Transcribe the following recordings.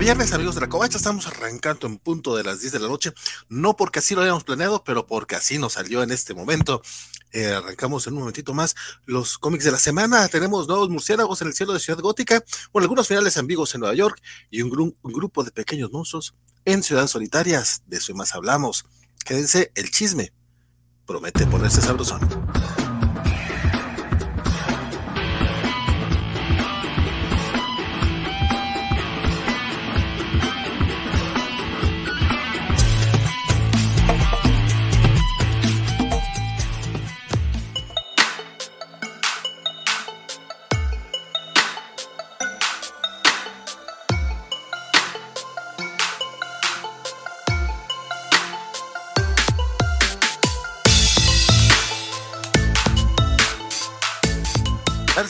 viernes, amigos de la Covacha, estamos arrancando en punto de las 10 de la noche, no porque así lo hayamos planeado, pero porque así nos salió en este momento. Eh, arrancamos en un momentito más los cómics de la semana. Tenemos nuevos murciélagos en el cielo de Ciudad Gótica, bueno, algunos finales ambiguos en Nueva York y un, un grupo de pequeños monstruos en ciudades solitarias. De eso y más hablamos. Quédense, el chisme promete ponerse sabrosón.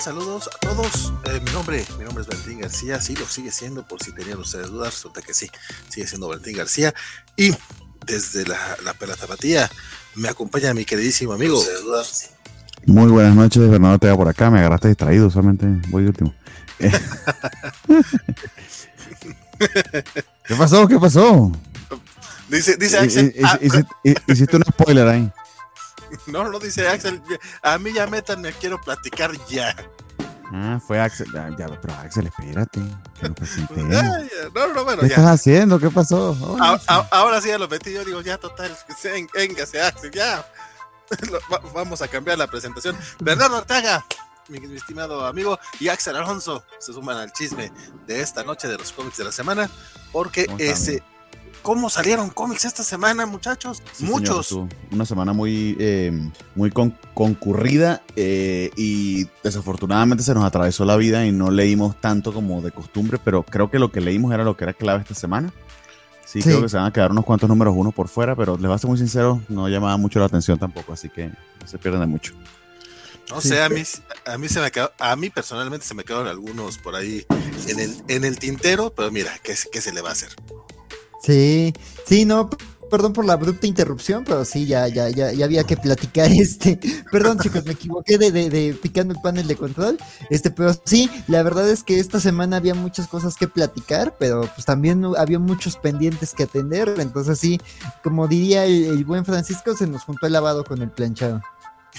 Saludos a todos. Eh, mi nombre, mi nombre es Valentín García. Sí, lo sigue siendo, por si tenían ustedes dudas, resulta que sí, sigue siendo Valentín García. Y desde la, la Pela Tapatía me acompaña mi queridísimo amigo. Muy buenas noches, Bernardo Tega por acá. Me agarraste distraído, solamente voy último. ¿Qué pasó? ¿Qué pasó? Dice, dice Axel. Ah, hiciste un spoiler ahí. No, no dice Axel. A mí ya me quiero platicar ya. Ah, fue Axel. Ya, pero Axel, espérate. no, no, bueno, ¿Qué estás haciendo? ¿Qué pasó? ahora, sí ya lo metí. Yo digo, ya, total. Véngase, Axel, ya. Vamos a cambiar la presentación. Bernardo Ortega, mi, estimado amigo, y Axel Alonso se suman al chisme de esta noche de los cómics de la semana, porque ese ¿Cómo salieron cómics esta semana, muchachos? Muchos. una semana muy, eh, muy concurrida eh, y desafortunadamente se nos atravesó la vida y no leímos tanto como de costumbre, pero creo que lo que leímos era lo que era clave esta semana. Sí, creo que se van a quedar unos cuantos números uno por fuera, pero les voy a ser muy sincero, no llamaba mucho la atención tampoco, así que no se pierdan de mucho. No sé, a mí, a mí se me quedó, a mí personalmente se me quedaron algunos por ahí en el, en el tintero, pero mira, ¿qué, qué se le va a hacer? Sí, sí, no, perdón por la abrupta interrupción, pero sí, ya, ya, ya, ya había que platicar este. Perdón, chicos, me equivoqué de, de, de, picando el panel de control. Este, pero sí, la verdad es que esta semana había muchas cosas que platicar, pero pues también había muchos pendientes que atender. Entonces, sí, como diría el, buen Francisco, se nos juntó el lavado con el planchado.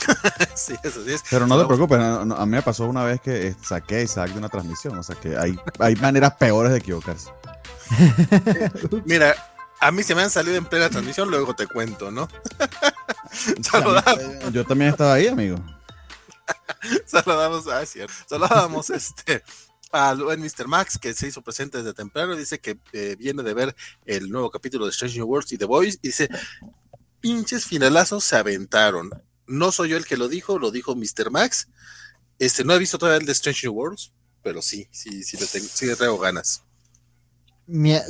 sí, eso sí es. Pero no te preocupes, a, mí me pasó una vez que saqué a Isaac de una transmisión, o sea que hay, hay maneras peores de equivocarse. Mira, a mí se me han salido en plena transmisión, luego te cuento, ¿no? Saludamos. Yo también estaba ahí, amigo. Saludamos, ah, cierto. Saludamos este a buen Mr. Max, que se hizo presente desde temprano, dice que eh, viene de ver el nuevo capítulo de Strange New Worlds y The Boys, y dice, pinches finalazos se aventaron. No soy yo el que lo dijo, lo dijo Mr. Max. Este, no he visto todavía el de Strange Worlds, pero sí, sí, sí le tengo, sí le traigo ganas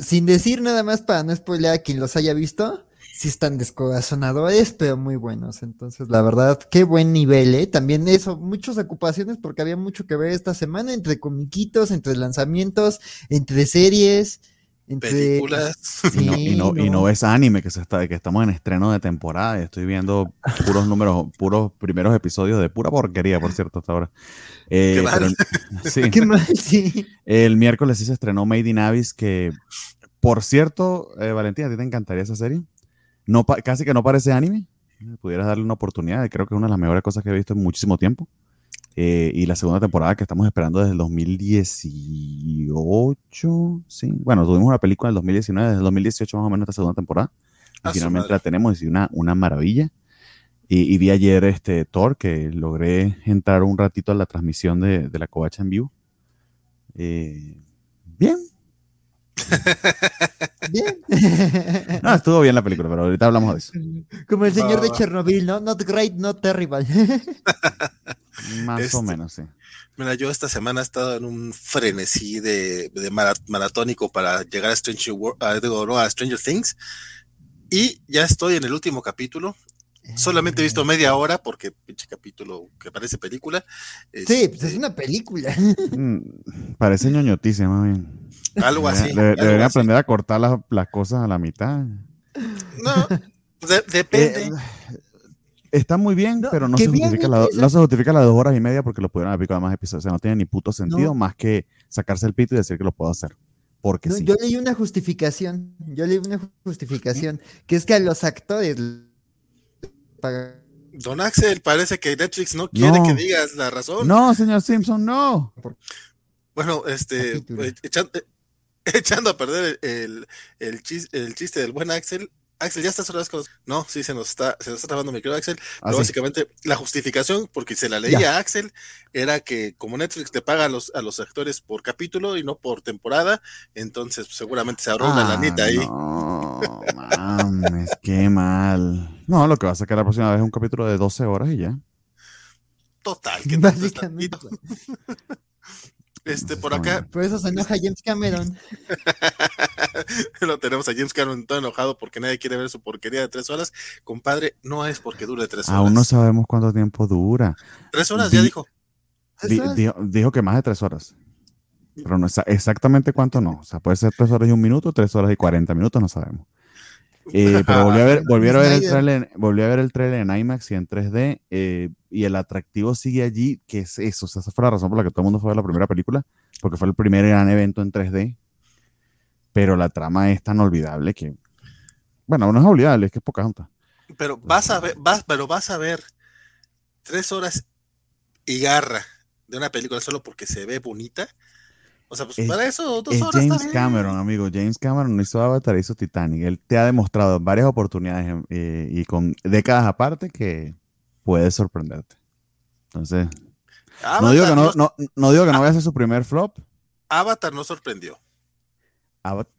sin decir nada más para no spoilear a quien los haya visto, sí están descorazonadores, pero muy buenos. Entonces, la verdad, qué buen nivel, ¿eh? También eso, muchas ocupaciones porque había mucho que ver esta semana entre comiquitos, entre lanzamientos, entre series. Entre... Películas. y, no, y, no, ves anime, que, se está, que estamos en estreno de temporada y estoy viendo puros números, puros primeros episodios de pura porquería, por cierto, hasta ahora. Eh, Qué mal. sí. Qué mal, sí. El miércoles sí se estrenó Made in Abyss, que, por cierto, eh, Valentina, ¿a ti te encantaría esa serie? No, casi que no parece anime. Pudieras darle una oportunidad. Creo que es una de las mejores cosas que he visto en muchísimo tiempo. Eh, y la segunda temporada que estamos esperando desde el 2018. Sí, bueno, tuvimos una película en el 2019, desde el 2018 más o menos esta segunda temporada. Y finalmente la tenemos y una, una maravilla. Y, vi ayer este Thor, que logré entrar un ratito a la transmisión de, la covacha en vivo. Eh, bien. Bien. no, estuvo bien la película, pero ahorita hablamos de eso. Como el señor de Chernobyl, ¿no? Not great, not terrible. Más o este, menos, sí. Mira, yo esta semana he estado en un frenesí de, maratónico para llegar a Stranger, a Stranger Things. Y ya estoy en el último capítulo. Solamente he visto media hora porque pinche capítulo que parece película. Sí, pues es una película. Mm, parece ñoñoticia, más bien. Algo así. debería aprender a cortar las, cosas a la mitad. No, depende. Eh, está muy bien, pero no se, justifica la, no se justifica las dos horas y media porque lo pudieron haber picado más episodios. O sea, no tiene ni puto sentido más que sacarse el pito y decir que lo puedo hacer. porque sí. Yo leí una justificación, yo leí una justificación, que es que a los actores Don Axel, parece que Netflix no quiere que digas la razón. No, señor Simpson, no. Bueno, este, echando, a perder el, el, chiste, del buen Axel, Axel, ya estás horas con... No, sí, se nos está, se nos está trabando mi querido Axel. Ah, pero básicamente, la justificación, porque se la leía a Axel, era que como Netflix te paga a los, a los actores por capítulo y no por temporada, entonces pues, seguramente se ahorró una ah, lanita ahí. No, mames, qué mal. No, lo que va a sacar la próxima vez es un capítulo de 12 horas y ya. Total, que Básicamente. Este, por acá. Por eso se enoja James Cameron. Lo tenemos a James Cameron todo enojado porque nadie quiere ver su porquería de tres horas. Compadre, no es porque dure tres horas. Aún no sabemos cuánto tiempo dura. Tres horas, ya dijo. dijo. que más de tres horas. Pero no exactamente cuánto no. O sea, puede ser tres horas y un minuto, tres horas y cuarenta minutos, no sabemos. Eh, pero volví a ver, volví a ver el trailer, volví a ver el trailer en IMAX y en 3D eh, y el atractivo sigue allí, que es eso, o sea, esa fue la razón por la que todo el mundo fue a ver la primera película, porque fue el primer gran evento en 3D, pero la trama es tan olvidable que, bueno, no es olvidable, es que es poca junta. Pero vas a ver, vas, pero vas a ver tres horas y garra de una película solo porque se ve bonita, o sea, pues para eso, dos es James Cameron, amigo. James Cameron hizo Avatar, hizo Titanic. Él te ha demostrado varias oportunidades eh, y con décadas aparte que puede sorprenderte. Entonces, no digo que no, no, no, digo que no vaya a ser su primer flop. Avatar no sorprendió.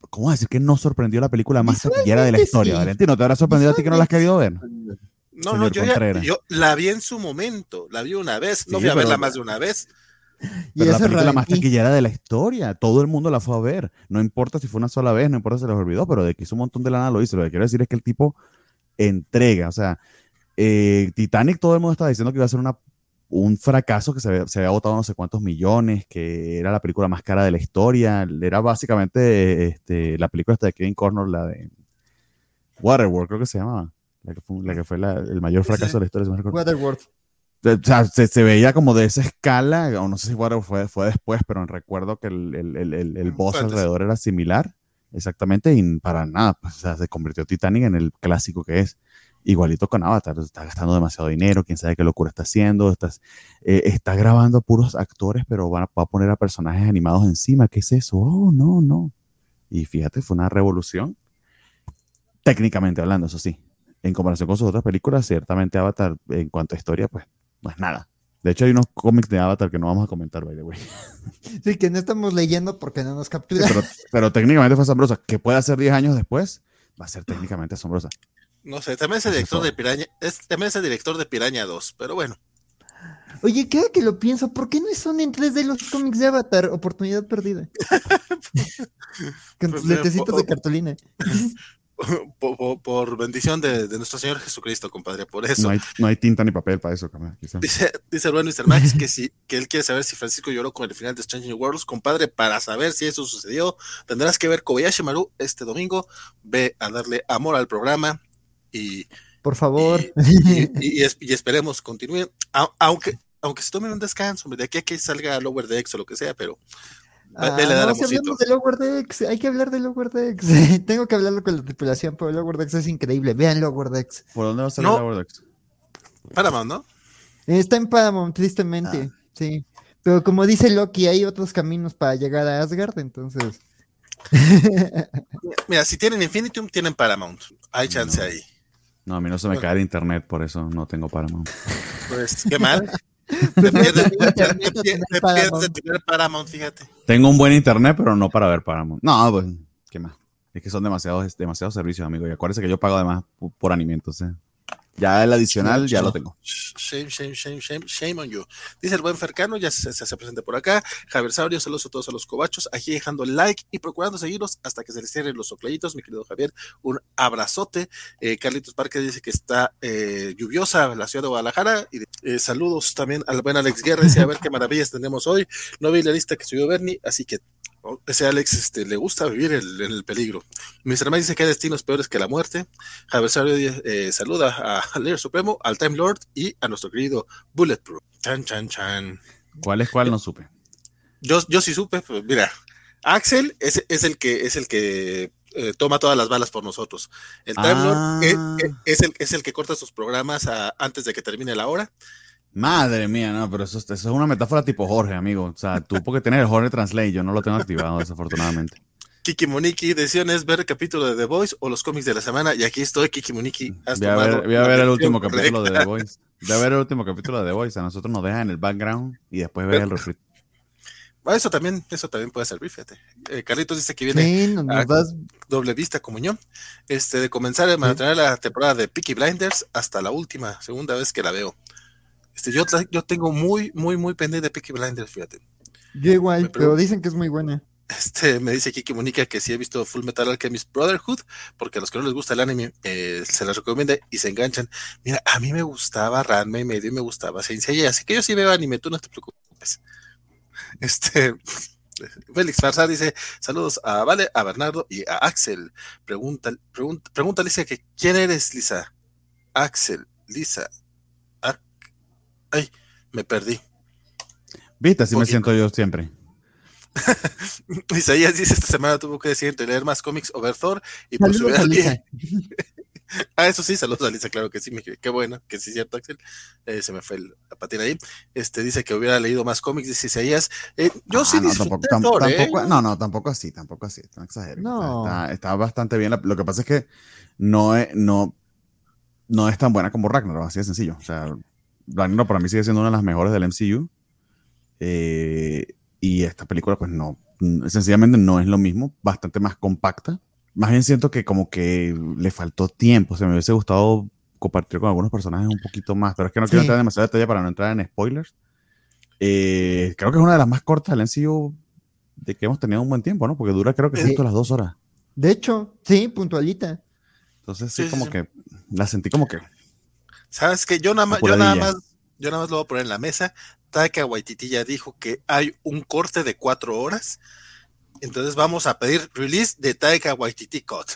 ¿Cómo decir que no sorprendió la película más taquillera de la historia, Valentino? ¿Te habrá sorprendido a ti que no la has querido ver? No, no, yo, yo, la vi en su momento, la vi una vez, no voy a verla más de una vez. Pero la película más taquillera de la historia, todo el mundo la fue a ver. No importa si fue una sola vez, no importa si se les olvidó, pero de que hizo un montón de lana lo hizo. Lo que quiero decir es que el tipo entrega. O sea, eh, Titanic, todo el mundo estaba diciendo que iba a ser una, un fracaso, que se había, se había agotado no sé cuántos millones, que era la película más cara de la historia. Era básicamente este, la película esta de Kevin Cornell, la de Waterworld, creo que se llamaba. La que fue, la que fue el mayor fracaso de la historia. Waterworld. O sea, se, veía como de esa escala, o no sé si fue, fue después, pero recuerdo que el, el, el, el boss alrededor era similar, exactamente, y para nada, pues, o sea, se convirtió Titanic en el clásico que es. Igualito con Avatar, está gastando demasiado dinero, quién sabe qué locura está haciendo, estás, eh, está grabando puros actores, pero va, va a poner a personajes animados encima, ¿qué es eso? Oh, no, no. Y fíjate, fue una revolución, técnicamente hablando, eso sí. En comparación con sus otras películas, ciertamente Avatar, en cuanto a historia, pues pues nada. De hecho, hay unos cómics de Avatar que no vamos a comentar, by the way. Sí, que no estamos leyendo porque no nos captura. pero, técnicamente fue asombrosa. Que pueda ser 10 años después, va a ser técnicamente asombrosa. No sé, también es el director de Piraña, es, también es el director de Piraña 2, pero bueno. Oye, cada que lo pienso, ¿por qué no son en 3D los cómics de Avatar? Oportunidad perdida. Con tus letecitos de cartulina. por, bendición de, nuestro Señor Jesucristo, compadre, por eso. No hay, tinta ni papel para eso, Dice, dice el buen Mr. Max que, si, que él quiere saber si Francisco lloró con el final de Strange Worlds, compadre, para saber si eso sucedió, tendrás que ver Kobayashi Maru este domingo, ve a darle amor al programa y... Por favor. Y, esperemos continúen, aunque, aunque se tomen un descanso, de aquí a que salga Lower Decks o lo que sea, pero Ah, no, si hablamos de Lower Decks, hay que hablar de Lower Decks. Tengo que hablarlo con la tripulación, pero Lower Decks es increíble. Vean Lower Decks. ¿Por dónde va a salir Lower Decks? Paramount, ¿no? Está en Paramount, tristemente, ah. sí. Pero como dice Loki, hay otros caminos para llegar a Asgard, entonces. Mira, si tienen Infinitum, tienen Paramount. Hay chance ahí. No, a mí no se me cae el internet, por eso no tengo Paramount. Pues, qué mal. Tengo un buen internet, pero no para ver Paramount. No, pues, ¿qué más? Es que son demasiados, demasiados servicios, amigo. Y acuérdense que yo pago además por. ¿eh? Ya el adicional ya lo tengo. Shame, shame, shame, shame, shame on you. Dice el buen Fercano, ya se, hace presente por acá. Javier Saurio, saludos a todos a los cobachos. Aquí dejando like y procurando seguirnos hasta que se les cierren los soclayitos. Mi querido Javier, un abrazote. Eh, Carlitos Parque dice que está eh, lluviosa la ciudad de Guadalajara. Y eh, saludos también al buen Alex Guerra. Dice a ver qué maravillas tenemos hoy. No vi la lista que subió Bernie, así que ese Alex este, le gusta vivir en el peligro. Mr. Mike dice que hay destinos peores que la muerte. Javier Sabio eh, saluda al líder supremo, al Time Lord y a nuestro querido Bulletproof. Chan, chan, chan. ¿Cuál es cuál? No supe. Yo, yo sí supe, pues mira, Axel es, es, el que es el que eh, toma todas las balas por nosotros. El Time Ah. es, es el, es el que corta sus programas a- antes de que termine la hora. Madre mía, no, pero eso, eso es una metáfora tipo Jorge, amigo. O sea, tú porque tienes el Jorge Translate, yo no lo tengo activado, desafortunadamente. Kiki Moniki, decisiones ver el capítulo de The Voice o los cómics de la semana. Y aquí estoy, Kiki Moniki. has Voy a ver, voy a ver el último capítulo de. The Voice. Voy a ver el último capítulo de The Voice. A nosotros nos dejan en el background y después ves el refrito. Bueno, eso también, eso también puede servir, fíjate. Eh, Carlitos dice que viene Sí, Ah, das doble vista como yo. Este, de comenzar a mantener la temporada de Peaky Blinders hasta la última, segunda vez que la veo. Este, yo, yo tengo muy, muy, muy pendiente de Peaky Blinders, fíjate. yo igual, pero dicen que es muy buena. Este, me dice Kiki Monica que sí he visto Full Metal Alchemist Brotherhood, porque a los que no les gusta el anime eh, se las recomienda y se enganchan. Mira, a mí me gustaba Ranma y medio y me gustaba Saint Seiya, así que yo sí veo anime, tú no te preocupes. Este, Félix Farsar dice, saludos a Vale, a Bernardo y a Axel. Pregunta, pregunta, pregunta Lisa que ¿quién eres, Lisa? Axel, Lisa. Ay, me perdí. ¿Viste? Así me siento yo siempre. Isaías dice esta semana tuvo que decir entre leer más cómics o ver Thor y por al Lisa. Ah, eso sí, saludos a Lisa, claro que sí, mi- qué bueno, que sí es cierto, Axel. Eh, se me fue el- la patina ahí. Este dice que hubiera leído más cómics, dice Isaías. Eh, yo sí Ah, no, disfruté tampoco, tam- Thor, ¿eh? no, no, tampoco así, tampoco así, no exageres. No. Está, está bastante bien. Lo que pasa es que no es, no, no es tan buena como Ragnarok, así de sencillo. O sea, Ragnarok para mí sigue siendo una de las mejores del MCU. eh, y esta película, pues no, sencillamente no es lo mismo, bastante más compacta. Más bien siento que como que le faltó tiempo, se me hubiese gustado compartir con algunos personajes un poquito más, pero es que no quiero Sí. entrar en demasiado detalle para no entrar en spoilers. Eh, creo que es una de las más cortas del MCU de que hemos tenido un buen tiempo, ¿no? Porque dura creo que Sí. justo las dos horas. De hecho, sí, puntualita. Entonces sí, Sí, sí, como sí. que la sentí como que Sabes que yo nada más, yo nada más, yo nada más lo voy a poner en la mesa. Taika Waititi ya dijo que hay un corte de cuatro horas. Entonces vamos a pedir release de Taika Waititi Cut.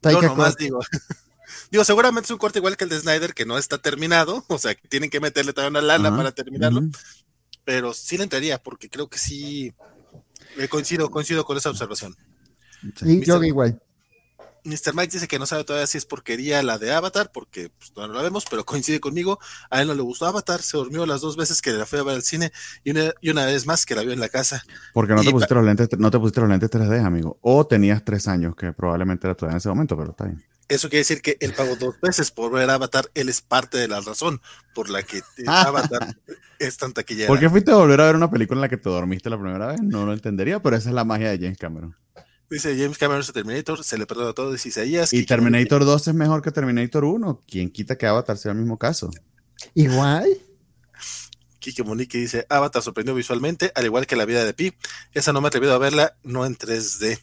Taika yo nomás Cut. digo. Digo, seguramente es un corte igual que el de Snyder, que no está terminado, o sea, que tienen que meterle todavía una lana para terminarlo, pero sí le entraría, porque creo que sí, eh, coincido, coincido con esa observación. Y yo igual. Mr. Mike dice que no sabe todavía si es porquería la de Avatar, porque pues, todavía no la vemos, pero coincide conmigo. A él no le gustó Avatar, se durmió las dos veces que la fue a ver al cine y una, y una vez más que la vio en la casa. Porque no Y te pusiste los lentes, no te pusiste los lentes 3D, amigo. O tenías tres años, que probablemente era edad en ese momento, pero está bien. Eso quiere decir que él pagó dos veces por ver Avatar. Él es parte de la razón por la que Avatar es tan taquillera. ¿Por qué fuiste a volver a ver una película en la que te dormiste la primera vez? No lo entendería, pero esa es la magia de James Cameron. Dice James Cameron su Terminator, se le perdona todo, dice Isaías. Y Terminator 2 es mejor que Terminator 1. ¿Quién quita que Avatar sea el mismo caso? Igual. Kike Monique dice, Avatar sorprendió visualmente, al igual que la vida de Pi. Esa no me he atrevido a verla, no en 3D.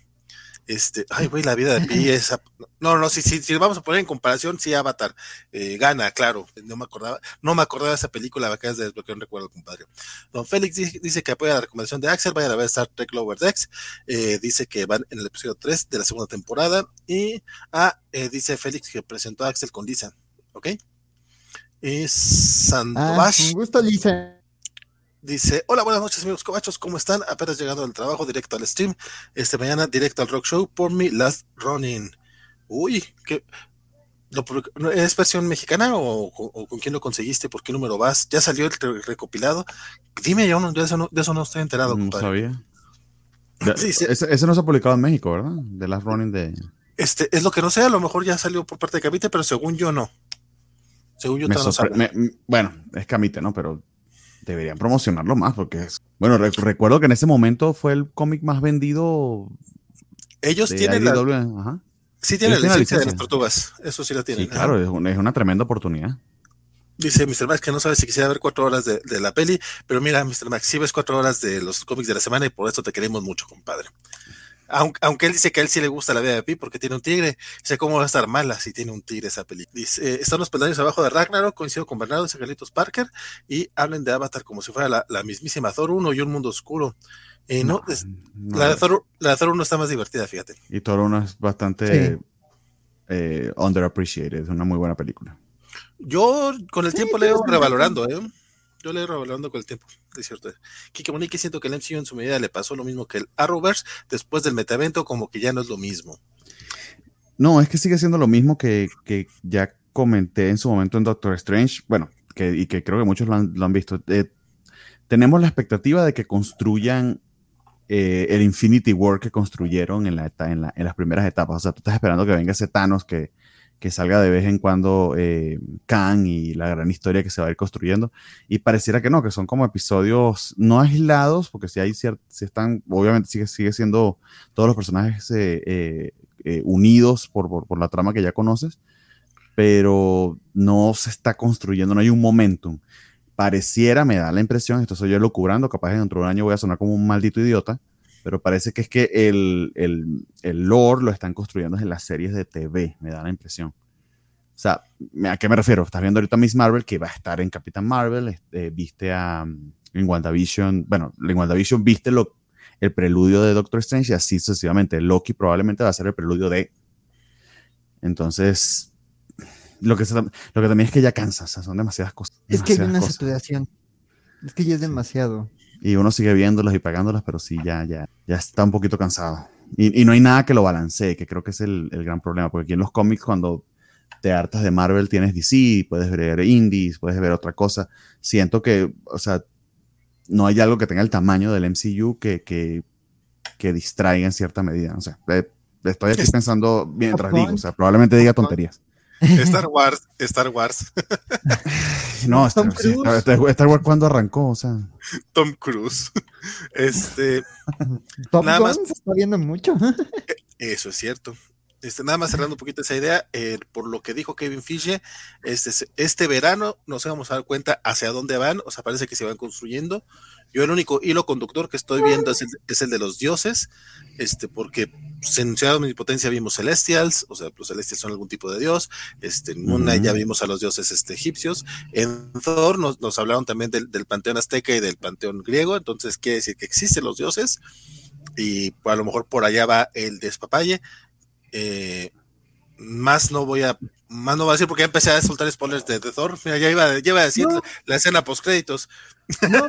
Este, ay, güey, la vida de Pi es... No, no, si, si, si vamos a poner en comparación, sí, Avatar eh, gana, claro. No me acordaba, no me acordaba de esa película, me acabas de desbloquear un recuerdo, compadre. Don Félix dice, que apoya la recomendación de Axel, vayan a ver Star Trek Lower Decks. Eh, dice que van en el episodio 3 de la segunda temporada. Y ah, eh, dice Félix que presentó a Axel con Lisa, ¿ok? Y Ah, Sandovash. un gusto, Lisa. Dice, hola, buenas noches amigos cobachos, ¿cómo están? Apenas llegando del trabajo, directo al stream. Este mañana, directo al rock show por mi last running. Uy, ¿qué? ¿Lo public- no, ¿Es versión mexicana o, o- o con quién lo conseguiste? ¿Por qué número vas? ¿Ya salió el re- recopilado? Dime, yo no, de, eso no, de eso no estoy enterado, No compadre. sabía. Ya, Sí, sí. Ese, ese no se ha publicado en México, ¿verdad? De Last Running de... Este, es lo que no sé, a lo mejor ya salió por parte de Cavite, pero según yo no. Según yo Me no me- bueno, es Camite, ¿no? Pero deberían promocionarlo más porque es... Bueno, re- recuerdo que en ese momento fue el cómic más vendido Ellos tienen la. Ajá. sí tienen la licencia de las tortugas, eso sí la tienen. Sí, claro, es una, es una tremenda oportunidad. Dice Mr. Max que no sabe si quisiera ver cuatro horas de, de la peli, pero mira, Mr. Max, sí ves cuatro horas de los cómics de la semana y por eso te queremos mucho, compadre. Aunque, aunque él dice que a él sí le gusta la vida de Pi porque tiene un tigre, dice cómo va a estar mala si tiene un tigre esa peli. Dice, eh, están los peldaños abajo de Ragnarok, coincido con Bernardo y Carlitos Parker, y hablen de Avatar como si fuera la, la mismísima Thor 1 y un mundo oscuro. Eh, no, es- no. la, de Thor, la de Thor 1 está más divertida, fíjate. Y Toro uno es bastante Sí. eh, underappreciated, es una muy buena película. Yo con el Sí, tiempo le he ido revalorando, ¿eh? Yo le he hablando con el tiempo, es cierto. Kike Monique siento que el MCU en su medida le pasó lo mismo que el Arrowverse después del metavento, como que ya no es lo mismo. No, es que sigue siendo lo mismo que, que ya comenté en su momento en Doctor Strange, bueno, que, y que creo que muchos lo han, visto. Eh, tenemos la expectativa de que construyan eh, el Infinity War que construyeron en, la, en, en, las primeras etapas. O sea, tú estás esperando que venga ese Thanos que que salga de vez en cuando eh, Khan y la gran historia que se va a ir construyendo. Y pareciera que no, que son como episodios no aislados, porque si hay si están, obviamente sigue, sigue siendo todos los personajes eh, eh, unidos por, por, la trama que ya conoces, pero no se está construyendo, no hay un momentum. Pareciera, me da la impresión, esto soy yo locubrando, capaz dentro de un año voy a sonar como un maldito idiota, pero parece que es que el, el, el lore lo están construyendo en las series de TV, me da la impresión. O sea, ¿a qué me refiero? Estás viendo ahorita Miss Marvel, que va a estar en Capitán Marvel, este, viste a, mm, en WandaVision, bueno, en WandaVision viste lo, el preludio de Doctor Strange y así sucesivamente. Loki probablemente va a ser el preludio de... Entonces, lo que, lo que también es que ya cansa, o sea, son demasiadas cosas. Es que hay una saturación. Es que ya es demasiado. Y uno sigue viéndolas y pagándolas, pero sí, ya, ya, ya está un poquito cansado. Y, y no hay nada que lo balancee, que creo que es el, el, gran problema, porque aquí en los cómics cuando te hartas de Marvel tienes DC, puedes ver indies, puedes ver otra cosa. Siento que, o sea, no hay algo que tenga el tamaño del MCU que, que, que distraiga en cierta medida. O sea, estoy aquí pensando mientras digo, o sea, probablemente diga tonterías. Star Wars, Star Wars. no, Star, Star, Wars cuando arrancó, o sea. Tom Cruise. Este. Tom nada más, se está viendo mucho. Eso es cierto. Este, nada más cerrando un poquito esa idea, eh, por lo que dijo Kevin Fisher, este, este verano nos vamos a dar cuenta hacia dónde van, o sea, parece que se van construyendo. Yo el único hilo conductor que estoy viendo es el, de los dioses, este, porque pues, en Ciudad de Potencia vimos Celestials, o sea, los Celestials son algún tipo de dios, este, en Moon ya vimos a los dioses este, egipcios, en Thor nos, nos hablaron también del, del, panteón azteca y del panteón griego, entonces quiere decir que existen los dioses, y a lo mejor por allá va el despapalle, eh, más no voy a más no voy a decir porque ya empecé a soltar spoilers de, Thor. Mira, ya iba, a decir la, escena post créditos. No,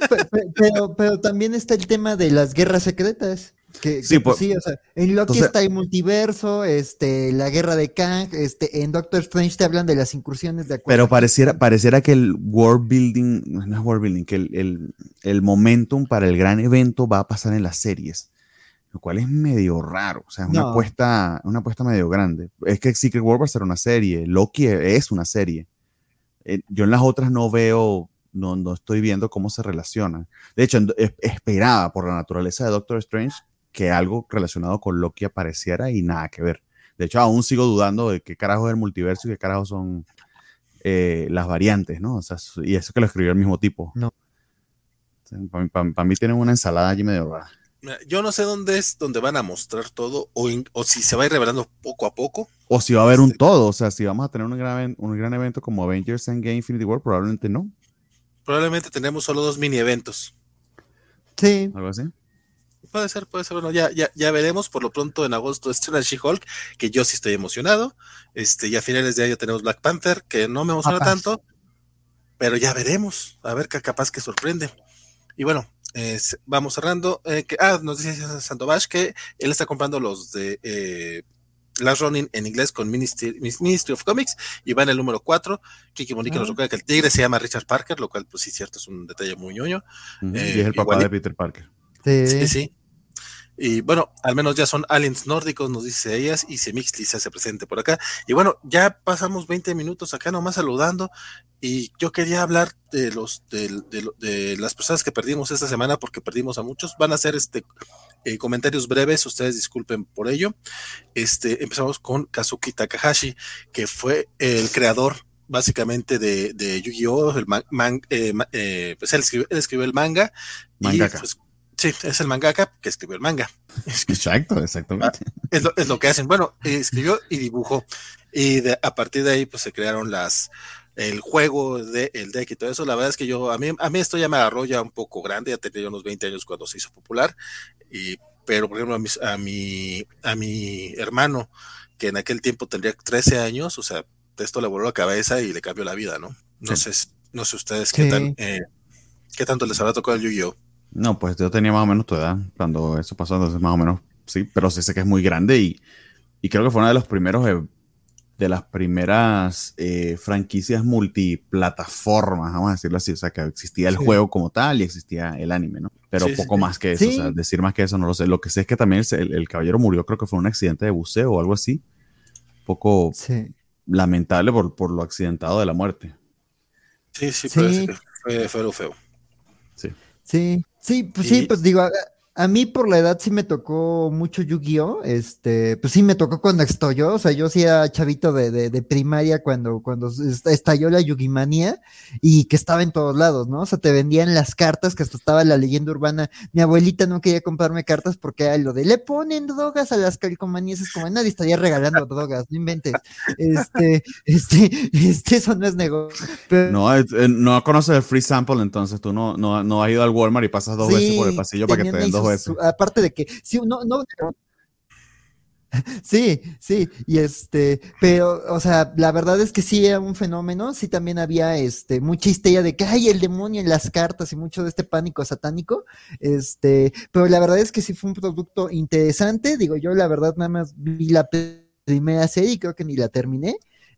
pero, pero, también está el tema de las guerras secretas. Que, sí, pues, sí, o sea, en Loki está el multiverso, este, la guerra de Kang, este, en Doctor Strange te hablan de las incursiones de Pero pareciera, pareciera que el world building, no es world building, que el, el, el momentum para el gran evento va a pasar en las series lo cual es medio raro, o sea, es una, apuesta, una apuesta medio grande. Es que Secret War va a ser una serie, Loki es una serie. Eh, yo en las otras no veo, no, no estoy viendo cómo se relacionan. De hecho, esperaba por la naturaleza de Doctor Strange que algo relacionado con Loki apareciera y nada que ver. De hecho, aún sigo dudando de qué carajo es el multiverso y qué carajo son eh, las variantes, ¿no? O sea, y eso que lo escribió el mismo tipo. No. para mí tienen una ensalada allí medio rara. Yo no sé dónde es donde van a mostrar todo o, o, si se va a ir revelando poco a poco. O si va a haber un este todo, o sea, si vamos a tener un gran, un gran evento como Avengers Endgame Infinity War, probablemente no. Probablemente tenemos solo dos mini eventos. Sí. Algo así. Puede ser, puede ser. Bueno, ya, ya, ya veremos. Por lo pronto en agosto estrena She-Hulk, que yo sí estoy emocionado. Este, y a finales de año tenemos Black Panther, que no me emociona tanto, pero ya veremos. A ver qué capaz que sorprende. Y bueno, vamos cerrando. Eh, que, ah, nos dice Sandovash que él está comprando los de eh, Last Running en inglés con Ministry, of Comics y va en el número 4. Kiki Monique nos ah. recuerda que el tigre se llama Richard Parker, lo cual, pues sí, cierto, es un detalle muy ñoño. y es el papá de Peter Parker. sí, sí. Y bueno, al menos ya son aliens nórdicos, nos dice ellas, y Semixli se hace presente por acá. Y bueno, ya pasamos 20 minutos acá nomás saludando. Y yo quería hablar de los de, de, las personas que perdimos esta semana, porque perdimos a muchos. Van a ser este eh, comentarios breves, ustedes disculpen por ello. Este, empezamos con Kazuki Takahashi, que fue el creador básicamente de, de Yu-Gi-Oh! El eh, eh, pues él escribió, el manga. Mangaka. Y, pues, Sí, es el mangaka que escribió el manga. Exacto, exactamente. Ah, es lo, es lo que hacen. Bueno, escribió y dibujó. Y a partir de ahí, pues se crearon las el juego de el deck y todo eso. La verdad es que yo, a mí, a mí esto ya me agarró ya un poco grande, ya tenía unos 20 años cuando se hizo popular. Y, pero, por ejemplo, a, a, mi, a mi hermano, que en aquel tiempo tendría 13 años, o sea, esto le voló la cabeza y le cambió la vida, ¿no? No sé, no sé ustedes qué tal. Eh, ¿Qué tanto les habrá tocado el Yu-Gi-Oh? No, pues yo tenía más o menos tu edad cuando eso pasó, entonces más o menos sí, pero sí sé que es muy grande y, y creo que fue uno de los primeros, eh, de las primeras eh, franquicias multiplataformas, vamos a decirlo así, o sea, que existía el juego como tal y existía el anime, ¿no? Pero poco más que eso, o sea, decir más que eso no lo sé. Lo que sé es que también el, el caballero murió, creo que fue un accidente de buceo o algo así, poco lamentable por, por lo accidentado de la muerte. Sí, sí, sí. Fue, fue, feo. Sí. Sí, sí, pues sí, pues digo, a mí por la edad sí me tocó mucho Yu-Gi-Oh! Este, pues sí me tocó cuando estalló, o sea, yo sí era chavito de, de, primaria cuando, cuando estalló la Yugimanía y que estaba en todos lados, ¿no? O sea, te vendían las cartas, que hasta estaba la leyenda urbana. Mi abuelita no quería comprarme cartas porque era lo de le ponen drogas a las calcomanías, es como nadie estaría regalando drogas, no inventes. Este, este, este, eso no es negocio. No, eh, no conoces el free sample, entonces tú no, no, no has ido al Walmart y pasas dos veces por el pasillo para que te den dos aparte de que, si uno, no, Sí, sí, y este, pero, o sea, la verdad es que sí era un fenómeno, sí también había, este, mucha histeria de que hay el demonio en las cartas y mucho de este pánico satánico, este, pero la verdad es que sí fue un producto interesante, digo, yo la verdad nada más vi la primera serie y creo que ni la terminé,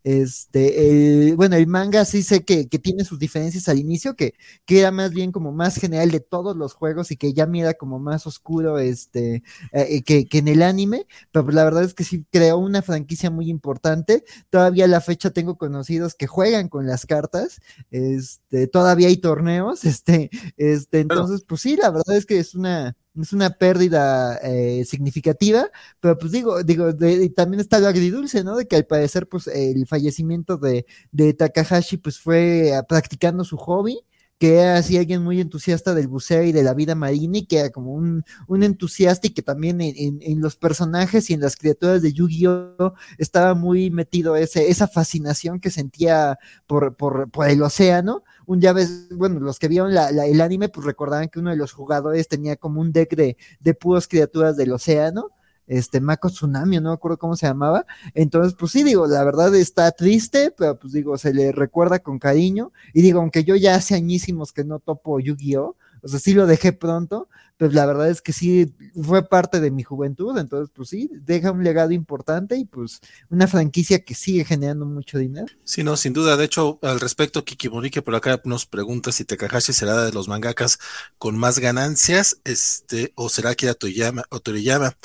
este, bueno, el manga sí sé que, tiene sus diferencias al inicio, que, que, era más bien como más general de todos los juegos y que ya mira como más oscuro este, eh, que, en el anime, pero la verdad es que sí creó una franquicia muy importante. Todavía a la fecha tengo conocidos que juegan con las cartas, este, todavía hay torneos, este, este, entonces, pues sí, la verdad es que es una, es una pérdida eh, significativa, pero pues digo, digo, también está lo agridulce, ¿no? De que al parecer, pues el fallecimiento de, de Takahashi, pues fue ah, practicando su hobby, que era así alguien muy entusiasta del buceo y de la vida marina y que era como un, un entusiasta y que también en, en, los personajes y en las criaturas de Yu-Gi-Oh estaba muy metido ese, esa fascinación que sentía por, por, por el océano. Un ya ves, bueno, los que vieron el anime, pues recordaban que uno de los jugadores tenía como un deck de, de puros criaturas del océano, este Mako Tsunami, no me acuerdo cómo se llamaba. Entonces, pues sí, digo, la verdad está triste, pero pues digo, se le recuerda con cariño. Y digo, aunque yo ya hace añísimos que no topo Yu-Gi-Oh! O sea, sí lo dejé pronto, pero la verdad es que sí fue parte de mi juventud, entonces pues sí, deja un legado importante y pues una franquicia que sigue generando mucho dinero. Sí, no, sin duda. De hecho, al respecto, Kiki Morique por acá nos pregunta si Takahashi será de los mangakas con más ganancias, este, o será Kira Toriyama o Toriyama.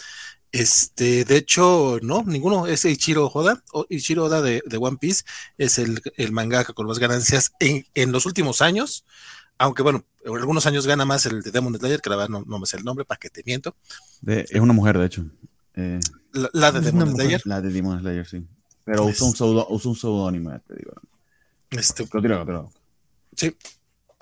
Este, de hecho, no, ninguno, es Ichiro Oda, o Ichiro Oda de, One Piece, es el, el mangaka con más ganancias en, en los últimos años aunque bueno, algunos años gana más el de Demon Slayer, que la verdad no, me sé el nombre, para que te miento. es una mujer, de hecho. Eh, la, de Demon Slayer. La de Demon Slayer, sí. Pero usa un, pseudo, usa un pseudónimo, te digo. Este, Sí.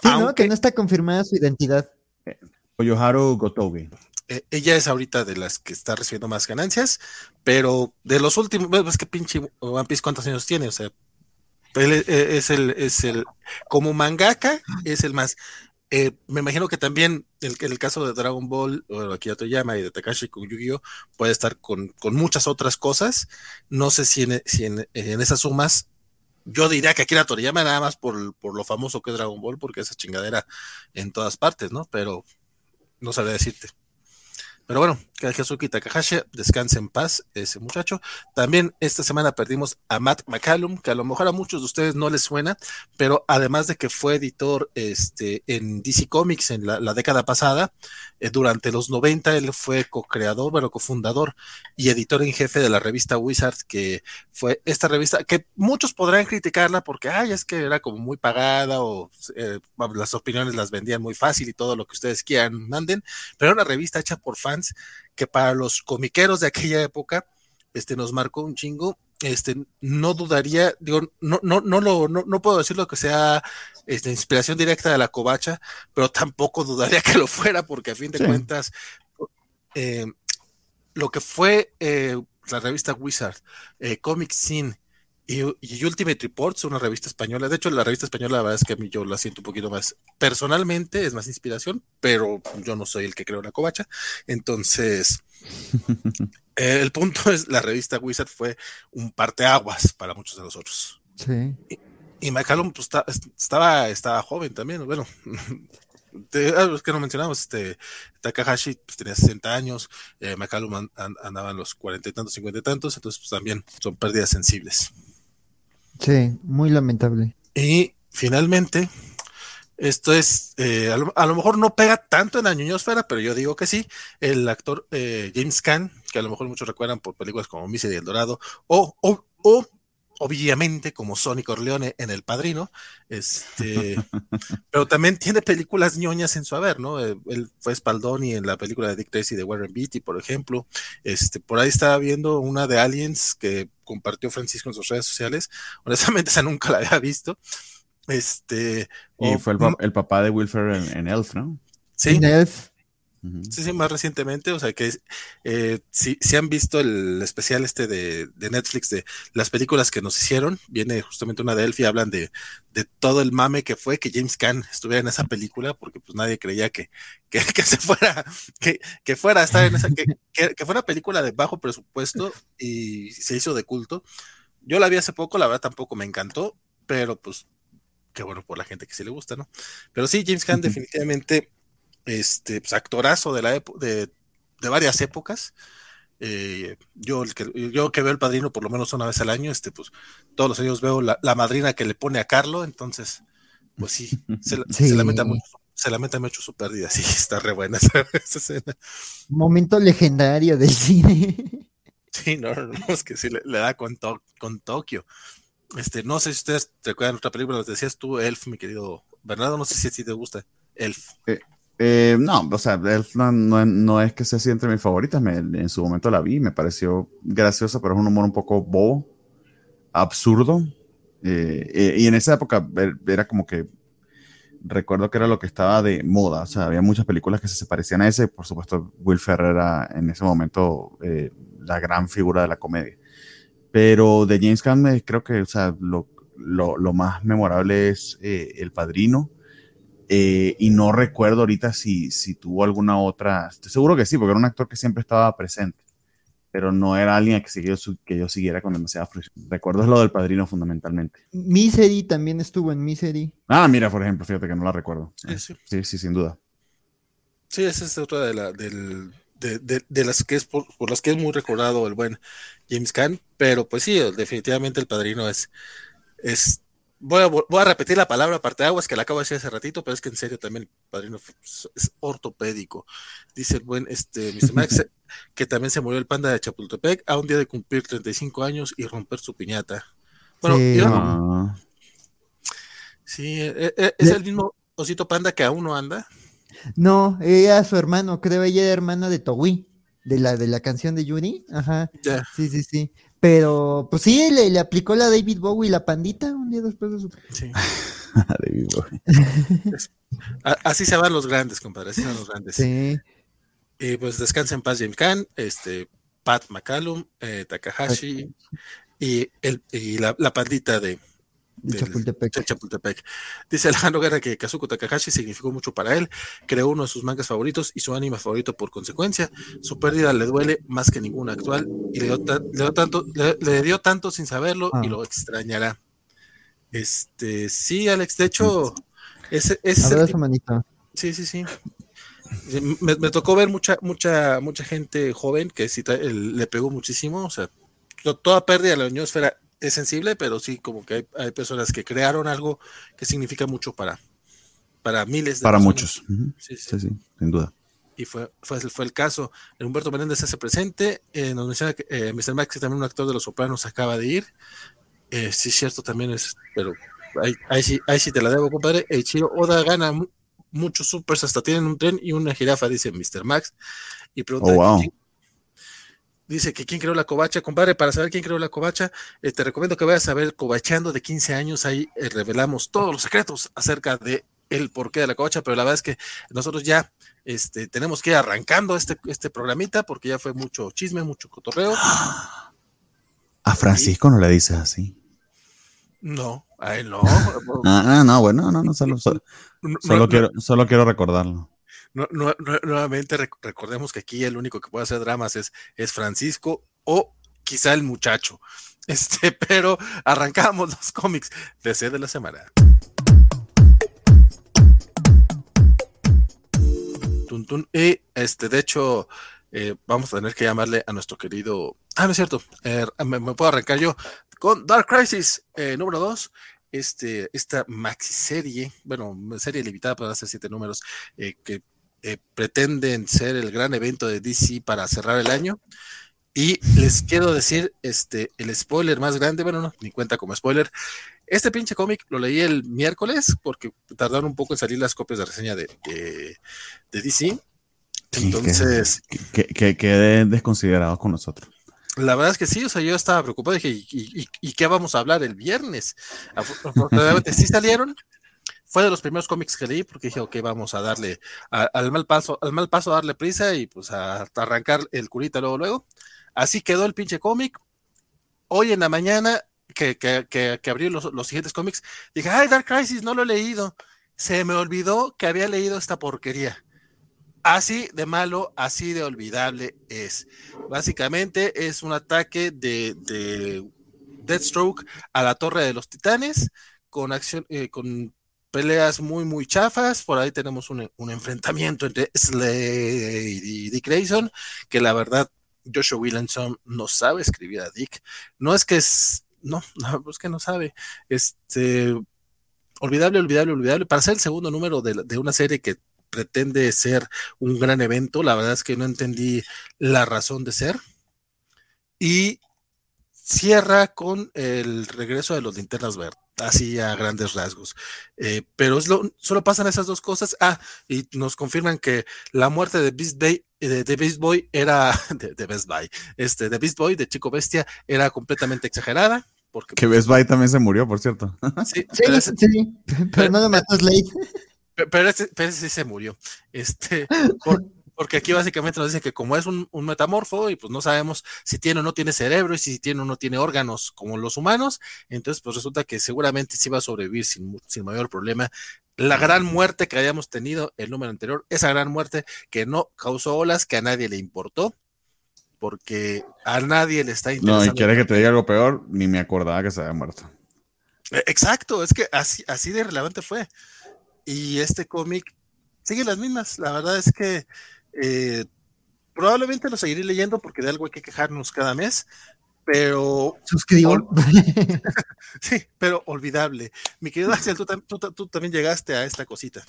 Sí, ¿no? Que no está confirmada su identidad. Eh, Oyoharu Gotoge. Eh, ella es ahorita de las que está recibiendo más ganancias, pero de los últimos, es que pinche One Piece, ¿cuántos años tiene? O sea, él e, es el, es el, como mangaka, es el más. Eh, me imagino que también el, el caso de Dragon Ball, o Akira Toriyama y de Takashi con Yu-Gi-Oh! puede estar con, con, muchas otras cosas. No sé si en, si en, en esas sumas yo diría que Akira Toriyama nada más por, por, lo famoso que es Dragon Ball, porque esa chingadera en todas partes, ¿no? Pero no sabría decirte. Pero bueno, Kazuki Takahashi descanse en paz ese muchacho. También esta semana perdimos a Matt McCallum, que a lo mejor a muchos de ustedes no les suena, pero además de que fue editor este, en DC Comics en la, década pasada, eh, durante los 90 él fue co-creador, bueno, cofundador y editor en jefe de la revista Wizard, que fue esta revista que muchos podrán criticarla porque, ay, es que era como muy pagada o eh, las opiniones las vendían muy fácil y todo lo que ustedes quieran, manden, pero era una revista hecha por fans que para los comiqueros de aquella época, este, nos marcó un chingo. Este, no dudaría, digo, no, no, no lo, no, no puedo decir lo que sea este, inspiración directa de la covacha, pero tampoco dudaría que lo fuera, porque a fin de cuentas, eh, lo que fue eh, la revista Wizard, eh, Comic Scene y, Ultimate Reports, una revista española. De hecho, la revista española, la verdad es que a mí yo la siento un poquito más personalmente, es más inspiración, pero yo no soy el que creo la covacha. Entonces, el punto es: la revista Wizard fue un parteaguas para muchos de nosotros. Sí. Y, y McCallum pues, estaba, estaba joven también, bueno. ah, los que no mencionamos, este, Takahashi pues, tenía 60 años, eh, McCallum andaba en los 40 y tantos, 50 y tantos, entonces pues también son pérdidas sensibles. Sí, muy lamentable. Y finalmente, esto es, eh, a, lo, mejor no pega tanto en la ñoñosfera, pero yo digo que sí. El actor eh, James Caan, que a lo mejor muchos recuerdan por películas como Missy y El Dorado, o, o, o obviamente como Sonny Corleone en El Padrino, este, pero también tiene películas ñoñas en su haber, ¿no? Eh, él fue Spaldoni en la película de Dick Tracy de Warren Beatty, por ejemplo. Este, por ahí estaba viendo una de Aliens que compartió Francisco en sus redes sociales. Honestamente, esa nunca la había visto. Este, y fue el, papá de Wilfer en, en Elf, ¿no? Sí. En Elf. Sí, sí, más recientemente, o sea que eh, si, han visto el especial este de, Netflix de las películas que nos hicieron, viene justamente una de Elf y hablan de, todo el mame que fue que James Caan estuviera en esa película, porque pues nadie creía que, que, se fuera, que, que, fuera a estar en esa, que, que, fuera película de bajo presupuesto y se hizo de culto. Yo la vi hace poco, la verdad tampoco me encantó, pero pues qué bueno por la gente que sí le gusta, ¿no? Pero sí, James Caan definitivamente este, pues, actorazo de, la de, de varias épocas. Eh, yo, el que, yo que veo el padrino por lo menos una vez al año, este, pues todos los años veo la, madrina que le pone a Carlo, entonces, pues sí, se, lamenta mucho. Se lamenta mucho su pérdida, sí, está re buena esa, escena. Momento legendario del cine. Sí, no, no, es que sí le, da con, con Tokio. Este, no sé si ustedes recuerdan otra película, nos decías tú, Elf, mi querido Bernardo, no sé si, si te gusta Elf. Eh, eh, no, o sea, no, es que sea así entre mis favoritas. en su momento la vi, me pareció graciosa, pero es un humor un poco bobo, absurdo. Eh, eh, y en esa época era como que recuerdo que era lo que estaba de moda. O sea, había muchas películas que se parecían a ese. Por supuesto, Will Ferrer era en ese momento la gran figura de la comedia. Pero de James Caan, creo que o sea, lo, lo, más memorable es El Padrino eh, y no recuerdo ahorita si, si tuvo alguna otra. Estoy seguro que sí, porque era un actor que siempre estaba presente. Pero no era alguien que, yo, que yo siguiera con demasiada frustración. Recuerdo es lo del padrino fundamentalmente. Misery también estuvo en Misery. Ah, mira, por ejemplo, fíjate que no la recuerdo. Sí, sí, sin duda. Sí, esa es otra de, la, del, de, las que es por, las que es muy recordado el buen James Caan, pero pues sí, definitivamente el padrino es, es Voy a, repetir la palabra aparte de aguas que la acabo de decir hace ratito, pero es que en serio también el padrino es ortopédico. Dice el buen este, Mr. Max que también se murió el panda de Chapultepec a un día de cumplir 35 años y romper su piñata. Bueno, sí, e, e, es el mismo osito panda que aún no anda. No, ella su hermano, creo ella era hermana de Togui, de la de la canción de Yuri. Ajá. Sí, sí, sí. Pero, pues sí, le, aplicó la David Bowie la pandita un día después de su. Sí. David Bowie. así se van los grandes, compadre, así se van los grandes. Sí. Y pues descansa en paz James Khan, este, Pat McCallum, eh, Takahashi y, el, y la, la pandita de, Chapultepec. Dice Alejandro Guerra que Kazuko Takahashi significó mucho para él, creó uno de sus mangas favoritos y su anime favorito por consecuencia. Su pérdida le duele más que ninguna actual y le dio, tanto, le, dio tanto sin saberlo y ah. lo extrañará. Este, sí, Alex, de hecho, es, es Sí, sí, sí. Me, tocó ver mucha, mucha, mucha gente joven que sí, le pegó muchísimo, o sea, toda pérdida de la uniósfera es sensible, pero sí como que hay, personas que crearon algo que significa mucho para, para miles de Para muchos. Sí, sí. sin duda. Y fue, fue, fue el caso. Humberto Menéndez hace presente. Eh, nos menciona que eh, Mr. Max, también un actor de Los Sopranos, acaba de ir. Eh, sí, cierto, también es, pero ahí, ahí, sí, ahí sí te la debo, compadre. Chiro Oda gana muchos supers, hasta tienen un tren y una jirafa, dice Mr. Max. Y pregunta, oh, Dice que quién creó la covacha, compadre, para saber quién creó la covacha, eh, te recomiendo que vayas a ver Covachando de 15 años, ahí eh, revelamos todos los secretos acerca de el porqué de la covacha, pero la verdad es que nosotros ya este, tenemos que ir arrancando este, este programita porque ya fue mucho chisme, mucho cotorreo. A Francisco no le dices así. No, a él no. ah, ah no, bueno, no, no, solo, quiero, solo quiero recordarlo nuevamente recordemos que aquí el único que puede hacer dramas es, es Francisco o quizá el muchacho. Este, pero arrancamos los cómics de C de la semana. Y este, de hecho, eh, vamos a tener que llamarle a nuestro querido. Ah, no es cierto. Eh, me, puedo arrancar yo con Dark Crisis eh, número 2. Este, esta maxi serie, bueno, serie limitada para hacer siete números, que pretenden ser el gran evento de DC para cerrar el año. Y les quiero decir, este, el spoiler más grande, bueno, no, ni cuenta como spoiler. Este pinche cómic lo leí el miércoles porque tardaron un poco en salir las copias de reseña de, de, de DC. Entonces. Que, que, desconsiderados con nosotros. La verdad es que sí, o sea, yo estaba preocupado, dije, ¿y, y, qué vamos a hablar el viernes? Afortunadamente sí salieron. Fue de los primeros cómics que leí porque dije, ok, vamos a darle al mal paso, al mal paso a darle prisa y pues a, arrancar el curita luego, luego. Así quedó el pinche cómic. Hoy en la mañana que, que, que, abrí los, los, siguientes cómics, dije, ay, Dark Crisis, no lo he leído. Se me olvidó que había leído esta porquería. Así de malo, así de olvidable es. Básicamente es un ataque de, de Deathstroke a la Torre de los Titanes con acción, eh, con peleas muy, muy chafas. Por ahí tenemos un, enfrentamiento entre Slade y Dick Grayson, que la verdad Joshua Williamson no sabe escribir a Dick. No es que es, no, no es que no sabe. Este, olvidable, olvidable, olvidable. Para ser el segundo número de, de una serie que pretende ser un gran evento. La verdad es que no entendí la razón de ser. Y cierra con el regreso de los linternas verdes, así a grandes rasgos. Eh, pero es lo, solo pasan esas dos cosas. Ah, y nos confirman que la muerte de Beast, Bay, de, Beast Boy era, de, Best Buy, este, de Beast Boy, de Chico Bestia, era completamente exagerada. Porque, que Best Buy también se murió, por cierto. Sí, sí, pero, no lo mató Slade. Pero ese, sí se murió. Este, porque aquí básicamente nos dice que como es un, metamorfo y pues no sabemos si tiene o no tiene cerebro y si tiene o no tiene órganos como los humanos, entonces pues resulta que seguramente sí va a sobrevivir sin, sin mayor problema. La gran muerte que habíamos tenido el número anterior, esa gran muerte que no causó olas, que a nadie le importó, porque a nadie le está interesando. No, y quieres que te diga algo peor, ni me acordaba que se había muerto. E, exacto, es que así, así de relevante fue. Y este cómic sigue las mismas. La verdad es que eh, probablemente lo seguiré leyendo porque de algo hay que quejarnos cada mes, pero... Suscribo. sí, pero olvidable. Mi querido Axel, tú, también llegaste a esta cosita.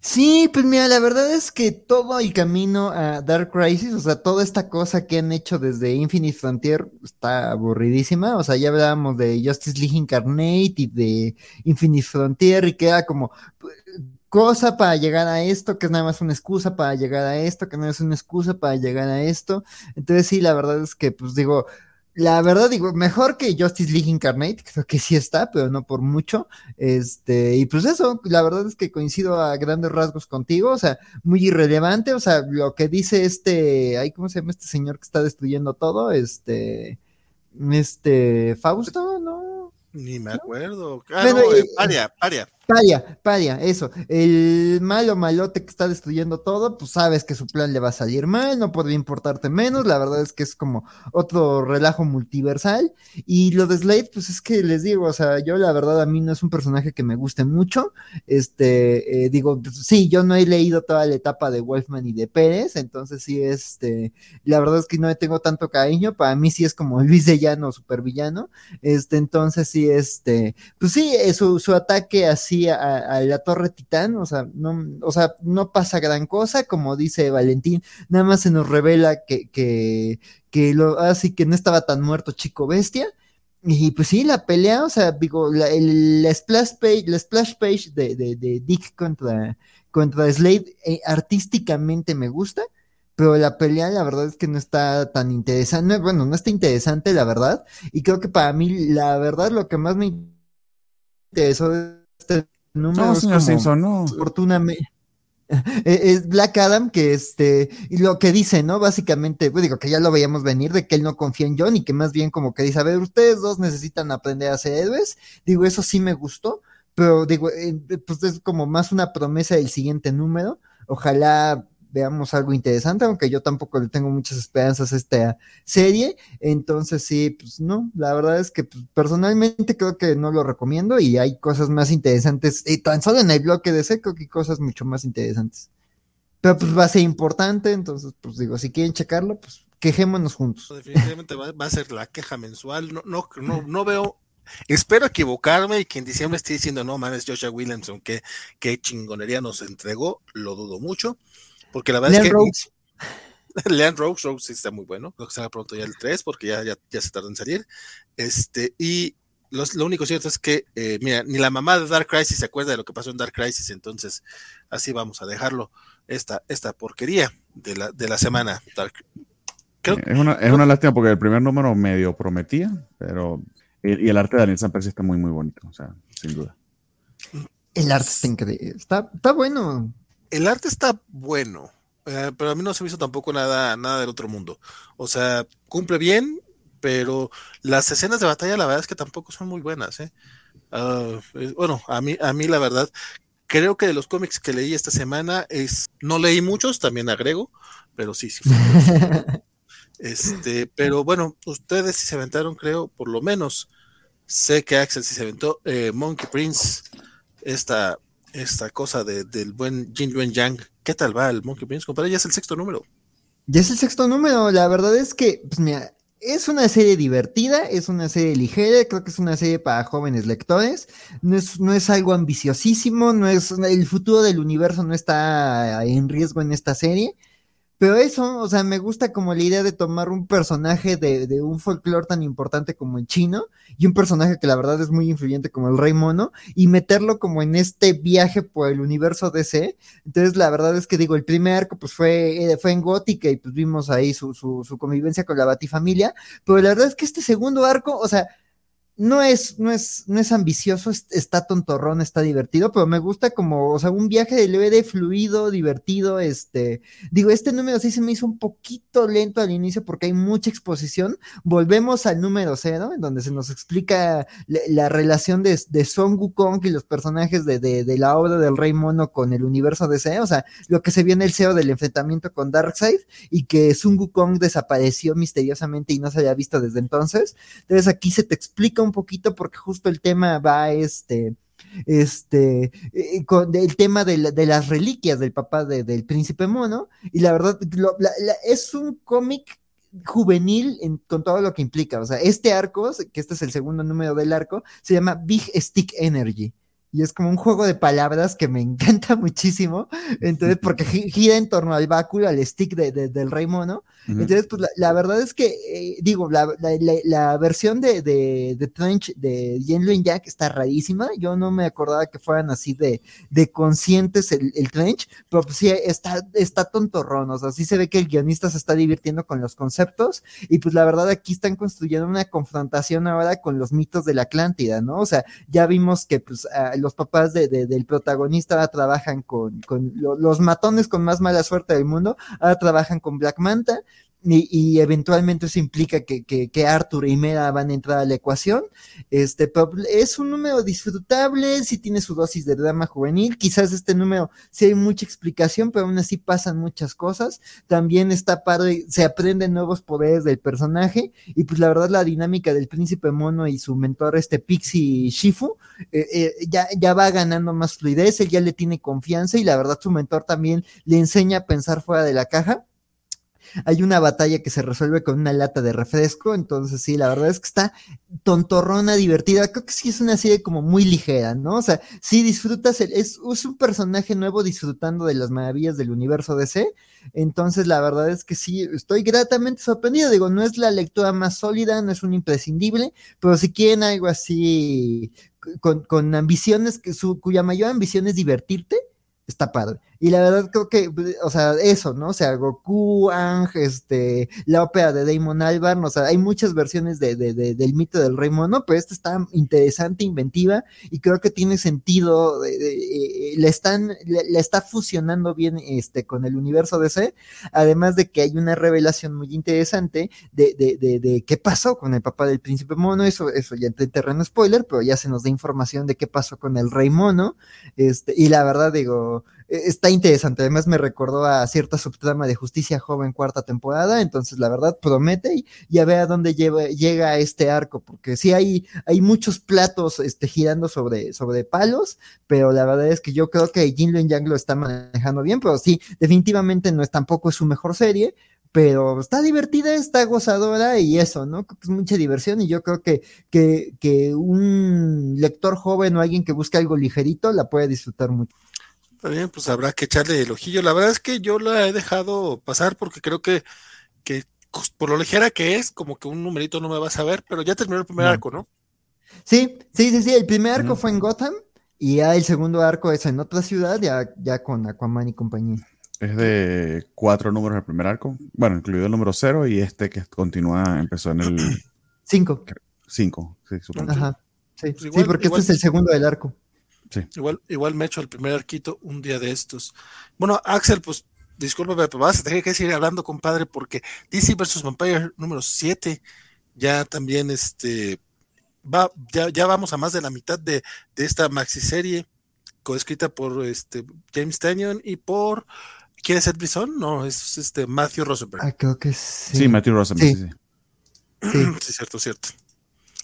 Sí, pues mira, la verdad es que todo el camino a Dark Crisis, o sea, toda esta cosa que han hecho desde Infinite Frontier está aburridísima. O sea, ya hablábamos de Justice League Incarnate y de Infinite Frontier y queda como cosa para llegar a esto, que es nada más una excusa para llegar a esto, que no es una excusa para llegar a esto. Entonces sí, la verdad es que, pues digo, la verdad digo, mejor que Justice League Incarnate, creo que sí está, pero no por mucho. Este, y pues eso, la verdad es que coincido a grandes rasgos contigo, o sea, muy irrelevante, o sea, lo que dice este, ay, ¿cómo se llama este señor que está destruyendo todo? Este, este, Fausto, ¿no? Ni me acuerdo. Ah, no, eh, paria, paria. Paria, paria, eso. El malo malote que está destruyendo todo, pues sabes que su plan le va a salir mal, no podría importarte menos. La verdad es que es como otro relajo multiversal. Y lo de Slade, pues es que les digo, o sea, yo la verdad a mí no es un personaje que me guste mucho. Este, eh, digo, pues, sí, yo no he leído toda la etapa de Wolfman y de Pérez, entonces sí, este, la verdad es que no le tengo tanto cariño. Para mí sí es como Luis de Llano, supervillano. Este, entonces sí, este, pues sí, eh, su, su ataque así a, la Torre Titán, o sea, no, o sea, no pasa gran cosa, como dice Valentín, nada más se nos revela que, que, que lo, así que no estaba tan muerto Chico Bestia. Y pues sí, la pelea, o sea, digo, la, el, splash page, la splash page de, de, Dick contra, contra Slade eh, artísticamente me gusta, pero la pelea la verdad es que no está tan interesante, bueno, no está interesante la verdad, y creo que para mí la verdad lo que más me interesó este no, señor Simpson, no. Fortunamente. Es Black Adam que este, y lo que dice, ¿no? Básicamente, pues digo que ya lo veíamos venir de que él no confía en John y que más bien como que dice, a ver, ustedes dos necesitan aprender a ser héroes. Digo, eso sí me gustó, pero digo, eh, pues es como más una promesa del siguiente número. Ojalá veamos algo interesante, aunque yo tampoco le tengo muchas esperanzas a esta serie. Entonces, sí, pues no, la verdad es que pues, personalmente creo que no lo recomiendo y hay cosas más interesantes, y tan solo en el bloque de ese creo que hay cosas mucho más interesantes. Pero pues va a ser importante, entonces, pues digo, si quieren checarlo, pues quejémonos juntos. Definitivamente va, a ser la queja mensual. No, no, no, no veo Espero equivocarme y que en diciembre esté diciendo, no mames, Joshua Williamson, qué, qué chingonería nos entregó, lo dudo mucho, porque la verdad es que... Rhodes. Leand Rose, Rose sí está muy bueno, creo que será pronto ya el 3, porque ya, ya, ya se tarda en salir. Este, y lo único cierto es que, eh, mira, ni la mamá de Dark Crisis se acuerda de lo que pasó en Dark Crisis, entonces así vamos a dejarlo, esta, esta porquería de la, de la semana. es, una, es una lástima porque el primer número medio prometía, pero y, el arte de Daniel San está muy, muy bonito, o sea, sin duda. El arte está increíble, está, está bueno. El arte está bueno, eh, pero a mí no se me hizo tampoco nada, nada del otro mundo. O sea, cumple bien, pero las escenas de batalla la verdad es que tampoco son muy buenas. ¿eh? Ah, bueno, a mí, a mí la verdad, creo que de los cómics que leí esta semana es, no leí muchos, también agrego, pero sí, sí. este, pero bueno, ustedes sí se aventaron, creo, por lo menos, sé que Axel sí se aventó, eh, Monkey Prince, esta, esta cosa de, del buen Jin Yuen Yang. ¿Qué tal va el Monkey Prince, compadre? Ya es el sexto número. Ya es el sexto número, la verdad es que, pues mira, es una serie divertida, es una serie ligera, creo que es una serie para jóvenes lectores, no es, no es algo ambiciosísimo, no es, el futuro del universo no está en riesgo en esta serie, pero eso, o sea, me gusta como la idea de tomar un personaje de, de un folclore tan importante como el chino y un personaje que la verdad es muy influyente como el Rey Mono y meterlo como en este viaje por el universo DC. Entonces, la verdad es que digo, el primer arco pues fue, eh, fue en Gótica y pues vimos ahí su, su, su convivencia con la Batifamilia, pero la verdad es que este segundo arco, o sea, no es, no es, no es ambicioso, está tontorrón, está divertido, pero me gusta como, o sea, un viaje de LVD fluido, divertido, este, digo, este número sí se me hizo un poquito lento al inicio porque hay mucha exposición. Volvemos al número cero, en donde se nos explica la, relación de, de Son y los personajes de, de, la obra del Rey Mono con el universo DC, o sea, lo que se vio en el CEO del enfrentamiento con Darkseid y que Sun Wukong desapareció misteriosamente y no se había visto desde entonces. Entonces aquí se te explica un un poquito porque justo el tema va este este, eh, con el tema de, las reliquias del papá del príncipe mono, y la verdad, es un cómic juvenil con todo lo que implica, o sea, este arco, que este es el segundo número del arco, se llama Big Stick Energy, y es como un juego de palabras que me encanta muchísimo. Entonces, porque gira en torno al báculo, al stick de, del rey mono. Entonces, pues la, verdad es que, eh, digo, la, la, versión de, de, de, Trench de Yen Jack está rarísima. Yo no me acordaba que fueran así de, de conscientes el, el Trench, pero pues sí, está, está tontorrón. O sea, sí se ve que el guionista se está divirtiendo con los conceptos. Y pues la verdad, aquí están construyendo una confrontación ahora con los mitos de la Atlántida, ¿no? O sea, ya vimos que pues los papás de, del protagonista trabajan con, con los matones con más mala suerte del mundo, ahora trabajan con Black Manta y, eventualmente eso implica que, que, Arthur y Mera van a entrar a la ecuación. Este, es un número disfrutable, si tiene su dosis de drama juvenil. Quizás este número sí hay mucha explicación, pero aún así pasan muchas cosas. También está padre, se aprenden nuevos poderes del personaje. Y pues la verdad, la dinámica del príncipe mono y su mentor, este Pixie Shifu, eh, eh, ya, ya va ganando más fluidez, él ya le tiene confianza y la verdad su mentor también le enseña a pensar fuera de la caja hay una batalla que se resuelve con una lata de refresco, entonces sí, la verdad es que está tontorrona, divertida, creo que sí es una serie como muy ligera, ¿no? O sea, sí disfrutas, es, es un personaje nuevo disfrutando de las maravillas del universo DC, entonces la verdad es que sí, estoy gratamente sorprendido, digo, no es la lectura más sólida, no es un imprescindible, pero si quieren algo así con, con ambiciones, que su, cuya mayor ambición es divertirte, está padre. Y la verdad creo que, o sea, eso, ¿no? O sea, Goku, Ang, este, la ópera de Damon Albarn, o sea, hay muchas versiones de, de, del mito del rey mono, pero esta está interesante, inventiva, y creo que tiene sentido, eh, le están, le, está fusionando bien este, con el universo DC, además de que hay una revelación muy interesante de, de, qué pasó con el papá del príncipe mono, eso, eso ya entra en terreno spoiler, pero ya se nos da información de qué pasó con el rey mono, este, y la verdad digo, está interesante. Además me recordó a cierta subtrama de Justicia Joven cuarta temporada, entonces la verdad promete y ya ve a dónde llega este arco, porque sí hay, hay muchos platos este, girando sobre, sobre palos, pero la verdad es que yo creo que Jinlo Yang lo está manejando bien, pero sí, definitivamente no es tampoco es su mejor serie, pero está divertida, está gozadora y eso, ¿no? Es mucha diversión y yo creo que, que, que un lector joven o alguien que busque algo ligerito la puede disfrutar mucho. También, pues habrá que echarle el ojillo. La verdad es que yo la he dejado pasar porque creo que, que pues, por lo ligera que es, como que un numerito no me va a saber, pero ya terminó el primer arco, ¿no? Sí, sí, sí, sí. El primer arco fue en Gotham y ya el segundo arco es en otra ciudad, ya, ya con Aquaman y compañía. Es de cuatro números el primer arco, bueno, incluido el número cero y este que continúa, empezó en el... Cinco. Cinco, sí, supongo. Ajá, sí, pues sí porque este es el segundo del arco. Sí. Igual, igual me echo el primer arquito un día de estos. Bueno, Axel, pues discúlpame, pero vas a tener que seguir hablando, compadre, porque DC vs. Vampire número 7 ya también este va, ya, ya vamos a más de la mitad de, de esta maxi serie coescrita por este James Tanyon y por ¿Quién es Ed Brisson? No, es este Matthew Rosenberg. Ah, creo que sí. Sí, Matthew Rosenberg, sí. Sí, sí. cierto, cierto.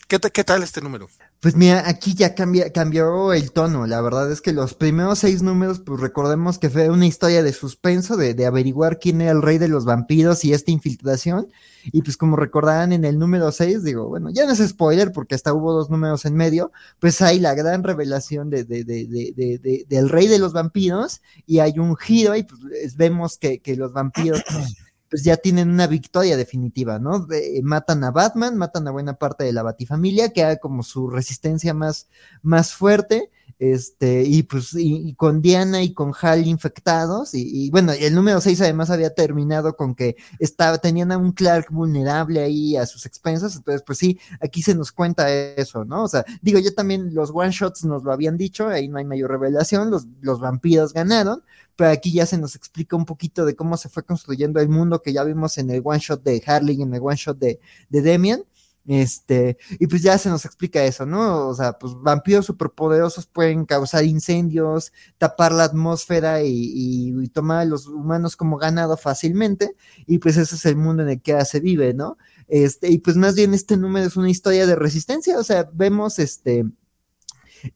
¿Qué, ¿Qué, tal este número? Pues mira, aquí ya cambia, cambió el tono. La verdad es que los primeros seis números, pues recordemos que fue una historia de suspenso, de, de averiguar quién era el rey de los vampiros y esta infiltración. Y pues como recordarán en el número 6, digo, bueno, ya no es spoiler porque hasta hubo dos números en medio, pues hay la gran revelación de, de, de, del rey de los vampiros y hay un giro y pues vemos que, que los vampiros pues ya tienen una victoria definitiva, ¿no? matan a Batman, matan a buena parte de la Batifamilia, que hay como su resistencia más, más fuerte, este, y pues, y, con Diana y con Hal infectados, y, bueno, el número 6 además había terminado con que estaba, tenían a un Clark vulnerable ahí a sus expensas, entonces pues sí, aquí se nos cuenta eso, ¿no? O sea, digo, yo también los one shots nos lo habían dicho, ahí no hay mayor revelación, los, los vampiros ganaron, pero aquí ya se nos explica un poquito de cómo se fue construyendo el mundo que ya vimos en el one shot de Harley, en el one shot de, de Demian. Este, y pues ya se nos explica eso, ¿no? O sea, pues vampiros superpoderosos pueden causar incendios, tapar la atmósfera y, tomar a los humanos como ganado fácilmente, y pues ese es el mundo en el que se vive, ¿no? Este, y pues más bien este número es una historia de resistencia, o sea, vemos este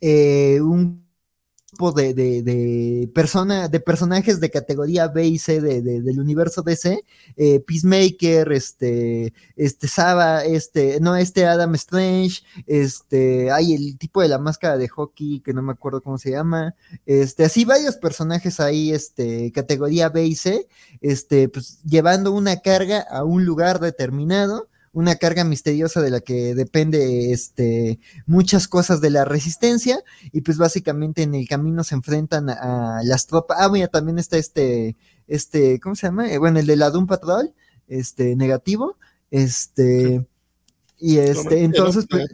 eh, un de, de, de, persona, de personajes de categoría B y C de, del universo DC, eh, Peacemaker, este, este Saba, este, no, este Adam Strange, este, hay el tipo de la máscara de hockey que no me acuerdo cómo se llama, este, así varios personajes ahí, este, categoría B y C, este, pues llevando una carga a un lugar determinado, una carga misteriosa de la que depende este, muchas cosas de la resistencia y pues básicamente en el camino se enfrentan a, las tropas. Ah, mira, también está este, este, ¿cómo se llama? Eh, bueno, el de la Doom Patrol, este, negativo, este, y este, entonces, pues,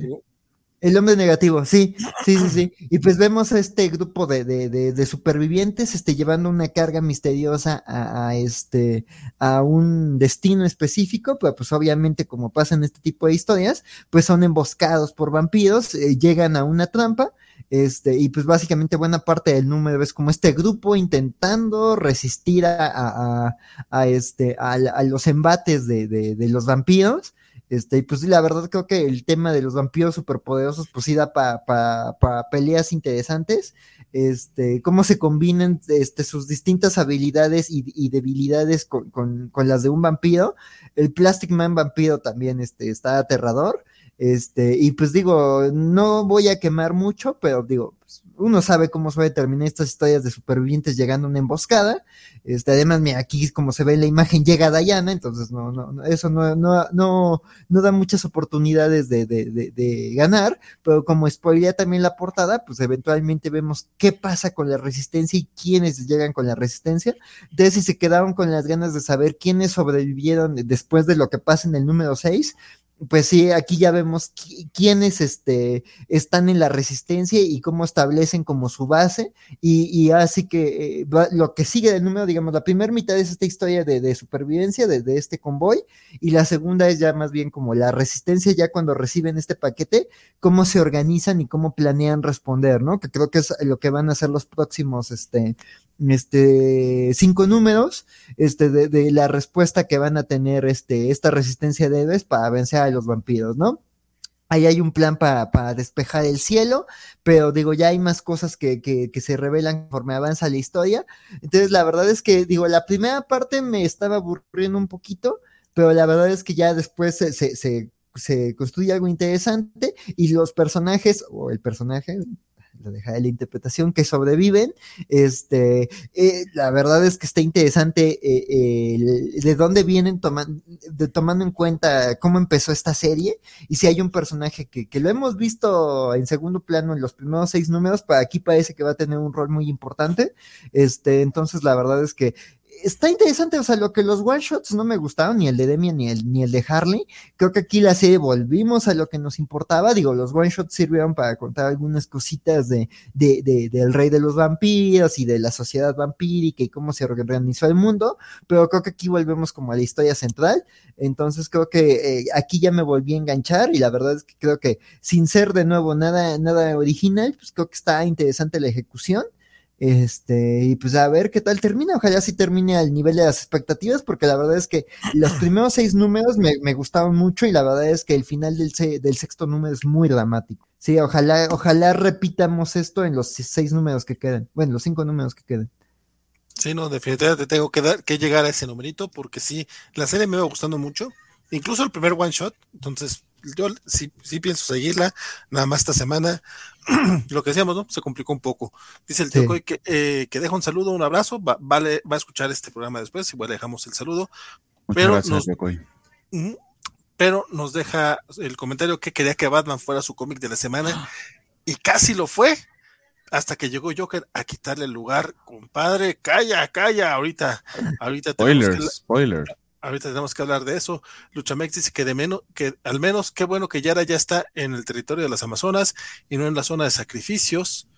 el hombre negativo, sí, sí, sí, sí. Y pues vemos a este grupo de, de, de, supervivientes este, llevando una carga misteriosa a, este, a un destino específico, pero pues obviamente como pasa en este tipo de historias, pues son emboscados por vampiros, eh, llegan a una trampa, este, y pues básicamente buena parte del número es como este grupo intentando resistir a, a, a este, a, los embates de, de los vampiros este, y pues la verdad creo que el tema de los vampiros superpoderosos, pues sí da para pa, peleas interesantes. Este, cómo se combinan este, sus distintas habilidades y, debilidades con, con, con, las de un vampiro. El Plastic Man vampiro también este, está aterrador. Este, y pues digo, no voy a quemar mucho, pero digo, uno sabe cómo suele terminar estas historias de supervivientes llegando a una emboscada. Este, además, mira, aquí como se ve en la imagen, llega Dayana, entonces no, no, eso no, no, no, no da muchas oportunidades de, de, de, ganar, pero como spoilería también la portada, pues eventualmente vemos qué pasa con la resistencia y quiénes llegan con la resistencia. Entonces, si se quedaron con las ganas de saber quiénes sobrevivieron después de lo que pasa en el número 6, pues sí, aquí ya vemos quiénes este, están en la resistencia y cómo establecen como su base. Y, así que eh, lo que sigue del número, digamos, la primera mitad es esta historia de, supervivencia de, este convoy y la segunda es ya más bien como la resistencia ya cuando reciben este paquete, cómo se organizan y cómo planean responder, ¿no? Que creo que es lo que van a hacer los próximos este, este, cinco números, este, de, de, la respuesta que van a tener, este, esta resistencia de héroes para vencer a los vampiros, ¿no? Ahí hay un plan para, para despejar el cielo, pero digo, ya hay más cosas que, que, que, se revelan conforme avanza la historia. Entonces, la verdad es que, digo, la primera parte me estaba aburriendo un poquito, pero la verdad es que ya después se, se, se, se construye algo interesante y los personajes, o el personaje, lo deja de la interpretación, que sobreviven. Este, eh, la verdad es que está interesante eh, de dónde vienen de, tomando en cuenta cómo empezó esta serie y si hay un personaje que, que, lo hemos visto en segundo plano en los primeros seis números, para aquí parece que va a tener un rol muy importante. Este, entonces la verdad es que está interesante, o sea, lo que los one shots no me gustaron, ni el de Demian ni el, ni el de Harley. Creo que aquí la serie volvimos a lo que nos importaba. Digo, los one shots sirvieron para contar algunas cositas de, de, de, del rey de los vampiros y de la sociedad vampírica y cómo se organizó el mundo, pero creo que aquí volvemos como a la historia central. Entonces creo que eh, aquí ya me volví a enganchar y la verdad es que creo que sin ser de nuevo nada, nada original, pues creo que está interesante la ejecución. Este, y pues a ver qué tal termina. Ojalá sí termine al nivel de las expectativas, porque la verdad es que los primeros seis números me, me gustaban mucho y la verdad es que el final del, del, sexto número es muy dramático. Sí, ojalá, ojalá repitamos esto en los seis números que queden. Bueno, los cinco números que queden. Sí, no, definitivamente tengo que, dar, que llegar a ese numerito, porque sí, la serie me va gustando mucho. Incluso el primer one shot, entonces yo sí, sí pienso seguirla, nada más esta semana. lo que decíamos, ¿no? Se complicó un poco. Dice el tío que, eh, que deja un saludo, un abrazo, va, vale, va a escuchar este programa después, igual dejamos el saludo. pero, gracias, nos, pero nos deja el comentario que quería que Batman fuera su cómic de la semana y casi lo fue. Hasta que llegó Joker a quitarle el lugar, compadre, calla, calla, ahorita, ahorita spoilers, spoilers ahorita tenemos que hablar de eso. Luchamex dice que de menos, que al menos qué bueno que Yara ya está en el territorio de las Amazonas y no en la zona de sacrificios.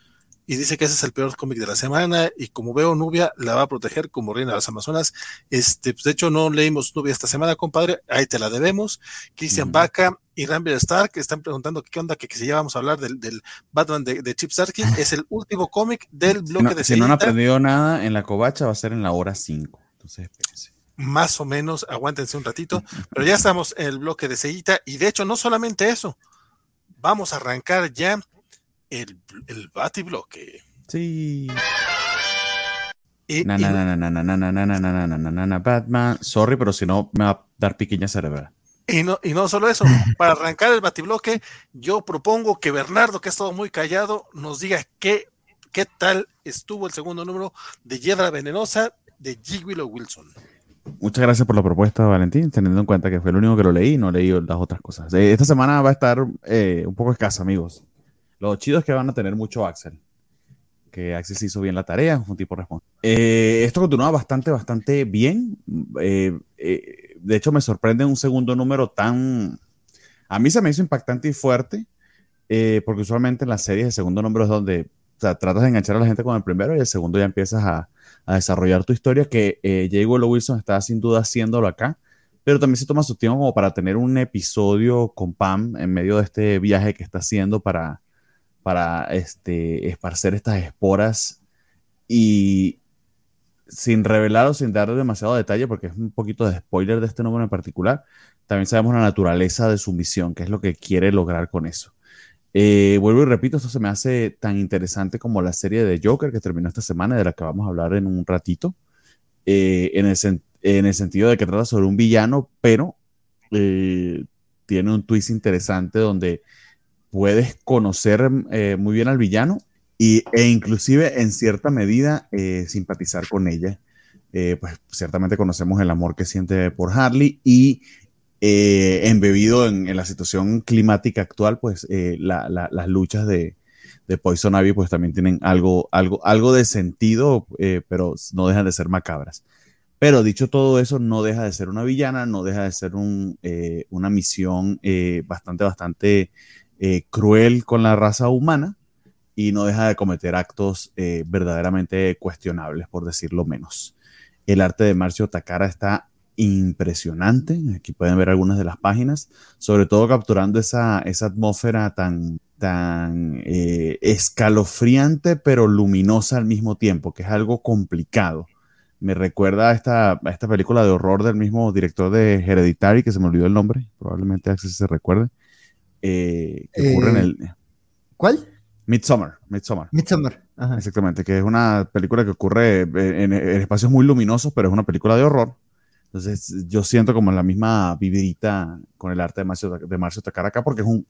Y dice que ese es el peor cómic de la semana. Y como veo, Nubia la va a proteger como reina de las Amazonas. Este, pues de hecho, no leímos Nubia esta semana, compadre. Ahí te la debemos. Christian Baca y Rambler Stark están preguntando qué onda, que, que si ya vamos a hablar del, del Batman de, de, Chip Starkey. Es el último cómic del bloque de Si no han aprendido nada en la covacha, va a ser en la hora 5. Entonces, espérense más o menos, aguántense un ratito, pero ya estamos en el bloque de Seguita y de hecho no solamente eso, vamos a arrancar ya el, el Batibloque. Sí. Batman, sorry, pero si no me va a dar piquiña cerebral. Y no, y no solo eso, para arrancar el batibloque, yo propongo que Bernardo, que ha estado muy callado, nos diga qué, qué tal estuvo el segundo número de Hiedra Venenosa de G. Willow Wilson. Muchas gracias por la propuesta, Valentín, teniendo en cuenta que fue el único que lo leí y no leí las otras cosas. Eh, esta semana va a estar eh, un poco escasa, amigos. Lo chido es que van a tener mucho Axel. Que Axel se hizo bien la tarea, un tipo responsable. Eh, esto continúa bastante, bastante bien. de hecho, me sorprende un segundo número tan. A mí se me hizo impactante y fuerte, porque usualmente en las series el segundo número es donde o sea, tratas de enganchar a la gente con el primero y el segundo ya empiezas a, a desarrollar tu historia, que eh, J. Wilson está sin duda haciéndolo acá, pero también se toma su tiempo como para tener un episodio con Pam en medio de este viaje que está haciendo para, para este, esparcer estas esporas y sin revelar o sin dar demasiado detalle, porque es un poquito de spoiler de este número en particular, también sabemos la naturaleza de su misión, qué es lo que quiere lograr con eso. Eh, vuelvo y repito, esto se me hace tan interesante como la serie de Joker que terminó esta semana, de la que vamos a hablar en un ratito, eh, en, el en, el sentido de que trata sobre un villano, pero eh, tiene un twist interesante donde puedes conocer muy bien al villano y, e inclusive en cierta medida simpatizar con ella. pues ciertamente conocemos el amor que siente por Harley y eh, embebido en, la situación climática actual, pues eh, las luchas de, Poison Ivy pues también tienen algo, algo, algo de sentido, eh, pero no dejan de ser macabras. Pero dicho todo eso, no deja de ser una villana, no deja de ser una misión bastante, bastante cruel con la raza humana y no deja de cometer actos verdaderamente cuestionables, por decirlo menos. El arte de Marcio Takara está impresionante. Aquí pueden ver algunas de las páginas, sobre todo capturando esa, esa atmósfera tan, tan eh, escalofriante pero luminosa al mismo tiempo, que es algo complicado. Me recuerda a esta, esta película de horror del mismo director de Hereditary, que se me olvidó el nombre, probablemente Axel se recuerde, eh, que ocurre en Eh, el... ¿Cuál? Midsommar, Midsommar. Midsommar. Ajá. Exactamente, que es una película que ocurre en, en- en espacios muy luminosos, pero es una película de horror. Entonces, yo siento como la misma vivirita con el arte de Marcio, de Marcio Takara acá, porque es un,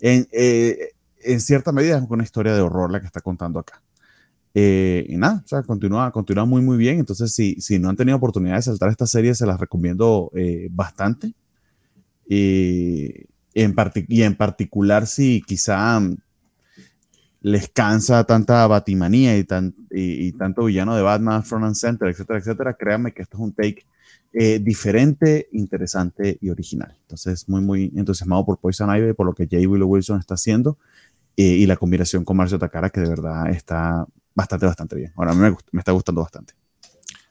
en, eh, en cierta medida es una historia de horror la que está contando acá. Eh, y nada, o sea, continúa, continúa muy, muy bien. Entonces, si, si no han tenido oportunidad de saltar esta serie, se las recomiendo eh, bastante. Y en, y en particular, si quizá mm, les cansa tanta batimanía y, tan, y, y tanto villano de Batman, Front and Center, etcétera, etcétera, créanme que esto es un take eh, diferente, interesante y original. Entonces, muy, muy entusiasmado por Poison Ivy, por lo que J. Willow Wilson está haciendo eh, y la combinación con Marcio Takara, que de verdad está bastante, bastante bien. Ahora, a mí me, me está gustando bastante.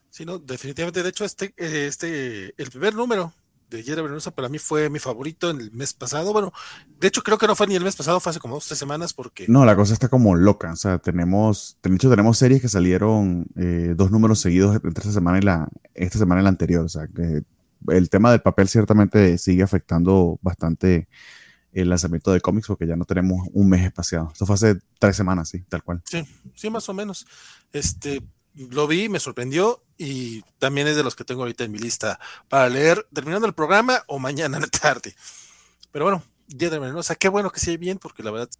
Sí, no, definitivamente. De hecho, este, eh, este, el primer número de Hiedra Venenosa para mí fue mi favorito en el mes pasado. Bueno, de hecho, creo que no fue ni el mes pasado, fue hace como dos, tres semanas, porque No, la cosa está como loca. O sea, tenemos, de hecho, tenemos series que salieron eh, dos números seguidos entre esta semana y la, esta semana y la anterior. O sea, que el tema del papel ciertamente sigue afectando bastante el lanzamiento de cómics porque ya no tenemos un mes espaciado. Esto fue hace tres semanas, sí, tal cual. sí, sí, más o menos. Este, lo vi, me sorprendió y también es de los que tengo ahorita en mi lista para leer terminando el programa o mañana en la tarde. Pero bueno, Hiedra Venenosa, qué bueno que sí bien, porque la verdad,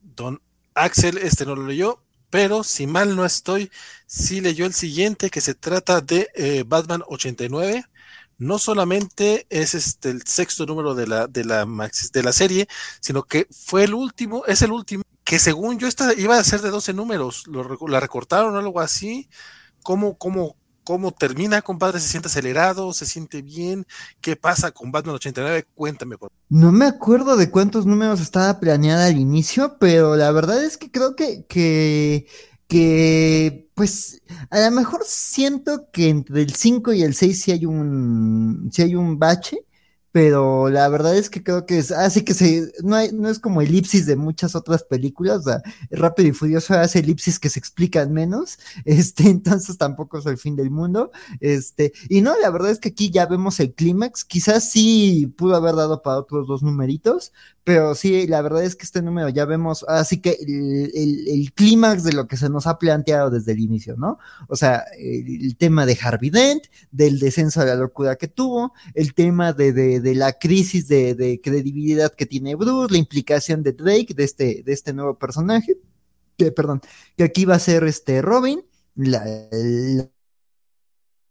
Don Axel, este no lo leyó, pero si mal no estoy, sí leyó el siguiente que se trata de eh, Batman 89. No solamente es este el sexto número de la, de la de la serie, sino que fue el último, es el último, que según yo esta iba a ser de 12 números, lo, la recortaron o algo así. ¿Cómo, cómo, cómo termina, compadre? ¿Se siente acelerado? ¿Se siente bien? ¿Qué pasa con Batman 89? Cuéntame. No me acuerdo de cuántos números estaba planeada al inicio, pero la verdad es que creo que, que, que, pues, a lo mejor siento que entre el 5 y el 6 sí hay un, sí hay un bache, pero la verdad es que creo que es, así que se, no hay, no es como elipsis de muchas otras películas, o sea, Rápido y Furioso hace elipsis que se explican menos, este, entonces tampoco es el fin del mundo, este, y no, la verdad es que aquí ya vemos el clímax, quizás sí pudo haber dado para otros dos numeritos, pero sí, la verdad es que este número ya vemos, así que el, clímax de lo que se nos ha planteado desde el inicio, ¿no? O sea, el, tema de Harvey Dent, del descenso de la locura que tuvo, el tema de- de la crisis de, credibilidad que tiene Bruce, la implicación de Drake, de este, de este nuevo personaje, que, perdón, que aquí va a ser este Robin, la-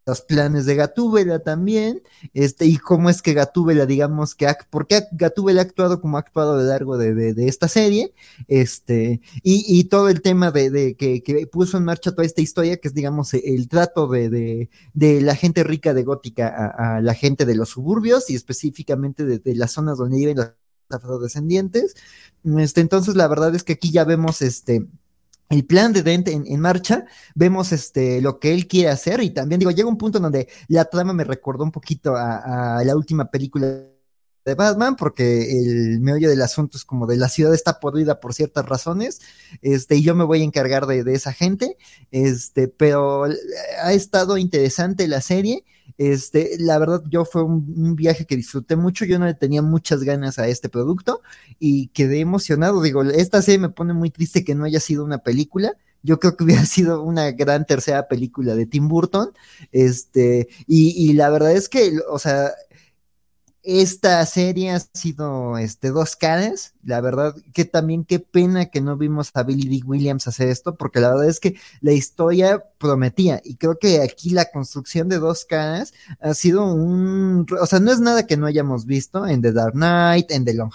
los planes de Gatúbela también, este, y cómo es que Gatúbela, digamos que, por qué Gatúbela ha actuado como ha actuado a lo largo de, de- de esta serie, este, y, y todo el tema de, de que, que puso en marcha toda esta historia, que es, digamos, el trato de, la gente rica de Gótica a, la gente de los suburbios, y específicamente de las zonas donde viven los afrodescendientes. Este, entonces, la verdad es que aquí ya vemos este el plan de Dent en, marcha, vemos este, lo que él quiere hacer y también digo, llega un punto donde la trama me recordó un poquito a, a la última película de Batman, porque el meollo del asunto es como de la ciudad está podrida por ciertas razones, este, y yo me voy a encargar de, de esa gente, este, pero ha estado interesante la serie, este, la verdad, yo fue un, viaje que disfruté mucho, yo no le tenía muchas ganas a este producto y quedé emocionado. Digo, esta serie me pone muy triste que no haya sido una película. Yo creo que hubiera sido una gran tercera película de Tim Burton. Este, y, y la verdad es que, o sea, esta serie ha sido este, dos caras. La verdad que también qué pena que no vimos a Billy D. Williams hacer esto, porque la verdad es que la historia prometía. Y creo que aquí la construcción de dos caras ha sido un. O sea, no es nada que no hayamos visto en The Dark Knight, en The Long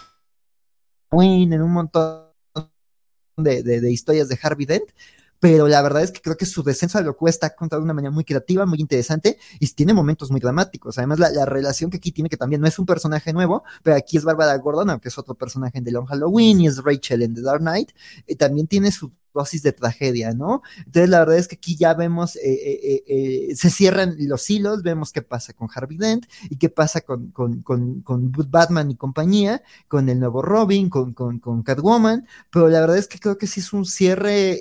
Win, en un montón de, de, de historias de Harvey Dent pero la verdad es que creo que su descenso a locura está contado de una manera muy creativa, muy interesante y tiene momentos muy dramáticos. Además, la, la, relación que aquí tiene, que también no es un personaje nuevo, pero aquí es Bárbara Gordon, aunque es otro personaje en The Long Halloween y es Rachel en The Dark Knight, eh, también tiene su dosis de tragedia, ¿no? Entonces la verdad es que aquí ya vemos, eh, eh, eh, se cierran los hilos, vemos qué pasa con Harvey Dent y qué pasa con, con, con, con Batman y compañía, con el nuevo Robin, con, Catwoman, pero la verdad es que creo que sí es un cierre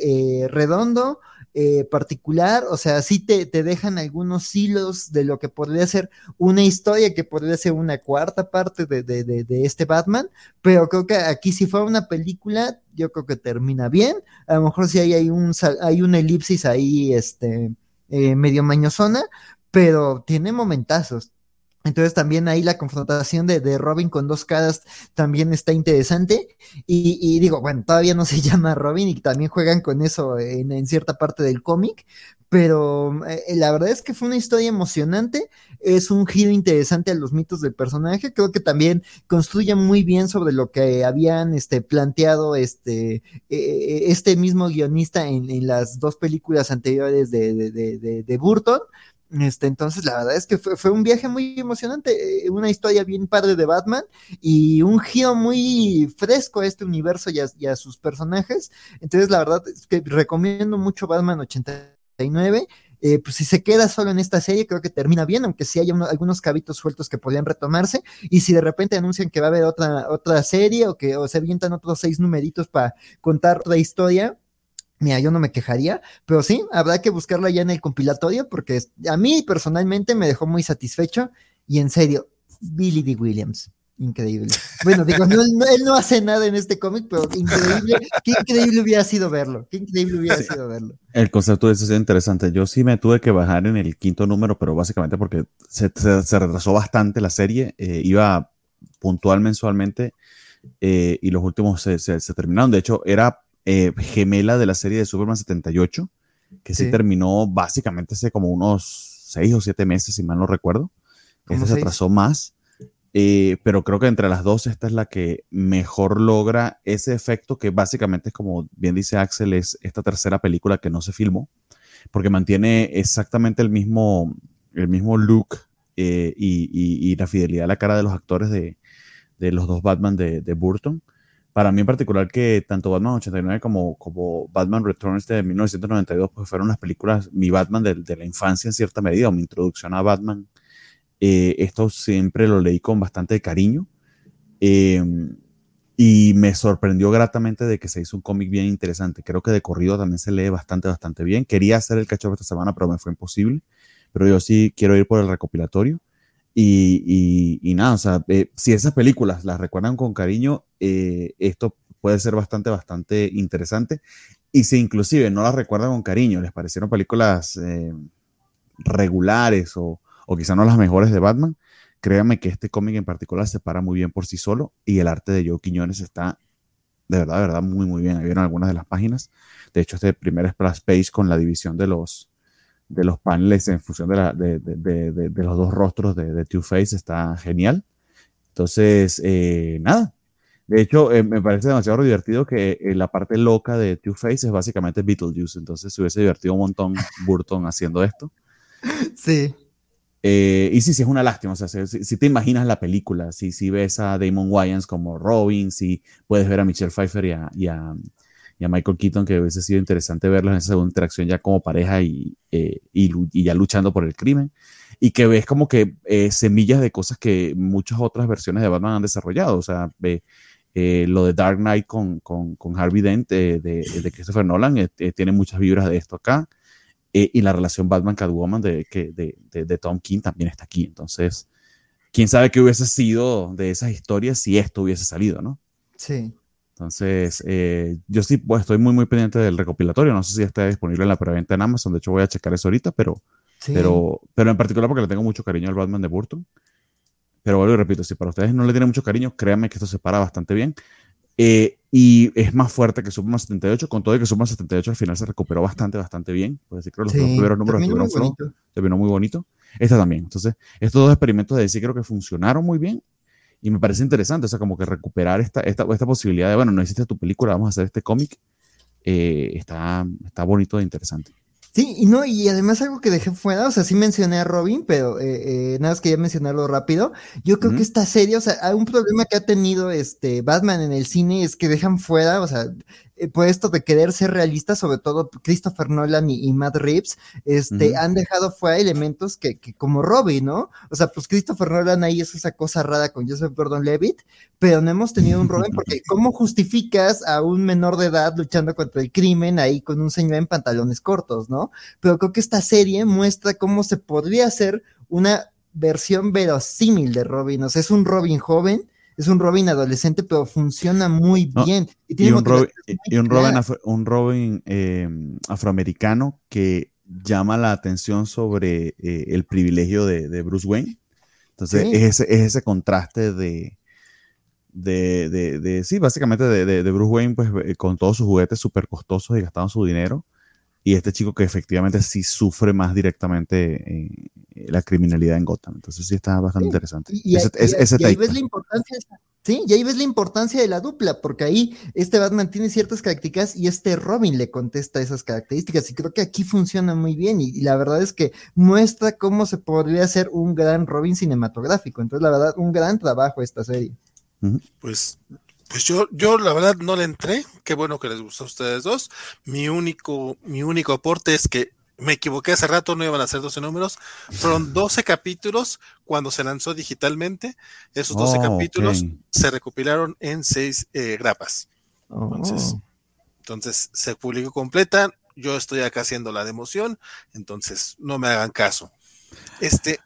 redondo, eh, particular, o sea, sí te, te, dejan algunos hilos de lo que podría ser una historia, que podría ser una cuarta parte de, de, de, este Batman, pero creo que aquí si fuera una película, yo creo que termina bien, a lo mejor sí hay, hay, un, hay una elipsis ahí, este, eh, medio mañosona, pero tiene momentazos. Entonces también ahí la confrontación de, de, Robin con dos caras también está interesante. Y, digo, bueno, todavía no se llama Robin y también juegan con eso en, cierta parte del cómic. Pero eh, la verdad es que fue una historia emocionante, es un giro interesante a los mitos del personaje, creo que también construye muy bien sobre lo que habían este, planteado este, eh, eh, este mismo guionista en, en, las dos películas anteriores de, de, de Burton. Este, entonces, la verdad es que fue, un viaje muy emocionante, eh, una historia bien padre de Batman y un giro muy fresco a este universo y a, sus personajes. Entonces, la verdad es que recomiendo mucho Batman 89. Eh, pues si se queda solo en esta serie, creo que termina bien, aunque sí hay algunos cabitos sueltos que podrían retomarse. Y si de repente anuncian que va a haber otra, otra serie o que o se avientan otros seis numeritos para contar otra historia, Mira, yo no me quejaría, pero sí, habrá que buscarla ya en el compilatorio porque a mí personalmente me dejó muy satisfecho y en serio, Billy D. Williams, increíble. Bueno, digo, él no hace nada en este cómic, pero increíble, qué increíble hubiera sido verlo, qué increíble hubiera sido verlo. El concepto de eso es interesante. Yo sí me tuve que bajar en el quinto número, pero básicamente porque se, retrasó bastante la serie, eh, iba puntual mensualmente eh, y los últimos se, se terminaron. De hecho, era eh, gemela de la serie de Superman 78, que sí, terminó básicamente hace como unos seis o siete meses, si mal no recuerdo. Esta se atrasó más, eh, pero creo que entre las dos esta es la que mejor logra ese efecto que básicamente es como bien dice Axel, es esta tercera película que no se filmó, porque mantiene exactamente el mismo, el mismo look eh, y, la fidelidad a la cara de los actores de, los dos Batman de Burton para mí en particular que tanto Batman 89 como, como Batman Returns de 1992 pues fueron las películas, mi Batman de, la infancia en cierta medida, o mi introducción a Batman. Eh, esto siempre lo leí con bastante cariño em, y me sorprendió gratamente de que se hizo un cómic bien interesante. Creo que de corrido también se lee bastante, bastante bien. Quería hacer el cacho esta semana, pero me fue imposible. Pero yo sí quiero ir por el recopilatorio. Y, nada, o sea, eh, si esas películas las recuerdan con cariño, eh, esto puede ser bastante, bastante interesante. Y si inclusive no las recuerdan con cariño, les parecieron películas eh, regulares o, o quizá no las mejores de Batman, créanme que este cómic en particular se para muy bien por sí solo y el arte de Joe Quiñones está de verdad, de verdad, muy, muy bien. Ahí vieron algunas de las páginas. De hecho, este primer splash page con la división de los, de los paneles en función de, de, los dos rostros de, Two-Face está genial. Entonces, eh, nada. De hecho, eh, me parece demasiado divertido que eh, la parte loca de Two-Face es básicamente Beetlejuice. Entonces, se hubiese divertido un montón Burton haciendo esto. Sí. y sí, sí, es una lástima. O sea, si, te imaginas la película, si, si ves a Damon Wayans como Robin, si puedes ver a Michelle Pfeiffer y a y a Michael Keaton, que hubiese sido interesante verlos en esa segunda interacción ya como pareja y, eh, y, ya luchando por el crimen. Y que ves como que eh, semillas de cosas que muchas otras versiones de Batman han desarrollado. O sea, eh, lo de Dark Knight con, con, Harvey Dent de, de, Christopher Nolan tiene muchas vibras de esto acá. y la relación Batman-Catwoman de, de, de Tom King también está aquí. Entonces, quién sabe qué hubiese sido de esas historias si esto hubiese salido, ¿no? Sí. Entonces, eh, yo sí pues, estoy muy, muy pendiente del recopilatorio. No sé si está disponible en la preventa en Amazon. De hecho, voy a checar eso ahorita, pero, pero, pero en particular porque le tengo mucho cariño al Batman de Burton. Pero vuelvo y repito, si para ustedes no le tienen mucho cariño, créanme que esto se para bastante bien. Eh, y es más fuerte que Superman 78, con todo y que Superman 78 al final se recuperó bastante, bastante bien. Pues decir que los dos primeros números terminó muy bonito. Esta también. Entonces, estos dos experimentos de DC creo que funcionaron muy bien y me parece interesante, o sea, como que recuperar esta, esta, esta posibilidad de, bueno, no hiciste tu película, vamos a hacer este cómic, eh, está, está bonito e interesante. Sí, y no, y además algo que dejé fuera, o sea, sí mencioné a Robin, pero eh, eh, nada más quería mencionarlo rápido. Yo creo que esta serie, o sea, un problema que ha tenido este Batman en el cine es que dejan fuera, o sea, por esto de querer ser realista, sobre todo Christopher Nolan y, Matt Reeves, este, han dejado fuera elementos que, que, como Robbie, ¿no? O sea, pues Christopher Nolan ahí es esa cosa rara con Joseph Gordon-Levitt, pero no hemos tenido un Robin porque ¿cómo justificas a un menor de edad luchando contra el crimen ahí con un señor en pantalones cortos, ¿no? Pero creo que esta serie muestra cómo se podría hacer una versión verosímil de Robin, o sea, es un Robin joven, es un Robin adolescente, pero funciona muy bien. Y, un, Robin, em, afroamericano que llama la atención sobre eh, el privilegio de, Bruce Wayne. Entonces, es, ese, contraste de, de, sí, básicamente de, Bruce Wayne, pues eh, con todos sus juguetes súper costosos y gastando su dinero, y este chico que efectivamente sí sufre más directamente eh, la criminalidad en Gotham. Entonces sí está bastante interesante. Y, ahí ves la importancia, sí, y ahí ves la importancia de la dupla, porque ahí este Batman tiene ciertas características y este Robin le contesta esas características. Y creo que aquí funciona muy bien. Y, la verdad es que muestra cómo se podría hacer un gran Robin cinematográfico. Entonces, la verdad, un gran trabajo esta serie. Pues pues yo, yo la verdad no le entré. Qué bueno que les gustó a ustedes dos. Mi único, mi único aporte es que me equivoqué hace rato, no iban a ser 12 números. Fueron 12 capítulos cuando se lanzó digitalmente. Esos 12 capítulos se recopilaron en 6 eh, grapas. Entonces, oh. entonces se publicó completa. Yo estoy acá haciendo la democión, entonces no me hagan caso. Este,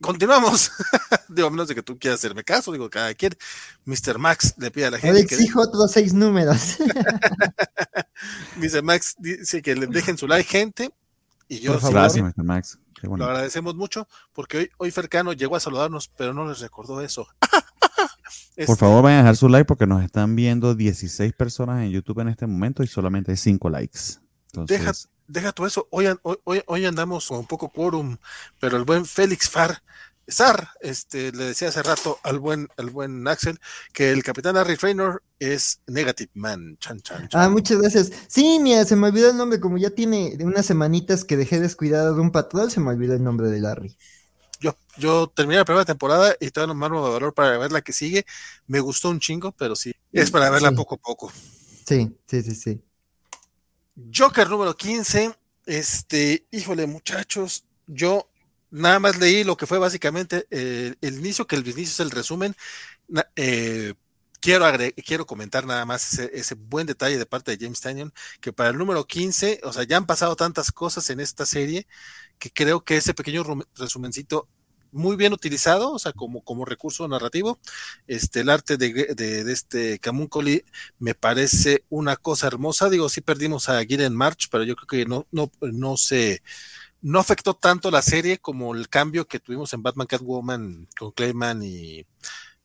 continuamos. digo, a menos de que tú quieras hacerme caso, digo, cada quien. Mr. Max le pide a la gente. Le exijo otros seis números. Mr. Max dice que le dejen su like, gente. Y yo. Gracias, Mr. Max. Lo agradecemos mucho porque hoy, hoy Fercano llegó a saludarnos, pero no les recordó eso. Por favor, vayan a dejar su like porque nos están viendo 16 personas en YouTube en este momento y solamente hay 5 likes. Entonces, deja todo eso, hoy, hoy, hoy andamos con un poco quórum, pero el buen Félix Far, Sar, este, le decía hace rato al buen, al buen Axel que el capitán Harry Trainer es Negative Man. Chan, chan, Ah, muchas gracias. Sí, mira, se me olvidó el nombre, como ya tiene unas semanitas que dejé descuidado de un patrón, se me olvidó el nombre de Larry. Yo, yo terminé la primera temporada y todavía no me armo de valor para ver la que sigue. Me gustó un chingo, pero sí, es para verla poco a poco. Sí, sí, sí, sí. Joker número 15. Este, híjole, muchachos, yo nada más leí lo que fue básicamente eh, el inicio, que el inicio es el resumen. Eh, quiero, quiero comentar nada más ese, buen detalle de parte de James Tannion, que para el número 15, o sea, ya han pasado tantas cosas en esta serie que creo que ese pequeño resumencito muy bien utilizado, o sea, como, como recurso narrativo. Este, el arte de, de, este Camuncoli me parece una cosa hermosa. Digo, sí perdimos a Gideon March, pero yo creo que no, no, no se, no afectó tanto la serie como el cambio que tuvimos en Batman Catwoman con Clayman y,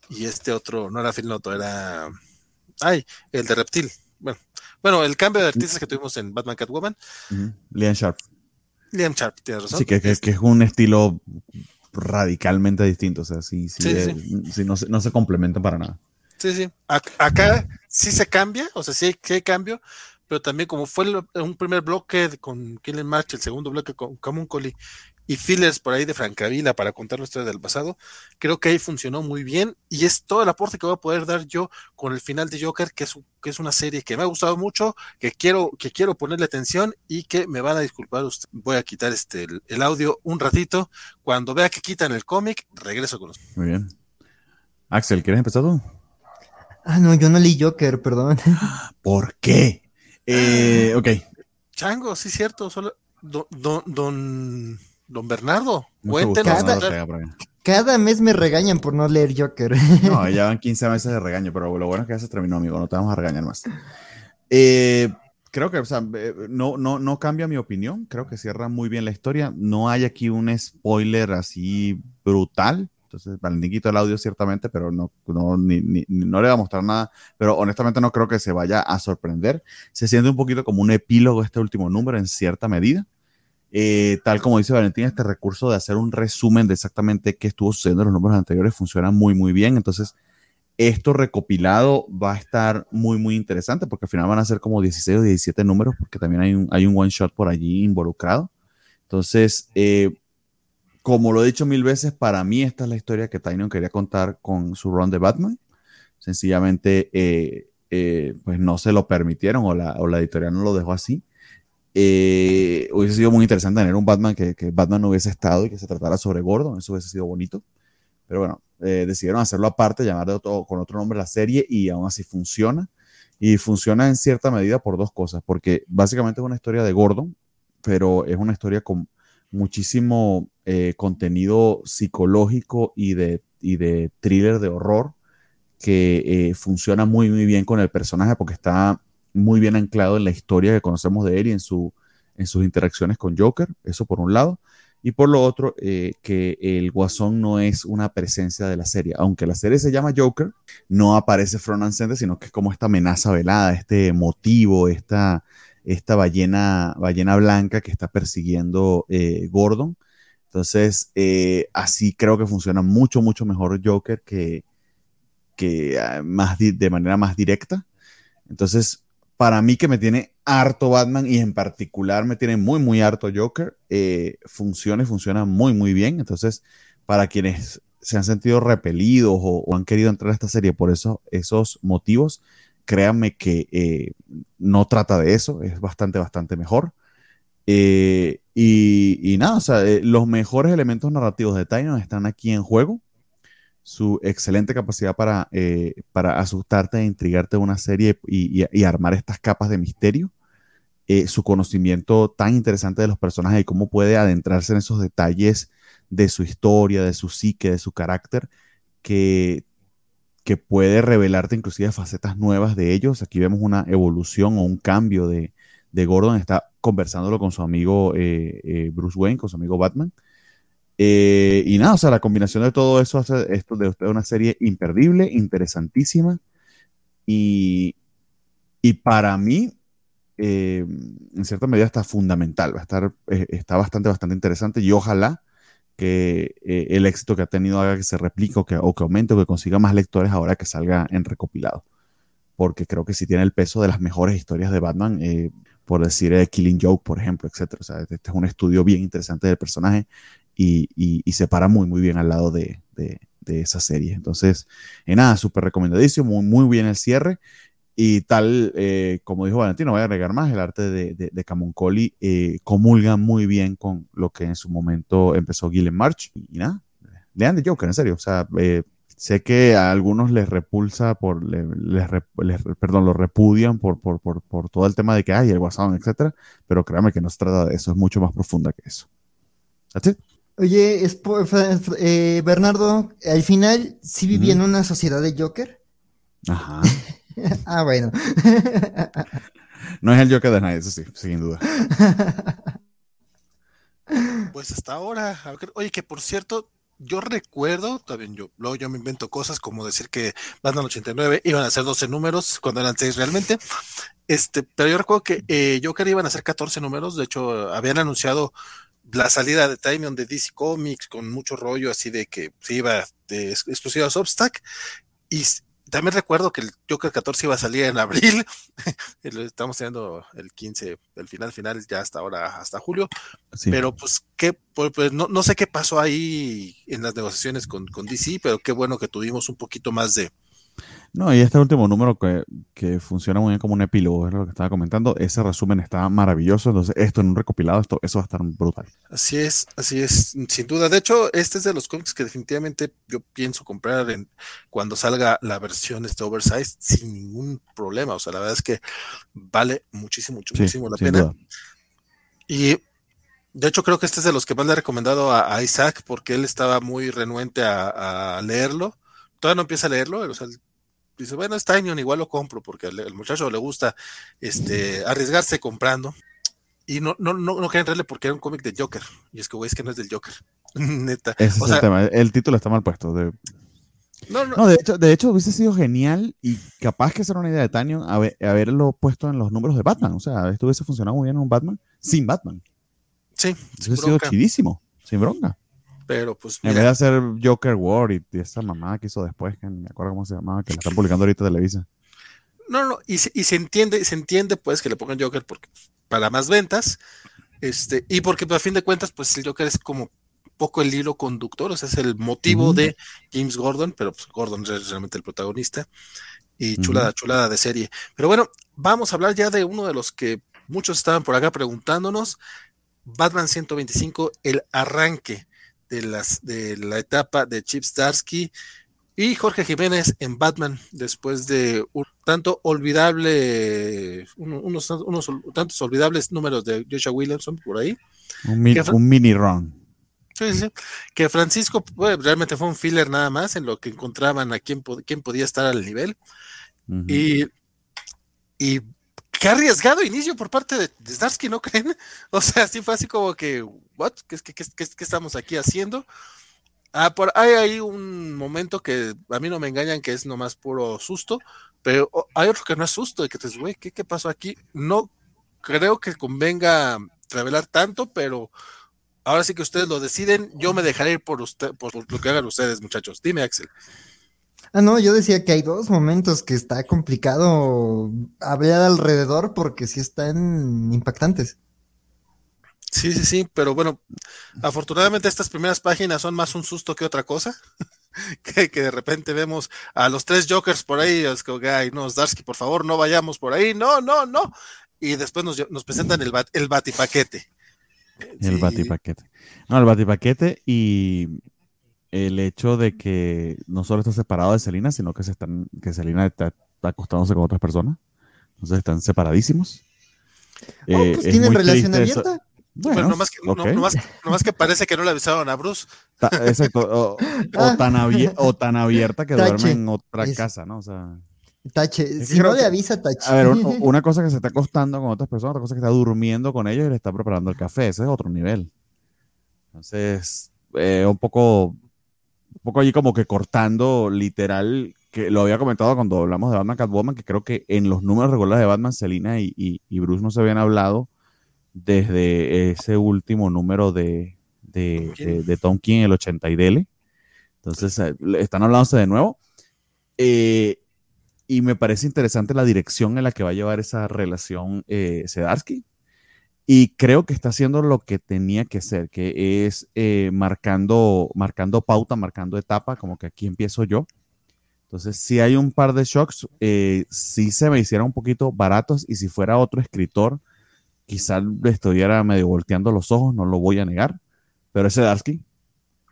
y este otro, no era Phil Noto, era, ay, el de Reptil. Bueno, bueno, el cambio de artistas que tuvimos en Batman Catwoman. Liam Sharp. Liam Sharp, tienes razón. Sí, que, que, que es un estilo radicalmente distinto. O sea, sí, sí, no, se, no se complementa para nada. Sí, sí. Acá sí se cambia, o sea, sí hay, sí hay cambio, pero también como fue un primer bloque con Killing March, el segundo bloque con Camuncoli y fillers por ahí de Francavila para contar la historia del pasado, creo que ahí funcionó muy bien y es todo el aporte que voy a poder dar yo con el final de Joker, que es, que es una serie que me ha gustado mucho, que quiero, que quiero ponerle atención y que me van a disculpar usted. Voy a quitar este el, audio un ratito. Cuando vea que quitan el cómic, regreso con los. Muy bien. Axel, ¿quieres empezar tú? Ah, no, yo no leí Joker, perdón. ¿Por qué? Eh, ok. Chango, sí, cierto. Solo don, don Don Bernardo, cuéntenos. Cada, mes me regañan por no leer Joker. No, ya van 15 meses de regaño, pero lo bueno es que ya se terminó, amigo. No te vamos a regañar más. Eh, creo que, o sea, eh, no, no, no cambia mi opinión. Creo que cierra muy bien la historia. No hay aquí un spoiler así brutal. Entonces, Valentín el audio ciertamente, pero no, no, no le va a mostrar nada. Pero honestamente no creo que se vaya a sorprender. Se siente un poquito como un epílogo este último número en cierta medida. Eh, tal como dice Valentín, este recurso de hacer un resumen de exactamente qué estuvo sucediendo en los números anteriores funciona muy, muy bien. Entonces, esto recopilado va a estar muy, muy interesante porque al final van a ser como 16 o 17 números porque también hay un, hay un one shot por allí involucrado. Entonces, eh, como lo he dicho mil veces, para mí esta es la historia que Tynion quería contar con su run de Batman. Sencillamente, eh, eh, pues no se lo permitieron o la, o la editorial no lo dejó así. Eh, hubiese sido muy interesante tener un Batman que, que, Batman no hubiese estado y que se tratara sobre Gordon, eso hubiese sido bonito. Pero bueno, eh, decidieron hacerlo aparte, llamar con otro nombre la serie y aún así funciona. Y funciona en cierta medida por dos cosas, porque básicamente es una historia de Gordon, pero es una historia con muchísimo eh, contenido psicológico y de, y de thriller de horror que eh, funciona muy, muy bien con el personaje porque está muy bien anclado en la historia que conocemos de él y en, su, en sus interacciones con Joker, eso por un lado. Y por lo otro, eh, que el Guasón no es una presencia de la serie. Aunque la serie se llama Joker, no aparece Front and sino que es como esta amenaza velada, este motivo, esta, esta ballena, ballena blanca que está persiguiendo eh, Gordon. Entonces, eh, así creo que funciona mucho, mucho mejor Joker que, que ah, más de manera más directa. Entonces, para mí que me tiene harto Batman y en particular me tiene muy, muy harto Joker, eh, funciona y funciona muy, muy bien. Entonces, para quienes se han sentido repelidos o, han querido entrar a esta serie por eso, esos motivos, créanme que eh, no trata de eso, es bastante, bastante mejor. Eh, y, nada, o sea, los mejores elementos narrativos de Tynion están aquí en juego su excelente capacidad para, eh, para asustarte e intrigarte de una serie y, armar estas capas de misterio, eh, su conocimiento tan interesante de los personajes y cómo puede adentrarse en esos detalles de su historia, de su psique, de su carácter, que, que puede revelarte inclusive facetas nuevas de ellos. Aquí vemos una evolución o un cambio de, de Gordon, está conversándolo con su amigo eh, Bruce Wayne, con su amigo Batman eh, y nada, o sea, la combinación de todo eso hace esto de una serie imperdible, interesantísima. Y, y para mí, eh, en cierta medida, está fundamental. Va a estar, eh, está bastante, bastante interesante. Y ojalá que el éxito que ha tenido haga que se replique o que, o que aumente o que consiga más lectores ahora que salga en recopilado. Porque creo que si tiene el peso de las mejores historias de Batman, por decir Killing Joke, por ejemplo, etc. O sea, este es un estudio bien interesante del personaje y, se para muy, muy bien al lado de, esa serie. Entonces, en nada, súper recomendadísimo, muy, muy bien el cierre. Y tal, eh, como dijo Valentino, voy a agregar más, el arte de, de, de Camoncoli eh, comulga muy bien con lo que en su momento empezó Gillen March. Y, nada, lean de Joker, en serio. O sea, eh, sé que a algunos les repulsa, por, les, perdón, lo repudian por, por, por, todo el tema de que hay el WhatsApp, etcétera, pero créanme que no se trata de eso, es mucho más profunda que eso. That's it. Oye, eh, Bernardo, al final sí vivía en una sociedad de Joker. Ajá. ah, bueno. no es el Joker de nadie, eso sí, sin duda. Pues hasta ahora, oye, que por cierto, yo recuerdo, también yo, luego yo me invento cosas como decir que Batman 89 iban a ser 12 números cuando eran 6 realmente. Este, pero yo recuerdo que eh, Joker iban a ser 14 números, de hecho habían anunciado la salida de Timon de DC Comics con mucho rollo así de que se iba de exclusiva a Substack y también recuerdo que el Joker 14 iba a salir en abril, estamos teniendo el 15, el final final ya hasta ahora, hasta julio, pero pues, ¿qué, pues, pues no, no, sé qué pasó ahí en las negociaciones con, con DC, pero qué bueno que tuvimos un poquito más de, no, y este último número que, que, funciona muy bien como un epílogo, es lo que estaba comentando, ese resumen está maravilloso, entonces esto en un recopilado, esto, eso va a estar brutal. Así es, así es, sin duda. De hecho, este es de los cómics que definitivamente yo pienso comprar en, cuando salga la versión este oversize sin ningún problema. O sea, la verdad es que vale muchísimo, muchísimo la pena. Y de hecho, creo que este es de los que más le he recomendado a, Isaac porque él estaba muy renuente a, a leerlo. Todavía no empieza a leerlo, o sea, dice, bueno, es Tinyon, igual lo compro, porque al, muchacho le gusta este, arriesgarse comprando. Y no, no, no, no entrarle porque era un cómic de Joker. Y es que, güey, es que no es del Joker. Neta. Ese es el tema. El título está mal puesto. De... No, no. no de, hecho, de hecho, hubiese sido genial y capaz que ser una idea de Tanyon haberlo puesto en los números de Batman. O sea, esto hubiese funcionado muy bien en un Batman sin Batman. Sí. Hubiese sido chidísimo, sin bronca. Pero pues. En vez de hacer Joker War y, esa mamá que hizo después, que me acuerdo cómo se llamaba, que la están publicando ahorita Televisa. No, no, y se, y se entiende, se entiende pues que le pongan Joker porque para más ventas, este, y porque pues, a fin de cuentas, pues el Joker es como poco el hilo conductor, o sea, es el motivo de James Gordon, pero pues, Gordon es realmente el protagonista. Y chulada, chulada de serie. Pero bueno, vamos a hablar ya de uno de los que muchos estaban por acá preguntándonos. Batman 125, el arranque de, las, de la etapa de Chip Starsky y Jorge Jiménez en Batman después de un tanto olvidable, unos, unos, tantos olvidables números de Joshua Williamson por ahí. Un, mini run. Sí, sí, que Francisco realmente fue un filler nada más en lo que encontraban a quién, quién podía estar al nivel. Y, y qué arriesgado inicio por parte de, de ¿no creen? O sea, sí fue así como que, ¿what? ¿Qué, qué, qué, qué estamos aquí haciendo? Ah, por hay ahí un momento que a mí no me engañan que es nomás puro susto, pero hay otro que no es susto, de que te güey, ¿qué, ¿qué pasó aquí? No creo que convenga revelar tanto, pero ahora sí que ustedes lo deciden, yo me dejaré ir por usted, por lo que hagan ustedes, muchachos. Dime, Axel. Ah, no, yo decía que hay dos momentos que está complicado hablar alrededor porque sí están impactantes. Sí, sí, sí, pero bueno, afortunadamente estas primeras páginas son más un susto que otra cosa. que, de repente vemos a los tres Jokers por ahí, es como que, ay, no, Darsky, por favor, no vayamos por ahí, no, no, no. Y después nos, presentan el, el batipaquete. El batipaquete. No, el batipaquete y el hecho de que no solo está separado de Selina, sino que se están, que Selina está, acostándose con otras personas. Entonces están separadísimos. Oh, pues eh, tienen relación abierta. Bueno, nomás, que, no, que, parece que no le avisaron a Bruce. exacto. O, tan o, tan abierta que duerme en otra casa, ¿no? O sea. Tache, si no le avisa, tache. A ver, una cosa que se está acostando con otras personas, otra cosa que está durmiendo con ellos y le está preparando el café. Ese es otro nivel. Entonces, eh, un poco, un poco allí como que cortando literal, que lo había comentado cuando hablamos de Batman Catwoman, que creo que en los números regulares de Batman, Selina y, y Bruce no se habían hablado desde ese último número de, de, Tom King, el 80 y Dele. Entonces, eh, están hablándose de nuevo. Eh, y me parece interesante la dirección en la que va a llevar esa relación eh, Sedarsky. Y creo que está haciendo lo que tenía que ser, que es eh, marcando, marcando pauta, marcando etapa, como que aquí empiezo yo. Entonces, si hay un par de shocks, si se me hicieran un poquito baratos y si fuera otro escritor, quizá le estuviera medio volteando los ojos, no lo voy a negar, pero ese Darsky.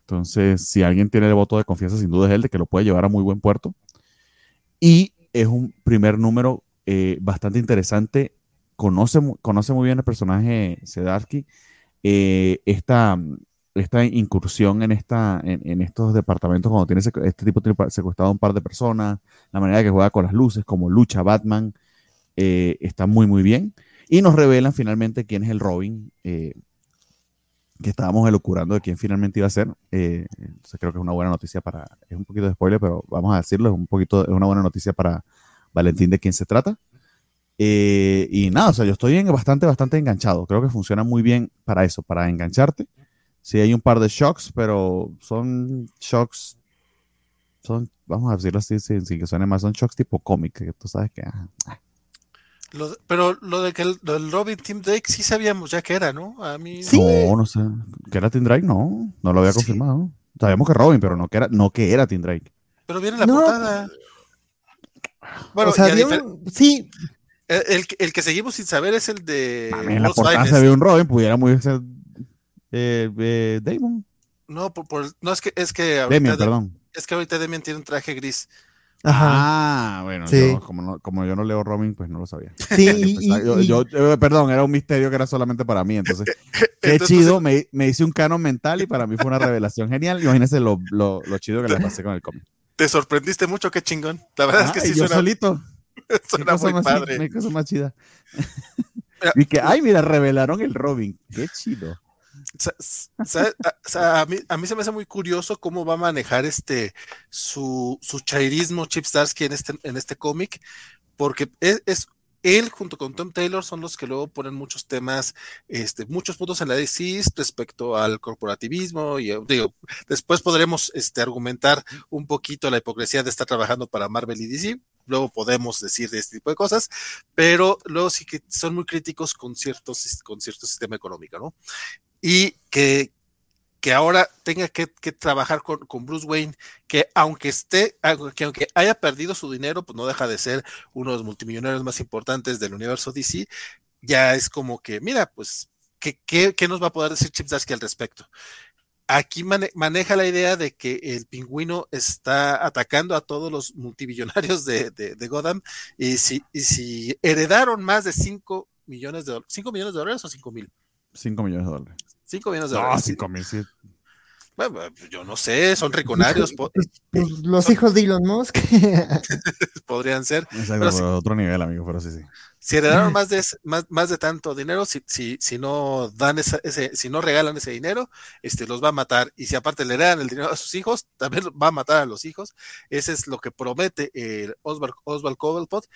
Entonces, si alguien tiene el voto de confianza, sin duda es él de que lo puede llevar a muy buen puerto. Y es un primer número eh, bastante interesante. Conoce, conoce muy bien el personaje Sedarsky. Eh, esta, esta incursión en, esta, en, estos departamentos, cuando tiene este tipo de secuestrado a un par de personas, la manera que juega con las luces, como lucha Batman, eh, está muy, muy bien. Y nos revelan finalmente quién es el Robin, eh, que estábamos elucurando de quién finalmente iba a ser. Creo que es una buena noticia para, es un poquito de spoiler, pero vamos a decirlo, es un poquito, es una buena noticia para Valentín de quién se trata. Eh, y nada, o sea, yo estoy bastante, bastante enganchado. Creo que funciona muy bien para eso, para engancharte. Sí, hay un par de shocks, pero son shocks, son, vamos a decirlo así, sin, que suene más, son shocks tipo cómic, que tú sabes que... Ah, ah pero lo de que el, Robin Tim Drake sí sabíamos ya que era, ¿no? A mí No, no sé. ¿Que era Tim Drake? No, no lo había confirmado. Sabíamos que Robin, pero no que era, no que era Tim Drake. Pero viene la portada. Bueno, o sea, sí. El, el, que seguimos sin saber es el de. A mí en la portada se ve un Robin, pudiera muy ser eh, eh, Damon. No, por, no es que es que ahorita, perdón. Es que ahorita Demian tiene un traje gris. Ajá. Ah, bueno, yo, como, yo no leo Robin, pues no lo sabía. Sí, yo, eh, perdón, era un misterio que era solamente para mí. Entonces, qué chido, me, me, hice un canon mental y para mí fue una revelación genial. Imagínense lo, lo, lo chido que le pasé con el cómic. Te sorprendiste mucho, qué chingón. La verdad es que sí yo solito. Suena muy más, padre. Mi cosa más chida. y que, ay, mira, revelaron el Robin. Qué chido a, mí, a, mí, se me hace muy curioso cómo va a manejar este su, su chairismo Chip Starsky en este, en este cómic, porque es, él junto con Tom Taylor son los que luego ponen muchos temas, este, muchos puntos en la DC respecto al corporativismo y digo, después podremos este, argumentar un poquito la hipocresía de estar trabajando para Marvel y DC, luego podemos decir de este tipo de cosas, pero luego sí que son muy críticos con ciertos, con cierto sistema económico, ¿no? y que que ahora tenga que, trabajar con, Bruce Wayne, que aunque esté, que aunque haya perdido su dinero, pues no deja de ser uno de los multimillonarios más importantes del universo DC, ya es como que, mira, pues, ¿qué, qué, nos va a poder decir Chip Darsky al respecto? Aquí maneja la idea de que el pingüino está atacando a todos los multimillonarios de, de, Gotham y si, y si heredaron más de 5 millones de dólares, 5 millones de dólares o 5 mil? 5 millones de dólares. 5 millones de dólares. No, 5 mil, sí. Bueno, yo no sé, son riconarios. Pues, pues, los hijos de Elon Musk. podrían ser. Exacto, otro nivel, amigo, pero sí, sí. Si heredaron más de, más, más de tanto dinero, si, si, si no dan ese, si no regalan ese dinero, este, los va a matar. Y si aparte le heredan el dinero a sus hijos, también va a matar a los hijos. Ese es lo que promete el Oswald, Oswald Cobblepot.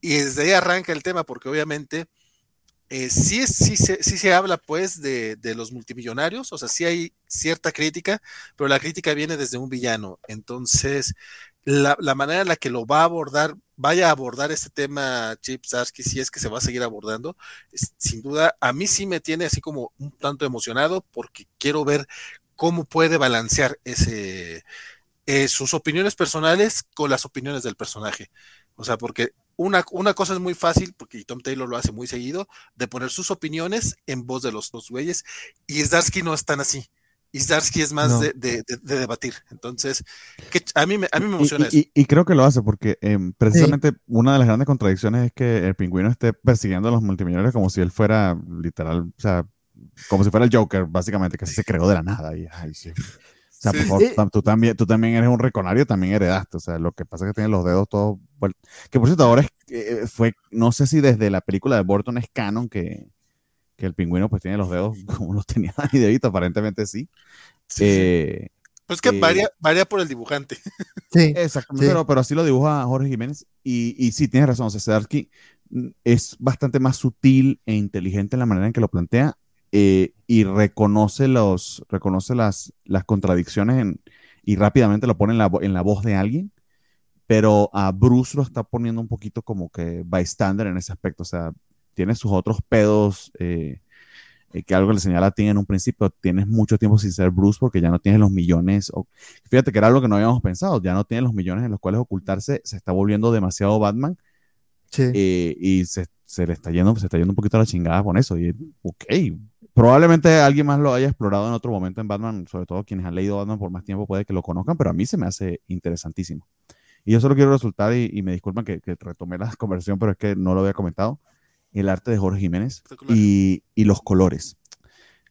Y desde ahí arranca el tema, porque obviamente eh, sí, sí, sí, se habla pues de, los multimillonarios, o sea, sí hay cierta crítica, pero la crítica viene desde un villano. Entonces, la, manera en la que lo va a abordar, vaya a abordar este tema Chip Sarsky, si es que se va a seguir abordando, sin duda, a mí sí me tiene así como un tanto emocionado porque quiero ver cómo puede balancear ese, eh, sus opiniones personales con las opiniones del personaje. O sea, porque una, una, cosa es muy fácil, porque Tom Taylor lo hace muy seguido, de poner sus opiniones en voz de los dos güeyes, y Zdarsky no es tan así. Y Zdarsky es más de, de, debatir. Entonces, que a, mí me, a mí me emociona y, eso. Y, creo que lo hace, porque em, precisamente una de las grandes contradicciones es que el pingüino esté persiguiendo a los multimillonarios como si él fuera literal, o sea, como si fuera el Joker, básicamente, que así se creó de la nada. Y, ay, sí. O sea, por tú, también, tú también eres un reconario, también heredaste. O sea, lo que pasa es que tienes los dedos todos. que por cierto, ahora es, eh, fue, no sé si desde la película de Burton es canon que, que el pingüino pues tiene los dedos como los tenía Danny DeVito, aparentemente sí. Eh, pues que eh, varía, varía, por el dibujante. Sí. Exactamente, Pero, pero, así lo dibuja Jorge Jiménez. Y, y sí, tienes razón. O sea, mm, es bastante más sutil e inteligente en la manera en que lo plantea eh, y reconoce, los, reconoce las, las contradicciones y rápidamente lo pone en la, en la voz de alguien, pero a Bruce lo está poniendo un poquito como que bystander en ese aspecto, o sea, tiene sus otros pedos, eh, eh, que algo le señala a ti en un principio, tienes mucho tiempo sin ser Bruce porque ya no tienes los millones, o, fíjate que era algo que no habíamos pensado, ya no tienes los millones en los cuales ocultarse, se está volviendo demasiado Batman, y se, se, le está yendo, se está yendo un poquito a la chingada con eso, y ok, Probablemente alguien más lo haya explorado en otro momento en Batman, sobre todo quienes han leído Batman por más tiempo puede que lo conozcan, pero a mí se me hace interesantísimo. Y yo solo quiero resultar, y, me disculpan que, retomé la conversación, pero es que no lo había comentado, el arte de Jorge Jiménez y, los colores.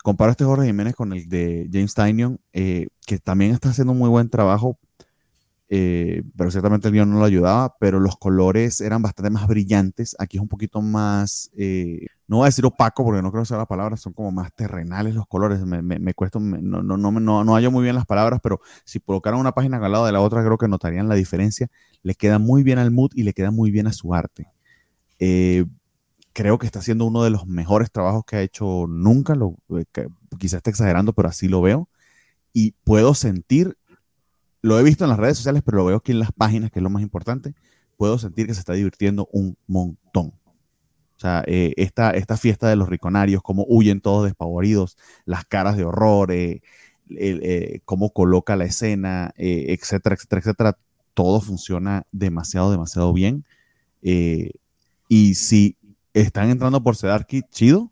Comparo este Jorge Jiménez con el de James Tynion, eh, que también está haciendo un muy buen trabajo, eh, pero ciertamente el guion no lo ayudaba, pero los colores eran bastante más brillantes. Aquí es un poquito más, eh, no voy a decir opaco porque no creo que sea la palabra, son como más terrenales los colores. Me, me, cuesta, no, no, no, no, no hallo muy bien las palabras, pero si colocaran una página al lado de la otra, creo que notarían la diferencia. Le queda muy bien al mood y le queda muy bien a su arte. Eh, creo que está haciendo uno de los mejores trabajos que ha hecho nunca. Lo, quizás esté exagerando, pero así lo veo. Y puedo sentir lo he visto en las redes sociales, pero lo veo aquí en las páginas, que es lo más importante. Puedo sentir que se está divirtiendo un montón. O sea, eh, esta, esta, fiesta de los riconarios, cómo huyen todos despavoridos, las caras de horror, eh, eh, cómo coloca la escena, etcétera, etcétera, etcétera. Todo funciona demasiado, demasiado bien. y si están entrando por Sedarki, chido,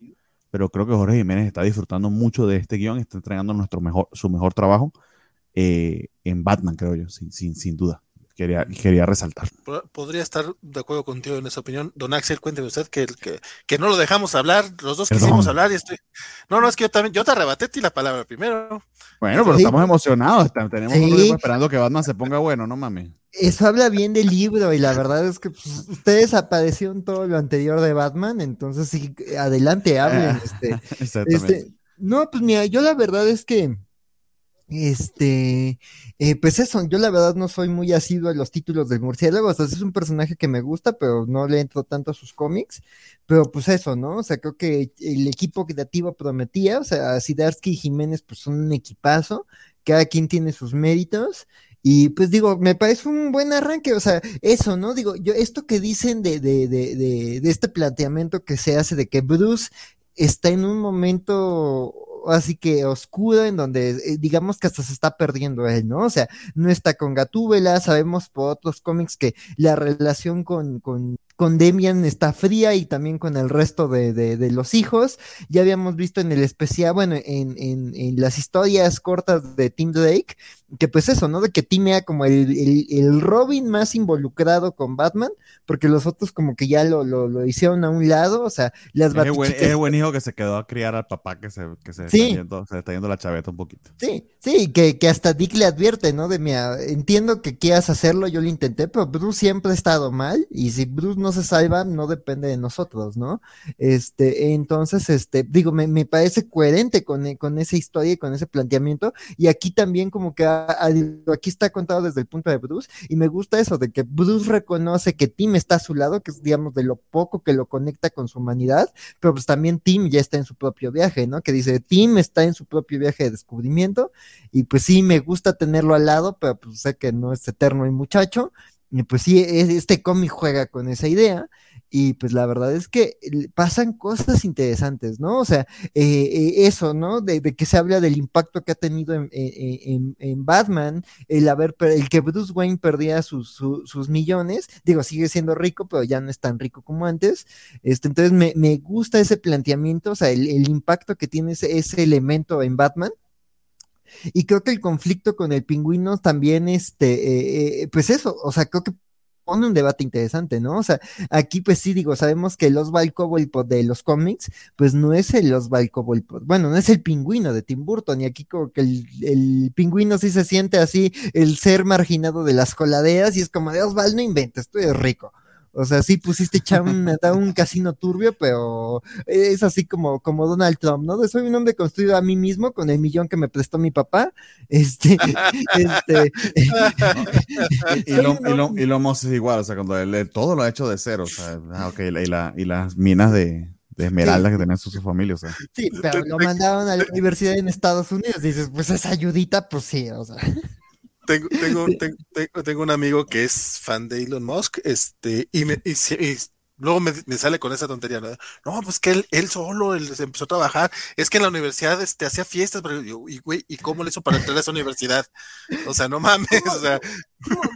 pero creo que Jorge Jiménez está disfrutando mucho de este guion, está entregando nuestro mejor, su mejor trabajo. Eh, en Batman, creo yo, sin, sin, sin duda. Quería, quería resaltar. Podría estar de acuerdo contigo en esa opinión. Don Axel, cuénteme usted que, que, que no lo dejamos hablar, los dos quisimos hablar y estoy... No, no, es que yo también, yo te arrebaté ti la palabra primero. Bueno, pero estamos emocionados, tenemos un tiempo esperando que Batman se ponga bueno, no mames. Eso habla bien del libro y la verdad es que pues, ustedes aparecieron todo lo anterior de Batman, entonces sí, adelante, hablen. Este, este, no, pues mira, yo la verdad es que este, eh, pues eso, yo la verdad no soy muy asiduo a los títulos del murciélago, o sea, es un personaje que me gusta, pero no le entro tanto a sus cómics, pero pues eso, ¿no? O sea, creo que el equipo creativo prometía, o sea, Sidarsky y Jiménez pues son un equipazo, cada quien tiene sus méritos, y pues digo, me parece un buen arranque, o sea, eso, ¿no? Digo, yo, esto que dicen de, de, de, de, de este planteamiento que se hace de que Bruce está en un momento así que oscuro en donde eh, digamos que hasta se está perdiendo él, ¿no? O sea, no está con Gatúbela, sabemos por otros cómics que la relación con, con con Demian está fría y también con el resto de, de, los hijos. Ya habíamos visto en el especial, bueno, en, en, en, las historias cortas de Tim Drake, que pues eso, ¿no? De que Tim era como el, el, Robin más involucrado con Batman, porque los otros como que ya lo, lo, lo hicieron a un lado, o sea, las Es buen, es buen hijo que se quedó a criar al papá que se, que se, está, yendo, se está yendo la chaveta un poquito. Sí, sí, que, que hasta Dick le advierte, ¿no? De mira, entiendo que quieras hacerlo, yo lo intenté, pero Bruce siempre ha estado mal, y si Bruce no se salva, no depende de nosotros, ¿no? Este, entonces, este, digo, me, me parece coherente con, con esa historia y con ese planteamiento, y aquí también como que aquí está contado desde el punto de Bruce, y me gusta eso, de que Bruce reconoce que Tim está a su lado, que es, digamos, de lo poco que lo conecta con su humanidad, pero pues también Tim ya está en su propio viaje, ¿no? Que dice, Tim está en su propio viaje de descubrimiento, y pues sí, me gusta tenerlo al lado, pero pues sé que no es eterno el muchacho, pues sí, este cómic juega con esa idea y pues la verdad es que pasan cosas interesantes, ¿no? O sea, eh, eh, eso, ¿no? De, que se habla del impacto que ha tenido en, en, Batman, el haber, el que Bruce Wayne perdía sus, sus, millones, digo, sigue siendo rico, pero ya no es tan rico como antes, este, entonces me, me gusta ese planteamiento, o sea, el, el impacto que tiene ese, ese elemento en Batman, y creo que el conflicto con el pingüino también, este, eh, eh, pues eso, o sea, creo que pone un debate interesante, ¿no? O sea, aquí pues sí digo, sabemos que el Oswald de los cómics, pues no es el Oswald Cobblepot, bueno, no es el pingüino de Tim Burton, y aquí como que el, el, pingüino sí se siente así, el ser marginado de las coladeras, y es como de Oswald, no inventes, tú eres rico. O sea, sí pusiste un, un casino turbio, pero es así como, como Donald Trump, ¿no? Soy un hombre construido a mí mismo con el millón que me prestó mi papá. Este, este. y, lo, y, lo, es igual, o sea, cuando él, todo lo ha hecho de cero, o sea, ah, okay, y, la, y las minas de, de esmeraldas que tenían su, su familia, o sea. Sí, pero lo mandaron a la universidad en Estados Unidos, y dices, pues esa ayudita, pues sí, o sea. Tengo, tengo, tengo, tengo, un amigo que es fan de Elon Musk, este, y, me, y, y luego me, me, sale con esa tontería, ¿no? no, pues que él, él solo él empezó a trabajar, es que en la universidad este, hacía fiestas, pero yo, y güey, ¿y cómo le hizo para entrar a esa universidad? O sea, no mames, o sea.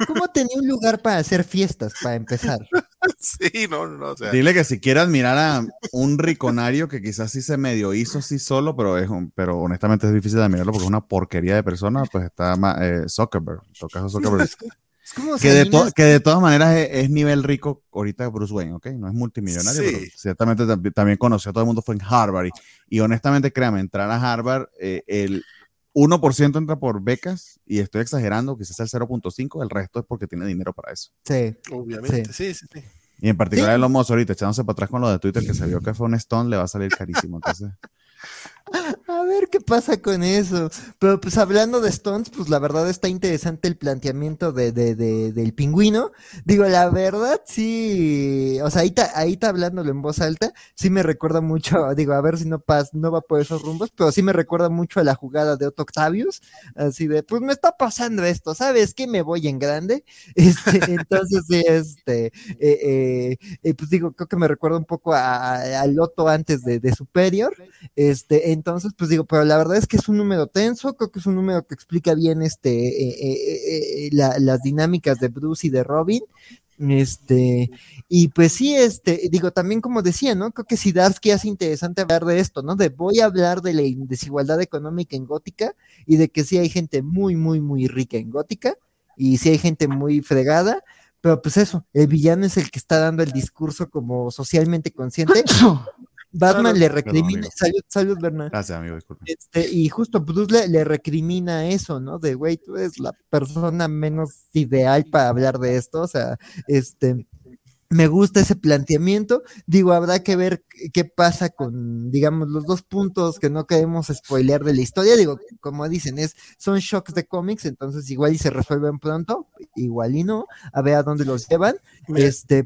¿Cómo, tenía un lugar para hacer fiestas, para empezar? sí, no, no, o sea. Dile que si quiere admirar a un riconario que quizás sí se medio hizo sí solo, pero es un, pero honestamente es difícil de admirarlo porque es una porquería de persona, pues está eh, Zuckerberg, en todo caso Zuckerberg que, de que, de todas maneras es, nivel rico ahorita Bruce Wayne, ¿ok? No es multimillonario, pero ciertamente también conoció, todo el mundo fue en Harvard. Y, honestamente, créame, entrar a Harvard, eh, el 1% entra por becas, y estoy exagerando, quizás el 0.5, el resto es porque tiene dinero para eso. Sí. Obviamente, sí, sí, sí. Y en particular el Homos ahorita, echándose para atrás con lo de Twitter, que se vio que fue un Stone, le va a salir carísimo. Entonces. A ver qué pasa con eso. Pero pues hablando de Stones, pues la verdad está interesante el planteamiento de, de, de del pingüino. Digo, la verdad sí, o sea, ahí está, ahí hablándolo en voz alta, sí me recuerda mucho, digo, a ver si no pas, no va por esos rumbos, pero sí me recuerda mucho a la jugada de Otto Octavius, así de, pues me está pasando esto, ¿sabes qué? Me voy en grande. Este, entonces, este, eh, eh, eh, pues digo, creo que me recuerda un poco a, a, Otto antes de, de Superior. Este, entonces, pues digo, pero la verdad es que es un número tenso, creo que es un número que explica bien este, eh, eh, eh, las dinámicas de Bruce y de Robin. Este, y pues sí, este, digo, también como decía, ¿no? Creo que Sidarsky hace interesante hablar de esto, ¿no? De voy a hablar de la desigualdad económica en Gótica y de que sí hay gente muy, muy, muy rica en Gótica y sí hay gente muy fregada, pero pues eso, el villano es el que está dando el discurso como socialmente consciente Batman le recrimina, salud, salud, Bernard. Gracias, amigo, disculpe. Este, y justo Bruce le, recrimina eso, ¿no? De, güey, tú eres la persona menos ideal para hablar de esto, o sea, este, me gusta ese planteamiento. Digo, habrá que ver qué pasa con, digamos, los dos puntos que no queremos spoilear de la historia. Digo, como dicen, es, son shocks de cómics, entonces igual y se resuelven pronto, igual y no, a ver a dónde los llevan. Este,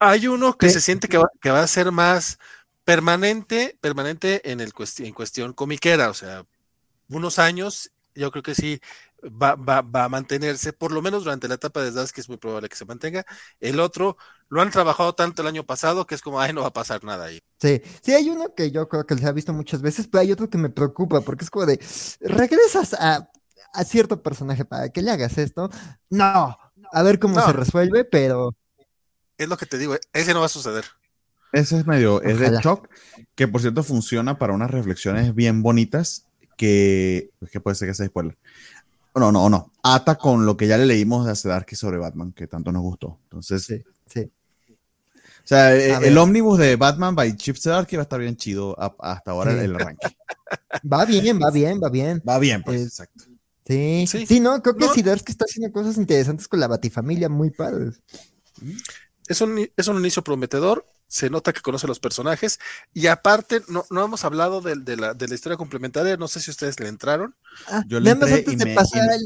hay uno que se siente que va, que va, a ser más permanente, permanente en, el en cuestión comiquera, o sea, unos años, yo creo que sí, va, va, va, a mantenerse, por lo menos durante la etapa de que es muy probable que se mantenga. El otro lo han trabajado tanto el año pasado que es como, ay, no va a pasar nada ahí. Sí, sí, hay uno que yo creo que se ha visto muchas veces, pero hay otro que me preocupa porque es como de, regresas a, a cierto personaje para que le hagas esto. No, a ver cómo se resuelve, pero... Es lo que te digo, ese no va a suceder. Ese es medio, es de shock, que por cierto funciona para unas reflexiones bien bonitas que, pues que puede ser que sea spoiler. No, no, no. Ata con lo que ya le leímos de Darky sobre Batman, que tanto nos gustó. Entonces, sí, sí. O sea, eh, el, ómnibus de Batman by Chip Zdarsky va a estar bien chido hasta ahora el, arranque. Va bien, va bien, va bien. Va bien, pues, exacto. Sí, sí, no, creo que no. está haciendo cosas interesantes con la Batifamilia, muy padres. Es un, es un inicio prometedor se nota que conoce los personajes y aparte no, no hemos hablado de, de, la, de la historia complementaria, no sé si ustedes le entraron. Ah, Yo le entré y me,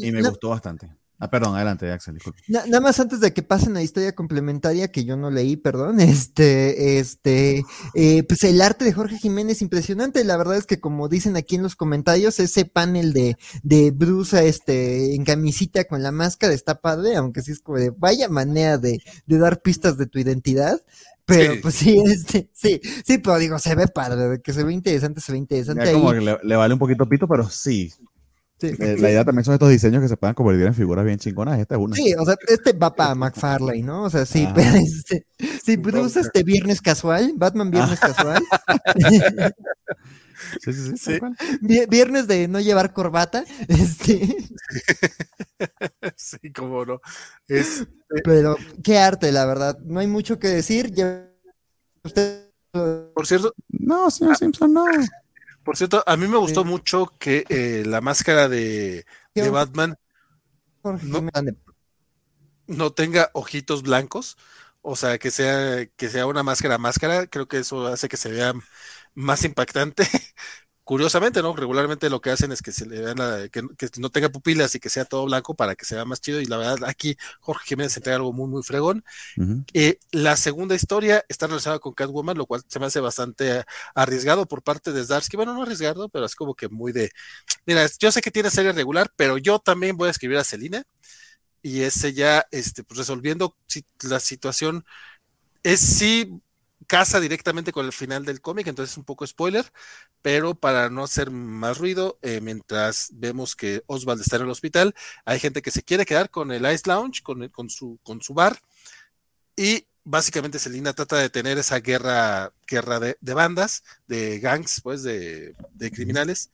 y, me gustó bastante. Ah, perdón, adelante, Axel. nada más antes de que pasen la historia complementaria que yo no leí, perdón, este, este, eh, pues el arte de Jorge Jiménez impresionante. La verdad es que como dicen aquí en los comentarios, ese panel de, de Bruce, este, en camisita con la máscara está padre, aunque sí es como de vaya manera de, de dar pistas de tu identidad. Pero pues sí, este, sí, sí, pero digo, se ve padre, que se ve interesante, se ve interesante. como que le, vale un poquito pito, pero sí, eh, la idea también son estos diseños que se puedan convertir en figuras bien chingonas. Esta es una. Sí, o sea, este va para McFarlane, ¿no? O sea, sí, pero este, sí, Bruce, este viernes casual, Batman viernes casual. Sí, sí, sí. Viernes de no llevar corbata. Este. Sí, cómo no. Pero qué arte, la verdad. No hay mucho que decir. Usted... Por cierto. No, señor Simpson, no. Por cierto, a mí me gustó mucho que eh, la máscara de, Batman no, tenga ojitos blancos, o sea, que sea, que sea una máscara máscara, creo que eso hace que se vea más impactante. curiosamente, ¿no? Regularmente lo que hacen es que se le vean que, no tenga pupilas y que sea todo blanco para que se vea más chido. Y la verdad, aquí Jorge Jiménez entrega algo muy, muy fregón. Eh, la segunda historia está relacionada con Catwoman, lo cual se me hace bastante arriesgado por parte de Zdarsky. Bueno, no arriesgado, pero es como que muy de. Mira, yo sé que tiene serie regular, pero yo también voy a escribir a Selina. Y ese ya, este, pues resolviendo la situación es sí casa directamente con el final del cómic, entonces es un poco spoiler, pero para no hacer más ruido, eh, mientras vemos que Oswald está en el hospital, hay gente que se quiere quedar con el Ice Lounge, con, con, su, con su bar, y básicamente Selina trata de tener esa guerra, guerra de, de bandas, de gangs, pues, de, de criminales,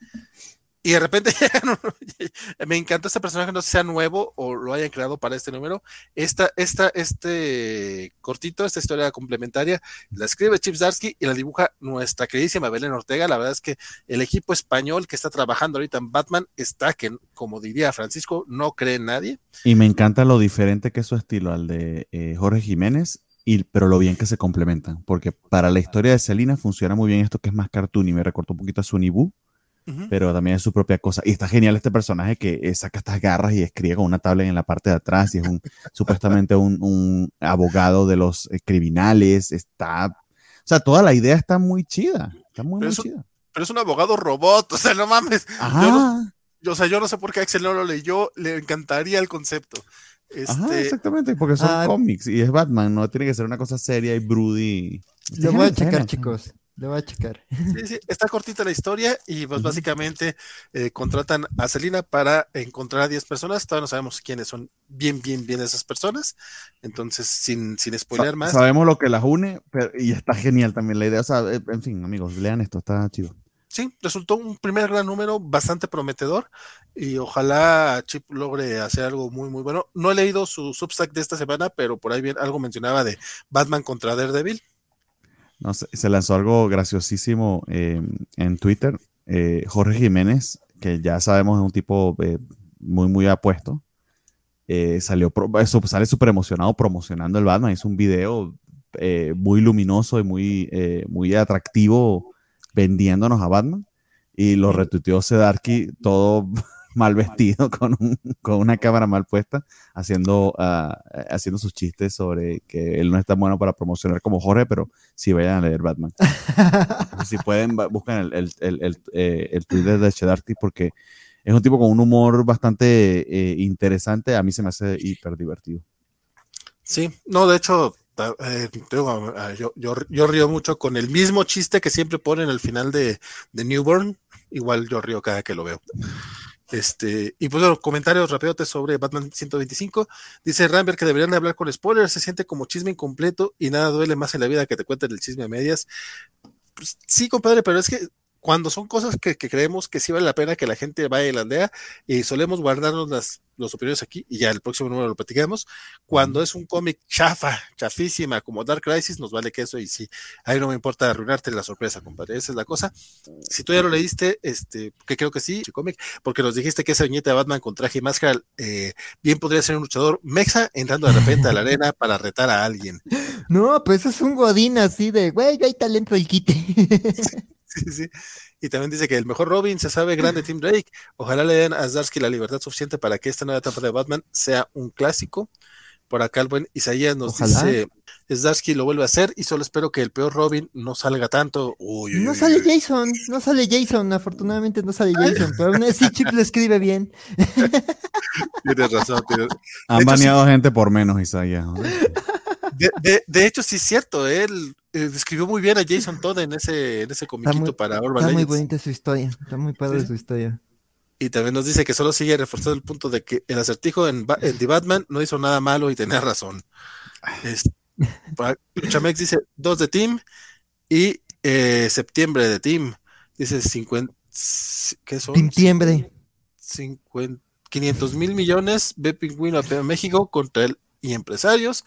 y de repente me encanta este personaje, no sea nuevo o lo hayan creado para este número. Esta, esta, este cortito, esta historia complementaria, la escribe Chip Zarsky y la dibuja nuestra queridísima Belén Ortega. La verdad es que el equipo español que está trabajando ahorita en Batman está que, como diría Francisco, no cree en nadie. Y me encanta lo diferente que es su estilo al de eh, Jorge Jiménez. Y, pero lo bien que se complementan, porque para la historia de Selina funciona muy bien esto que es más cartoon y me recortó un poquito a Sunny Boo, pero también es su propia cosa. Y está genial este personaje que eh, saca estas garras y escribe con una tablet en la parte de atrás y es un supuestamente un, abogado de los eh, criminales. Está, o sea, toda la idea está muy chida. Está muy, muy chida. Pero es un abogado robot, o sea, no mames. Yo, o sea, yo no sé por qué Axel no lo leyó, le encantaría el concepto. Este... exactamente, porque son ah, cómics y es Batman, no tiene que ser una cosa seria y broody. Lo voy a checar, chicos. Lo voy a checar. Sí, sí, está cortita la historia y pues básicamente eh, contratan a Selina para encontrar a 10 personas. Todavía no sabemos quiénes son bien, bien, bien esas personas. Entonces, sin, sin spoiler más. Sabemos lo que las une pero, y está genial también la idea. O sea, eh, en fin, amigos, lean esto, está chido. Sí, resultó un primer gran número bastante prometedor y ojalá Chip logre hacer algo muy, muy bueno. No he leído su Substack de esta semana, pero por ahí bien, algo mencionaba de Batman contra Daredevil no, se, lanzó algo graciosísimo eh, en Twitter. Eh, Jorge Jiménez, que ya sabemos es un tipo eh, muy, muy apuesto, salió, eso, sale súper emocionado promocionando el Batman. Hizo un video muy luminoso y muy, muy atractivo vendiéndonos a Batman. Y lo retuiteó Sedarki todo mal vestido, con, con una cámara mal puesta, haciendo, uh, haciendo sus chistes sobre que él no es tan bueno para promocionar como Jorge, pero si vayan a leer Batman. si pueden, buscan el, el, el, el, eh, Twitter de Chedarty porque es un tipo con un humor bastante eh, interesante. A mí se me hace hiper divertido. Sí, no, de hecho, eh, ah, yo, yo, río mucho con el mismo chiste que siempre ponen al final de, de Newborn. Igual yo río cada que lo veo. Este, y pues los comentarios rapidotes sobre Batman 125. Dice Rambert que deberían de hablar con spoilers, se siente como chisme incompleto y nada duele más en la vida que te cuenten el chisme a medias. Pues, sí, compadre, pero es que cuando son cosas que, creemos que sí vale la pena que la gente vaya y la aldea y solemos guardarnos las, los opiniones aquí y ya el próximo número lo platicamos. Cuando es un cómic chafa, chafísima, como Dark Crisis, nos vale que eso y sí, ahí no me importa arruinarte la sorpresa, compadre. Esa es la cosa. Si tú ya lo leíste, este, que creo que sí, cómic, porque nos dijiste que esa viñeta de Batman con traje y máscara, eh, bien podría ser un luchador mexa entrando de repente a la arena para retar a alguien. No, pues es un godín así de, güey, hay talento el quite. Sí, sí. Y también dice que el mejor Robin se sabe grande Tim Drake. Ojalá le den a Zdarsky la libertad suficiente para que esta nueva etapa de Batman sea un clásico. Por acá el buen Isaías nos dice, Zdarsky lo vuelve a hacer y solo espero que el peor Robin no salga tanto. no sale Jason, no sale Jason, afortunadamente no sale Jason, pero aún así Chip lo escribe bien. tienes razón. Han baneado gente por menos, Isaías. De, hecho, sí es cierto, él eh, describió muy bien a Jason Todd en ese, en ese comiquito para Urban Está muy bonita su historia, está muy padre su historia. Y también nos dice que solo sigue reforzando el punto de que el acertijo en, The Batman no hizo nada malo y tenía razón. Chamex dice dos de Team y eh, septiembre de Team. Dice 50. ¿Qué son? Septiembre. 500 mil millones. Ve Pingüino a México contra él y empresarios.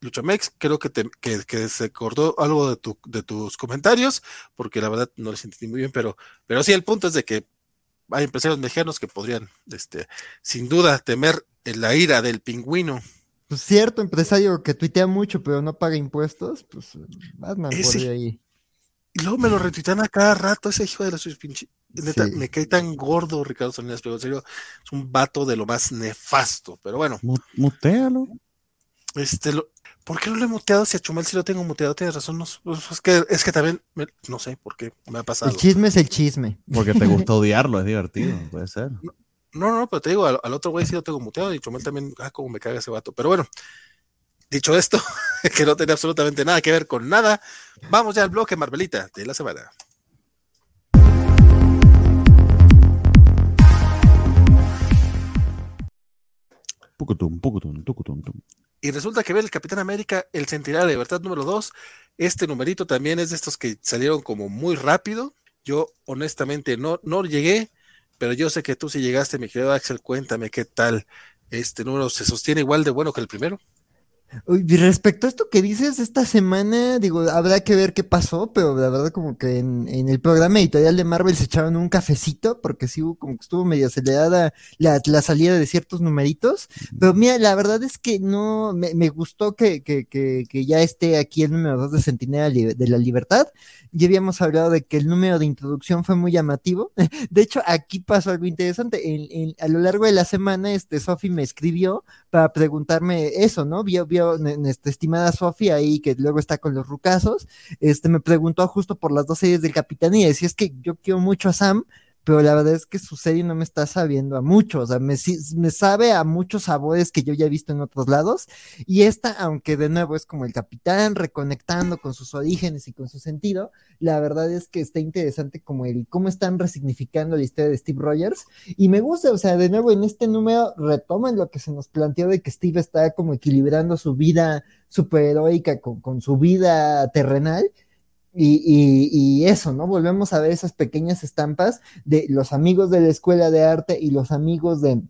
Luchamex, creo que, te, que, se acordó algo de, tu, de tus comentarios, porque la verdad no les entendí muy bien, pero, pero sí, el punto es de que hay empresarios mexicanos que podrían, este, sin duda, temer la ira del pingüino. Pues cierto, empresario que tuitea mucho, pero no paga impuestos, pues Batman podría ahí. Y luego me lo retuitean a cada rato, ese hijo de la pinche. Neta, me cae tan gordo Ricardo Salinas, pero en serio, es un vato de lo más nefasto. Pero bueno. Mutealo. Este, ¿por qué no lo he muteado? Si a Chumel sí lo tengo muteado, tienes razón. No, es, que, es que también, no sé por qué me ha pasado. El chisme es el chisme. Porque te gusta odiarlo, es divertido, puede ser. No, no, pero te digo, al, otro güey sí lo tengo muteado y Chumel también, ah, como me caga ese vato. Pero bueno, dicho esto, que no tiene absolutamente nada que ver con nada, vamos ya al bloque Marvelita de la semana. Y resulta que ve el Capitán América, el Centinela de Libertad número 2. Este numerito también es de estos que salieron como muy rápido. Yo honestamente no, no llegué, pero yo sé que tú sí llegaste, mi querido Axel. Cuéntame qué tal este número. ¿Se sostiene igual de bueno que el primero? Respecto a esto que dices, esta semana, digo, habrá que ver qué pasó, pero la verdad como que en, el programa editorial de Marvel se echaron un cafecito, porque sí hubo como que estuvo medio acelerada la, la salida de ciertos numeritos, pero mira, la verdad es que no, me, me gustó que, que, que, que, ya esté aquí el número 2 de Centinela de la Libertad, ya habíamos hablado de que el número de introducción fue muy llamativo, de hecho aquí pasó algo interesante, a lo largo de la semana, este, Sofi me escribió para preguntarme eso, ¿no? Vio, vio nuestra estimada Sofía ahí, que luego está con los rucasos, este, me preguntó justo por las dos series del Capitán y decía, es que yo quiero mucho a Sam, pero la verdad es que su serie no me está sabiendo a mucho, o sea, me, me, sabe a muchos sabores que yo ya he visto en otros lados, y esta, aunque de nuevo es como el capitán reconectando con sus orígenes y con su sentido, la verdad es que está interesante como el cómo están resignificando la historia de Steve Rogers, y me gusta, o sea, de nuevo en este número retoman lo que se nos planteó de que Steve está como equilibrando su vida superheroica con, con su vida terrenal, y, y, eso, ¿no? Volvemos a ver esas pequeñas estampas de los amigos de la escuela de arte y los amigos de,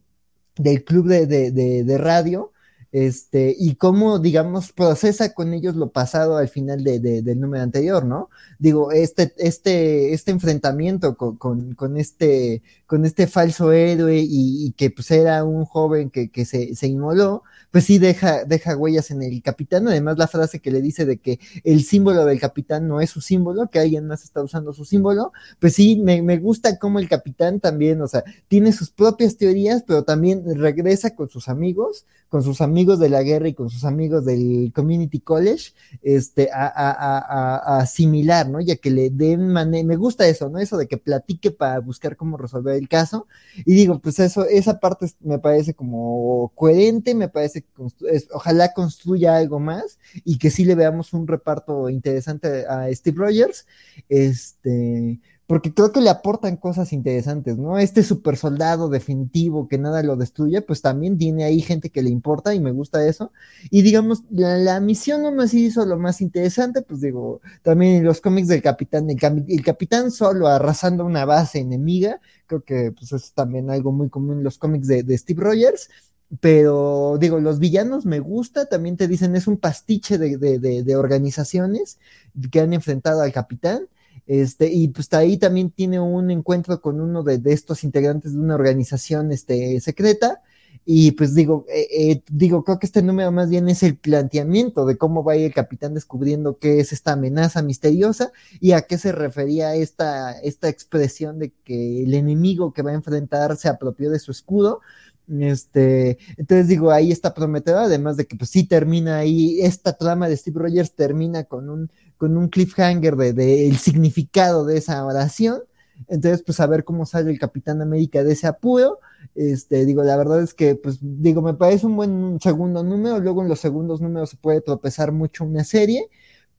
del club de, de, de, radio, este, y cómo, digamos, procesa con ellos lo pasado al final del número anterior, ¿no? Digo, este, este, este enfrentamiento con, con, con este, con este falso héroe y, y, que pues era un joven que, que se, se inmoló, pues sí deja, deja huellas en el capitán. Además, la frase que le dice de que el símbolo del capitán no es su símbolo, que alguien más está usando su símbolo, pues sí, me, me gusta cómo el capitán también, o sea, tiene sus propias teorías, pero también regresa con sus amigos, con sus amigos de la guerra y con sus amigos del Community College, este, a, a, a, a asimilar, ¿no? Ya que le den manera, me gusta eso, ¿no? Eso de que platique para buscar cómo resolver el caso. Y digo, pues eso, esa parte me parece como coherente, me parece que ojalá construya algo más y que sí le veamos un reparto interesante a Steve Rogers. Este, porque creo que le aportan cosas interesantes, ¿no? Este super soldado definitivo que nada lo destruye, pues también tiene ahí gente que le importa y me gusta eso. Y digamos, la, misión no me hizo lo más interesante, pues digo, también en los cómics del capitán, el, capitán solo arrasando una base enemiga, creo que pues es también algo muy común en los cómics de, Steve Rogers. Pero digo, los villanos me gusta, también te dicen es un pastiche de, de organizaciones que han enfrentado al capitán este, y pues ahí también tiene un encuentro con uno de, estos integrantes de una organización este, secreta. Y pues digo, eh, eh, digo, creo que este número más bien es el planteamiento de cómo va a ir el capitán descubriendo qué es esta amenaza misteriosa y a qué se refería esta, esta expresión de que el enemigo que va a enfrentar se apropió de su escudo. Este, entonces digo, ahí está prometedor, además de que pues sí termina ahí, esta trama de Steve Rogers termina con un con un cliffhanger de, el significado de esa oración. Entonces, pues a ver cómo sale el Capitán América de ese apuro. Este, digo, la verdad es que, pues, digo, me parece un buen segundo número. Luego en los segundos números se puede tropezar mucho una serie.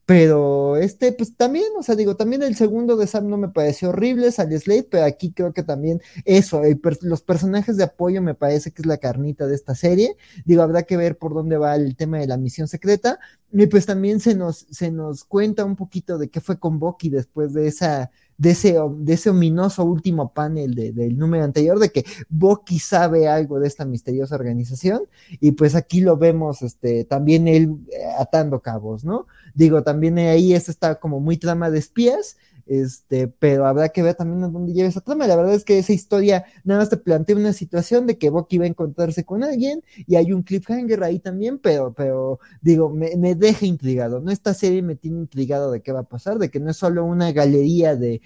Pero este, pues también, o sea, digo, también el segundo de Sam no me pareció horrible, sale Slade, pero aquí creo que también eso, los personajes de apoyo me parece que es la carnita de esta serie. Digo, habrá que ver por dónde va el tema de la misión secreta. Y pues también se nos, se nos cuenta un poquito de qué fue con Bucky después de esa de ese, de ese ominoso último panel del número anterior, de que Bucky sabe algo de esta misteriosa organización, y pues aquí lo vemos este, también él eh, atando cabos, ¿no? Digo, también ahí está como muy trama de espías, este, pero habrá que ver también a dónde lleva esa trama. La verdad es que esa historia nada más te plantea una situación de que Bucky va a encontrarse con alguien y hay un cliffhanger ahí también, pero, pero digo, me, me deja intrigado, ¿no? Esta serie me tiene intrigado de qué va a pasar, de que no es solo una galería de,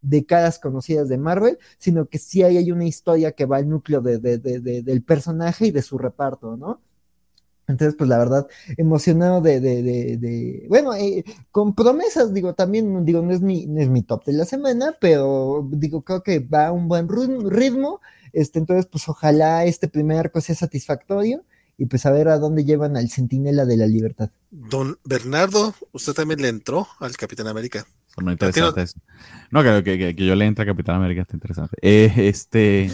de caras conocidas de Marvel, sino que sí hay, hay una historia que va al núcleo de, de, del personaje y de su reparto, ¿no? Entonces, pues la verdad, emocionado de, de, de, bueno, eh, con promesas, digo, también, digo, no es, mi, no es mi top de la semana, pero digo, creo que va a un buen ritmo, este, entonces, pues ojalá este primer arco sea satisfactorio y pues a ver a dónde llevan al Centinela de la Libertad. Don Bernardo, usted también le entró al Capitán América. No, interesante no que, que, que, yo le entre a Capitán América está interesante. Eh, este,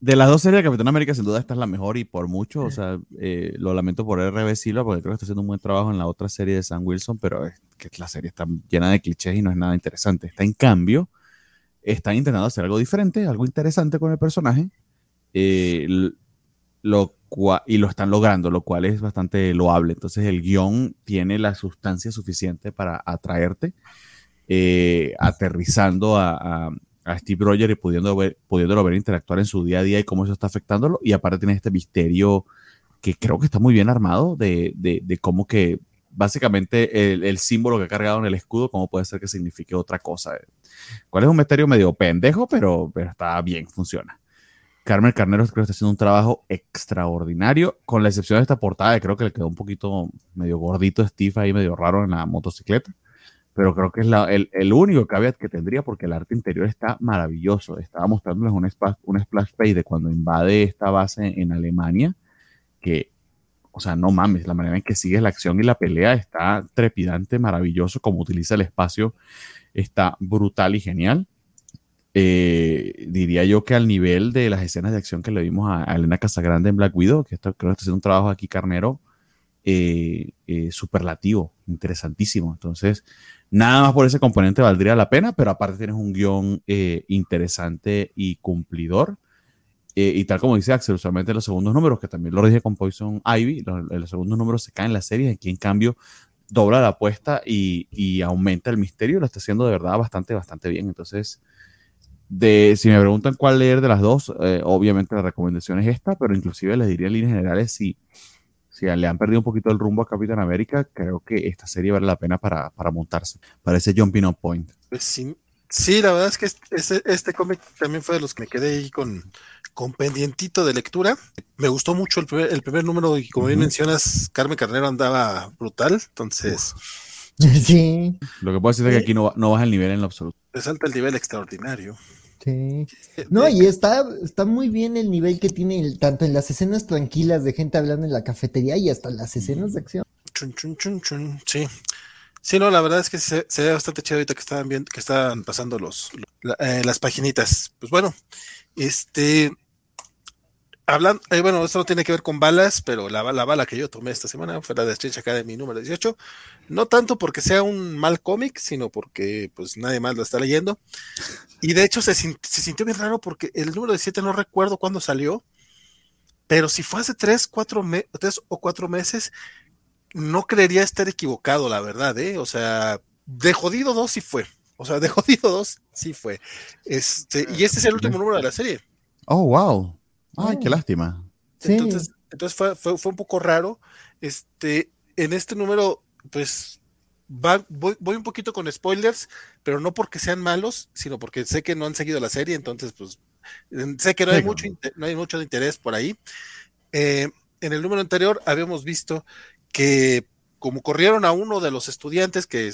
De las dos series de Capitán América, sin duda esta es la mejor y por mucho. O sea, eh, lo lamento por RB Silva porque creo que está haciendo un buen trabajo en la otra serie de Sam Wilson, pero es que la serie está llena de clichés y no es nada interesante. Está en cambio, están intentando hacer algo diferente, algo interesante con el personaje. Eh, lo y lo están logrando, lo cual es bastante loable. Entonces el guion tiene la sustancia suficiente para atraerte eh, aterrizando a, Steve Rogers y pudiendo ver, ver interactuar en su día a día y cómo eso está afectándolo. Y aparte tiene este misterio que creo que está muy bien armado de, de, cómo que básicamente el, símbolo que ha cargado en el escudo, cómo puede ser que signifique otra cosa. ¿Cuál es un misterio medio pendejo, pero, pero está bien, funciona. Carmen Carnero creo que está haciendo un trabajo extraordinario, con la excepción de esta portada, que creo que le quedó un poquito medio gordito Steve ahí, medio raro en la motocicleta pero creo que es el, el, único caveat que tendría porque el arte interior está maravilloso. Estaba mostrándoles un, splash, un splash page de cuando invade esta base en Alemania, que, o sea, no mames, la manera en que sigue la acción y la pelea está trepidante, maravilloso, como utiliza el espacio está brutal y genial. Eh, diría yo que al nivel de las escenas de acción que le vimos a, Elena Casagrande en Black Widow, que creo que está haciendo un trabajo aquí carnero eh, eh, superlativo, interesantísimo. Entonces, Nada más por ese componente valdría la pena, pero aparte tienes un guion eh, interesante y cumplidor. Eh, y tal como dice Axel, usualmente los segundos números, que también lo dije con Poison Ivy, los, segundos números se caen en la serie, aquí en cambio dobla la apuesta y, aumenta el misterio, lo está haciendo de verdad bastante, bastante bien. Entonces, de, si me preguntan cuál leer de las dos, eh, obviamente la recomendación es esta, pero inclusive les diría en líneas generales si, si le han perdido un poquito el rumbo a Capitán América, creo que esta serie vale la pena para, para montarse, para ese jumping on point. Pues sí, sí, la verdad es que este, este cómic también fue de los que me quedé ahí con, con pendientito de lectura. Me gustó mucho el primer, el primer número y como bien mencionas, Carmen Carnero andaba brutal, entonces... Sí. Lo que puedo decir es que aquí no, no baja el nivel en lo absoluto. Resalta el nivel extraordinario. Sí. No, y está, está muy bien el nivel que tiene tanto en las escenas tranquilas de gente hablando en la cafetería y hasta las escenas de acción. Chun, chun, chun, chun. Sí. Sí, no, la verdad es que se, se ve bastante chido ahorita que estaban viendo, que estaban pasando los, eh, las paginitas. Pues bueno, este hablando, eh, bueno, esto no tiene que ver con balas, pero la, bala que yo tomé esta semana fue la de Strange Academy número 18. No tanto porque sea un mal cómic, sino porque pues nadie más lo está leyendo. Y de hecho se, sintió bien raro porque el número 17 no recuerdo cuándo salió, pero si fue hace 3, 4 o 4 meses, no creería estar equivocado, la verdad, ¿eh? O sea, de jodido 2 sí fue. O sea, de jodido 2 sí fue. Este, y este es el último número de la serie. Oh, wow. Ay, qué lástima. Entonces, entonces fue, fue, fue, un poco raro. Este, en este número, pues va, voy, voy, un poquito con spoilers, pero no porque sean malos, sino porque sé que no han seguido la serie, entonces, pues, sé que no hay, mucho, no hay mucho interés por ahí. Eh, en el número anterior habíamos visto que como corrieron a uno de los estudiantes que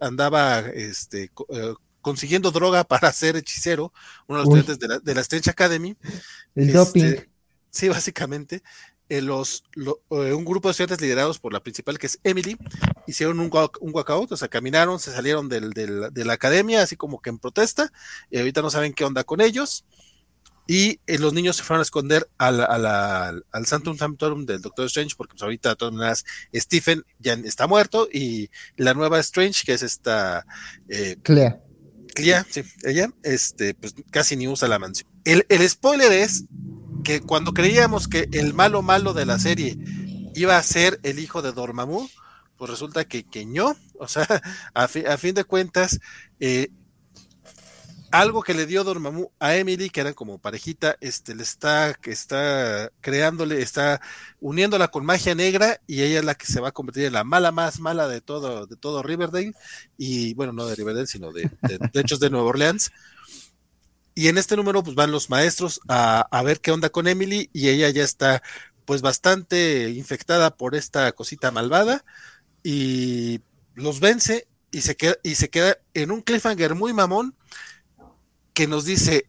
andaba este, eh, consiguiendo droga para ser hechicero, uno de los estudiantes de la, de la Strange Academy. El doping. Este, sí, básicamente. Eh, los, eh, un grupo de estudiantes liderados por la principal, que es Emily, hicieron un, un walkout, o sea, caminaron, se salieron del, del, de la academia, así como que en protesta, y ahorita no saben qué onda con ellos. Y eh, los niños se fueron a esconder al, al, al, al Santum Sanctorum del Doctor Strange, porque pues, ahorita de todas maneras Stephen ya está muerto, y la nueva Strange, que es esta eh, Clea sí, ella, este, pues casi ni usa la mansión. El, el spoiler es que cuando creíamos que el malo malo de la serie iba a ser el hijo de Dormammu, pues resulta que, que no, o sea, a, a fin de cuentas, eh, algo que le dio Dormammu a Emily, que eran como parejita, este, le está, está creándole, está uniéndola con magia negra y ella es la que se va a convertir en la mala más mala de todo, de todo Riverdale y bueno, no de Riverdale, sino de, de, de hechos de Nueva Orleans. Y en este número, pues van los maestros a, a ver qué onda con Emily y ella ya está, pues bastante infectada por esta cosita malvada y los vence y se queda, y se queda en un cliffhanger muy mamón que nos dice,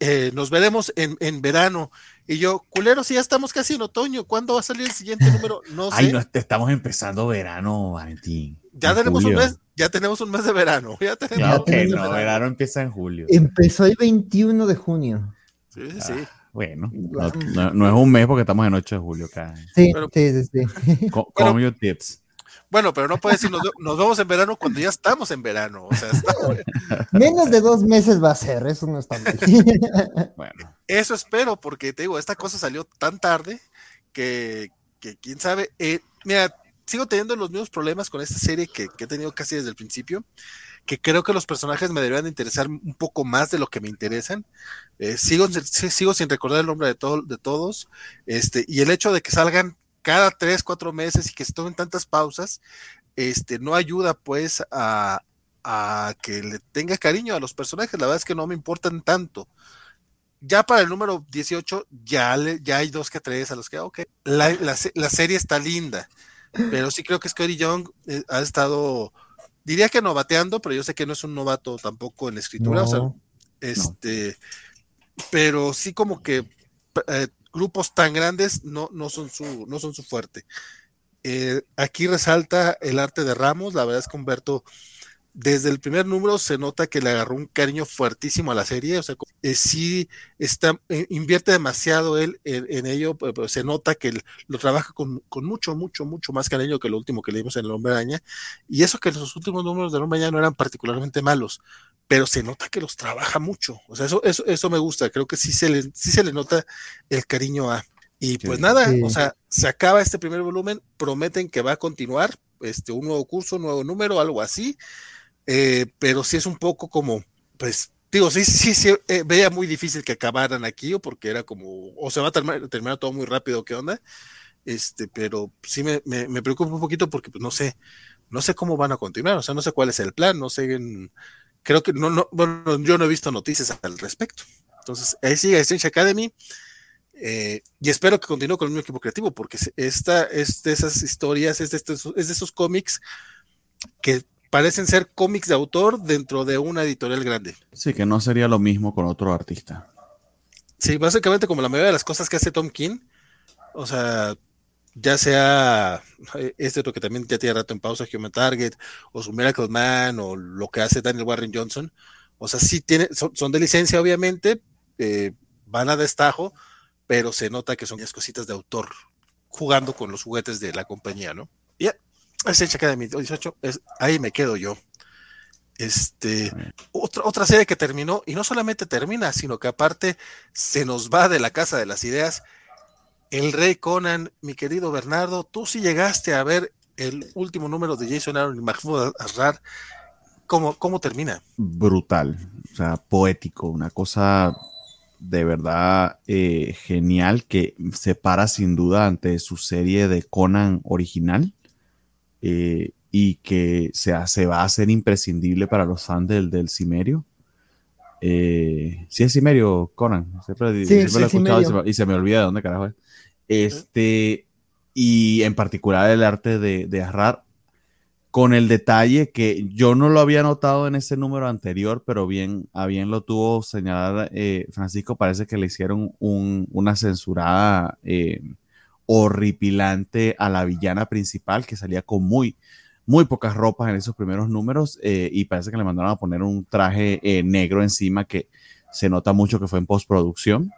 eh, nos veremos en, en, verano. Y yo, culero, si ya estamos casi en otoño, ¿cuándo va a salir el siguiente número? No sé. Ay, no, estamos empezando verano, Valentín. Ya tenemos julio. un mes, ya tenemos un mes de verano. Ya tenemos, ya okay, no, verano. verano. empieza en julio. Empezó el 21 de junio. Sí, sí, sí. Ah, bueno, no, no, no, es un mes porque estamos en 8 de julio acá. Sí, Pero, sí, sí, sí. Con, bueno, your tips. Bueno, pero no puede decir nos, nos, vemos en verano cuando ya estamos en verano. O sea, está Menos de dos meses va a ser, eso no está bien. bueno. Eso espero, porque te digo, esta cosa salió tan tarde que, que quién sabe. Eh, mira, sigo teniendo los mismos problemas con esta serie que, que, he tenido casi desde el principio, que creo que los personajes me deberían de interesar un poco más de lo que me interesan. Eh, sigo, sigo sin recordar el nombre de, to de todos, este, y el hecho de que salgan cada tres, cuatro meses y que se tomen tantas pausas, este, no ayuda pues a, a, que le tenga cariño a los personajes. La verdad es que no me importan tanto. Ya para el número 18, ya, le, ya hay dos que tres a los que, ok, la, la, la serie está linda, pero sí creo que Scotty Young eh, ha estado, diría que novateando, pero yo sé que no es un novato tampoco en escritura, no, o sea, este, no. pero sí como que eh, grupos tan grandes no, no, son, su, no son su fuerte. Eh, aquí resalta el arte de Ramos, la verdad es que Humberto, desde el primer número se nota que le agarró un cariño fuertísimo a la serie, o sea, eh, sí está, eh, invierte demasiado él en, en ello, pero, se nota que él, lo trabaja con, con, mucho, mucho, mucho más cariño que lo último que leímos en el Hombre Araña, y eso que los últimos números del Hombre Araña no eran particularmente malos, pero se nota que los trabaja mucho. O sea, eso, eso, eso me gusta. Creo que sí se le, sí se le nota el cariño a. Y pues sí, nada, sí. o sea, se acaba este primer volumen, prometen que va a continuar, este, un nuevo curso, un nuevo número, algo así. Eh, pero sí es un poco como, pues, digo, sí, sí, sí, eh, veía muy difícil que acabaran aquí, o porque era como, o se va a terminar, todo muy rápido, ¿qué onda? Este, pero sí me, me, preocupa un poquito porque, pues, no sé, no sé cómo van a continuar, o sea, no sé cuál es el plan, no sé, creo que, no, no, bueno, yo no he visto noticias al respecto. Entonces, ahí sigue Strange Academy, eh, y espero que continúe con el mismo equipo creativo, porque esta es de esas historias, es de, estos, es de esos cómics que parecen ser cómics de autor dentro de una editorial grande. Sí, que no sería lo mismo con otro artista. Sí, básicamente como la mayoría de las cosas que hace Tom King, o sea, ya sea eh, este otro que también ya tiene rato en pausa, Human Target, o su Miracle Man, o lo que hace Daniel Warren Johnson, o sea, sí tiene, son, de licencia, obviamente, eh, van a destajo, pero se nota que son cositas de autor jugando con los juguetes de la compañía, ¿no? Ya, ese cheque de 18, es, ahí me quedo yo. Este, otra, otra serie que terminó, y no solamente termina, sino que aparte se nos va de la casa de las ideas. El Rey Conan, mi querido Bernardo, tú sí llegaste a ver el último número de Jason Aaron y Mahmoud Asrar. ¿Cómo, ¿Cómo termina? Brutal, o sea, poético, una cosa de verdad eh, genial que se para sin duda ante su serie de Conan original eh, y que se, se, va a hacer imprescindible para los fans del, del Cimerio. Eh, sí, es Cimerio, Conan. Siempre, lo he escuchado y se, me, olvida de dónde carajo es. Este, y en particular el arte de, de Arrar, con el detalle que yo no lo había notado en ese número anterior, pero bien, a bien lo tuvo señalar eh, Francisco, parece que le hicieron una censurada eh, horripilante a la villana principal que salía con muy, muy pocas ropas en esos primeros números eh, y parece que le mandaron a poner un traje negro encima que se nota mucho que fue en postproducción.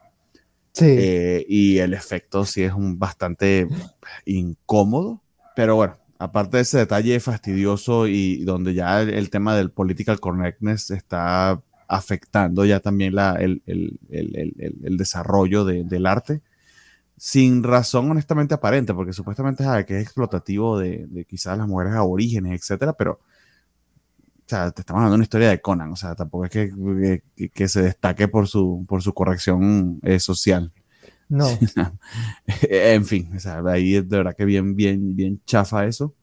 Sí. y el efecto sí es un bastante incómodo, pero bueno, aparte de ese detalle fastidioso y donde ya el, tema del political correctness está afectando ya también la, el, desarrollo del arte, sin razón honestamente aparente, porque supuestamente es que es explotativo de, quizás las mujeres aborígenes, etcétera, pero o sea, te estamos hablando de una historia de Conan, o sea, tampoco es que, que, se destaque por su, por su corrección eh, social. No. en fin, o ahí es de verdad que bien, bien, bien chafa eso.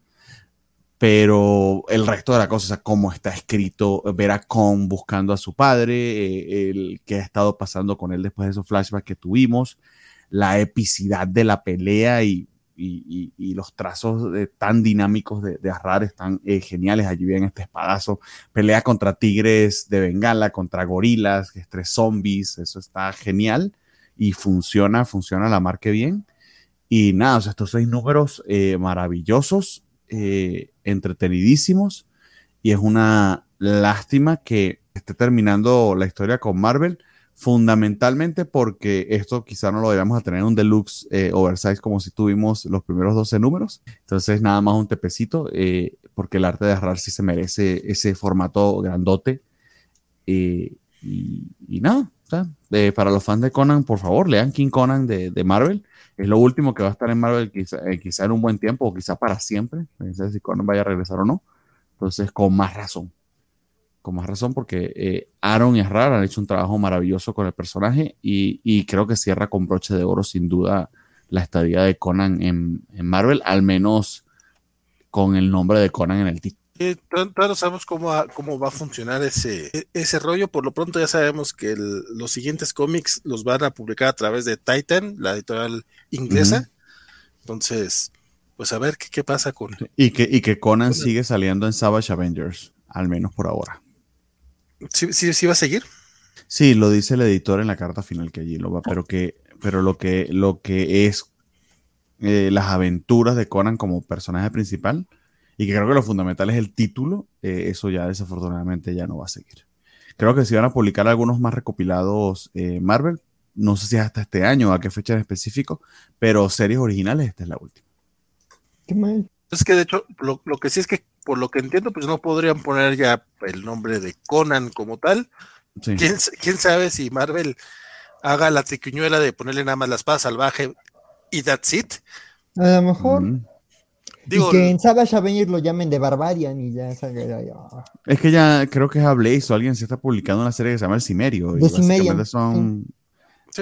Pero el resto de la cosa, o sea, cómo está escrito, ver a Con buscando a su padre, eh, el que ha estado pasando con él después de esos flashbacks que tuvimos, la epicidad de la pelea y, y, los trazos tan dinámicos de, de Arrar están eh, geniales. Allí viene este espadazo, pelea contra tigres de Bengala, contra gorilas, tres zombies, eso está genial y funciona, funciona la marca bien. Y nada, o estos seis números eh, maravillosos, eh, entretenidísimos, y es una lástima que esté terminando la historia con Marvel, fundamentalmente porque esto quizá no lo debamos a tener un deluxe eh, oversize como si tuvimos los primeros 12 números. Entonces, nada más un tepecito, porque el arte de Arrar sí se merece ese formato grandote. y, y, nada, eh, para los fans de Conan, por favor, lean King Conan de, Marvel. Es lo último que va a estar en Marvel, quizá, eh, quizá, en un buen tiempo o quizá para siempre. No sé si Conan vaya a regresar o no. Entonces, con más razón. Con más razón, porque eh, Aaron y Arrar han hecho un trabajo maravilloso con el personaje y, creo que cierra con broche de oro, sin duda, la estadía de Conan en, en Marvel, al menos con el nombre de Conan en el título todos sabemos cómo cómo va a funcionar ese, ese rollo. Por lo pronto ya sabemos que los siguientes cómics los van a publicar a través de Titan, la editorial inglesa. Entonces, pues a ver qué, qué pasa con... Y que, y que Conan sigue saliendo en Savage Avengers, al menos por ahora. ¿Sí, sí, sí va a seguir? Sí, lo dice el editor en la carta final que allí lo va, pero que, pero lo que, lo que es eh, las aventuras de Conan como personaje principal, y que creo que lo fundamental es el título, eh, eso ya desafortunadamente ya no va a seguir. Creo que si van a publicar algunos más recopilados eh, Marvel, no sé si es hasta este año o a qué fecha en específico, pero series originales, esta es la última. Qué mal. Es que de hecho, lo, que sí es que, por lo que entiendo, pues no podrían poner ya el nombre de Conan como tal. ¿Quién, sabe si Marvel haga la triquiñuela de ponerle nada más la espada salvaje y that's it? A lo mejor. y que en Savage Avenger lo llamen de Barbarian y ya Es que ya creo que es a Blaze o alguien se está publicando una serie que se llama El Cimerio. De Cimerio. Son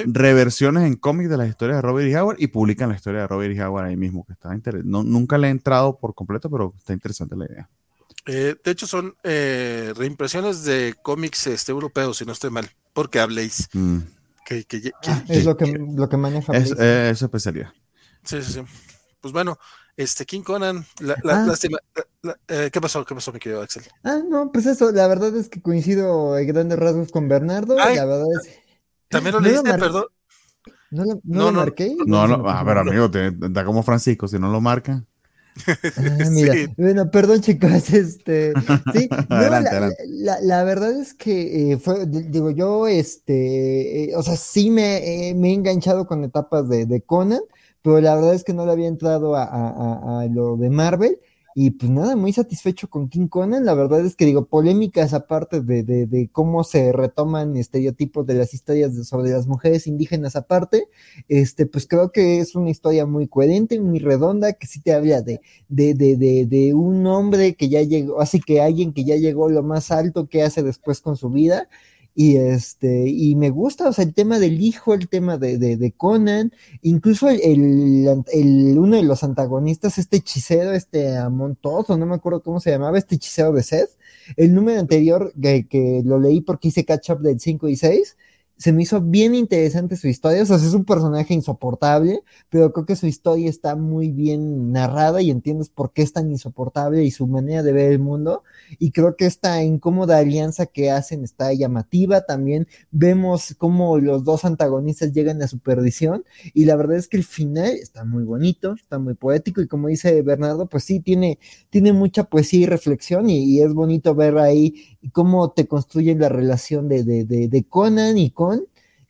reversiones en cómics de las historias de Robert E. Howard y publican la historia de Robert E. Howard ahí mismo, que está interesante. No, nunca le he entrado por completo, pero está interesante la idea. Eh, de hecho, son eh, reimpresiones de cómics este, europeos, si no estoy mal, porque habléis. Mm. Que, ah, es lo que, lo que maneja. Es, eh, es, especialidad. Sí, sí, sí. Pues bueno, este King Conan, la, la, ah. ¿qué pasó? ¿Qué pasó, mi querido Axel? Ah, no, pues eso, la verdad es que coincido en grandes rasgos con Bernardo. la verdad es. También lo leíste, perdón. ¿No lo, no, no, marqué? No, no, a ver, amigo, te, da como Francisco, si no lo marca. Ah, mira, bueno, perdón chicos, este, sí, la, verdad es que eh, fue, digo, yo, este, eh, o sea, sí me, me, he enganchado con etapas de, de, Conan, pero la verdad es que no le había entrado a, a, a lo de Marvel, y pues nada, muy satisfecho con King Conan. La verdad es que digo, polémicas aparte de, de, de cómo se retoman estereotipos de las historias sobre las mujeres indígenas aparte, este, pues creo que es una historia muy coherente, muy redonda, que sí te habla de, de, de, de un hombre que ya llegó, así que alguien que ya llegó lo más alto que hace después con su vida y este, y me gusta, o sea, el tema del hijo, el tema de, de, Conan, incluso el, el, uno de los antagonistas, este hechicero, este Amontoso, no me acuerdo cómo se llamaba, este hechicero de Seth, el número anterior que, que lo leí porque hice catch up del 5 y 6, se me hizo bien interesante su historia. O sea, es un personaje insoportable, pero creo que su historia está muy bien narrada y entiendes por qué es tan insoportable y su manera de ver el mundo. Y creo que esta incómoda alianza que hacen está llamativa. También vemos cómo los dos antagonistas llegan a su perdición. Y la verdad es que el final está muy bonito, está muy poético. Y como dice Bernardo, pues sí, tiene, tiene mucha poesía y reflexión. Y, es bonito ver ahí cómo te construyen la relación de, de, de, Conan y con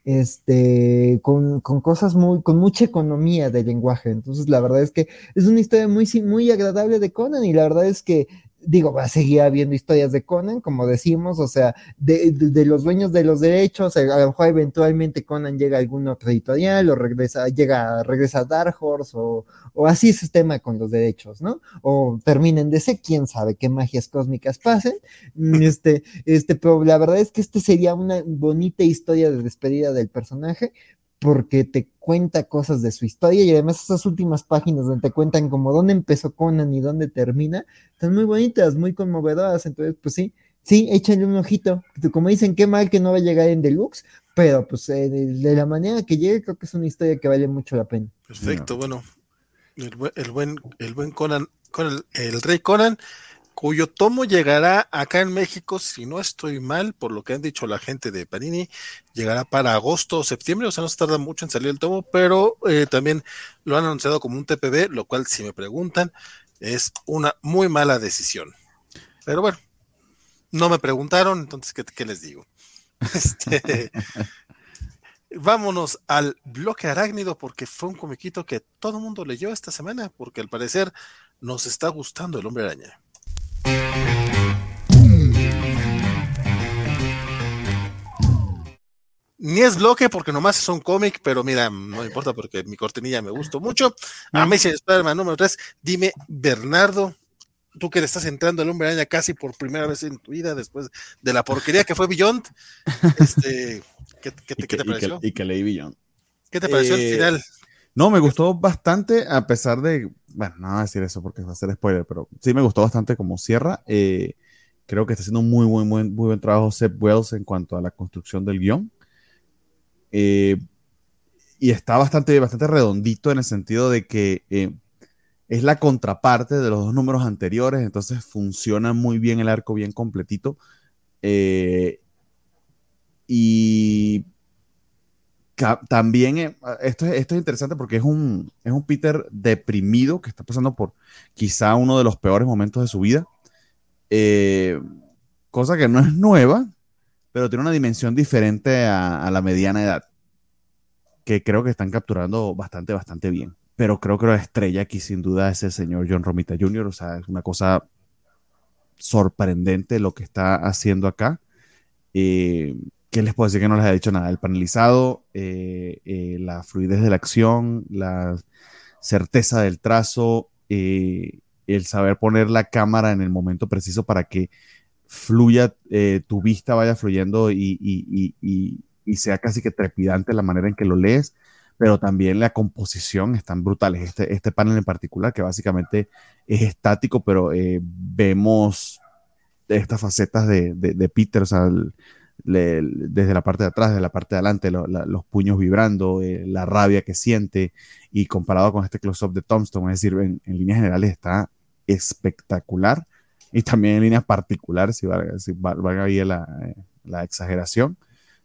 este, con, cosas muy, con mucha economía de lenguaje. Entonces, la verdad es que es una historia muy, muy agradable de Conan y la verdad es que digo, va a seguir habiendo historias de Conan, como decimos, o sea, de, los dueños de los derechos, a lo mejor eventualmente Conan llega a algún otro editorial o regresa, llega, regresa a Dark Horse o, o así es el tema con los derechos, ¿no? O terminen de ser, quién sabe qué magias cósmicas pasen, mm, este, este, pero la verdad es que este sería una bonita historia de despedida del personaje, porque te cuenta cosas de su historia y además esas últimas páginas donde te cuentan como dónde empezó Conan y dónde termina, están muy bonitas, muy conmovedoras, entonces pues sí, sí, échale un ojito, como dicen, qué mal que no va a llegar en deluxe, pero pues eh, de, la manera que llegue creo que es una historia que vale mucho la pena. Perfecto, bueno, el, buen, el buen Conan, con el rey Conan cuyo tomo llegará acá en México, si no estoy mal, por lo que han dicho la gente de Panini, llegará para agosto o septiembre, o sea, no se tarda mucho en salir el tomo, pero eh, también lo han anunciado como un TPB, lo cual, si me preguntan, es una muy mala decisión. Pero bueno, no me preguntaron, entonces, ¿qué, les digo? Este, vámonos al bloque arácnido porque fue un comiquito que todo el mundo leyó esta semana, porque al parecer nos está gustando el hombre araña. Ni es bloque porque nomás es un cómic, pero mira, no importa porque mi cortinilla me gustó mucho. A Amazing Spider-Man número 3. Dime, Bernardo, tú que le estás entrando al hombre araña casi por primera vez en tu vida después de la porquería que fue Beyond, este, ¿qué, te pareció? Y que, leí Beyond. ¿Qué te pareció el eh, final? No, me gustó bastante, a pesar de, bueno, no voy a decir eso porque va a ser spoiler, pero sí me gustó bastante como cierra. Eh, creo que está haciendo muy, muy, muy, muy buen trabajo Seth Wells en cuanto a la construcción del guion. Eh, y está bastante, bastante redondito en el sentido de que eh, es la contraparte de los dos números anteriores, entonces funciona muy bien el arco, bien completito. y también eh, esto, esto es interesante porque es un, es un Peter deprimido que está pasando por quizá uno de los peores momentos de su vida. Eh, cosa que no es nueva, pero tiene una dimensión diferente a, la mediana edad. Que creo que están capturando bastante, bastante bien. Pero creo que la estrella aquí sin duda es el señor John Romita Jr. O sea, es una cosa sorprendente lo que está haciendo acá. Eh, ¿Qué les puedo decir que no les ha dicho nada? El panelizado, eh, eh, la fluidez de la acción, la certeza del trazo, eh, el saber poner la cámara en el momento preciso para que fluya, tu vista vaya fluyendo y, sea casi que trepidante la manera en que lo lees, pero también la composición están brutales. Este, este panel en particular, que básicamente es estático, pero vemos estas facetas de, de, Peter, o sea, desde la parte de atrás, desde la parte de adelante, los puños vibrando, eh, la rabia que siente, y comparado con este close-up de Tombstone, es decir, en, en líneas generales está espectacular y también en líneas particulares, si valga, si valga ahí la, la, exageración.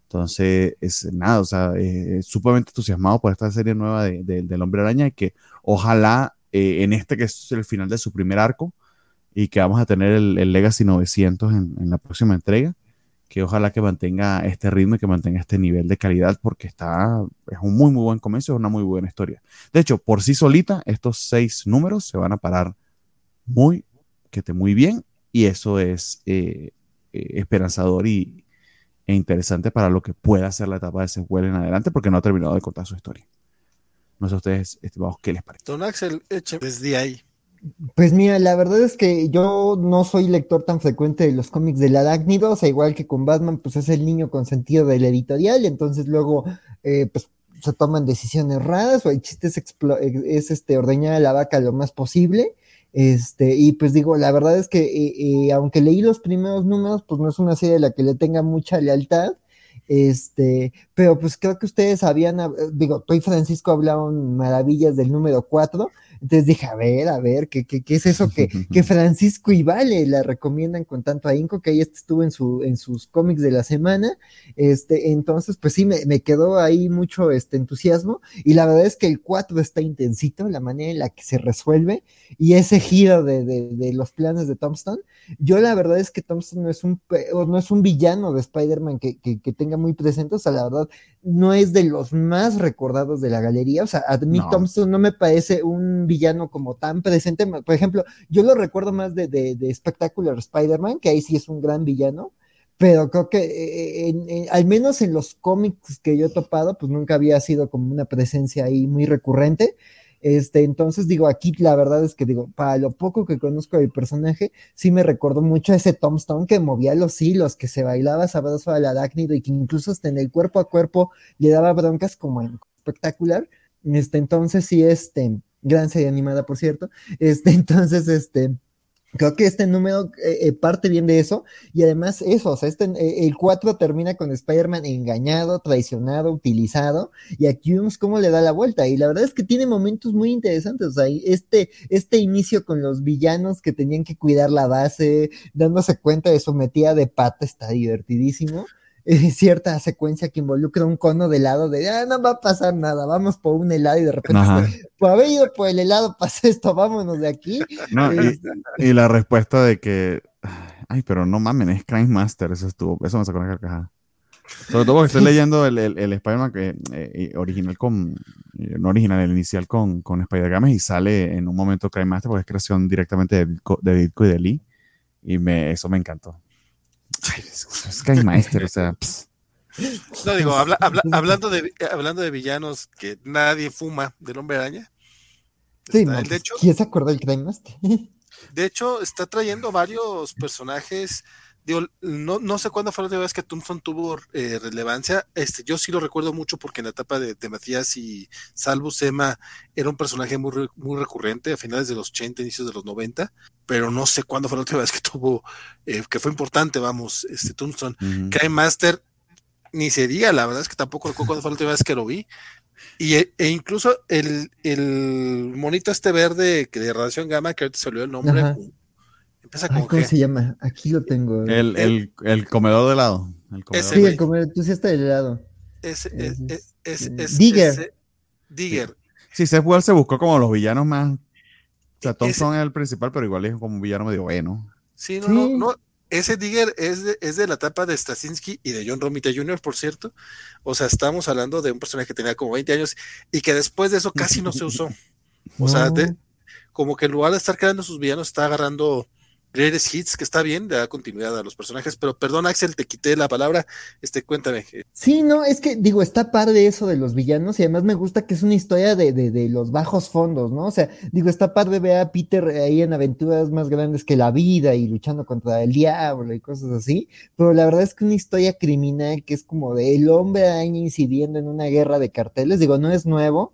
Entonces, es nada, o sea, eh, sumamente entusiasmado por esta serie nueva de, del Hombre Araña y que ojalá eh, en este que es el final de su primer arco y que vamos a tener el, el Legacy 900 en, en, la próxima entrega, que ojalá que mantenga este ritmo y que mantenga este nivel de calidad porque está, es un muy, muy buen comienzo, es una muy buena historia. De hecho, por sí solita, estos seis números se van a parar muy, que esté muy bien y eso es eh, eh, esperanzador y, e interesante para lo que pueda ser la etapa de Sequel en adelante porque no ha terminado de contar su historia. No sé a ustedes, estimados, qué les parece. Don Axel, eche desde ahí. Pues mira, la verdad es que yo no soy lector tan frecuente de los cómics del arácnido, o sea, igual que con Batman, pues es el niño consentido del editorial, entonces luego, eh, pues se toman decisiones raras o el chiste es, es este, ordeñar a la vaca lo más posible. Este, y pues digo, la verdad es que eh, eh, aunque leí los primeros números, pues no es una serie a la que le tenga mucha lealtad. Este, pero pues creo que ustedes habían, digo, tú y Francisco hablaron maravillas del número 4, entonces dije, a ver, a ver, ¿qué, qué, qué es eso que, que, Francisco y Vale la recomiendan con tanto ahínco? Que ahí estuvo en, su, en sus cómics de la semana. Este, entonces, pues sí, me, me, quedó ahí mucho este entusiasmo. Y la verdad es que el 4 está intensito, la manera en la que se resuelve y ese giro de, de, de los planes de Tombstone. Yo la verdad es que Tombstone no es un, no es un villano de Spider-Man que, que, que, tenga muy presente, o sea, la verdad, no es de los más recordados de la galería. O sea, a mí no. Tombstone no me parece un villano como tan presente. Por ejemplo, yo lo recuerdo más de, de, de Spectacular Spider-Man, que ahí sí es un gran villano, pero creo que eh, en, al menos en los cómics que yo he topado, pues nunca había sido como una presencia ahí muy recurrente. Este, entonces digo, aquí la verdad es que digo, para lo poco que conozco del personaje, sí me recordó mucho a ese Tombstone que movía los hilos, que se bailaba sabroso al arácnido y que incluso hasta en el cuerpo a cuerpo le daba broncas como en espectacular. Este, entonces sí, este, gran serie animada, por cierto. Este, entonces, este, creo que este número eh, eh, parte bien de eso. Y además, eso, o sea, este, eh, el 4 termina con Spider-Man engañado, traicionado, utilizado. Y aquí vemos cómo le da la vuelta. Y la verdad es que tiene momentos muy interesantes. O sea, este, este inicio con los villanos que tenían que cuidar la base, dándose cuenta de su metida de pata, está divertidísimo eh, cierta secuencia que involucra un cono de helado de, ah, no va a pasar nada, vamos por un helado y de repente, por haber ido por el helado pasa esto, vámonos de aquí. No, y, Este, y, la respuesta de que, ay, pero no mamen, es Crime Master, eso estuvo, eso me sacó una carcajada. Sobre todo porque estoy leyendo el, el, el Spider-Man que, eh, original con, eh, no original, el inicial con, con Spider-Games y sale en un momento Crime Master porque es creación directamente de, de Ditko y de Lee y me, eso me encantó. Sky Master, o sea. Pss. No, digo, habla, habla, hablando, de, hablando de villanos que nadie fuma del hombre araña. Sí, no, de hecho, ¿quién se acuerda del Crime? De hecho, está trayendo varios personajes. Digo, no, no sé cuándo fue la última vez que Tombstone tuvo eh, relevancia. Este, yo sí lo recuerdo mucho porque en la etapa de, de Matías y Salvo Sema era un personaje muy, muy recurrente a finales de los 80, inicios de los 90 pero no sé cuándo fue la última vez que tuvo, eh, que fue importante, vamos, este Tombstone. Uh -huh. Crime Master, ni se diga, la verdad es que tampoco recuerdo cuándo fue la última vez que lo vi. Y, e, e incluso el, el, monito este verde que de radiación gamma, que ahorita salió el nombre. Empieza como Ay, ¿Cómo se llama? Aquí lo tengo. El, el, el comedor de helado. El comedor. Ese, sí, el comedor, tú sí está de helado. Es, es, es, es Digger. Digger. Sí, se, se buscó como los villanos más o sea, Thompson es el principal, pero igual es como un villano medio bueno. Sí, no, sí. no, no. Ese Digger es de, es de la etapa de Straczynski y de John Romita Jr., por cierto. O sea, estamos hablando de un personaje que tenía como 20 años y que después de eso casi no se usó. O no. sea, de, como que en lugar de estar creando sus villanos, está agarrando Greatest Hits, que está bien, da continuidad a los personajes, pero perdón, Axel, te quité la palabra, este, cuéntame. Sí, no, es que digo, está padre eso de los villanos y además me gusta que es una historia de, de, de los bajos fondos, ¿no? O sea, digo, está padre ver a Peter ahí en aventuras más grandes que la vida y luchando contra el diablo y cosas así, pero la verdad es que una historia criminal que es como de el hombre ahí incidiendo en una guerra de carteles, digo, no es nuevo,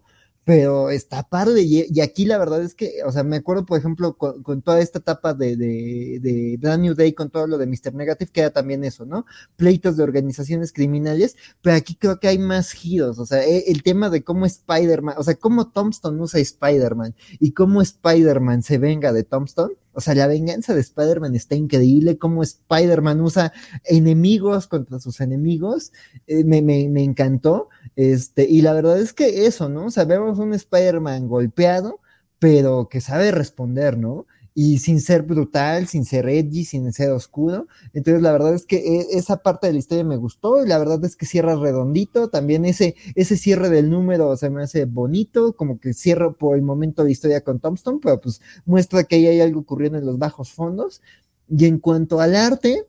pero está padre. Y, aquí la verdad es que, o sea, me acuerdo, por ejemplo, con, toda esta etapa de, de, de, New Day, con todo lo de Mr. Negative, queda también eso, ¿no? Pleitos de organizaciones criminales, pero aquí creo que hay más giros, o sea, e, el, tema de cómo Spider-Man, o sea, cómo Tombstone usa Spider-Man y cómo Spider-Man se venga de Tombstone o sea, la venganza de Spider-Man está increíble, cómo Spider-Man usa enemigos contra sus enemigos, eh, me, me, me, encantó, este, y la verdad es que eso, ¿no? Sabemos un Spider-Man golpeado, pero que sabe responder, ¿no? Y sin ser brutal, sin ser edgy, sin ser oscuro. Entonces, la verdad es que e, esa parte de la historia me gustó y la verdad es que cierra redondito. También ese, ese cierre del número se me hace bonito, como que cierra por el momento la historia con Tombstone, pero pues muestra que ahí hay algo ocurriendo en los bajos fondos. Y en cuanto al arte,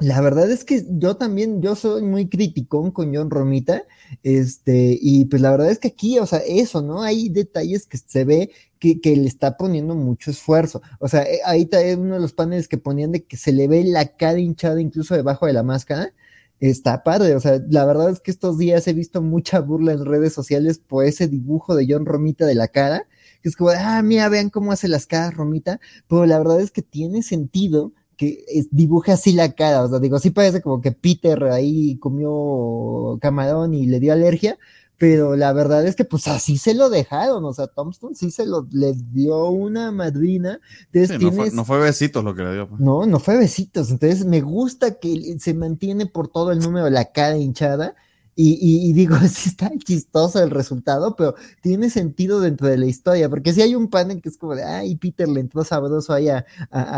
la verdad es que yo también, yo soy muy criticón con John Romita, este, y pues la verdad es que aquí, o sea, eso, ¿no? Hay detalles que se ve que, que le está poniendo mucho esfuerzo. O sea, eh, ahí está uno de los paneles que ponían de que se le ve la cara hinchada incluso debajo de la máscara. Está padre, o sea, la verdad es que estos días he visto mucha burla en redes sociales por ese dibujo de John Romita de la cara, que es como, ah, mira, vean cómo hace las caras Romita, pero la verdad es que tiene sentido que dibuje así la cara, o sea, digo, sí parece como que Peter ahí comió camarón y le dio alergia, pero la verdad es que pues así se lo dejaron, o sea, Thompson sí se lo le dio una madrina. Entonces no, fue, no, fue, besitos lo que le dio. Pues. No, no fue besitos, entonces me gusta que se mantiene por todo el número la cara hinchada y, digo, sí está chistoso el resultado, pero tiene sentido dentro de la historia, porque si hay un panel que es como de, ay, Peter le entró sabroso ahí a,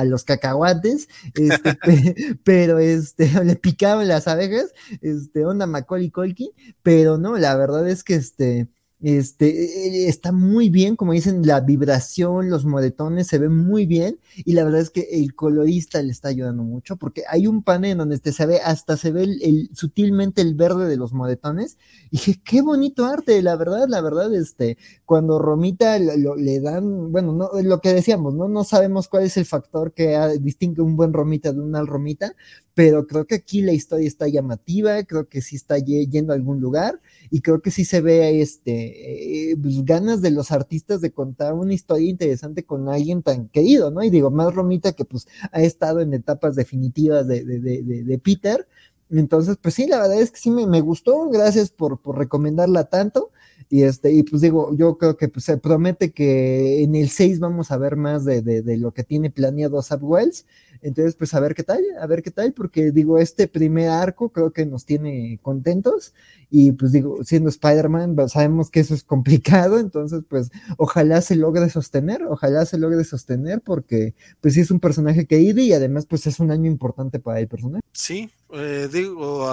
los cacahuates, este, pero este, le picaban las abejas, este, onda Macaulay Culkin, pero no, la verdad es que este, este, eh, está muy bien, como dicen, la vibración, los moretones se ven muy bien y la verdad es que el colorista le está ayudando mucho porque hay un panel donde este se ve, hasta se ve el, sutilmente el verde de los moretones y dije, qué bonito arte, la verdad, la verdad, este, cuando Romita le dan, bueno, no, lo que decíamos, ¿no? No sabemos cuál es el factor que distingue un buen Romita de un mal Romita, pero creo que aquí la historia está llamativa, creo que sí está yendo a algún lugar y creo que sí se ve este, eh, pues, ganas de los artistas de contar una historia interesante con alguien tan querido, ¿no? Y digo, más Romita que pues ha estado en etapas definitivas de, de, de, de Peter. Entonces, pues sí, la verdad es que sí me, me gustó, gracias por, por recomendarla tanto. Y este, y pues digo, yo creo que pues, se promete que en el 6 vamos a ver más de, de, lo que tiene planeado Subwells. Entonces, pues a ver qué tal, a ver qué tal, porque digo, este primer arco creo que nos tiene contentos y pues digo, siendo Spider-Man, pues, sabemos que eso es complicado, entonces pues ojalá se logre sostener, ojalá se logre sostener porque pues sí es un personaje querido y además pues es un año importante para el personaje. Sí, eh, digo,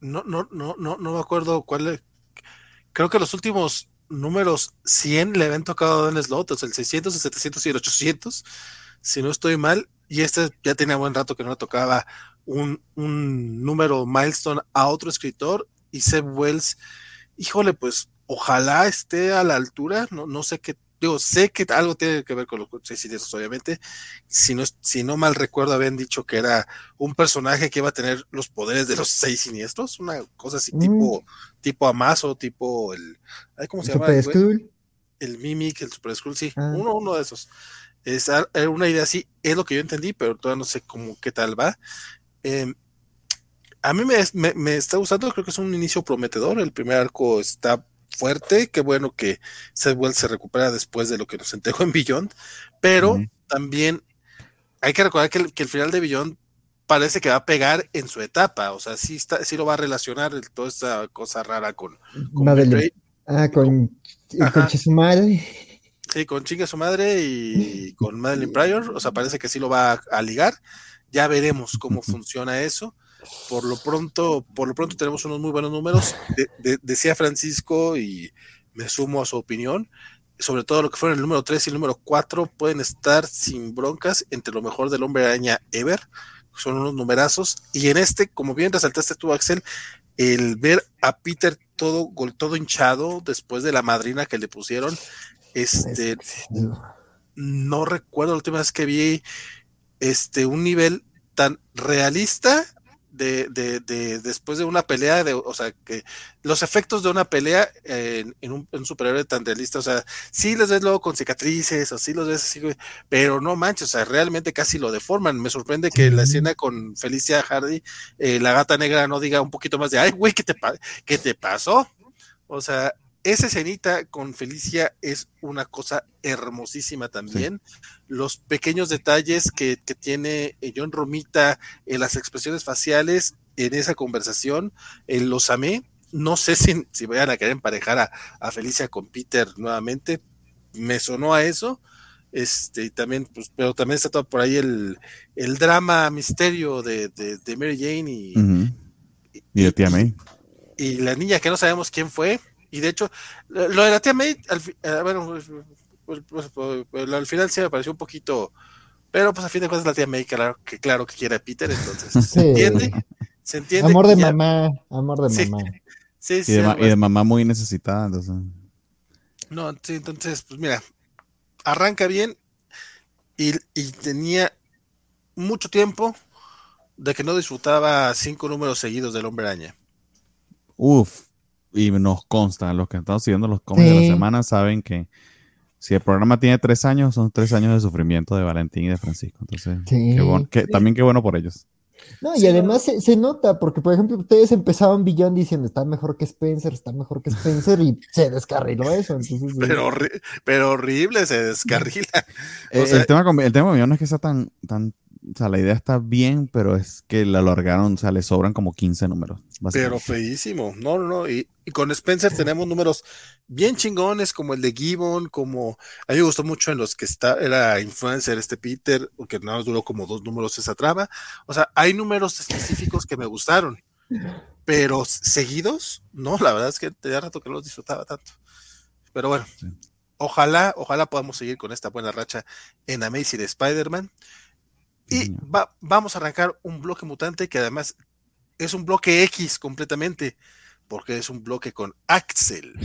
no, no, no, no, no me acuerdo cuál, creo que los últimos números 100 le habían tocado en slot, o sea, el 600, el 700 y el 800, si no estoy mal, y este ya tenía buen rato que no le tocaba un, un número milestone a otro escritor y Seb Wells, híjole, pues ojalá esté a la altura, no, no sé qué, digo, sé que algo tiene que ver con los seis siniestros, obviamente, si no, si no mal recuerdo habían dicho que era un personaje que iba a tener los poderes de los seis siniestros, una cosa así mm. tipo, tipo Amazo, tipo el, ¿cómo se llama? El, el Mimic, el Super Skull, sí, ah. uno, uno de esos. Es una idea así, es lo que yo entendí, pero todavía no sé cómo qué tal va. Em, a mí me, está gustando, creo que es un inicio prometedor. El primer arco está fuerte, qué bueno que Seth se recupera después de lo que nos entregó en Beyond, pero también hay que recordar que el, final de Beyond parece que va a pegar en su etapa, o sea, sí, está, sí lo va a relacionar toda esta cosa rara con, con Ah, con, con, Sí, con chinga su madre y con Madeline Pryor, o sea, parece que sí lo va a, ligar. Ya veremos cómo funciona eso. Por lo pronto, por lo pronto tenemos unos muy buenos números. decía Francisco y me sumo a su opinión sobre todo lo que fueron el número 3 y el número 4, pueden estar sin broncas entre lo mejor del hombre araña ever. Son unos numerazos. Y en este, como bien resaltaste tú, Axel, el ver a Peter todo, todo hinchado después de la madrina que le pusieron, este, no recuerdo la última vez que vi este, un nivel tan realista de, de, de, después de una pelea, de, o sea, que los efectos de una pelea en, un, superhéroe tan realista, o sea, sí los ves luego con cicatrices, o sí los ves así, pero no manches, o sea, realmente casi lo deforman. Me sorprende que la escena con Felicia Hardy, eh, la gata negra, no diga un poquito más de, ay, güey, ¿qué te, ¿qué te pasó? O sea, esa escenita con Felicia es una cosa hermosísima también. Los pequeños detalles que, tiene eh, John Romita en las expresiones faciales en esa conversación, eh, los amé. No sé si, si vayan a querer emparejar a, Felicia con Peter nuevamente. Me sonó a eso. Este, también, pues, pero también está todo por ahí el, drama misterio de, Mary Jane y, y, de Tía May. Y la niña que no sabemos quién fue y de hecho, lo de la tía May, al, eh, bueno, pues, pues, pues, pues, al final sí me pareció un poquito, pero pues a fin de cuentas la tía May, claro que, claro que quiere a Peter, entonces se entiende, se entiende. Amor de mamá, amor de mamá. Sí, sí, y, de, mamá muy necesitada, entonces. No, sí, entonces, pues mira, arranca bien y, y tenía mucho tiempo de que no disfrutaba cinco números seguidos del hombre araña. Uf, y nos consta, los que están siguiendo los cómics de la semana saben que si el programa tiene tres años, son tres años de sufrimiento de Valentín y de Francisco. Entonces, también qué bueno por ellos. No, y además se, nota, porque por ejemplo, ustedes empezaban Billón diciendo está mejor que Spencer, está mejor que Spencer, y se descarriló eso. pero, pero horrible, se descarrila. Eh, el, tema el tema no es que sea tan, tan o sea, la idea está bien, pero es que la alargaron, o sea, le sobran como 15 números. Pero feísimo, no, no, no. Y, con Spencer tenemos números bien chingones, como el de Gibbon, como a mí me gustó mucho en los que está, era influencer este Peter, que nada más duró como dos números esa trama. O sea, hay números específicos que me gustaron, pero seguidos, no, la verdad es que te da rato que no los disfrutaba tanto. Pero bueno, ojalá, ojalá podamos seguir con esta buena racha en Amazing Spider-Man. Y vamos a arrancar un bloque mutante que además es un bloque X completamente, porque es un bloque con Axel.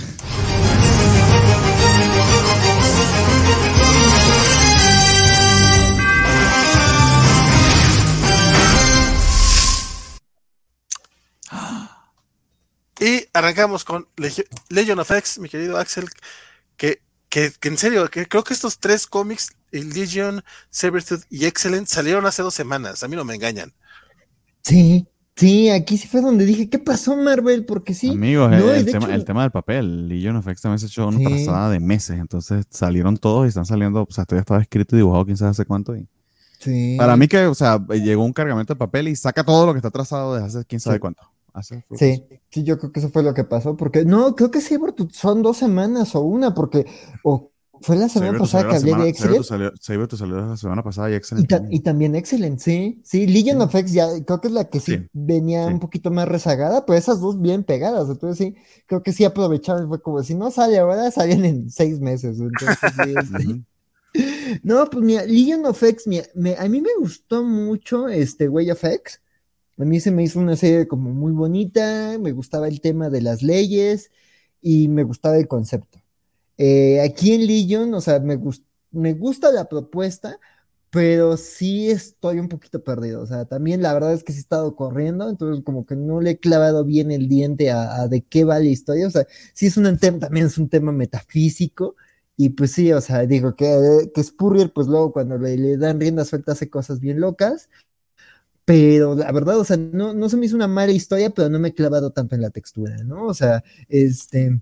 Y arrancamos con Legion of X, mi querido Axel, que que, en serio, que creo que estos tres cómics, Legion, Sabretooth y Excellent, salieron hace dos semanas. A mí no me engañan. Sí, sí, aquí sí fue donde dije, ¿qué pasó, Marvel? Porque sí. Amigos, el, tema, del papel, Legion of X también se echó una pasada de meses, entonces salieron todos y están saliendo, o sea, esto ya estaba escrito y dibujado quién sabe hace cuánto. Y... Sí. Para mí que, o sea, llegó un cargamento de papel y saca todo lo que está trazado desde hace quién sabe cuánto. Sí, sí, yo creo que eso fue lo que pasó, porque no, creo que sí, son dos semanas o una, porque o fue la semana pasada que hablé de Excellent. Salió, salió la semana pasada y Excellent. Y, también Excellent, sí, sí, Legion of X ya creo que es la que sí, venía un poquito más rezagada, pero esas dos bien pegadas, entonces sí, creo que sí aprovecharon, fue como si no sale ahora, salen en seis meses, No, pues mira, Legion of X, a mí me gustó mucho este Way of X, a mí se me hizo una serie como muy bonita, me gustaba el tema de las leyes y me gustaba el concepto. Eh, aquí en Legion, o sea, me, me gusta la propuesta, pero sí estoy un poquito perdido. O sea, también la verdad es que sí he estado corriendo, entonces como que no le he clavado bien el diente a, de qué va la historia. O sea, sí es un tema, también es un tema metafísico. Y pues sí, o sea, digo que, que Spurrier, pues luego cuando le, le dan rienda suelta hace cosas bien locas. Pero la verdad, o sea, no, no se me hizo una mala historia, pero no me he clavado tanto en la textura, ¿no? O sea, este,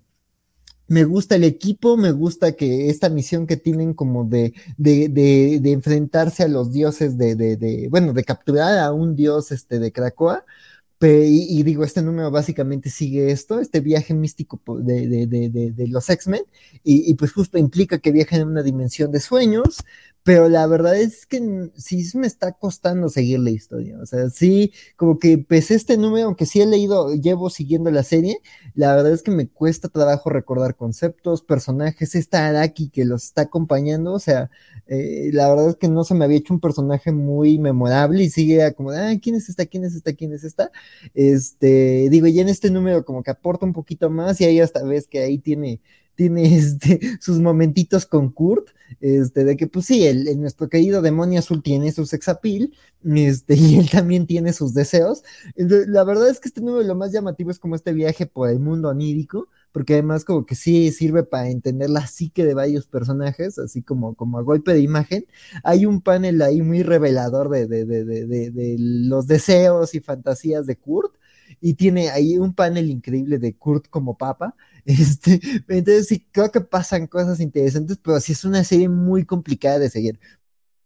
me gusta el equipo, me gusta que esta misión que tienen como de, de, de, de enfrentarse a los dioses de, de, bueno, de capturar a un dios este, de Krakoa, y, digo, este número básicamente sigue esto, este viaje místico de, de, de, de los X-Men, y, y, pues justo implica que viajan en una dimensión de sueños, pero la verdad es que sí me está costando seguir la historia, o sea, sí, como que empecé este número, aunque sí he leído, llevo siguiendo la serie, la verdad es que me cuesta trabajo recordar conceptos, personajes, esta Araki que los está acompañando, o sea, eh, la verdad es que no se me había hecho un personaje muy memorable y sigue como, ah, ¿quién es esta? ¿quién es esta? ¿quién es esta? Este, digo, ya en este número como que aporta un poquito más y ahí hasta ves que ahí tiene tiene este, sus momentitos con Kurt, este, de que pues sí, el, nuestro querido demonio azul tiene su sex appeal, este, y él también tiene sus deseos. La verdad es que este número lo más llamativo es como este viaje por el mundo onírico, porque además como que sí sirve para entender la psique de varios personajes, así como, como a golpe de imagen. Hay un panel ahí muy revelador de, de, de, de los deseos y fantasías de Kurt, y tiene ahí un panel increíble de Kurt como papa. Este, entonces sí, creo que pasan cosas interesantes, pero sí es una serie muy complicada de seguir.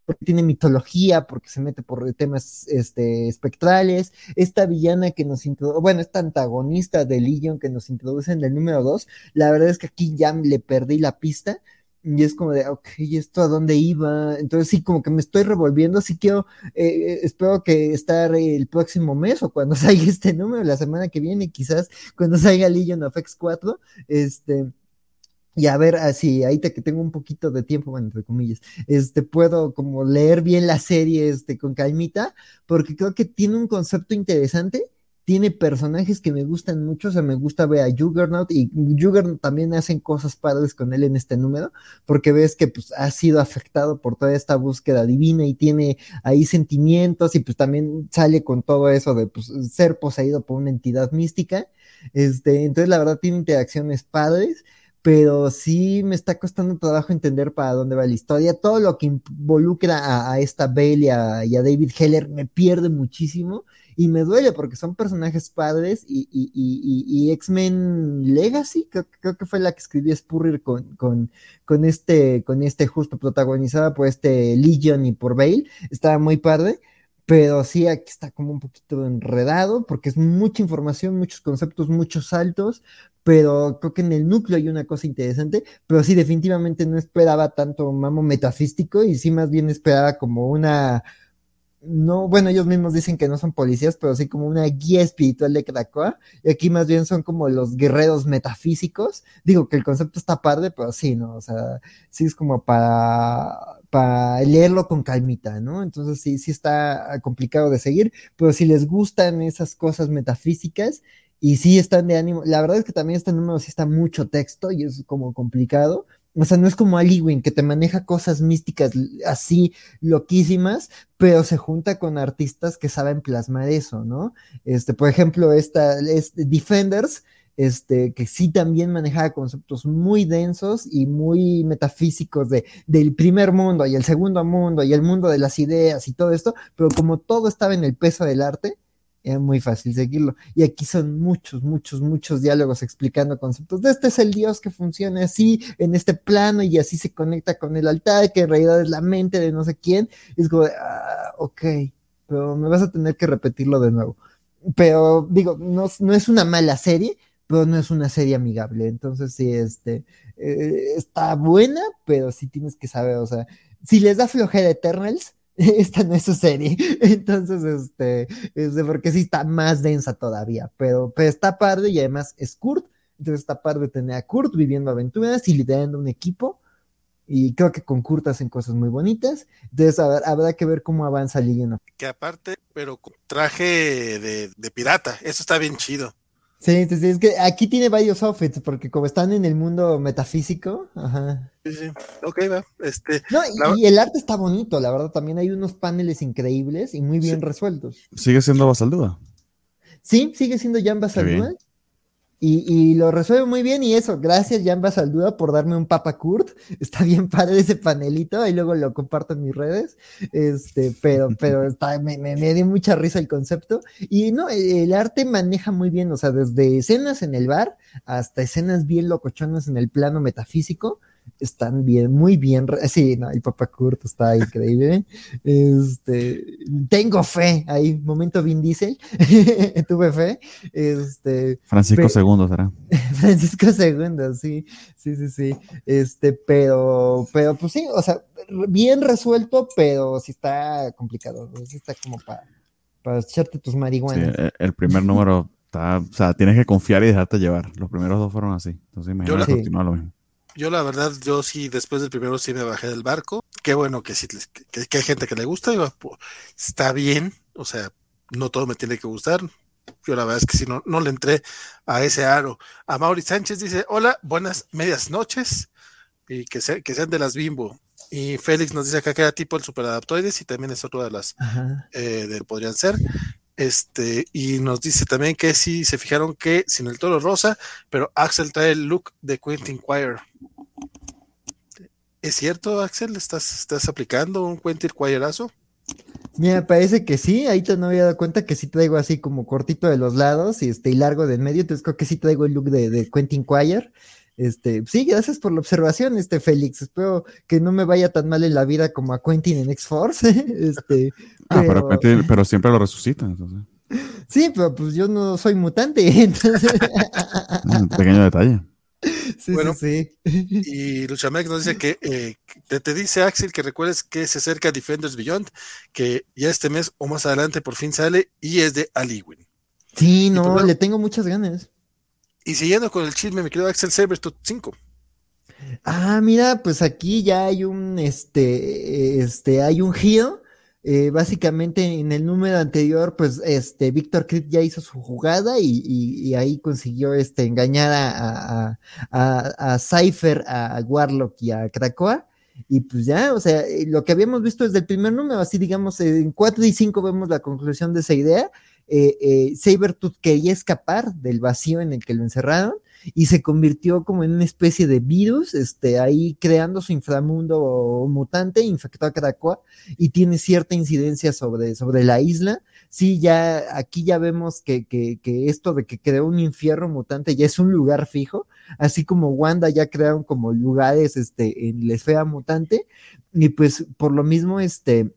Porque tiene mitología, porque se mete por temas este, espectrales. Esta villana que nos introduce, bueno, esta antagonista de Legion que nos introduce en el número 2, la verdad es que aquí ya le perdí la pista y es como de, ok, ¿y esto a dónde iba? Entonces sí, como que me estoy revolviendo, sí quiero, eh, espero que estar el próximo mes o cuando salga este número, la semana que viene, quizás cuando salga Legion of X4, este, y a ver así, ahí te que tengo un poquito de tiempo, bueno, entre comillas, este, puedo como leer bien la serie, este, con calmita, porque creo que tiene un concepto interesante, tiene personajes que me gustan mucho, o sea, me gusta ver a Juggernaut y Juggernaut también hacen cosas padres con él en este número, porque ves que pues ha sido afectado por toda esta búsqueda divina y tiene ahí sentimientos y pues también sale con todo eso de pues, ser poseído por una entidad mística. Este, entonces la verdad tiene interacciones padres pero sí me está costando trabajo entender para dónde va la historia. Todo lo que involucra a, esta Belle y a, David Heller me pierde muchísimo y me duele porque son personajes padres y, y, y, X-Men Legacy, creo, que fue la que escribió Spurrier con, con, con, este, con este justo protagonizada por este Legion y por Bale, estaba muy padre pero sí aquí está como un poquito enredado porque es mucha información, muchos conceptos, muchos saltos, pero creo que en el núcleo hay una cosa interesante, pero sí definitivamente no esperaba tanto mamo metafístico y sí más bien esperaba como una no, bueno, ellos mismos dicen que no son policías, pero sí como una guía espiritual de Krakoa, y aquí más bien son como los guerreros metafísicos. Digo que el concepto está padre, pero sí, ¿no? O sea, sí es como para, para leerlo con calmita, ¿no? Entonces sí, sí está complicado de seguir, pero si les gustan esas cosas metafísicas, y sí están de ánimo, la verdad es que también este número sí está mucho texto y es como complicado, o sea, no es como Aliwin que te maneja cosas místicas así loquísimas, pero se junta con artistas que saben plasmar eso, ¿no? Este, por ejemplo, esta es Defenders, este, que sí también manejaba conceptos muy densos y muy metafísicos de, del primer mundo y el segundo mundo y el mundo de las ideas y todo esto, pero como todo estaba en el peso del arte, es muy fácil seguirlo. Y aquí son muchos, muchos, muchos diálogos explicando conceptos. De este es el Dios que funciona así, en este plano, y así se conecta con el altar, que en realidad es la mente de no sé quién. es como, ah, ok, pero me vas a tener que repetirlo de nuevo. Pero digo, no, no es una mala serie, pero no es una serie amigable. Entonces, sí, este, eh, está buena, pero sí tienes que saber, o sea, si les da flojera Eternals, esta no es su serie. Entonces, este, es de porque sí está más densa todavía, pero, pero está padre y además es Kurt. Entonces está padre tener a Kurt viviendo aventuras y liderando un equipo. Y creo que con Kurt hacen cosas muy bonitas. Entonces habrá que ver cómo avanza Legion. Que aparte, pero traje de, de pirata, eso está bien chido. Sí, sí, sí, es que aquí tiene varios outfits, porque como están en el mundo metafísico, ajá. Sí, sí, ok, va. Este, no, y, el arte está bonito, la verdad, también hay unos paneles increíbles y muy bien resueltos. ¿Sigue siendo Basaldúa? Sí, sigue siendo Jan Basaldúa. Y, lo resuelve muy bien y eso, gracias Jan Basaldúa por darme un Papa Kurt, está bien padre ese panelito, y luego lo comparto en mis redes, este, pero, pero está, me, me, dio mucha risa el concepto, y no, el, arte maneja muy bien, o sea, desde escenas en el bar hasta escenas bien locochonas en el plano metafísico, están bien, muy bien. Sí, no, el Papa Kurt está increíble. Este, tengo fe ahí, momento Vin Diesel, tuve fe. Este, Francisco II será. Francisco II, sí, sí, sí, sí. Este, pero, pero pues sí, o sea, bien resuelto, pero sí está complicado, sí está como para, para echarte tus marihuanas. Sí, el primer número Está, o sea, tienes que confiar y dejarte llevar. Los primeros dos fueron así. Entonces, imagínate continuar lo mismo. Yo la verdad, yo sí, después del primero sí me bajé del barco. Qué bueno que sí, que, hay gente que le gusta. Y está bien, o sea, no todo me tiene que gustar. Yo la verdad es que si no, no le entré a ese aro. A Mauri Sánchez dice, hola, buenas medias noches. Y que, que sean de las bimbo. Y Félix nos dice acá que era tipo el superadaptoides y también es otro de las eh, del podrían ser. Este, y nos dice también que sí se fijaron que sin el toro rosa, pero Axel trae el look de Quentin Quire. ¿Es cierto, Axel? ¿Estás, estás aplicando un Quentin Quireazo? Mira, parece que sí, ahí te no había dado cuenta que sí traigo así como cortito de los lados y este y largo del medio, entonces creo que sí traigo el look de, de Quentin Quire. Este, sí, gracias por la observación, este Félix. Espero que no me vaya tan mal en la vida como a Quentin en X-Force. este, ah, pero... Pero, siempre lo resucita. Sí, pero pues yo no soy mutante. Entonces... Un pequeño detalle. Sí, bueno, sí, Y Luchamex nos dice que eh, te, dice Axel que recuerdes que se acerca Defenders Beyond, que ya este mes o más adelante por fin sale y es de Aliwin. Sí, no, pues, le tengo muchas ganas. Y siguiendo con el chisme, me quedo Axel Sabertooth 5. Ah, mira, pues aquí ya hay un, este, este, hay un giro. Eh, básicamente en el número anterior, pues este Víctor Creed ya hizo su jugada y, ahí consiguió este engañar a, a, Cypher, a Warlock y a Krakoa. Y pues ya, o sea, eh, lo que habíamos visto desde el primer número, así digamos, en 4 y 5 vemos la conclusión de esa idea eh, eh, Sabertooth quería escapar del vacío en el que lo encerraron y se convirtió como en una especie de virus, este, ahí creando su inframundo mutante, infectó a Krakoa y tiene cierta incidencia sobre, sobre la isla. Sí, ya aquí ya vemos que, que, que esto de que creó un infierno mutante ya es un lugar fijo, así como Wanda ya crearon como lugares este, en la esfera mutante, y pues por lo mismo, este,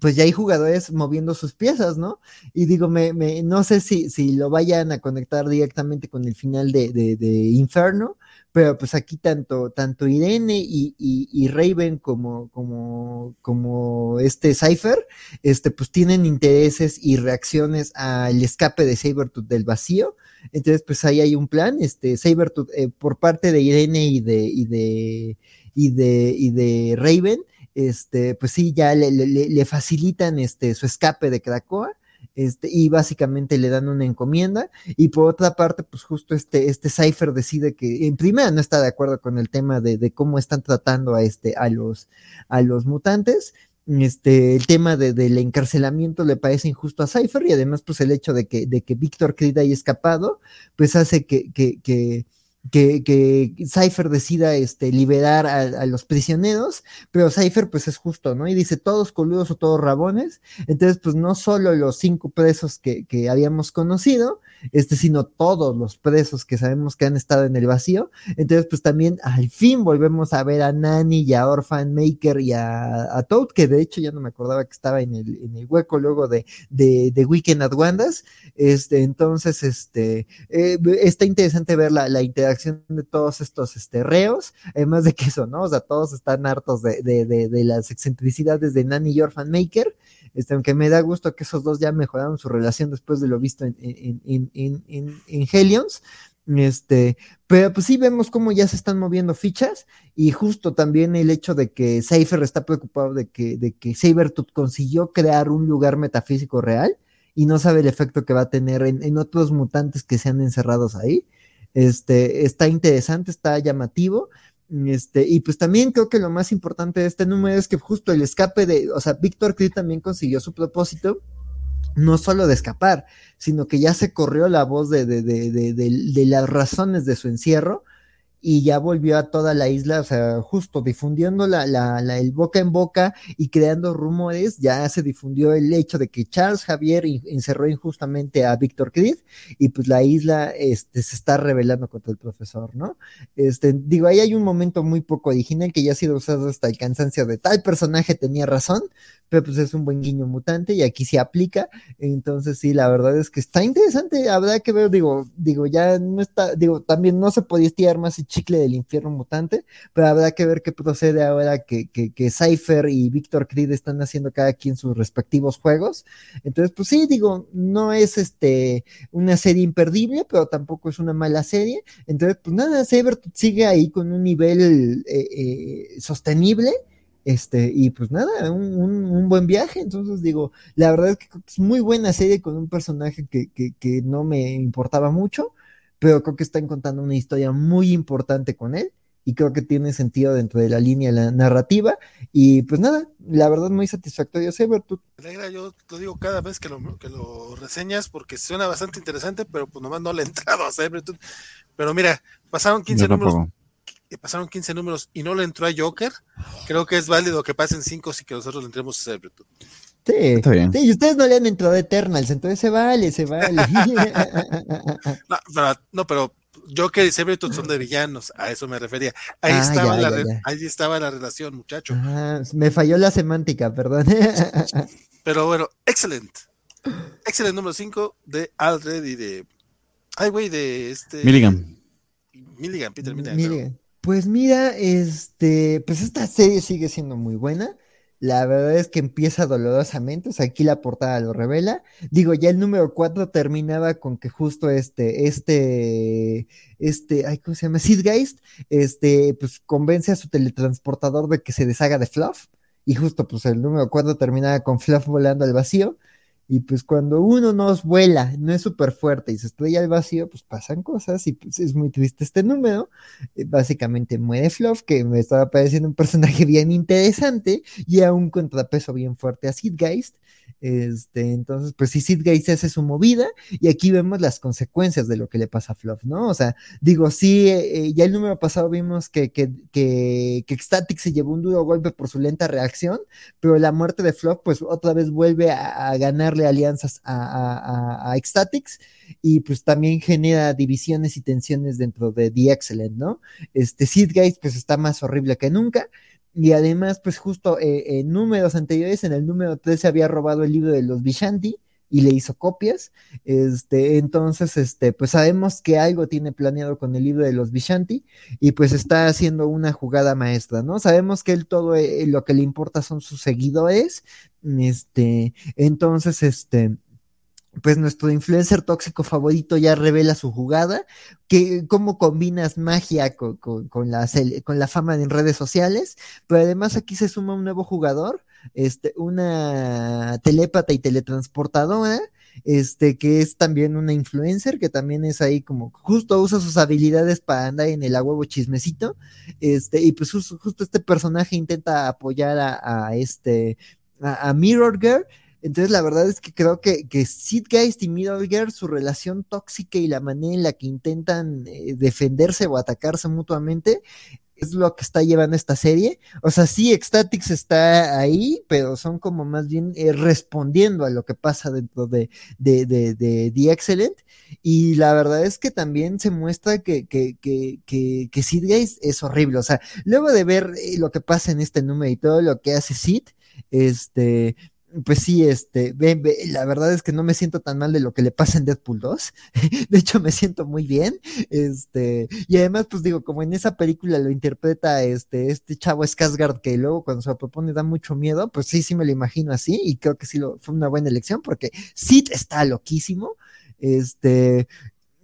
pues ya hay jugadores moviendo sus piezas, ¿no? Y digo, me, me, no sé si, si lo vayan a conectar directamente con el final de, de, Inferno, pero pues aquí tanto, tanto Irene y, y, Raven como, como, como este Cypher, este, pues tienen intereses y reacciones al escape de Sabertooth del vacío. Entonces, pues ahí hay un plan, este, Sabertooth, eh, por parte de Irene y de, y de, y de, y de Raven, este, pues sí, ya le, facilitan este, su escape de Krakoa. Este, y básicamente le dan una encomienda. Y por otra parte, pues justo este, este Cypher decide que en primera no está de acuerdo con el tema de, cómo están tratando a, este, a, los, a los mutantes. Este, el tema de, del encarcelamiento le parece injusto a Cypher y además pues el hecho de que, de que Víctor Creed haya escapado, pues hace que, que que, que Cypher decida este, liberar a, los prisioneros, pero Cypher pues es justo, ¿no? Y dice todos coludos o todos rabones, entonces pues no solo los cinco presos que, que habíamos conocido, este, sino todos los presos que sabemos que han estado en el vacío. Entonces, pues también al fin volvemos a ver a Nani y a Orphan Maker y a, a Toad, que de hecho ya no me acordaba que estaba en el, en el hueco luego de, de, de Weekend at Wandas. Este, entonces, este, eh, está interesante ver la, la, interacción de todos estos este, reos, además de que eso, ¿no? O sea, todos están hartos de, las excentricidades de Nani y Orphan Maker. Este, aunque me da gusto que esos dos ya mejoraron su relación después de lo visto en, en, Helions. Este, pero pues sí vemos cómo ya se están moviendo fichas y justo también el hecho de que Cypher está preocupado de que, de Sabertooth consiguió crear un lugar metafísico real y no sabe el efecto que va a tener en, en otros mutantes que se han encerrados ahí. Este, está interesante, está llamativo este, y pues también creo que lo más importante de este número es que justo el escape de, o sea, Víctor Creed también consiguió su propósito, no solo de escapar, sino que ya se corrió la voz de, de, de, de las razones de su encierro y ya volvió a toda la isla, o sea, justo difundiendo la, la, el boca en boca y creando rumores, ya se difundió el hecho de que Charles Javier encerró injustamente a Víctor Creed y pues la isla este, se está rebelando contra el profesor, ¿no? Este, digo, ahí hay un momento muy poco original que ya ha sido usado hasta el cansancio de tal personaje tenía razón, pero pues es un buen guiño mutante y aquí se aplica, entonces sí, la verdad es que está interesante, habrá que ver, digo, digo, ya no está, digo, también no se podía estirar más el chicle del infierno mutante, pero habrá que ver qué procede ahora que, que, que Cypher y Víctor Creed están haciendo cada quien sus respectivos juegos, entonces pues sí, digo, no es este una serie imperdible, pero tampoco es una mala serie, entonces pues nada, Cyber sigue ahí con un nivel eh, eh, sostenible, este, y pues nada, un, buen viaje. Entonces digo, la verdad es que es muy buena serie con un personaje que, que, no me importaba mucho, pero creo que están contando una historia muy importante con él y creo que tiene sentido dentro de la línea la narrativa. Y pues nada, la verdad muy satisfactorio Sabertooth. Alegra, yo lo digo cada vez que lo, que lo reseñas porque suena bastante interesante, pero pues nomás no le he entrado a Sabertooth. Pero mira, pasaron 15 números pasaron 15 números y no le entró a Joker, creo que es válido que pasen 5 y que nosotros le entremos a Sabretooth. Sí, Está bien. sí, y ustedes no le han entrado a Eternals, entonces se vale, se vale. no, pero, no, pero Joker y Sabretooth son de villanos, a eso me refería. Ahí, ah, estaba, la ahí estaba la relación, muchacho. Ah, me falló la semántica, perdón. pero bueno, excelente. Excelente número 5 de Aldred y de. Ay, güey, de este. Milligan. Milligan, Peter Milligan. Milligan. Pues mira, este, pues esta serie sigue siendo muy buena. La verdad es que empieza dolorosamente, o sea, aquí la portada lo revela. Digo, ya el número 4 terminaba con que justo este, este, este, ay, ¿cómo se llama? Geist, este, pues convence a su teletransportador de que se deshaga de Fluff. Y justo, pues el número 4 terminaba con Fluff volando al vacío. Y pues cuando uno no vuela, no es súper fuerte y se estrella al vacío, pues pasan cosas y pues es muy triste este número. Eh, básicamente muere Fluff, que me estaba pareciendo un personaje bien interesante y a un contrapeso bien fuerte a Geist. Este, entonces, pues sí, Sid Geist hace su movida y aquí vemos las consecuencias de lo que le pasa a Fluff, ¿no? O sea, digo, sí, eh, ya el número pasado vimos que, que, que, que Ecstatic se llevó un duro golpe por su lenta reacción, pero la muerte de Fluff, pues otra vez vuelve a ganar alianzas a, a, y pues también genera divisiones y tensiones dentro de The Excellent, ¿no? Este Sid Geist pues está más horrible que nunca. Y además, pues justo eh, en números anteriores, en el número 3 se había robado el libro de los Vishanti, y le hizo copias. Este, entonces, este, pues sabemos que algo tiene planeado con el libro de los Vishanti y pues está haciendo una jugada maestra, ¿no? Sabemos que él todo eh, lo que le importa son sus seguidores. Este, entonces, este, pues nuestro influencer tóxico favorito ya revela su jugada, que cómo combinas magia con, con, la, con la fama en redes sociales, pero además aquí se suma un nuevo jugador, este, una telépata y teletransportadora, este, que es también una influencer, que también es ahí como justo usa sus habilidades para andar en el a huevo chismecito, este, y pues justo, este personaje intenta apoyar a, este, a, Mirror Girl, entonces, la verdad es que creo que, que Sid Geist y su relación tóxica y la manera en la que intentan eh, defenderse o atacarse mutuamente, es lo que está llevando esta serie. O sea, sí, Ecstatics está ahí, pero son como más bien eh, respondiendo a lo que pasa dentro de, de, de, de, The Excellent. Y la verdad es que también se muestra que, que, que, que, que Sid Geist es horrible. O sea, luego de ver eh, lo que pasa en este número y todo lo que hace Sid, este, pues sí, este, la verdad es que no me siento tan mal de lo que le pasa en Deadpool 2. de hecho, me siento muy bien. Este, y además, pues digo, como en esa película lo interpreta este, este chavo Skarsgård que luego cuando se lo propone da mucho miedo, pues sí, sí me lo imagino así y creo que sí lo, fue una buena elección porque Sid está loquísimo. Este,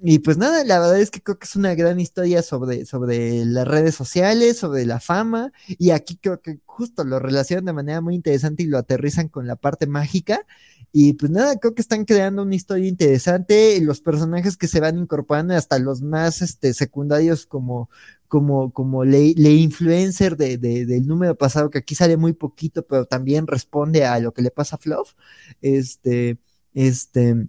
y pues nada, la verdad es que creo que es una gran historia sobre, sobre las redes sociales, sobre la fama, y aquí creo que justo lo relacionan de manera muy interesante y lo aterrizan con la parte mágica. Y pues nada, creo que están creando una historia interesante, los personajes que se van incorporando hasta los más este, secundarios como, como, como le, influencer de, de, del número pasado, que aquí sale muy poquito, pero también responde a lo que le pasa a Fluff. Este, este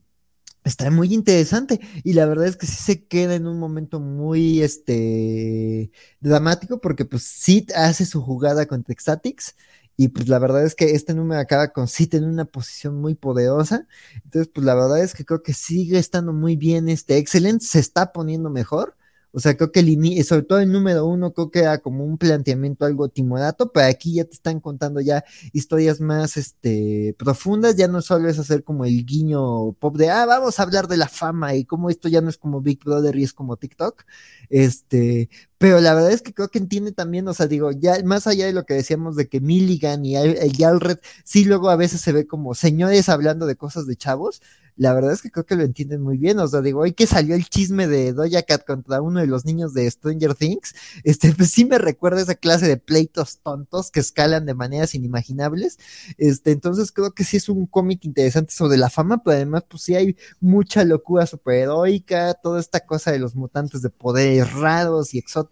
está muy interesante y la verdad es que sí se queda en un momento muy este dramático porque pues Sid hace su jugada contra Exatix y pues la verdad es que este número acaba con Sid en una posición muy poderosa. Entonces pues la verdad es que creo que sigue estando muy bien este Excellent se está poniendo mejor o sea, creo que el sobre todo el número uno, creo que era como un planteamiento algo timorato, pero aquí ya te están contando ya historias más este, profundas, ya no solo es hacer como el guiño pop de, ah, vamos a hablar de la fama y como esto ya no es como Big Brother y es como TikTok, este, pero la verdad es que creo que entiende también, o sea, digo, ya más allá de lo que decíamos de que Milligan y el Galred, sí luego a veces se ve como señores hablando de cosas de chavos, la verdad es que creo que lo entienden muy bien. O sea, digo, hoy que salió el chisme de Doja Cat contra uno de los niños de Stranger Things, este, pues sí me recuerda esa clase de pleitos tontos que escalan de maneras inimaginables. Este, entonces creo que sí es un cómic interesante sobre la fama, pero además, pues sí hay mucha locura superheroica, toda esta cosa de los mutantes de poderes raros y exóticos.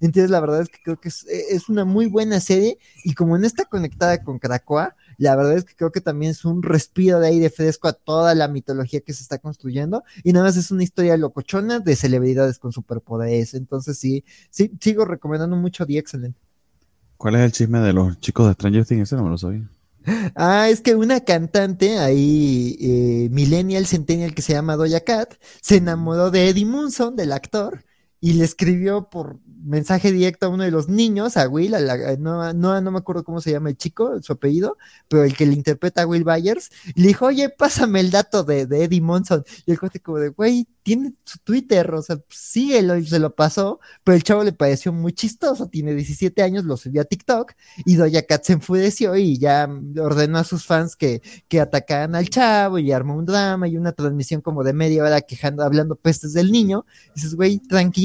Entonces, la verdad es que creo que es, es una muy buena serie, y como en esta conectada con Krakoa, la verdad es que creo que también es un respiro de aire fresco a toda la mitología que se está construyendo y nada más es una historia locochona de celebridades con superpoderes. Entonces sí, sí, sigo recomendando mucho The Excellent. ¿Cuál es el chisme de los chicos de Stranger Things? Ese no me lo sabía. Ah, es que una cantante ahí, eh, Millennial Centennial, que se llama Doja Cat, se enamoró de Eddie Munson, del actor, y le escribió por mensaje directo a uno de los niños, a Will, no, no, no, me acuerdo cómo se llama el chico, su apellido, pero el que le interpreta a Will Byers, le dijo, oye, pásame el dato de, de Eddie Monson. Y el cuate como de, güey, tiene su Twitter, o sea, síguelo y se lo pasó, pero el chavo le pareció muy chistoso, tiene 17 años, lo subió a TikTok y Doja Cat se enfureció y ya ordenó a sus fans que, que atacaran al chavo y armó un drama y una transmisión como de media hora quejando, hablando pestes del niño. Y dices, güey,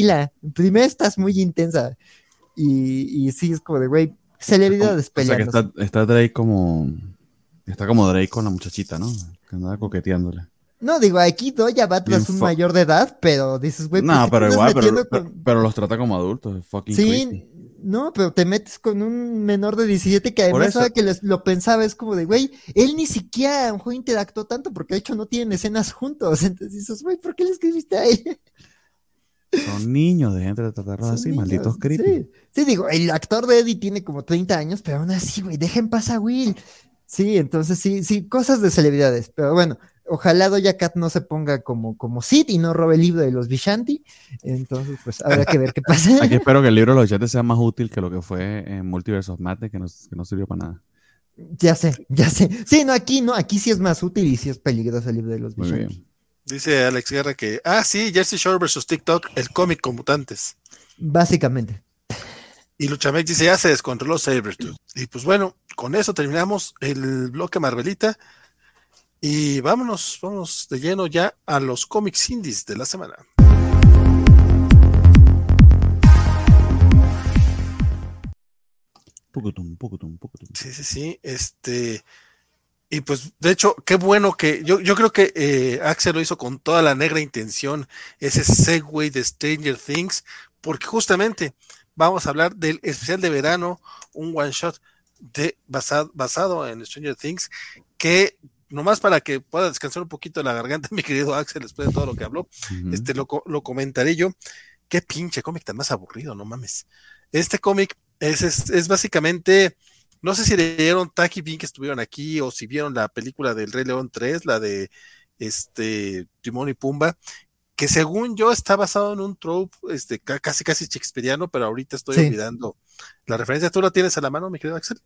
tranquila, primero estás muy intensa y, y sí, es como de, güey, celebridades peleando. O sea que está, está Drake como, está como Drake con la muchachita, ¿no? Que andaba coqueteándole. No, digo, aquí Doya va tras un mayor de edad, pero dices, güey, no, pero igual, pero, los trata como adultos, fucking Sí, no, pero te metes con un menor de 17 que además sabe que lo pensaba, es como de, güey, él ni siquiera un juego interactuó tanto porque de hecho no tienen escenas juntos. Entonces dices, güey, ¿por qué le escribiste a él? Son niños, de gente de tratarlos así, malditos creepy. Sí. sí, digo, el actor de Eddie tiene como 30 años, pero aún así, güey, dejen pasar a Will. Sí, entonces sí, sí, cosas de celebridades. Pero bueno, ojalá Doja Cat no se ponga como, como Sid y no robe el libro de los Vishanti. Entonces, pues habrá que ver qué pasa. Aquí espero que el libro de los Vishanti sea más útil que lo que fue en Multiverse of Madness, que no, que no sirvió para nada. Ya sé, ya sé. Sí, no, aquí no, aquí sí es más útil y sí es peligroso el libro de los Vishanti. Dice Alex Guerra que, ah, sí, Jersey Shore versus TikTok, el cómic con mutantes. Básicamente. Y Luchamex dice, ya se descontroló Sabertooth. Y pues bueno, con eso terminamos el bloque Marvelita. Y vámonos, vamos de lleno ya a los cómics indies de la semana. Sí, sí, sí. Este. Y pues, de hecho, qué bueno que. Yo, yo creo que eh, Axel lo hizo con toda la negra intención, ese segue de Stranger Things, porque justamente vamos a hablar del especial de verano, un one shot de, basado, basado en Stranger Things, que nomás para que pueda descansar un poquito la garganta, mi querido Axel, después de todo lo que habló, este lo, lo, comentaré yo. Qué pinche cómic tan más aburrido, no mames. Este cómic es, es, básicamente, no sé si leyeron Taki Pink que estuvieron aquí o si vieron la película del Rey León 3, la de este Timón y Pumba, que según yo está basado en un trope este, casi casi shakespeariano, pero ahorita estoy olvidando la referencia. ¿Tú la tienes a la mano, mi querido Axel?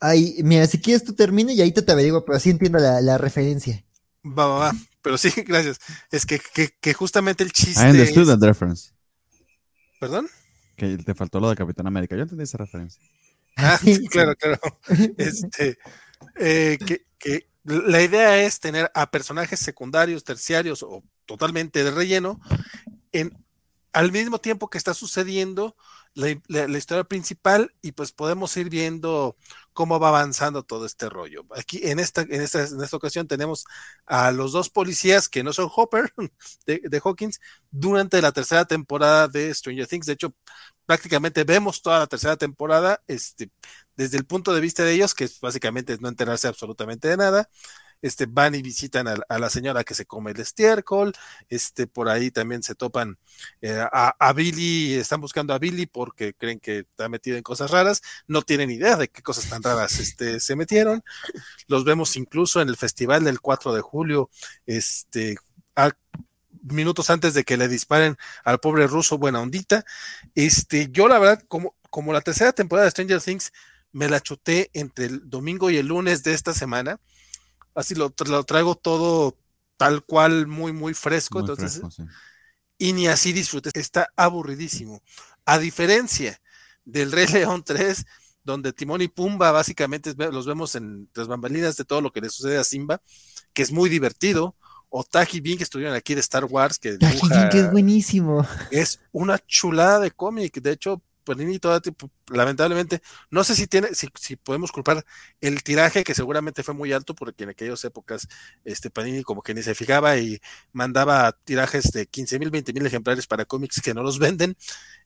Ay, mira, si quieres tú termine y ahí te, te averiguo, pero así entiendo la, referencia. Va, va, va. Pero sí, gracias. Es que, que, justamente el chiste. I understood that reference. ¿Perdón? Que te faltó lo de Capitán América. Yo entendí esa referencia. Ah, sí, claro, claro. Este, eh, que, que la idea es tener a personajes secundarios, terciarios o totalmente de relleno en al mismo tiempo que está sucediendo la, historia principal y pues podemos ir viendo cómo va avanzando todo este rollo. Aquí en esta, en esta, en esta ocasión tenemos a los dos policías que no son Hopper de, Hawkins durante la tercera temporada de Stranger Things. De hecho, prácticamente vemos toda la tercera temporada este, desde el punto de vista de ellos, que básicamente es no enterarse absolutamente de nada. Este, van y visitan a, la señora que se come el estiércol, este, por ahí también se topan eh, a, Billy, están buscando a Billy porque creen que está metido en cosas raras, no tienen idea de qué cosas tan raras este, se metieron, los vemos incluso en el festival del 4 de julio, este, minutos antes de que le disparen al pobre ruso buena ondita, este, yo la verdad, como, como la tercera temporada de Stranger Things, me la chuté entre el domingo y el lunes de esta semana. Así lo, traigo todo tal cual, muy, muy fresco. entonces, Y ni así disfruté. Está aburridísimo. A diferencia del Rey León 3, donde Timón y Pumba básicamente los vemos en las bambalinas de todo lo que le sucede a Simba, que es muy divertido. O Taji Bing, que estuvieron aquí de Star Wars, que es buenísimo. Es una chulada de cómic. De hecho, Panini todo tipo, lamentablemente, no sé si tiene, si, si, podemos culpar el tiraje que seguramente fue muy alto, porque en aquellas épocas, este Panini como que ni se fijaba y mandaba tirajes de 15 mil, 20 mil ejemplares para cómics que no los venden.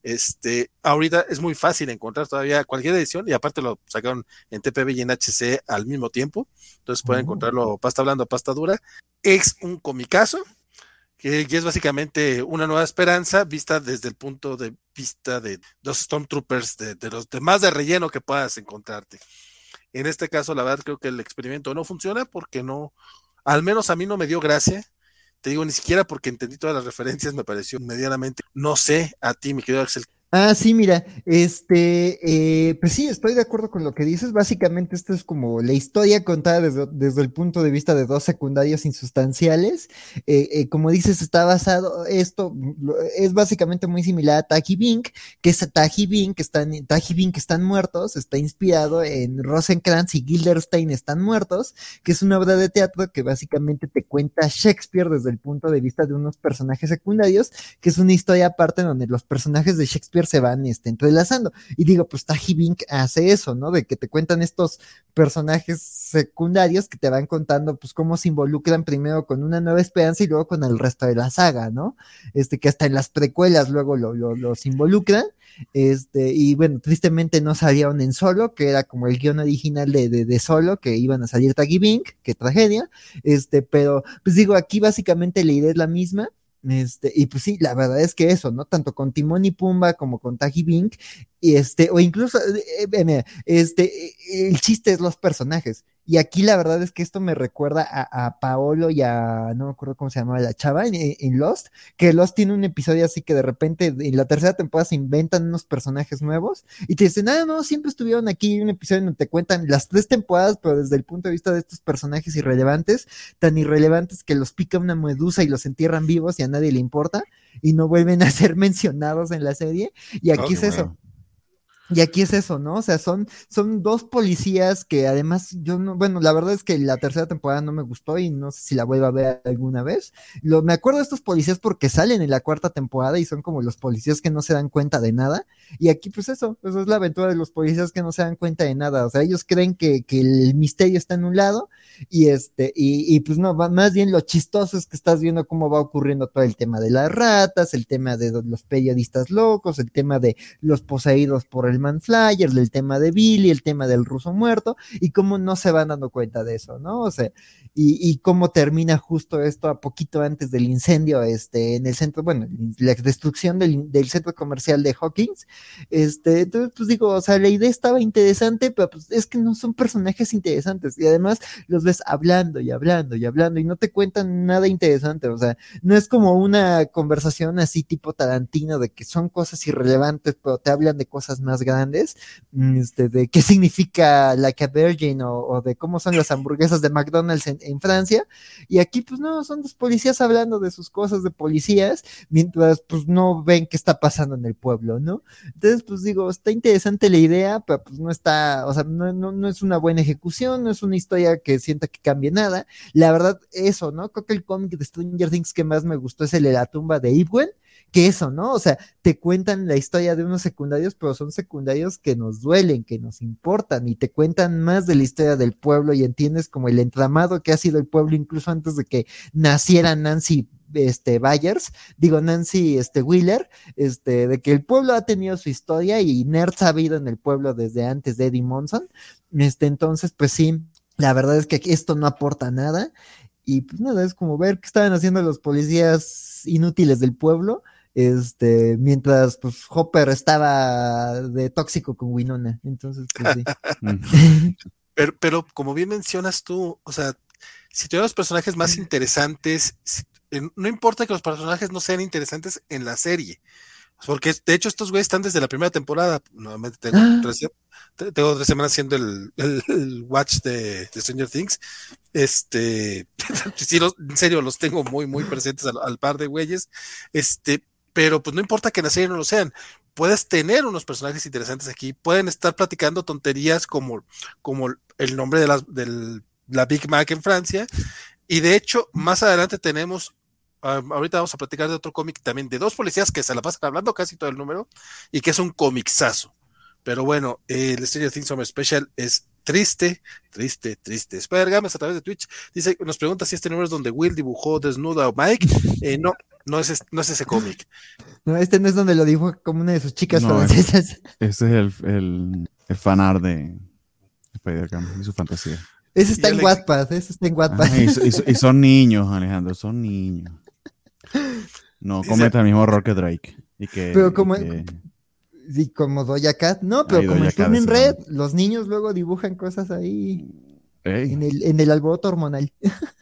Este, ahorita es muy fácil encontrar todavía cualquier edición y aparte lo sacaron en TPB y en HC al mismo tiempo, entonces pueden oh. encontrarlo pasta blanda, pasta dura. Es un comicazo, que, es básicamente una nueva esperanza vista desde el punto de vista de los Stormtroopers, de, de los demás de relleno que puedas encontrarte. En este caso, la verdad, creo que el experimento no funciona porque no, al menos a mí no me dio gracia. Te digo, ni siquiera porque entendí todas las referencias, me pareció medianamente. No sé, a ti, mi querido Axel, Ah, sí, mira, este, eh, pues sí, estoy de acuerdo con lo que dices. Básicamente, esto es como la historia contada desde, el punto de vista de dos secundarios insustanciales. Eh, eh, como dices, está basado, esto es básicamente muy similar a Taji Bink, que es Taji Bink, están, Taji Bink están muertos, está inspirado en Rosenkrantz y Gilderstein están muertos, que es una obra de teatro que básicamente te cuenta Shakespeare desde el punto de vista de unos personajes secundarios, que es una historia aparte donde los personajes de Shakespeare se van este, entrelazando. Y digo, pues Taji Bink hace eso, ¿no? De que te cuentan estos personajes secundarios que te van contando, pues, cómo se involucran primero con una nueva esperanza y luego con el resto de la saga, ¿no? Este, que hasta en las precuelas luego lo, los involucran. Este, y bueno, tristemente no salieron en solo, que era como el guion original de, de, solo, que iban a salir Taji Bink, qué tragedia. Este, pero, pues digo, aquí básicamente la idea es la misma este, y pues sí, la verdad es que eso, ¿no? Tanto con Timón y Pumba como con Taji Bink, y este, o incluso, eh, eh, este, eh, el chiste es los personajes. Y aquí la verdad es que esto me recuerda a, Paolo y a, no me acuerdo cómo se llamaba la chava en, Lost, que Lost tiene un episodio así que de repente en la tercera temporada se inventan unos personajes nuevos y te dicen, ah, no, siempre estuvieron aquí, un episodio donde te cuentan las tres temporadas, pero desde el punto de vista de estos personajes irrelevantes, tan irrelevantes que los pica una medusa y los entierran vivos y a nadie le importa y no vuelven a ser mencionados en la serie. Y aquí es eso. Y aquí es eso, ¿no? O sea, son, son dos policías que además yo no, bueno, la verdad es que la tercera temporada no me gustó y no sé si la vuelvo a ver alguna vez. Lo, me acuerdo de estos policías porque salen en la cuarta temporada y son como los policías que no se dan cuenta de nada. Y aquí pues eso, eso es la aventura de los policías que no se dan cuenta de nada. O sea, ellos creen que, que el misterio está en un lado y este, y, y pues no, más bien lo chistoso es que estás viendo cómo va ocurriendo todo el tema de las ratas, el tema de los periodistas locos, el tema de los poseídos por el Man Flyer, del tema de Billy, el tema del ruso muerto, y cómo no se van dando cuenta de eso, ¿no? O sea, y, cómo termina justo esto a poquito antes del incendio este, en el centro, bueno, la destrucción del, centro comercial de Hawkins. Este, entonces, pues digo, o sea, la idea estaba interesante, pero pues es que no son personajes interesantes, y además los ves hablando y hablando y hablando, y no te cuentan nada interesante, o sea, no es como una conversación así tipo Tarantino de que son cosas irrelevantes, pero te hablan de cosas más grandes grandes, mm, este, de qué significa la Virgin o, de cómo son las hamburguesas de McDonald's en, Francia. Y aquí, pues no, son los policías hablando de sus cosas de policías, mientras pues no ven qué está pasando en el pueblo, ¿no? Entonces, pues digo, está interesante la idea, pero pues no está, o sea, no, no, no es una buena ejecución, no es una historia que sienta que cambie nada. La verdad, eso, ¿no? Creo que el cómic de Stranger Things que más me gustó es el de la tumba de Ibwen que eso, ¿no? O sea, te cuentan la historia de unos secundarios, pero son secundarios que nos duelen, que nos importan y te cuentan más de la historia del pueblo y entiendes como el entramado que ha sido el pueblo incluso antes de que naciera Nancy este Byers, digo Nancy este Wheeler, este de que el pueblo ha tenido su historia y Nerds ha habido en el pueblo desde antes de Eddie Monson. Este entonces pues sí, la verdad es que esto no aporta nada. Y pues nada, es como ver qué estaban haciendo los policías inútiles del pueblo. Este, mientras pues Hopper estaba de tóxico con Winona. Entonces, pues sí. pero, pero como bien mencionas tú, o sea, si tenemos personajes más interesantes, no importa que los personajes no sean interesantes en la serie, porque de hecho estos güeyes están desde la primera temporada. Nuevamente tengo, ah. tres, tengo tres semanas haciendo el, el, watch de, Stranger Things. Este, sí, en serio, los tengo muy, muy presentes al, par de güeyes. Este, pero pues no importa que en la serie no lo sean. Puedes tener unos personajes interesantes aquí, pueden estar platicando tonterías como, como el nombre de la, del, la Big Mac en Francia. Y de hecho, más adelante tenemos ahorita vamos a platicar de otro cómic también de dos policías que se la pasan hablando casi todo el número y que es un cómicsazo. Pero bueno, el Stranger Things Summer Special es triste, triste, triste. Spider Games a través de Twitch dice, nos pregunta si este número es donde Will dibujó desnuda a Mike. Eh, no, no es, no es ese cómic. No, este no es donde lo dibujó como una de sus chicas francesas. Ese es el, el, el fanar de Spider-Man y su fantasía. Ese está en Wattpad, ese está en Wattpad. y, son niños, Alejandro, son niños. No cometa el mismo error que Drake. Y que, pero como, y como Doja Cat, no, pero como están en red, los niños luego dibujan cosas ahí en el, en el alboroto hormonal.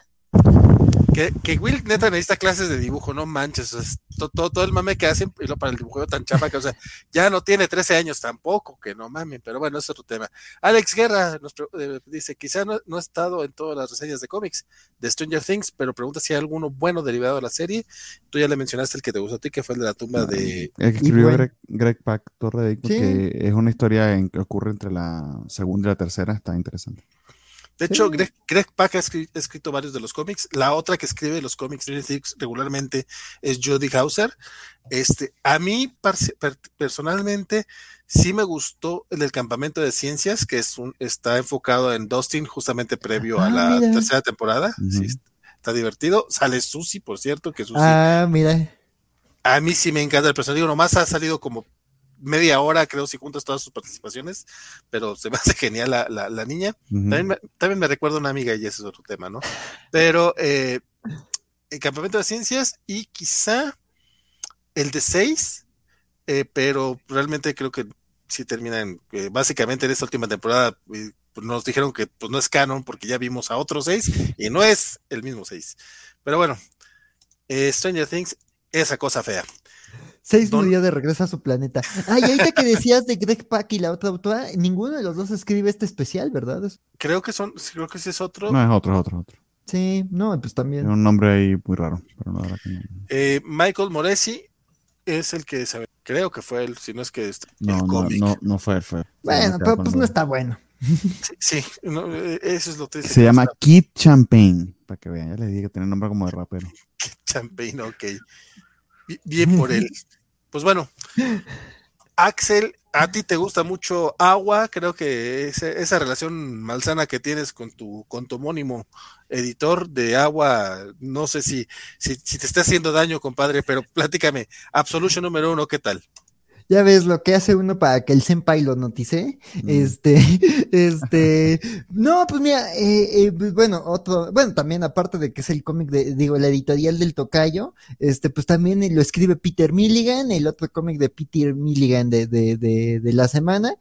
Que, que, Will neta necesita clases de dibujo, no manches. todo, todo, el mame que hacen y lo para el dibujo tan chapa que, o sea, ya no tiene 13 años tampoco, que no mames, pero bueno, es otro tema. Alex Guerra nos eh, dice: quizá no, no, ha estado en todas las reseñas de cómics de Stranger Things, pero pregunta si hay alguno bueno derivado de la serie. Tú ya le mencionaste el que te gustó a ti, que fue el de la tumba de. El que escribió Greg, Greg, Pack Torre que es una historia en, que ocurre entre la segunda y la tercera, está interesante. De hecho, Greg, Pak ha escrito, varios de los cómics. La otra que escribe los cómics regularmente es Jodie Hauser. Este, a mí personalmente sí me gustó el del campamento de ciencias, que es un, está enfocado en Dustin justamente previo a ah, la tercera temporada. está divertido. Sale Susie, por cierto, que Susie. Ah, mira. A mí sí me encanta el personaje. Digo, nomás ha salido como media hora, creo, si juntas todas sus participaciones, pero se me hace genial la, la, niña. también, me, también, me, recuerda una amiga y ese es otro tema, ¿no? Pero eh, el campamento de ciencias y quizá el de seis, eh, pero realmente creo que sí termina en, eh, básicamente en esta última temporada, pues nos dijeron que pues no es canon porque ya vimos a otros seis y no es el mismo seis. Pero bueno, Stranger Things, esa cosa fea. Seis días de regreso a su planeta. Ay, ahorita que decías de Greg Pack y la otra autora, ninguno de los dos escribe este especial, ¿verdad? Creo que son, creo que ese es otro. No, es otro, es otro, otro. Sí, no, pues también. un nombre ahí muy raro, pero no, eh, Michael Moresi es el que sabe, creo que fue él, si no es que es no, no, no, no, fue, fue. Bueno, pero pues no está bueno. Sí, eh, eso es lo que Se llama Kid Champagne, para que vean, ya le dije que tiene nombre como de rapero. Kid Champagne, ok. Bien por él. Pues bueno, Axel, a ti te gusta mucho agua, creo que esa relación malsana que tienes con tu, con tu homónimo editor de agua, no sé si, si, si te está haciendo daño, compadre, pero platícame, Absolution número uno, ¿qué tal? Ya ves lo que hace uno para que el senpai lo notice. Mm. Este, este, no, pues mira, eh, eh, pues bueno, otro, bueno, también aparte de que es el cómic de, digo, la editorial del Tocayo, este, pues también lo escribe Peter Milligan, el otro cómic de Peter Milligan de, de, de, de la semana.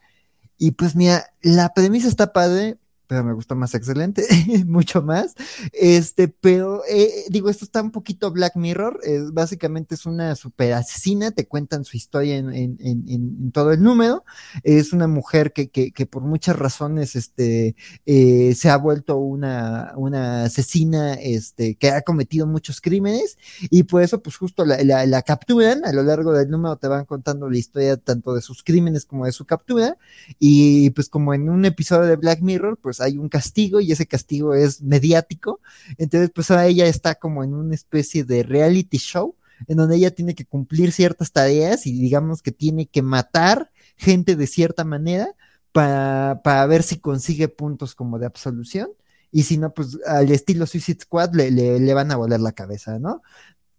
Y pues mira, la premisa está padre, pero me gusta más excelente, mucho más. Este, pero eh, digo, esto está un poquito Black Mirror, es, básicamente es una super asesina, te cuentan su historia en, en, en, todo el número. Es una mujer que, que, que por muchas razones este, eh, se ha vuelto una, una asesina este, que ha cometido muchos crímenes y por eso pues justo la, la, la capturan, a lo largo del número te van contando la historia tanto de sus crímenes como de su captura y pues como en un episodio de Black Mirror, pues hay un castigo y ese castigo es mediático. Entonces, pues ahora ella está como en una especie de reality show en donde ella tiene que cumplir ciertas tareas y digamos que tiene que matar gente de cierta manera para, para ver si consigue puntos como de absolución. Y si no, pues al estilo Suicide Squad le, le, le van a volar la cabeza, ¿no?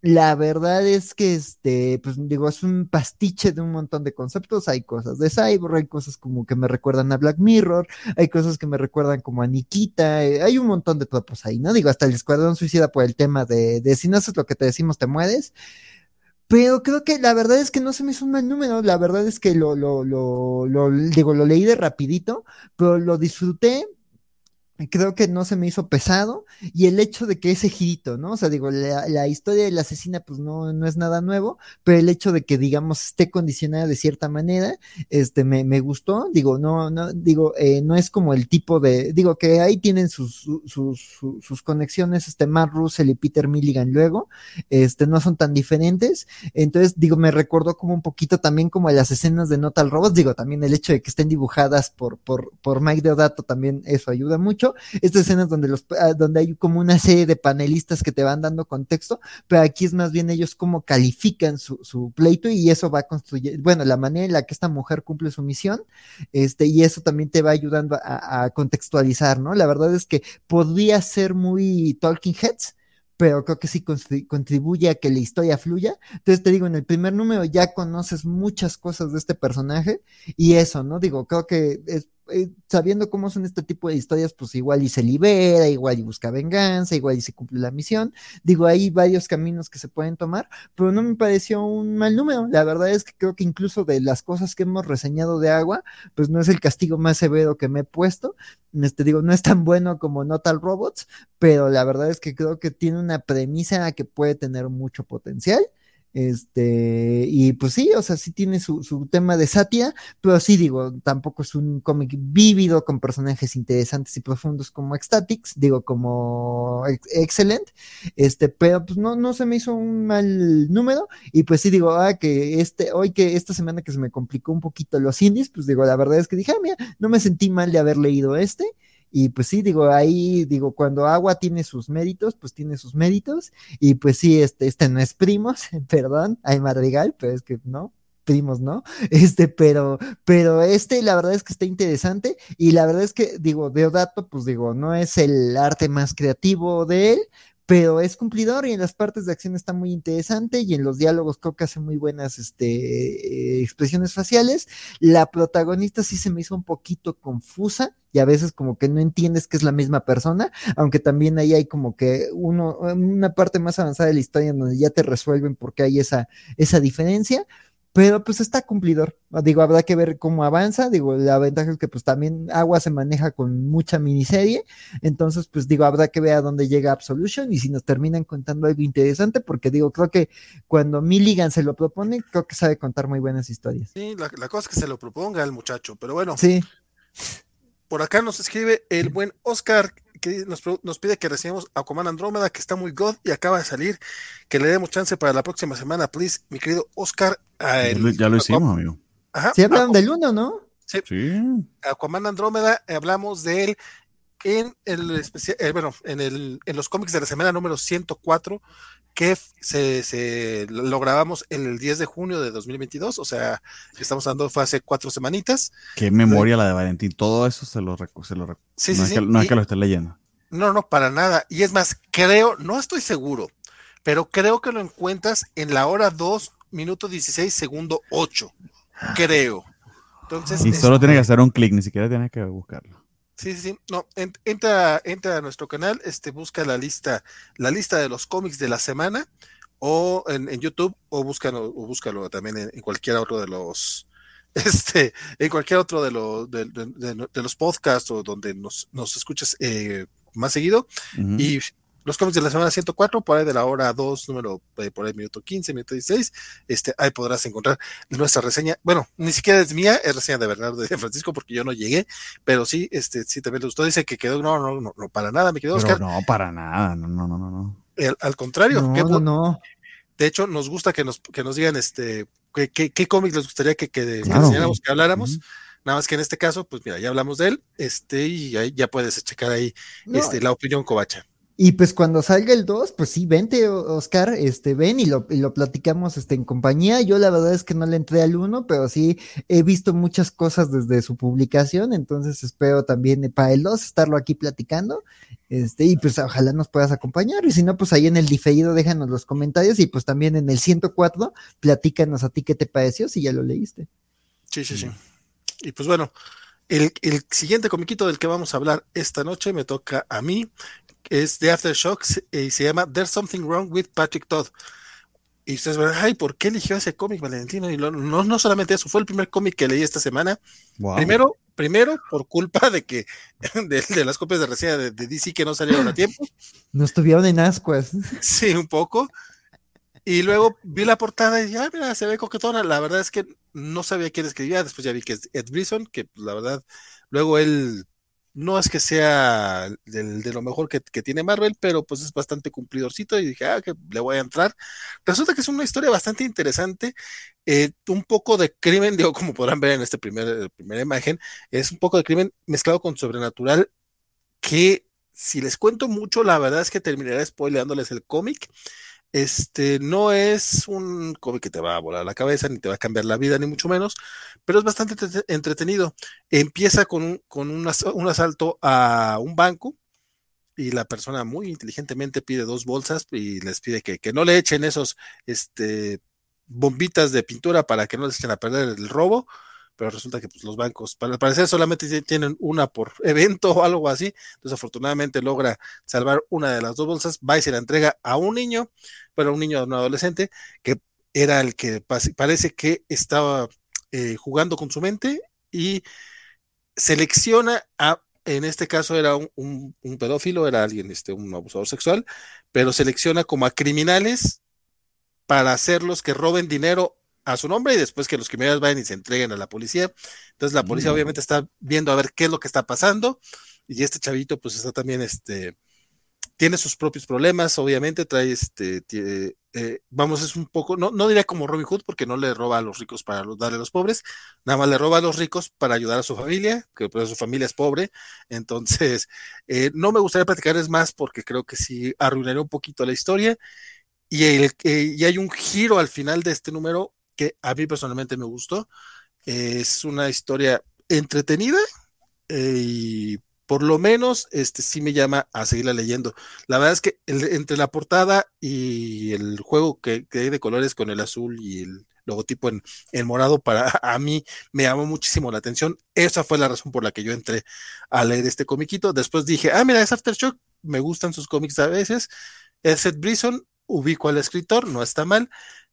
La verdad es que, este, pues digo, es un pastiche de un montón de conceptos. Hay cosas de Cyborg, hay cosas como que me recuerdan a Black Mirror, hay cosas que me recuerdan como a Nikita, eh, hay un montón de tropos ahí, ¿no? Digo, hasta el Escuadrón Suicida por el tema de, de si no haces lo que te decimos, te mueres. Pero creo que la verdad es que no se me hizo un mal número. La verdad es que lo, lo, lo digo, lo leí de rapidito, pero lo disfruté creo que no se me hizo pesado y el hecho de que ese girito, ¿no? O sea, digo, la, historia de la asesina pues no, no es nada nuevo, pero el hecho de que, digamos, esté condicionada de cierta manera, este, me, me gustó, digo, no, no, digo, eh, no es como el tipo de, digo, que ahí tienen sus, sus, sus, conexiones, este, Matt Russell y Peter Milligan luego, este, no son tan diferentes, entonces, digo, me recordó como un poquito también como las escenas de Notal Robots, digo, también el hecho de que estén dibujadas por, por, por Mike Deodato también eso ayuda mucho, estas escenas donde, los, ah, donde hay como una serie de panelistas que te van dando contexto, pero aquí es más bien ellos como califican su, su pleito y eso va a construir, bueno, la manera en la que esta mujer cumple su misión, este, y eso también te va ayudando a, a contextualizar, ¿no? La verdad es que podría ser muy Talking Heads, pero creo que sí contribuye a que la historia fluya. Entonces te digo, en el primer número ya conoces muchas cosas de este personaje y eso, ¿no? Digo, creo que es eh, sabiendo cómo son este tipo de historias, pues igual y se libera, igual y busca venganza, igual y se cumple la misión. Digo, hay varios caminos que se pueden tomar, pero no me pareció un mal número. La verdad es que creo que incluso de las cosas que hemos reseñado de agua, pues no es el castigo más severo que me he puesto. Este digo, no es tan bueno como Notal Robots, pero la verdad es que creo que tiene una premisa que puede tener mucho potencial. Este, y pues sí, o sea, sí tiene su, su tema de sátira, pero sí digo, tampoco es un cómic vívido con personajes interesantes y profundos como Ecstatics, digo, como Excellent, este, pero pues no, no se me hizo un mal número, y pues sí digo, ah, que este, hoy que esta semana que se me complicó un poquito los indies, pues digo, la verdad es que dije, ah, mira, no me sentí mal de haber leído este, y pues sí, digo, ahí, digo, cuando agua tiene sus méritos, pues tiene sus méritos. Y pues sí, este, este no es primos, perdón, hay Madrigal, pero es que no, primos, ¿no? Este, pero, pero este, la verdad es que está interesante. Y la verdad es que, digo, Deodato, pues digo, no es el arte más creativo de él, pero es cumplidor y en las partes de acción está muy interesante y en los diálogos creo que hace muy buenas este, eh, expresiones faciales. La protagonista sí se me hizo un poquito confusa y a veces como que no entiendes que es la misma persona, aunque también ahí hay como que uno, una parte más avanzada de la historia donde ya te resuelven por qué hay esa, esa diferencia, pero pues está cumplidor. Digo, habrá que ver cómo avanza. Digo, la ventaja es que pues también Agua se maneja con mucha miniserie. Entonces, pues digo, habrá que ver a dónde llega Absolution y si nos terminan contando algo interesante, porque digo, creo que cuando Milligan se lo propone, creo que sabe contar muy buenas historias. Sí, la, la cosa es que se lo proponga el muchacho, pero bueno. Sí. Por acá nos escribe el buen Oscar que nos, nos, pide que recibamos a Coman Andrómeda, que está muy god y acaba de salir, que le demos chance para la próxima semana, please, mi querido Oscar. ya lo hicimos, amigo. Ajá, sí, hablaron del uno, ¿no? Sí. sí. Aquaman Andrómeda, hablamos de él en el especial, eh, bueno, en, el, en los cómics de la semana número 104, que se, se, lo grabamos el 10 de junio de 2022, o sea, estamos dando fue hace cuatro semanitas. Qué memoria la de Valentín, todo eso se lo, se lo sí, no, sí, es que, no es que lo esté leyendo. No, no, para nada. Y es más, creo, no estoy seguro, pero creo que lo encuentras en la hora 2, minuto 16, segundo 8. Creo. Entonces, y solo tiene que hacer un clic, ni siquiera tienes que buscarlo. Sí, sí, sí. No, entra, entra a nuestro canal, este, busca la lista, la lista de los cómics de la semana, o en, en YouTube, o búscalo, o búscalo también en, en, cualquier otro de los, este, en cualquier otro de, los de, de, de, los podcasts o donde nos, nos escuches eh, más seguido. Uh -huh. Y los cómics de la semana 104, por ahí de la hora 2, número eh, por ahí minuto 15, minuto 16, este, ahí podrás encontrar nuestra reseña. Bueno, ni siquiera es mía, es reseña de Bernardo de Francisco, porque yo no llegué, pero sí, este, sí también usted dice que quedó, no, no, no, no para nada, me quedó Oscar. No, para nada, no, no, no, no. El, al contrario, no, no, no. De hecho, nos gusta que nos, que nos digan este, qué, qué, qué cómics les gustaría que, que, claro. que enseñáramos, que habláramos. Uh -huh. Nada más que en este caso, pues mira, ya hablamos de él, este, y ahí ya puedes checar ahí este, la opinión covacha. Y pues cuando salga el 2, pues sí, vente, Oscar, este, ven y lo, y lo platicamos este, en compañía. Yo la verdad es que no le entré al 1, pero sí he visto muchas cosas desde su publicación, entonces espero también para el 2 estarlo aquí platicando. Este, y pues ojalá nos puedas acompañar. Y si no, pues ahí en el diferido déjanos los comentarios y pues también en el 104, platícanos a ti qué te pareció si ya lo leíste. Sí, sí, sí. Y pues bueno, el, el, siguiente comiquito del que vamos a hablar esta noche me toca a mí es de Aftershocks y se llama There's Something Wrong with Patrick Todd. Y ustedes van, ay, ¿por qué eligió ese cómic, Valentino? Y no, no solamente eso, fue el primer cómic que leí esta semana. Primero, primero, por culpa de que de, las copias de reseña de, DC que no salieron a tiempo. No estuvieron en ascuas. Sí, un poco. Y luego vi la portada y dije, ah, mira, se ve coquetona. La verdad es que no sabía quién escribía. Después ya vi que es Ed Brisson, que la verdad, luego él no es que sea de, lo mejor que, tiene Marvel, pero pues es bastante cumplidorcito y dije, ah, que le voy a entrar. Resulta que es una historia bastante interesante, eh, un poco de crimen, digo, como podrán ver en esta primer, primera imagen, es un poco de crimen mezclado con sobrenatural que si les cuento mucho, la verdad es que terminaré spoileándoles el cómic. Este no es un cómic que te va a volar la cabeza, ni te va a cambiar la vida, ni mucho menos, pero es bastante entretenido. Empieza con, un, con un, asalto a un banco y la persona muy inteligentemente pide dos bolsas y les pide que, que no le echen esos este, bombitas de pintura para que no les echen a perder el robo pero resulta que pues, los bancos, para parecer, solamente tienen una por evento o algo así. Entonces, afortunadamente logra salvar una de las dos bolsas, va y se la entrega a un niño, pero un niño, un adolescente, que era el que parece que estaba eh, jugando con su mente y selecciona a en este caso era un, pedófilo, era alguien, este, un abusador sexual, pero selecciona como a criminales para hacerlos que roben dinero a su nombre y después que los criminales vayan y se entreguen a la policía. Entonces la policía mm. obviamente está viendo a ver qué es lo que está pasando y este chavito pues está también, este, tiene sus propios problemas, obviamente trae, este, eh, vamos, es un poco, no, no diría como Robin Hood porque no le roba a los ricos para darle a los pobres, nada más le roba a los ricos para ayudar a su familia, que pues su familia es pobre, entonces eh, no me gustaría platicarles más porque creo que sí arruinaría un poquito la historia. Y, el, y hay un giro al final de este número que a mí personalmente me gustó. Es una historia entretenida eh, y por lo menos este sí me llama a seguirla leyendo. La verdad es que entre la portada y el juego que, hay de colores con el azul y el logotipo en, morado, para a mí me llamó muchísimo la atención. Esa fue la razón por la que yo entré a leer este comiquito. Después dije, ah, mira, es Aftershock, me gustan sus cómics a veces. Es Seth Brisson, ubico al escritor, no está mal.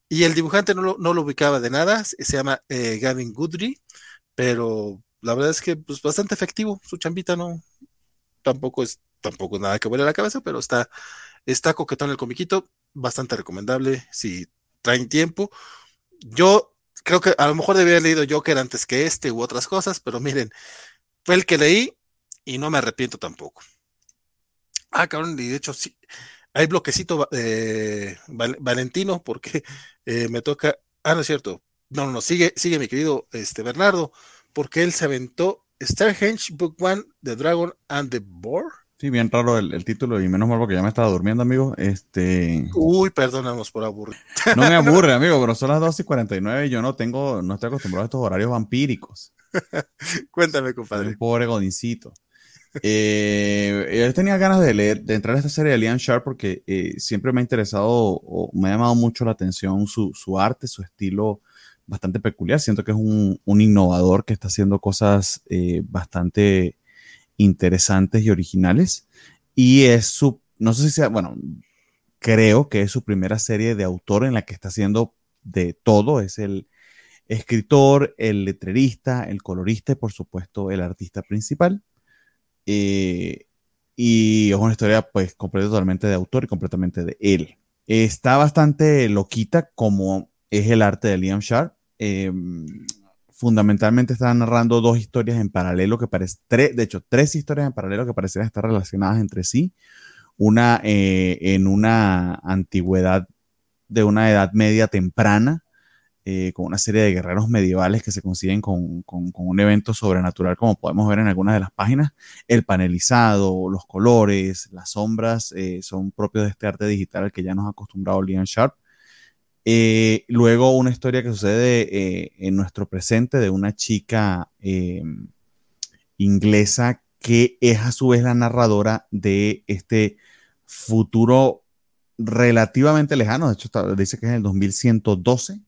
Y el dibujante no lo, no lo ubicaba de nada, se llama eh, Gavin Goodry, pero la verdad es que pues bastante efectivo, su chambita no, tampoco es, tampoco nada que vuele a la cabeza, pero está, está coquetón el comiquito, bastante recomendable si traen tiempo. Yo creo que a lo mejor debía haber leído Joker antes que este u otras cosas, pero miren, fue el que leí y no me arrepiento tampoco. Ah, cabrón, y de hecho sí, hay bloquecito eh, Valentino porque eh, me toca. Ah, no es cierto. No, no, sigue, sigue mi querido este, Bernardo, porque él se aventó Starhenge Book One, The Dragon and the Boar. Sí, bien raro el, título y menos mal porque ya me estaba durmiendo, amigo. Este... Uy, perdónanos por aburrir. No me aburre, amigo, pero son las 2 y 49 y yo no tengo, no estoy acostumbrado a estos horarios vampíricos. Cuéntame, compadre. Un pobre godincito. Eh, yo tenía ganas de leer, de entrar a esta serie de Liam Sharp porque eh, siempre me ha interesado o me ha llamado mucho la atención su, su, arte, su estilo bastante peculiar. Siento que es un, un innovador que está haciendo cosas eh, bastante interesantes y originales. Y es su, no sé si sea, bueno, creo que es su primera serie de autor en la que está haciendo de todo. Es el escritor, el letrerista, el colorista y por supuesto el artista principal. Eh, y es una historia pues completa totalmente de autor y completamente de él. Está bastante loquita como es el arte de Liam Sharp. Em, fundamentalmente está narrando dos historias en paralelo que parecen, de hecho, tres historias en paralelo que parecen estar relacionadas entre sí. Una eh, en una antigüedad de una edad media temprana, eh, con una serie de guerreros medievales que se consiguen con, un evento sobrenatural, como podemos ver en algunas de las páginas. El panelizado, los colores, las sombras eh, son propios de este arte digital al que ya nos ha acostumbrado Liam Sharp. Eh, luego una historia que sucede en nuestro presente de una chica inglesa que es a su vez la narradora de este futuro relativamente lejano, de hecho dice que es en el 2112,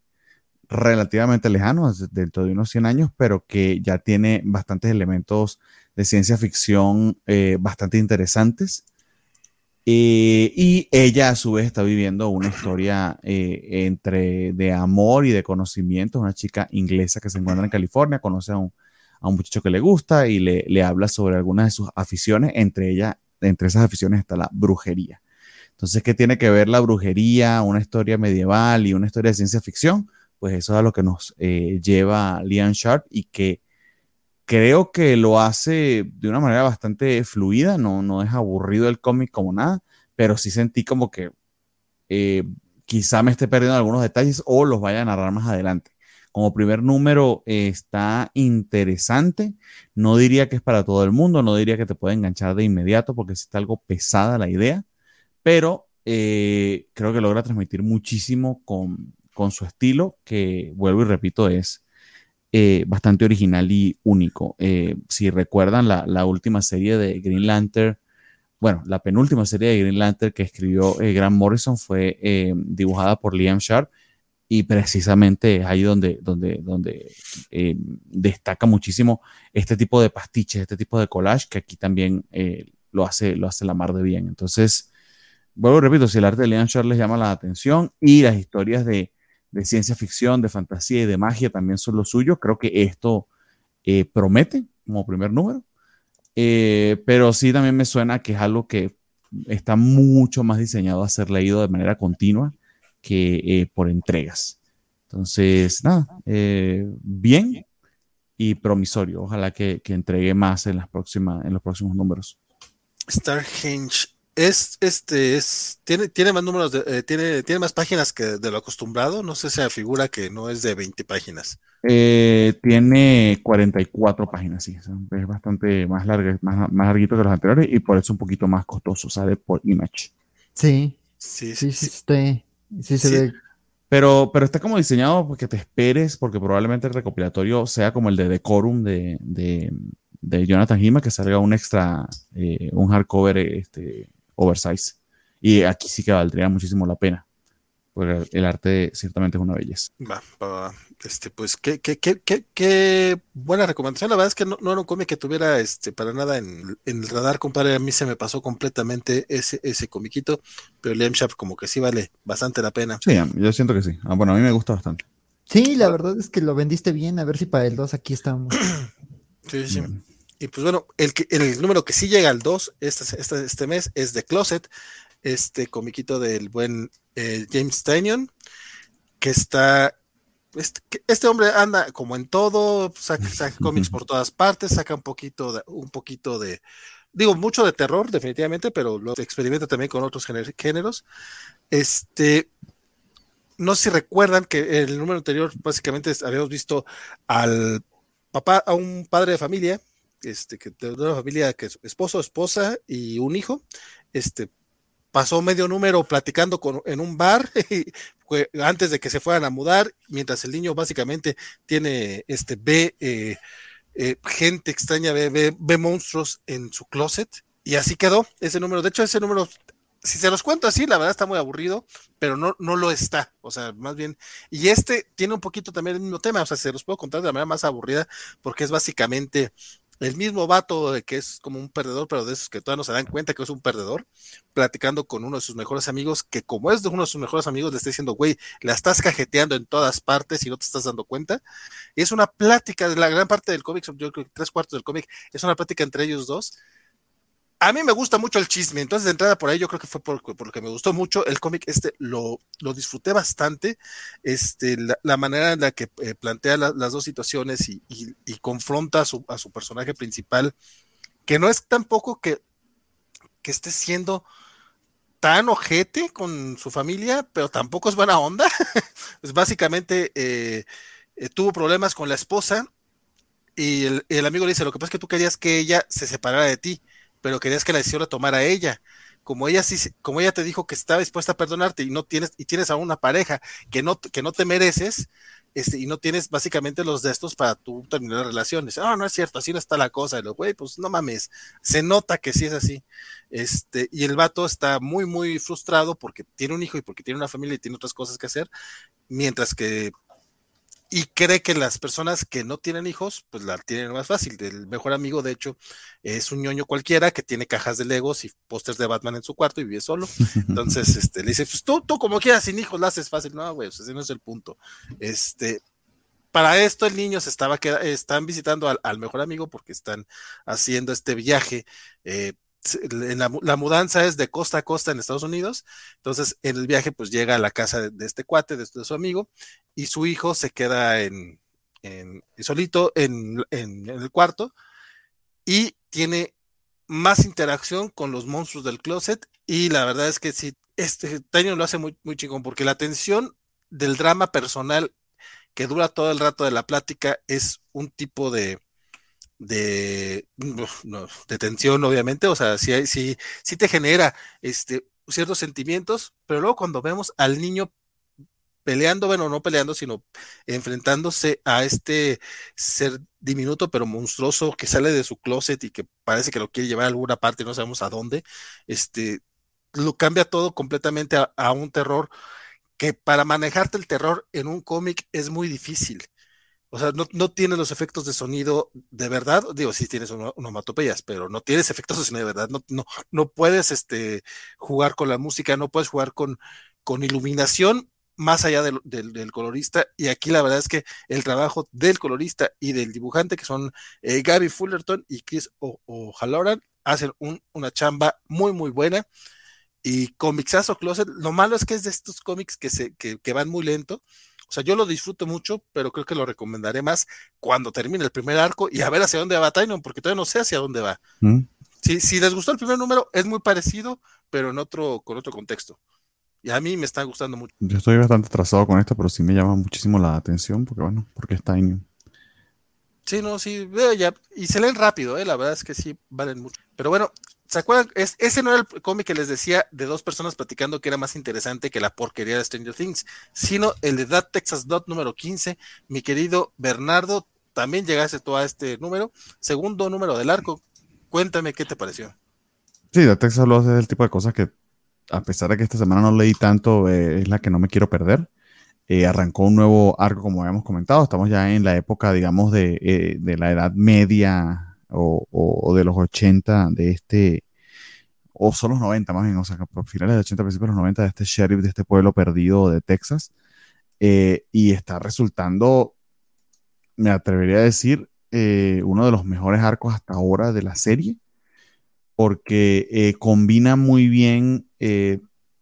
relativamente lejano, dentro de unos 100 años, pero que ya tiene bastantes elementos de ciencia ficción eh, bastante interesantes. Eh, y ella a su vez está viviendo una historia eh, entre de amor y de conocimiento, una chica inglesa que se encuentra en California, conoce a un, a un muchacho que le gusta y le, le habla sobre algunas de sus aficiones, entre, ella, entre esas aficiones está la brujería. Entonces, ¿qué tiene que ver la brujería, una historia medieval y una historia de ciencia ficción? Pues eso es a lo que nos eh, lleva Liam Sharp y que creo que lo hace de una manera bastante fluida, no, no es aburrido el cómic como nada, pero sí sentí como que eh, quizá me esté perdiendo algunos detalles o los vaya a narrar más adelante. Como primer número está interesante, no diría que es para todo el mundo, no diría que te puede enganchar de inmediato porque está algo pesada la idea, pero eh, creo que logra transmitir muchísimo con, su estilo, que vuelvo y repito, es eh, bastante original y único. Eh, si recuerdan la, última serie de Green Lantern, bueno, la penúltima serie de Green Lantern que escribió Grant Morrison fue dibujada por Liam Sharp y precisamente es ahí donde, donde, donde destaca muchísimo este tipo de pastiches, este tipo de collage que aquí también lo, hace, lo hace la mar de bien. Entonces, vuelvo y repito, si el arte de Leon Charles les llama la atención y las historias de, ciencia ficción, de fantasía y de magia también son lo suyo, creo que esto eh, promete como primer número. Eh, pero sí también me suena que es algo que está mucho más diseñado a ser leído de manera continua que eh, por entregas. Entonces, nada, bien y promisorio. Ojalá que, que, entregue más en, las próximas, en los próximos números. Starhenge es, este, es, tiene, tiene más números, eh, tiene, tiene más páginas que de lo acostumbrado. No sé si figura que no es de 20 páginas. Eh, tiene 44 páginas, sí. Es bastante más largo, más, más larguito que los anteriores y por eso un poquito más costoso, sale por image. Sí. Sí, sí, sí. Sí, sí, se ve. Pero, pero está como diseñado porque te esperes, porque probablemente el recopilatorio sea como el de Decorum de, de, de Jonathan Hima, que salga un extra, eh, un hardcover este, oversize. Y aquí sí que valdría muchísimo la pena. Porque el arte ciertamente es una belleza. Va, va, Este, pues qué, qué, qué, qué, buena recomendación. La verdad es que no, no era un cómic que tuviera este para nada en, el radar, compadre. A mí se me pasó completamente ese, ese comiquito, pero Liam Sharp como que sí vale bastante la pena. Sí, yo siento que sí. Ah, bueno, a mí me gusta bastante. Sí, la verdad es que lo vendiste bien. A ver si para el 2 aquí estamos. sí, sí. Y pues bueno, el, que, el número que sí llega al 2 este, este, este, mes es The Closet, este comiquito del buen eh, James Tynion, que está este, este, hombre anda como en todo, saca, cómics por todas partes, saca un poquito de, un poquito de, digo, mucho de terror, definitivamente, pero lo experimenta también con otros géneros. Este, no sé si recuerdan que el número anterior, básicamente habíamos visto al papá, a un padre de familia este, que de una familia que es esposo, esposa y un hijo, este, pasó medio número platicando con, en un bar antes de que se fueran a mudar, mientras el niño básicamente tiene, este, ve eh, eh, gente extraña, ve, ve, monstruos en su closet, y así quedó ese número. De hecho, ese número si se los cuento así, la verdad está muy aburrido, pero no, no lo está. O sea, más bien. Y este tiene un poquito también el mismo tema. O sea, se los puedo contar de la manera más aburrida, porque es básicamente el mismo vato que es como un perdedor, pero de esos que todavía no se dan cuenta que es un perdedor, platicando con uno de sus mejores amigos, que como es de uno de sus mejores amigos, le está diciendo, güey, la estás cajeteando en todas partes y no te estás dando cuenta. Y es una plática, de la gran parte del cómic, yo creo que tres cuartos del cómic, es una plática entre ellos dos, a mí me gusta mucho el chisme, entonces de entrada por ahí yo creo que fue por, lo que me gustó mucho el cómic, este lo, disfruté bastante, este, la, manera en la que eh, plantea las dos situaciones y, confronta a su, a su, personaje principal, que no es tampoco que, que esté siendo tan ojete con su familia, pero tampoco es buena onda. pues básicamente eh, eh, tuvo problemas con la esposa y el, amigo le dice, lo que pasa es que tú querías que ella se separara de ti, pero querías que la decisión la tomara ella. Como ella sí, como ella te dijo que estaba dispuesta a perdonarte y no tienes, y tienes a una pareja que no, que no te mereces, este, y no tienes básicamente los de estos para tú terminar relaciones. Ah, no es cierto, así no está la cosa. Y güey, pues no mames, se nota que sí es así. Este, y el vato está muy, muy frustrado porque tiene un hijo y porque tiene una familia y tiene otras cosas que hacer, mientras que y cree que las personas que no tienen hijos, pues la tienen más fácil. El mejor amigo, de hecho, es un ñoño cualquiera que tiene cajas de Legos y pósters de Batman en su cuarto y vive solo. Entonces, este, le dice, pues tú, tú como quieras, sin hijos, la haces fácil. No, güey, ese no es el punto. Este, para esto el niño se estaba, están visitando al, mejor amigo porque están haciendo este viaje eh, la, mudanza es de costa a costa en Estados Unidos, entonces en el viaje pues llega a la casa de, este cuate, de, su amigo, y su hijo se queda en, solito en, el cuarto y tiene más interacción con los monstruos del closet y la verdad es que sí, este Taño lo hace muy, muy chingón porque la tensión del drama personal que dura todo el rato de la plática es un tipo de, de, tensión, obviamente, o sea, sí, sí, sí te genera este, ciertos sentimientos, pero luego cuando vemos al niño peleando, bueno, no peleando, sino enfrentándose a este ser diminuto pero monstruoso que sale de su closet y que parece que lo quiere llevar a alguna parte, no sabemos a dónde, este, lo cambia todo completamente a un terror que para manejarte el terror en un cómic es muy difícil. O sea, no, no tiene los efectos de sonido de verdad. Digo, sí tienes onomatopeyas, pero no tienes efectos de sonido de verdad. No, no, no puedes este, jugar con la música, no puedes jugar con, con iluminación más allá del, del, colorista. Y aquí la verdad es que el trabajo del colorista y del dibujante, que son eh, Gaby Fullerton y Chris O'Halloran, hacen un, una chamba muy, muy buena. Y Comixazo Closet, lo malo es que es de estos cómics que, se, que, que van muy lento o sea, yo lo disfruto mucho, pero creo que lo recomendaré más cuando termine el primer arco y a ver hacia dónde va Tynon, porque todavía no sé hacia dónde va. Mm. Si, les gustó el primer número, es muy parecido, pero en otro, con otro contexto. Y a mí me está gustando mucho. Yo estoy bastante atrasado con esto, pero sí me llama muchísimo la atención, porque bueno, porque es Tynion. Sí, no, sí, ya, y se leen rápido, ¿eh? la verdad es que sí, valen mucho. Pero bueno, ¿Se acuerdan? Es, ese no era el cómic que les decía de dos personas platicando que era más interesante que la porquería de Stranger Things, sino el de That Texas Dot número 15. Mi querido Bernardo, también llegaste tú a este número, segundo número del arco. Cuéntame qué te pareció. Sí, That Texas Dot es el tipo de cosas que, a pesar de que esta semana no leí tanto, eh, es la que no me quiero perder. Eh, arrancó un nuevo arco, como habíamos comentado. Estamos ya en la época, digamos, de, eh, de la Edad Media o, de los 80 de este, o son los 90 más bien, o sea, por finales de 80, principios de los 90 de este sheriff de este pueblo perdido de Texas. Eh, y está resultando, me atrevería a decir, eh, uno de los mejores arcos hasta ahora de la serie, porque eh, combina muy bien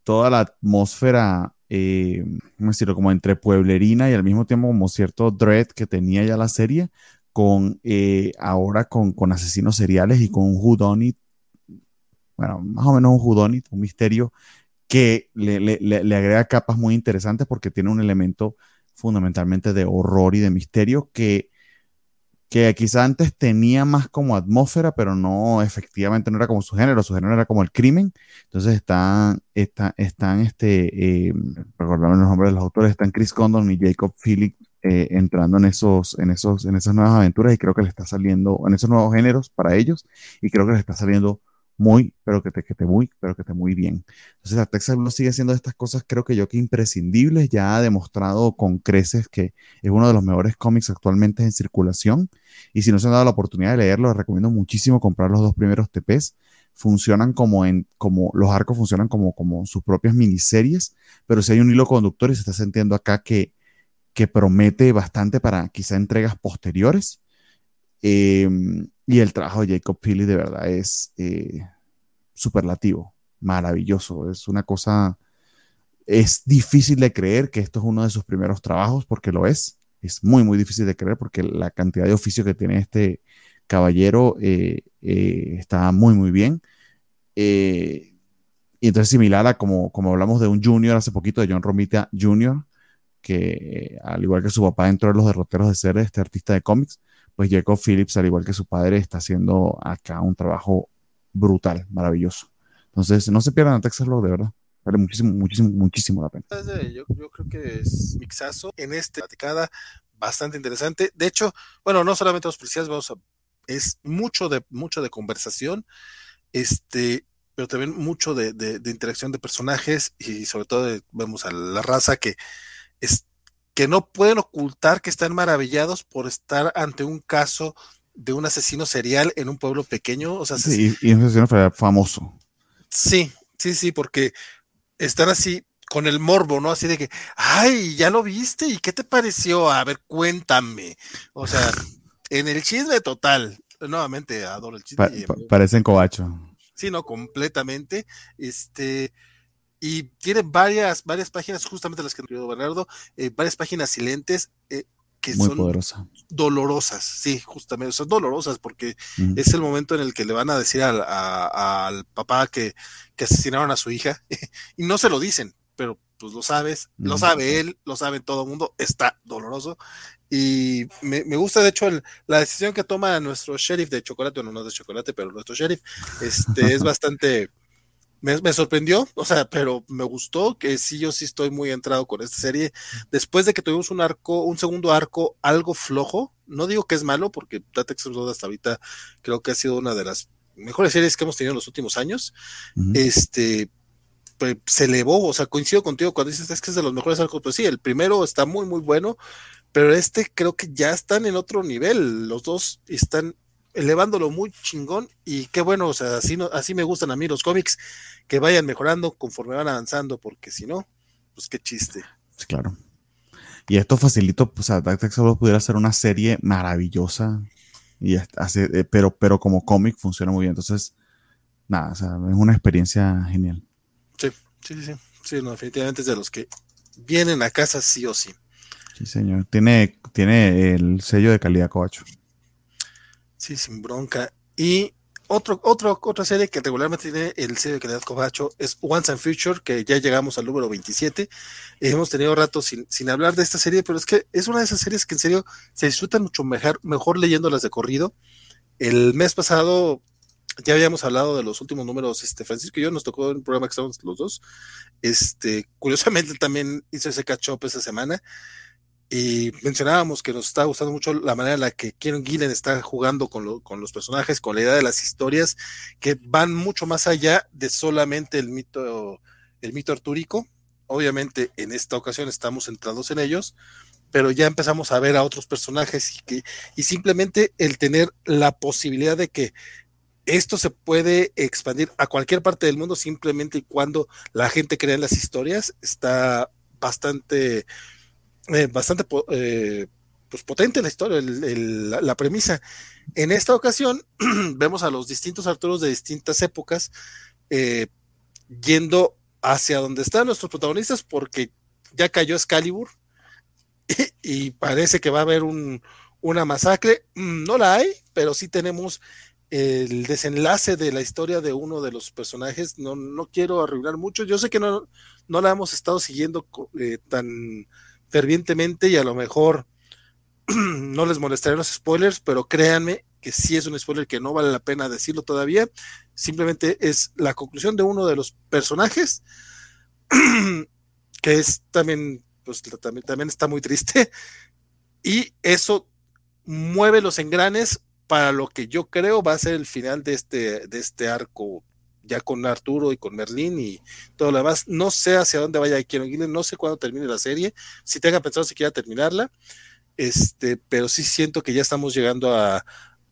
toda la atmósfera, ¿cómo decirlo? Como entre pueblerina y al mismo tiempo como cierto dread que tenía ya la serie, con eh, ahora con, con, asesinos seriales y con un whodunit, bueno, más o menos un whodunit, un misterio que le, le, le, agrega capas muy interesantes porque tiene un elemento fundamentalmente de horror y de misterio que, que quizá antes tenía más como atmósfera, pero no, efectivamente no era como su género, su género era como el crimen. Entonces están, están, están este, eh, los nombres de los autores, están Chris Condon y Jacob Phillips eh, entrando en esos, en esos, en esas nuevas aventuras y creo que le está saliendo, en esos nuevos géneros para ellos, y creo que les está saliendo muy, pero que te, que te muy, pero que te muy bien. Entonces, la Texas Blue sigue haciendo estas cosas, creo que yo que imprescindibles, ya ha demostrado con creces que es uno de los mejores cómics actualmente en circulación, y si no se han dado la oportunidad de leerlo, les recomiendo muchísimo comprar los dos primeros TPs, funcionan como en, como los arcos funcionan como, como sus propias miniseries, pero si hay un hilo conductor y se está sintiendo acá que que promete bastante para quizá entregas posteriores. Em, y el trabajo de Jacob Philly de verdad es eh, superlativo, maravilloso. Es una cosa, es difícil de creer que esto es uno de sus primeros trabajos, porque lo es. Es muy, muy difícil de creer porque la cantidad de oficio que tiene este caballero eh, eh, está muy, muy bien. y entonces similar a como, como hablamos de un junior hace poquito, de John Romita Jr., que al igual que su papá dentro de los derroteros de ser este artista de cómics, pues Jacob Phillips, al igual que su padre, está haciendo acá un trabajo brutal, maravilloso. Entonces, no se pierdan a Texas Love, de verdad. Vale muchísimo, muchísimo, muchísimo la pena. Yo, creo que es mixazo en esta platicada bastante interesante. De hecho, bueno, no solamente los policías, vamos es mucho de, mucho de conversación, este, pero también mucho de, de, interacción de personajes y sobre todo vemos a la raza que es, que no pueden ocultar que están maravillados por estar ante un caso de un asesino serial en un pueblo pequeño. O sea, sí, y, un asesino famoso. Sí, sí, sí, porque están así con el morbo, ¿no? Así de que, ay, ya lo viste y qué te pareció, a ver, cuéntame. O sea, en el chisme total, nuevamente adoro el chisme. parecen cobacho. Sí, no, completamente. Este, y tiene varias, varias páginas, justamente las que escribió Bernardo, eh, varias páginas silentes, eh, que son dolorosas, sí, justamente, son dolorosas porque es el momento en el que le van a decir al, al papá que, que, asesinaron a su hija y no se lo dicen, pero pues lo sabes, lo sabe él, lo sabe todo el mundo, está doloroso y me, me gusta de hecho la decisión que toma nuestro sheriff de chocolate, bueno, no de chocolate, pero nuestro sheriff, este es bastante me, sorprendió, o sea, pero me gustó que sí, yo sí estoy muy entrado con esta serie. Después de que tuvimos un arco, un segundo arco algo flojo, no digo que es malo, porque Datex hasta ahorita creo que ha sido una de las mejores series que hemos tenido en los últimos años. Este pues, se elevó, o sea, coincido contigo cuando dices es que es de los mejores arcos, pues sí, el primero está muy, muy bueno, pero este creo que ya están en otro nivel. Los dos están elevándolo muy chingón y qué bueno, o sea, así, no, así me gustan a mí los cómics, que vayan mejorando conforme van avanzando, porque si no, pues qué chiste. claro. Y esto facilito, pues a solo pudiera ser una serie maravillosa, y hace, eh, pero, pero como cómic funciona muy bien, entonces, nada, o sea, es una experiencia genial. Sí, sí, sí, sí, no, definitivamente es de los que vienen a casa sí o sí. Sí, señor. Tiene, tiene el sello de calidad Coacho. Sí, sin bronca. Y otro, otro, otra serie que regularmente tiene el sello de calidad Cobacho es Once and Future, que ya llegamos al número 27. hemos tenido rato sin, sin, hablar de esta serie, pero es que es una de esas series que en serio se disfrutan mucho mejor, mejor leyéndolas de corrido. El mes pasado ya habíamos hablado de los últimos números, este, Francisco y yo nos tocó un programa que estábamos los dos. Este, curiosamente también hizo ese catch up esa semana y mencionábamos que nos está gustando mucho la manera en la que Kieron Gillen está jugando con, con, los personajes, con la idea de las historias, que van mucho más allá de solamente el mito, el mito artúrico. Obviamente en esta ocasión estamos centrados en ellos, pero ya empezamos a ver a otros personajes y, que, y simplemente el tener la posibilidad de que esto se puede expandir a cualquier parte del mundo simplemente y cuando la gente crea en las historias está bastante eh, bastante eh, pues potente la historia, la, premisa. En esta ocasión vemos a los distintos Arturos de distintas épocas eh, yendo hacia donde están nuestros protagonistas porque ya cayó Excalibur y, parece que va a haber un, una masacre. Mm, no la hay, pero sí tenemos el desenlace de la historia de uno de los personajes. No, no quiero arruinar mucho. Yo sé que no, no la hemos estado siguiendo tan fervientemente y a lo mejor no les molestaré los spoilers, pero créanme que sí es un spoiler que no vale la pena decirlo todavía. Simplemente es la conclusión de uno de los personajes, que es también, pues también, también está muy triste. Y eso mueve los engranes para lo que yo creo va a ser el final de este, de este arco ya con Arturo y con Merlín y todo lo demás. No sé hacia dónde vaya Kieron Gillen, no sé cuándo termine la serie, si tenga pensado si quiera terminarla, este, pero sí siento que ya estamos llegando a,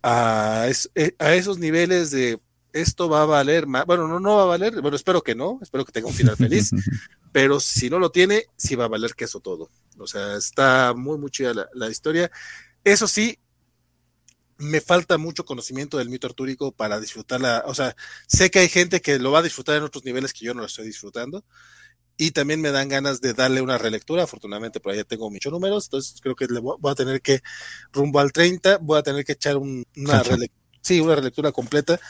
a, eh, a esos niveles de esto va a valer más, bueno, no, no va a valer, bueno, espero que no, espero que tenga un final feliz, pero si no lo tiene, sí va a valer que eso todo. O sea, está muy, muy chida la, la historia. Eso sí, me falta mucho conocimiento del mito artúrico para disfrutarla. O sea, sé que hay gente que lo va a disfrutar en otros niveles que yo no lo estoy disfrutando. Y también me dan ganas de darle una relectura. Afortunadamente, por ahí ya tengo muchos números. Entonces, creo que le voy a tener que, rumbo al 30, voy a tener que echar una, sí, una relectura completa.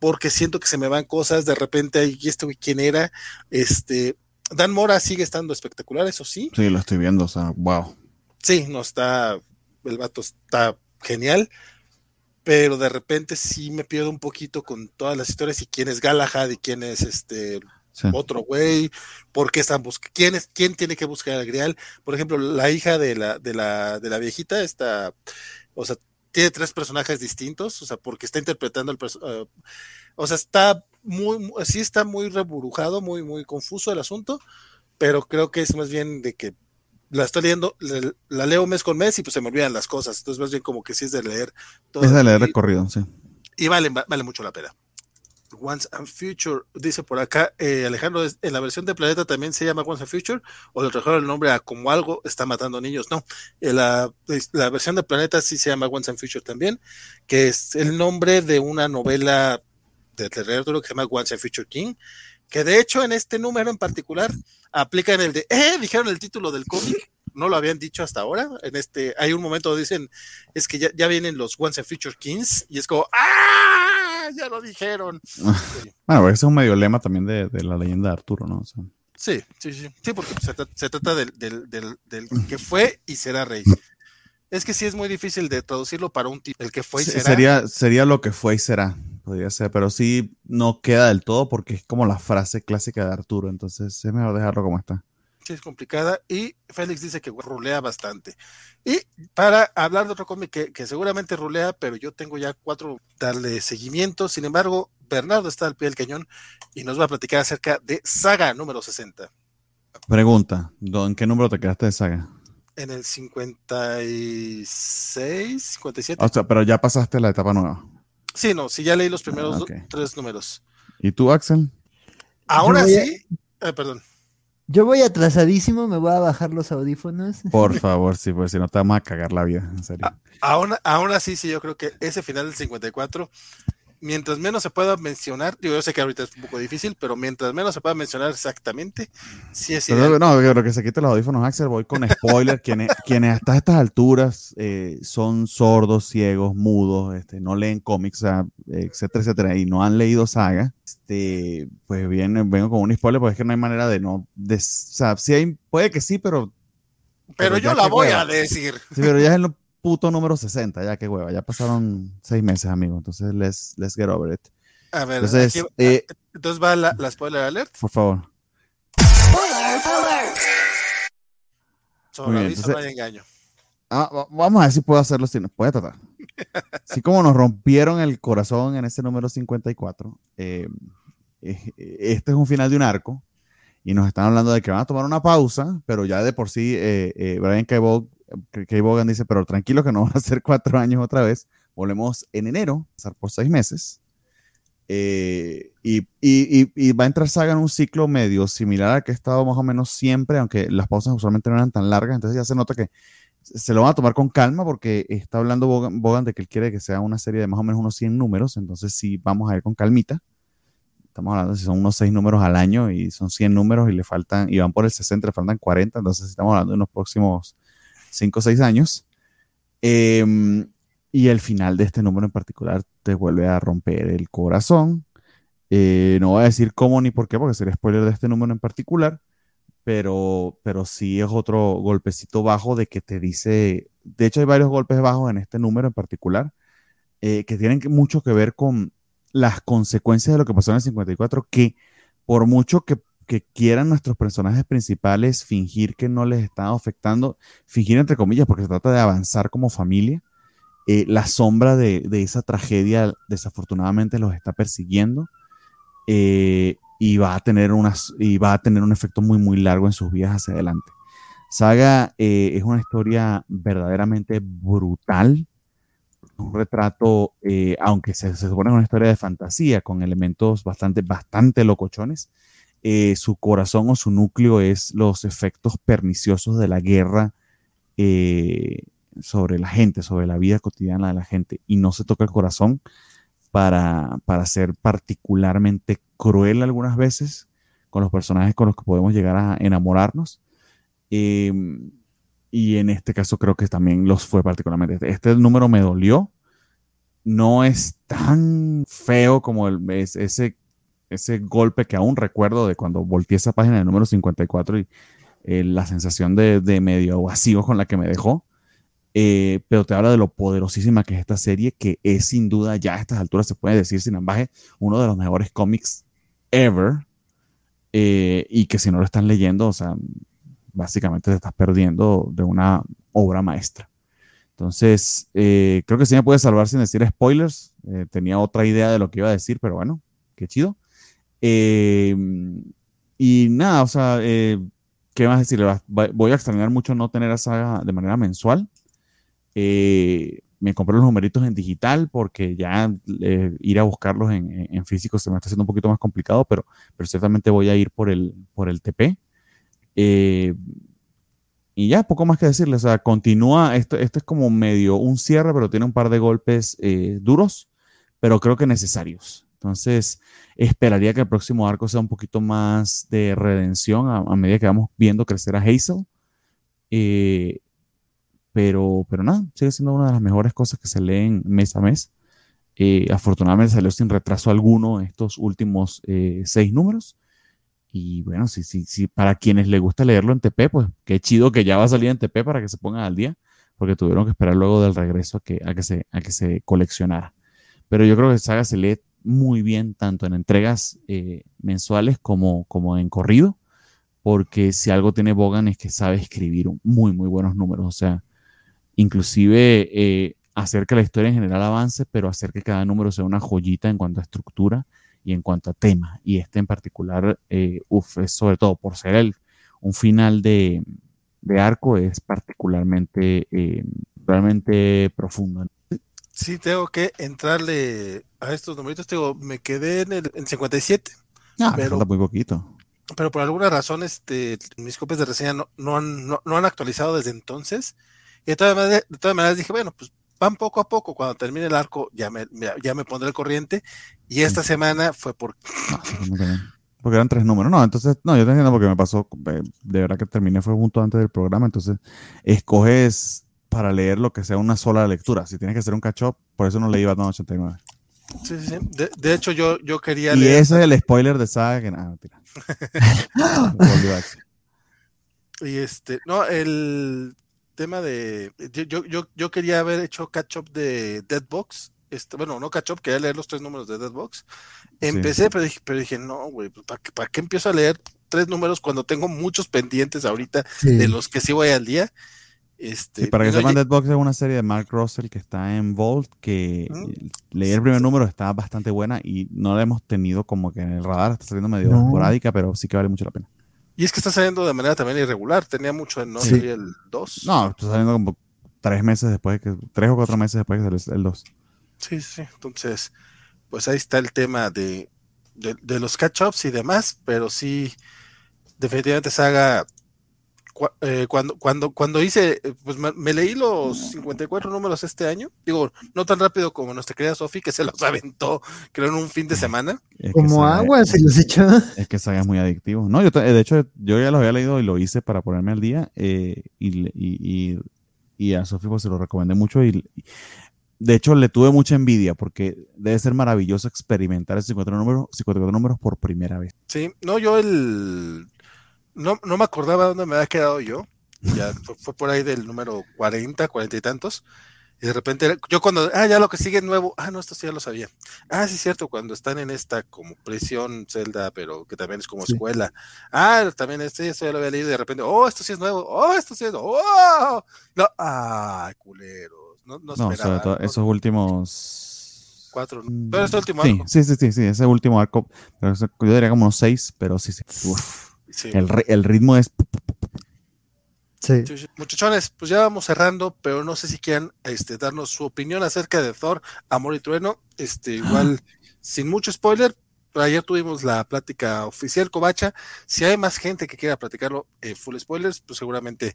Porque siento que se me van cosas. De repente, ¿y este güey quién era? Este, Dan Mora sigue estando espectacular, eso sí. Sí, lo estoy viendo, o sea, wow. Sí, no está, el vato está genial, pero de repente sí me pierdo un poquito con todas las historias y quién es Galahad y quién es este otro güey, por qué están buscando, quién es, quién tiene que buscar al Grial. Por ejemplo, la hija de la, de la, de la viejita está, o sea, tiene tres personajes distintos, o sea, porque está interpretando el uh, o sea, está muy, sí está muy reburujado, muy, muy confuso el asunto, pero creo que es más bien de que la estoy leyendo, la, leo mes con mes y pues se me olvidan las cosas, entonces más bien como que sí es de leer todo. Es de leer recorrido, sí. Y vale, vale mucho la pena. Once and Future, dice por acá eh, Alejandro, en la versión de Planeta también se llama Once and Future, o le trajeron el nombre a como algo está matando niños, no, eh, la, la, versión de Planeta sí se llama Once and Future también, que es el nombre de una novela de terror que se llama Once and Future King, que de hecho en este número en particular aplican el de, eh, dijeron el título del cómic, no lo habían dicho hasta ahora. En este, hay un momento donde dicen, es que ya, ya vienen los Once and Future Kings, y es como, ¡ah! ya lo dijeron. bueno, ese es un medio lema también de, la leyenda de Arturo, ¿no? sí, sí, sí. Sí, porque se, trata del, del, que fue y será rey. Es que sí es muy difícil de traducirlo para un tipo, el que fue y será. Sería, sería lo que fue y será, podría ser, pero sí no queda del todo porque es como la frase clásica de Arturo, entonces es mejor dejarlo como está es complicada. Y Félix dice que rulea bastante. Y para hablar de otro cómic que, seguramente rulea, pero yo tengo ya cuatro darle seguimiento. Sin embargo, Bernardo está al pie del cañón y nos va a platicar acerca de Saga número 60. Pregunta, ¿en qué número te quedaste de Saga? En el 56, 57. O sea, pero ya pasaste la etapa nueva. Sí, no, sí, ya leí los primeros ah, tres números. ¿Y tú, Axel? Ahora sí, eh, perdón. Yo voy atrasadísimo, me voy a bajar los audífonos. Por favor, sí, pues si no te vamos a cagar la vida, en serio. aún, aún así, sí, yo creo que ese final del 54 mientras menos se pueda mencionar, digo, yo sé que ahorita es un poco difícil, pero mientras menos se pueda mencionar exactamente, sí es pero, No, creo que se quite los audífonos, Axel, voy con spoiler, quienes, quienes hasta estas alturas eh, son sordos, ciegos, mudos, este, no leen cómics, etcétera, etcétera, y no han leído saga, este, pues bien, vengo con un spoiler, porque es que no hay manera de no, de, o sea, sí hay, puede que sí, pero... Pero, yo la voy a decir. Sí, pero ya es lo puto número 60, ya que hueva, ya pasaron seis meses, amigo. Entonces, let's, let's get over it. A ver, entonces, eh, entonces va la, spoiler alert. Por favor. Spoiler alert. Sobre aviso no hay engaño. Ah, vamos a ver si puedo hacerlo sin. Voy a tratar. Así como nos rompieron el corazón en ese número 54, eh, eh, este es un final de un arco y nos están hablando de que van a tomar una pausa, pero ya de por sí eh, Brian K. Kay Bogan dice, pero tranquilo que no van a ser cuatro años otra vez. Volvemos en enero, pasar por seis meses. Eh, y, va a entrar Saga en un ciclo medio similar al que ha estado más o menos siempre, aunque las pausas usualmente no eran tan largas, entonces ya se nota que se lo van a tomar con calma porque está hablando Bogan, de que él quiere que sea una serie de más o menos unos 100 números, entonces sí vamos a ir con calmita. Estamos hablando si son unos 6 números al año y son 100 números y le faltan, y van por el 60, le faltan 40, entonces estamos hablando de unos próximos 5 o 6 años. Em, y el final de este número en particular te vuelve a romper el corazón. Eh, no voy a decir cómo ni por qué, porque sería spoiler de este número en particular, pero, pero sí es otro golpecito bajo de que te dice, de hecho hay varios golpes bajos en este número en particular, eh, que tienen mucho que ver con las consecuencias de lo que pasó en el 54, que por mucho que que quieran nuestros personajes principales fingir que no les está afectando, fingir entre comillas, porque se trata de avanzar como familia, eh, la sombra de, esa tragedia desafortunadamente los está persiguiendo eh, y, va a tener un efecto muy, muy largo en sus vidas hacia adelante. Saga eh, es una historia verdaderamente brutal, un retrato, aunque se, se supone una historia de fantasía con elementos bastante, bastante locochones, eh, su corazón o su núcleo es los efectos perniciosos de la guerra eh, sobre la gente, sobre la vida cotidiana de la gente, y no se toca el corazón para, para ser particularmente cruel algunas veces con los personajes con los que podemos llegar a enamorarnos. Em, y en este caso creo que también los fue particularmente. Este número me dolió. No es tan feo como el, ese ese golpe que aún recuerdo de cuando volteé esa página del número 54 y eh, la sensación de, de, medio vacío con la que me dejó. Eh, pero te habla de lo poderosísima que es esta serie, que es sin duda ya a estas alturas se puede decir sin ambaje uno de los mejores cómics ever. Eh, y que si no lo están leyendo, o sea, básicamente te estás perdiendo de una obra maestra. Entonces, creo que sí me puede salvar sin decir spoilers. tenía otra idea de lo que iba a decir, pero bueno, qué chido. Y nada, o sea, ¿qué más decirle? Voy a extrañar mucho no tener esa saga de manera mensual. Eh, me compré los numeritos en digital porque ya eh, ir a buscarlos en, físico se me está haciendo un poquito más complicado, pero, pero ciertamente voy a ir por el, por el TP. Eh, y ya, poco más que decirles. O sea, continúa, esto, esto es como medio un cierre, pero tiene un par de golpes duros, pero creo que necesarios. Entonces, esperaría que el próximo arco sea un poquito más de redención a, medida que vamos viendo crecer a Hazel. Eh, pero, pero nada, sigue siendo una de las mejores cosas que se leen mes a mes. Eh, afortunadamente salió sin retraso alguno estos últimos eh, seis números. Y bueno, si, si, si para quienes les gusta leerlo en TP, pues qué chido que ya va a salir en TP para que se pongan al día, porque tuvieron que esperar luego del regreso a que, a que, se, a que se coleccionara. Pero yo creo que Saga se lee muy bien tanto en entregas eh, mensuales como, como en corrido, porque si algo tiene Bogan es que sabe escribir muy, muy buenos números, o sea, inclusive eh, hacer que la historia en general avance, pero hacer que cada número sea una joyita en cuanto a estructura y en cuanto a tema. Y este en particular, eh, es sobre todo por ser el, un final de, de arco, es particularmente realmente profundo. Sí, tengo que entrarle a estos numeritos. Digo, me quedé en el en 57. Ah, pero, falta muy poquito. Pero por alguna razón, este, mis copias de reseña no, no, han, no, han actualizado desde entonces. Y de todas, maneras, de todas maneras dije, bueno, pues van poco a poco. Cuando termine el arco, ya me, ya me pondré el corriente. Y esta semana fue por. porque eran tres números. No, entonces, no, yo te entiendo porque me pasó, eh, de verdad que terminé, fue junto antes del programa. Entonces, escoges para leer lo que sea una sola lectura. Si tienes que hacer un catch up, por eso no leí Batman 89. Sí, sí, sí. De, hecho, yo, yo quería y leer. Y ese es el spoiler de Saga que nada, tira. y este, no, el tema de. Yo, yo, yo quería haber hecho catch up de Deadbox. Este, bueno, no catch up, quería leer los tres números de Deadbox. Empecé, pero, dije, pero dije, no, güey, pues, ¿para qué, ¿para qué empiezo a leer tres números cuando tengo muchos pendientes ahorita de los que sí voy al día? Este, para que sepan, Deadbox es una serie de Mark Russell que está en Vault, que leí el primer número, está bastante buena y no la hemos tenido como que en el radar, está saliendo medio esporádica, pero sí que vale mucho la pena. Y es que está saliendo de manera también irregular, tenía mucho en no el 2. No, está saliendo como tres meses después, que tres o cuatro meses después del el 2. Sí, sí, entonces, pues ahí está el tema de, de, de los catch-ups y demás, pero sí, definitivamente Saga eh, cuando, cuando, cuando hice, eh, pues me, leí los 54 números este año, digo, no tan rápido como nuestra querida Sofi, que se los aventó, creo, en un fin de semana. como agua se los echó. Es que es muy adictivo. No, yo, de hecho, yo ya lo había leído y lo hice para ponerme al día, eh, y, y, y, a Sofi pues se lo recomendé mucho y, de hecho, le tuve mucha envidia porque debe ser maravilloso experimentar esos 54 números, 54 números por primera vez. Sí, no, yo el no, no me acordaba dónde me había quedado yo. Ya fue, por ahí del número 40, 40 y tantos. Y de repente, yo cuando, ah, ya lo que sigue nuevo, ah, no, esto sí ya lo sabía. Ah, sí, es cierto, cuando están en esta como prisión, celda, pero que también es como escuela. Ah, también este, eso ya lo había leído y de repente, oh, esto sí es nuevo, oh, esto sí es nuevo, oh, no, ah, culeros. No, no, no sobre todo esos últimos cuatro. Pero ese último sí, arco. Sí, sí, sí, sí, ese último arco. Pero yo diría como unos seis, pero sí, sí. Uf. El, ritmo es... Sí. Muchachones, pues ya vamos cerrando, pero no sé si quieran este, darnos su opinión acerca de Thor, Amor y Trueno. Este, igual, sin mucho spoiler, pero ayer tuvimos la plática oficial Covacha. Si hay más gente que quiera platicarlo eh, full spoilers, pues seguramente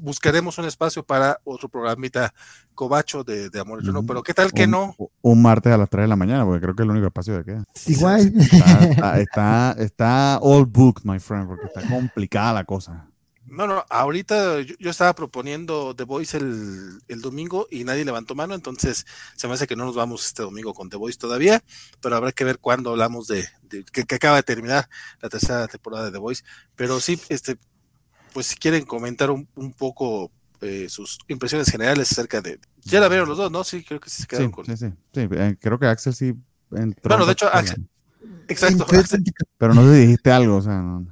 buscaremos un espacio para otro programita cobacho de, Amor y Trueno, pero qué tal que no. Un martes a las 3 de la mañana, porque creo que es el único espacio de queda. Igual. Está, está, está, all booked, my friend, porque está complicada la cosa. No, no, ahorita yo, estaba proponiendo The Voice el, el, domingo y nadie levantó mano, entonces se me hace que no nos vamos este domingo con The Voice todavía, pero habrá que ver cuándo hablamos de, que, acaba de terminar la tercera temporada de The Voice. Pero sí, este, pues si quieren comentar un, un poco eh, sus impresiones generales acerca de. Ya la vieron los dos, ¿no? Sí, creo que sí se quedaron con. Sí, sí, sí. Eh, creo que Axel sí entró. Bueno, de hecho, Axel. Exacto. Pero no te dijiste algo, o sea, no.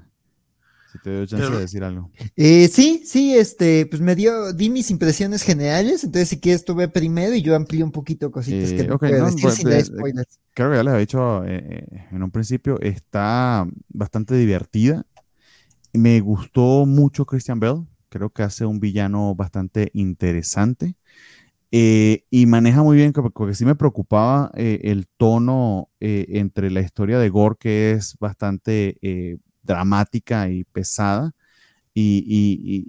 Si te dio chance de decir algo. Eh, sí, sí, este, pues me dio, di mis impresiones generales, entonces si quieres tú ve primero y yo amplío un poquito cositas que no puedo decir pues, sin spoilers. Creo que ya les había dicho en un principio, está bastante divertida. Me gustó mucho Christian Bell, creo que hace un villano bastante interesante. Eh, y maneja muy bien, porque sí me preocupaba eh, el tono eh, entre la historia de Gore, que es bastante dramática y pesada, y,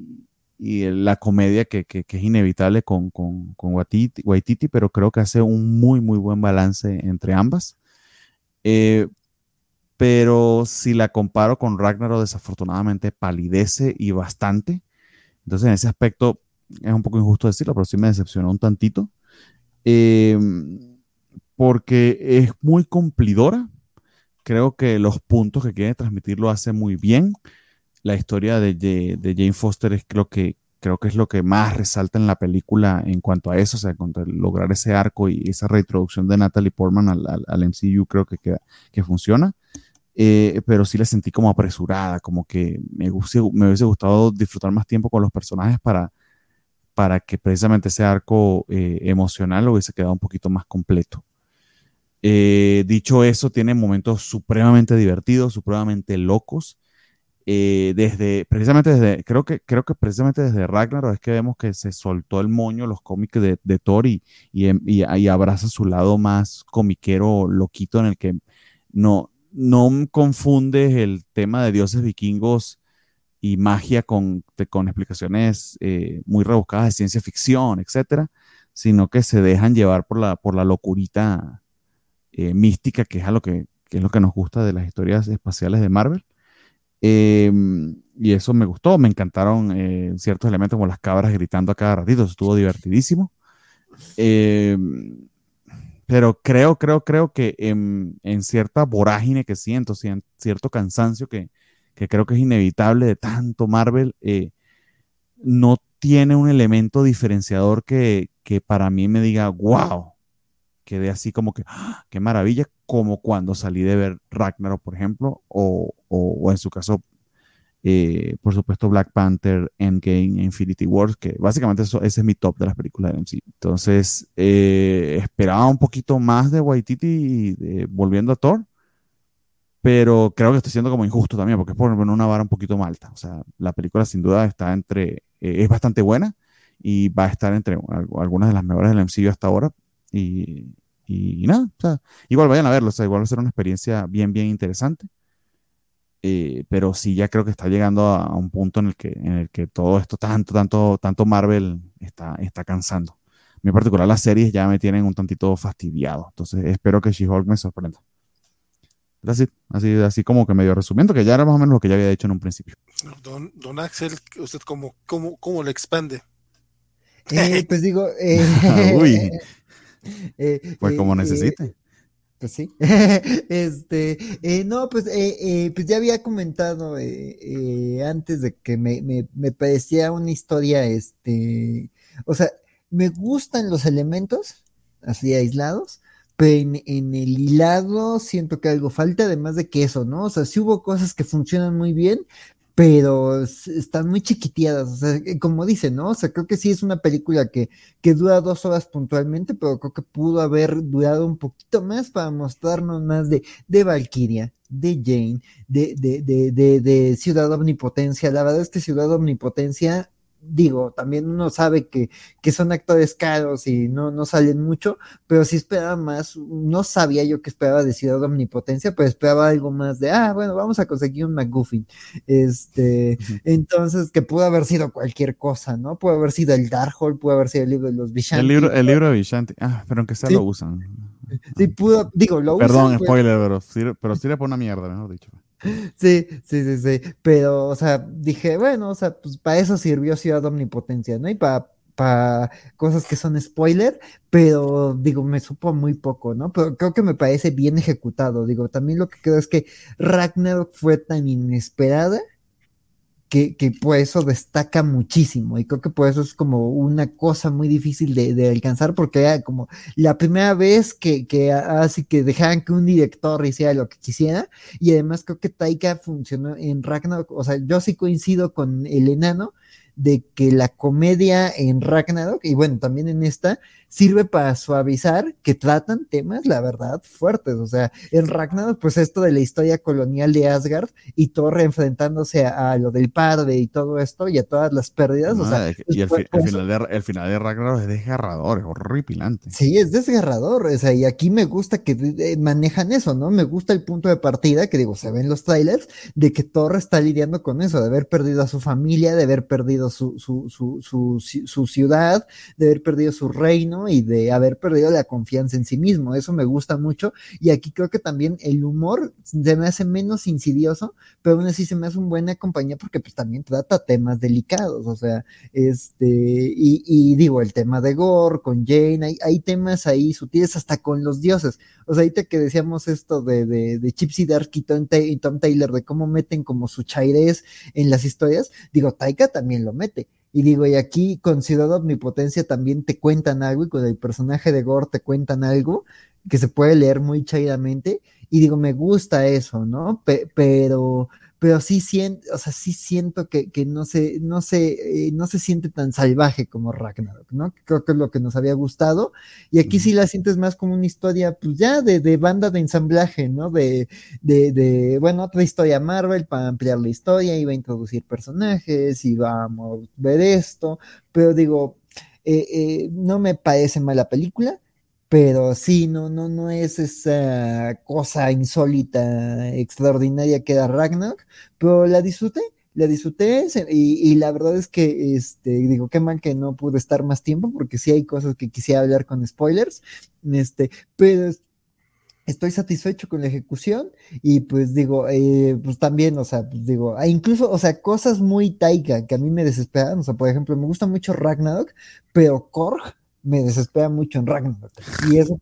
la comedia que, es inevitable con, con, con Waititi, pero creo que hace un muy, muy buen balance entre ambas. Pero si la comparo con Ragnarok, desafortunadamente palidece y bastante. Entonces, en ese aspecto, es un poco injusto decirlo, pero sí me decepcionó un tantito. Em, porque es muy cumplidora. Creo que los puntos que quiere transmitir lo hace muy bien. La historia de, de, Jane Foster es creo que, creo que es lo que más resalta en la película en cuanto a eso, o sea, en lograr ese arco y esa reintroducción de Natalie Portman al, al, al MCU, creo que, que funciona. Eh, pero sí la sentí como apresurada, como que me, hubiese gustado disfrutar más tiempo con los personajes para, para que precisamente ese arco eh, emocional hubiese quedado un poquito más completo. Eh, dicho eso, tiene momentos supremamente divertidos, supremamente locos. desde, precisamente desde, creo que, creo que precisamente desde Ragnarok es que vemos que se soltó el moño los cómics de, de Thor y, y, y, abraza su lado más comiquero, loquito, en el que no, no confundes el tema de dioses vikingos y magia con, con explicaciones eh, muy rebuscadas de ciencia ficción, etcétera, sino que se dejan llevar por la, por la locurita eh, mística, que es, a lo que, es lo que nos gusta de las historias espaciales de Marvel. Em, y eso me gustó, me encantaron eh, ciertos elementos como las cabras gritando a cada ratito, estuvo divertidísimo. Pero creo, creo, creo que en, cierta vorágine que siento, cierto cansancio que, creo que es inevitable de tanto Marvel, eh, no tiene un elemento diferenciador que, para mí me diga, wow, quedé así como que, ¡ah! qué maravilla, como cuando salí de ver Ragnarok, por ejemplo, o, o en su caso eh, por supuesto, Black Panther, Endgame, Infinity Wars, que básicamente eso, ese es mi top de las películas de MC. Entonces, eh, esperaba un poquito más de Waititi volviendo a Thor, pero creo que estoy siendo como injusto también, porque es por una vara un poquito más alta. O sea, la película sin duda está entre, eh, es bastante buena y va a estar entre algunas de las mejores del MCU hasta ahora. Y, y nada, o sea, igual vayan a verlo, o sea, igual va a ser una experiencia bien, bien interesante. Eh, pero sí ya creo que está llegando a, un punto en el que, en el que todo esto, tanto, tanto, tanto Marvel está, está cansando. En particular las series ya me tienen un tantito fastidiado, entonces espero que She-Hulk me sorprenda. Así, así, así como que medio resumiendo, que ya era más o menos lo que ya había dicho en un principio. Don, don Axel, ¿usted cómo, cómo, cómo le expande? Eh, pues digo, eh, Uy. pues como necesite. Pues sí. este, eh, no, pues, eh, eh, pues ya había comentado antes de que me, me, me, parecía una historia, este, o sea, me gustan los elementos así aislados, pero en, en, el hilado siento que algo falta, además de que eso, ¿no? O sea, sí hubo cosas que funcionan muy bien, pero están muy chiquiteadas, o sea, eh, como dicen, ¿no? O sea, creo que sí es una película que, que dura dos horas puntualmente, pero creo que pudo haber durado un poquito más para mostrarnos más de, de Valkyria, de Jane, de, de, de, de, de Ciudad Omnipotencia. La verdad es que Ciudad Omnipotencia digo, también uno sabe que, que son actores caros y no, no salen mucho, pero sí esperaba más, no sabía yo que esperaba de Ciudad Omnipotencia, pero esperaba algo más de, ah, bueno, vamos a conseguir un McGuffin. Este, entonces, que pudo haber sido cualquier cosa, ¿no? Pudo haber sido el Darkhold, pudo haber sido el libro de los Vishanti. El libro, el libro de Vishanti, ah, pero aunque sea lo usan. Sí, pudo, digo, lo Perdón, usan. Perdón, spoiler, pero, pero sirve por una mierda, mejor dicho. Sí, sí, sí, sí. Pero, o sea, dije, bueno, o sea, pues para eso sirvió Ciudad Omnipotencia, ¿no? Y para para cosas que son spoiler, pero digo, me supo muy poco, ¿no? Pero creo que me parece bien ejecutado. Digo, también lo que creo es que Ragnarok fue tan inesperada que, que, por eso destaca muchísimo y creo que por eso es como una cosa muy difícil de, alcanzar porque era como la primera vez que, que así que dejaran que un director hiciera lo que quisiera y además creo que Taika funcionó en Ragnarok, o sea, yo sí coincido con el enano de que la comedia en Ragnarok y bueno, también en esta sirve para suavizar que tratan temas, la verdad, fuertes. O sea, en Ragnarok, pues esto de la historia colonial de Asgard y Thor enfrentándose a, lo del padre y todo esto y a todas las pérdidas. o sea, y el, final de, el, final de, Ragnarok es desgarrador, es horripilante. Sí, es desgarrador. O sea, y aquí me gusta que eh, manejan eso, ¿no? Me gusta el punto de partida, que digo, se ven los trailers, de que Thor está lidiando con eso, de haber perdido a su familia, de haber perdido su, su, su, ciudad, de haber perdido su reino y de haber perdido la confianza en sí mismo. Eso me gusta mucho. Y aquí creo que también el humor se me hace menos insidioso, pero aún así se me hace un buena compañía porque pues también trata temas delicados. O sea, este, y, digo, el tema de Gore con Jane, hay, hay, temas ahí sutiles hasta con los dioses. O sea, ahorita que decíamos esto de, de, de Chipsy Dark y Tom, Taylor, de cómo meten como su chairés en las historias, digo, Taika también lo mete. Y digo, y aquí con Ciudad Omnipotencia también te cuentan algo, y con el personaje de Gore te cuentan algo que se puede leer muy chaidamente. Y digo, me gusta eso, ¿no? pero, pero sí siento, o sea, sí siento que, que no se, no se, eh, no se siente tan salvaje como Ragnarok, ¿no? Creo que es lo que nos había gustado. Y aquí sí la sientes más como una historia, pues ya de, de banda de ensamblaje, ¿no? De, de, de, bueno, otra historia Marvel para ampliar la historia, iba a introducir personajes, vamos a ver esto, pero digo, eh, eh, no me parece mala película pero sí, no, no, no es esa cosa insólita, extraordinaria que da Ragnarok, pero la disfruté, la disfruté y, la verdad es que, este, digo, qué mal que no pude estar más tiempo porque sí hay cosas que quisiera hablar con spoilers, este, pero estoy satisfecho con la ejecución y pues digo, eh, pues también, o sea, pues digo, ah, incluso, o sea, cosas muy taika que a mí me desesperan, o sea, por ejemplo, me gusta mucho Ragnarok, pero Korg me desespera mucho en Ragnarok. Y, eso,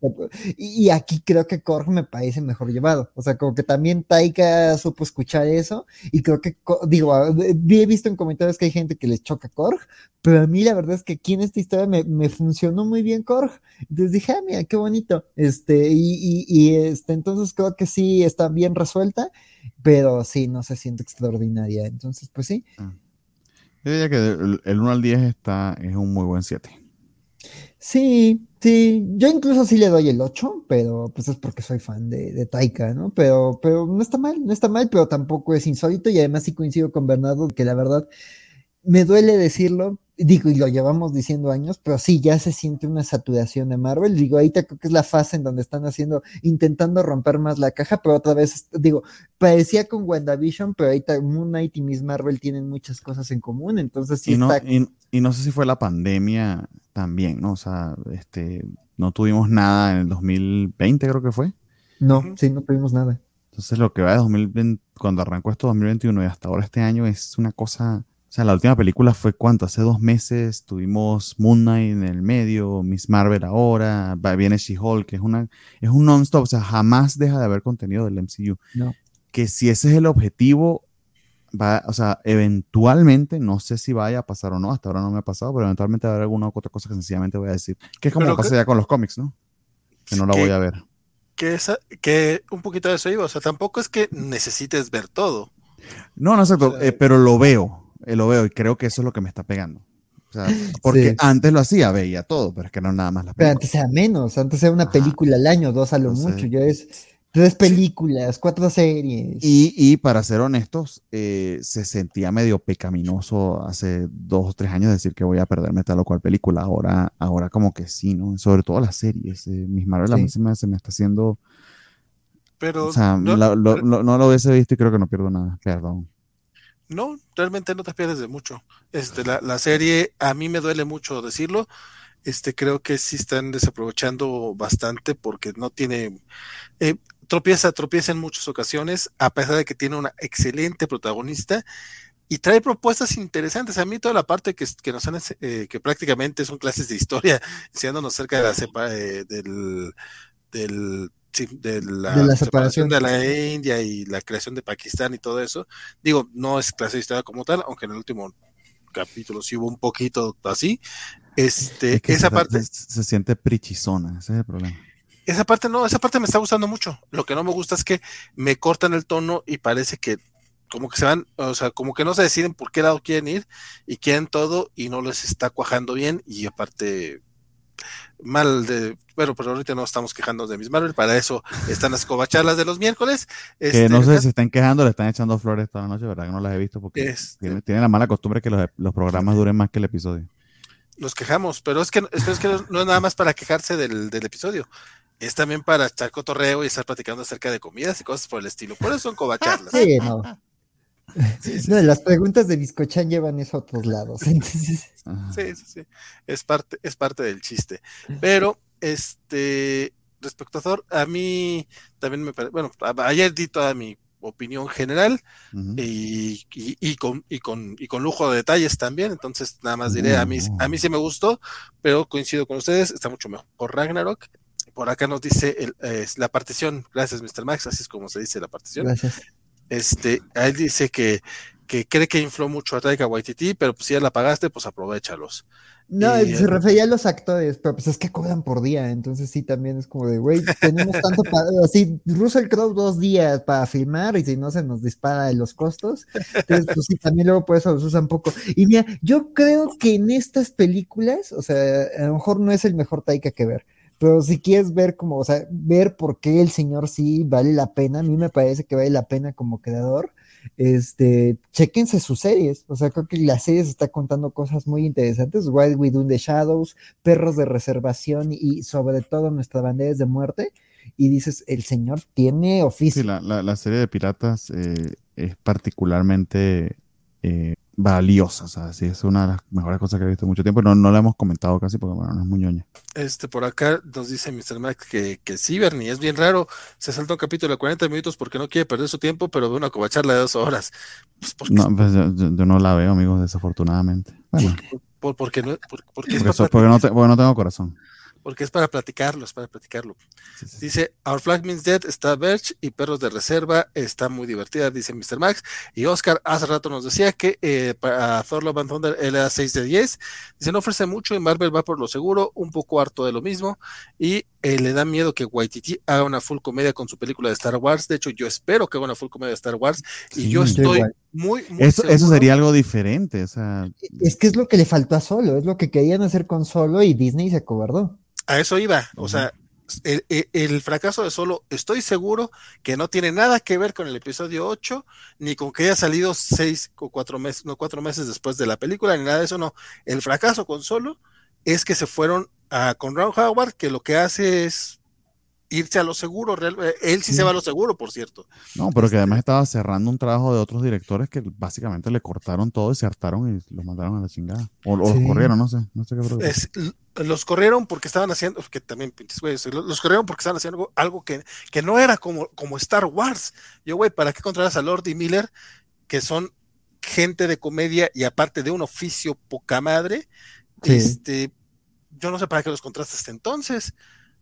y aquí creo que Korg me parece mejor llevado. O sea, como que también Taika supo escuchar eso. Y creo que, digo, he visto en comentarios que hay gente que les choca Korg, pero a mí la verdad es que aquí en esta historia me, funcionó muy bien Korg. Entonces dije, ah, mira, qué bonito. Este, y, y, este, entonces creo que sí está bien resuelta, pero sí, no se siente extraordinaria. Entonces, pues sí. Ah. Yo diría que el, el 1 al 10 está, es un muy buen 7. Sí, sí, yo incluso sí le doy el 8, pero pues es porque soy fan de, de, Taika, ¿no? Pero, pero no está mal, no está mal, pero tampoco es insólito y además sí coincido con Bernardo que la verdad me duele decirlo, digo, y lo llevamos diciendo años, pero sí, ya se siente una saturación de Marvel. Digo, ahorita creo que es la fase en donde están haciendo, intentando romper más la caja, pero otra vez, digo, parecía con WandaVision, pero ahorita Moon Knight y Miss Marvel tienen muchas cosas en común, entonces sí y está... y, no sé si fue la pandemia también, ¿no? O sea, este, no tuvimos nada en el 2020, creo que fue. No, sí, no tuvimos nada. Entonces lo que va de 2020, cuando arrancó esto 2021 y hasta ahora este año es una cosa o sea, la última película fue cuánto, hace dos meses tuvimos Moon Knight en el medio, Miss Marvel ahora, viene She-Hulk, que es, una, es un non-stop, o sea, jamás deja de haber contenido del MCU. Que si ese es el objetivo, va, o sea, eventualmente, no sé si vaya a pasar o no, hasta ahora no me ha pasado, pero eventualmente va a haber alguna otra cosa que sencillamente voy a decir. Que es como pasa ya con los cómics, ¿no? Que no la voy a ver. Que, esa, que un poquito de eso iba, o sea, tampoco es que necesites ver todo. No, no, exacto, eh, pero lo veo. Eh, lo veo y creo que eso es lo que me está pegando. O sea, porque antes lo hacía, veía todo, pero es que no nada más la Pero antes era menos, antes era una película al año, dos a lo mucho. Yo es tres películas, cuatro series. Y, y para ser honestos, eh, se sentía medio pecaminoso hace dos o tres años decir que voy a perderme tal o cual película. Ahora, ahora como que sí, ¿no? Sobre todo las series. Eh, mis Marvel a mí se me, se me está haciendo. Pero. O sea, no, lo, no lo hubiese visto y creo que no pierdo nada. Perdón. No, realmente no te pierdes de mucho. Este, la, la, serie, a mí me duele mucho decirlo. Este, creo que sí están desaprovechando bastante porque no tiene. Eh, tropieza, tropieza en muchas ocasiones, a pesar de que tiene una excelente protagonista y trae propuestas interesantes. A mí toda la parte que, que nos han, eh, que prácticamente son clases de historia, enseñándonos cerca de la cepa, eh, del, del de la, separación. de la India y la creación de Pakistán y todo eso. Digo, no es clase de historia como tal, aunque en el último capítulo sí hubo un poquito así. Este, esa parte se, siente prichizona, ese es el problema. Esa parte no, esa parte me está gustando mucho. Lo que no me gusta es que me cortan el tono y parece que como que se van, o sea, como que no se deciden por qué lado quieren ir y quieren todo y no les está cuajando bien y aparte mal de, bueno, pero ahorita no estamos quejando de Miss Marvel, para eso están las covacharlas de los miércoles. que no este, sé si están quejando, le están echando flores toda la noche, ¿verdad? Que no las he visto porque este tienen, la mala costumbre que los, los, programas duren más que el episodio. Nos quejamos, pero es que, es que no es nada más para quejarse del, del episodio es también para echar cotorreo y estar platicando acerca de comidas y cosas por el estilo. Por eso son covacharlas. Sí, no. no, las preguntas de Biscochan llevan eso a otros lados. Sí, sí, sí. Es parte, es parte del chiste. Pero, este, respecto a Thor, a mí también me parece, bueno, ayer di toda mi opinión general y, y, con, y, con, y con lujo de detalles también, entonces nada más diré, a mí, a mí sí me gustó, pero coincido con ustedes, está mucho mejor Ragnarok, por acá nos dice el, la partición. Gracias, Mr. Max. Así es como se dice la partición. Gracias. Este, él dice que, que cree que infló mucho a Taika Waititi, pero pues si ya la pagaste, pues aprovechalos. No, se refería a los actores, pero pues es que cobran por día, entonces sí también es como de, güey, tenemos tanto para, así, Russell Crowe dos días para filmar y si no se nos dispara los costos, entonces pues sí, también luego por eso los usan poco. Y mira, yo creo que en estas películas, o sea, a lo mejor no es el mejor Taika que ver, pero si quieres ver como, o sea, ver por qué el señor sí vale la pena, a mí me parece que vale la pena como creador, este, chequense sus series, o sea, creo que la serie se está contando cosas muy interesantes, Wild Within the Shadows, Perros de Reservación y sobre todo nuestras banderas de muerte, y dices, el señor tiene oficio. Sí, la, la, serie de piratas eh, es particularmente eh, valiosa. Sea, sí, es una de las mejores cosas que he visto en mucho tiempo. No, no la hemos comentado casi porque, bueno, no es muy ñoña. Este, por acá nos dice Mr. Max que, que sí, Bernie, es bien raro. Se salta un capítulo de 40 minutos porque no quiere perder su tiempo, pero ve una covacharla de dos horas. Pues porque, no, pues yo, yo, no la veo, amigos, desafortunadamente. Bueno. Por, porque, no, porque, porque, porque, no porque no tengo corazón porque es para platicarlo, es para platicarlo. Dice, Our Flag Means Dead está Birch y Perros de Reserva está muy divertida, dice Mr. Max. Y Oscar hace rato nos decía que eh, para Thor Love and Thunder él era 6 de 10. Dice, no ofrece mucho y Marvel va por lo seguro, un poco harto de lo mismo. Y eh, le da miedo que Waititi haga una full comedia con su película de Star Wars. De hecho, yo espero que haga una full comedia de Star Wars. Y yo estoy muy, muy eso, eso, sería algo diferente. O sea... Es que es lo que le faltó a Solo, es lo que querían hacer con Solo y Disney se acobardó. A eso iba. O sea, el, fracaso de Solo, estoy seguro que no tiene nada que ver con el episodio 8, ni con que haya salido seis o cuatro meses, no cuatro meses después de la película, ni nada de eso, no. El fracaso con Solo es que se fueron a, con Ron Howard, que lo que hace es irse a lo seguro. Eh, él sí, se va a lo seguro, por cierto. No, pero que además estaba cerrando un trabajo de otros directores que básicamente le cortaron todo y se hartaron y los mandaron a la chingada. O, los corrieron, no sé. No sé qué los corrieron porque estaban haciendo, que también, los corrieron porque estaban haciendo algo, que, que, no era como, como Star Wars. Yo, güey, ¿para qué contratas a Lord y Miller, que son gente de comedia y aparte de un oficio poca madre? Este, yo no sé para qué los contratas hasta entonces.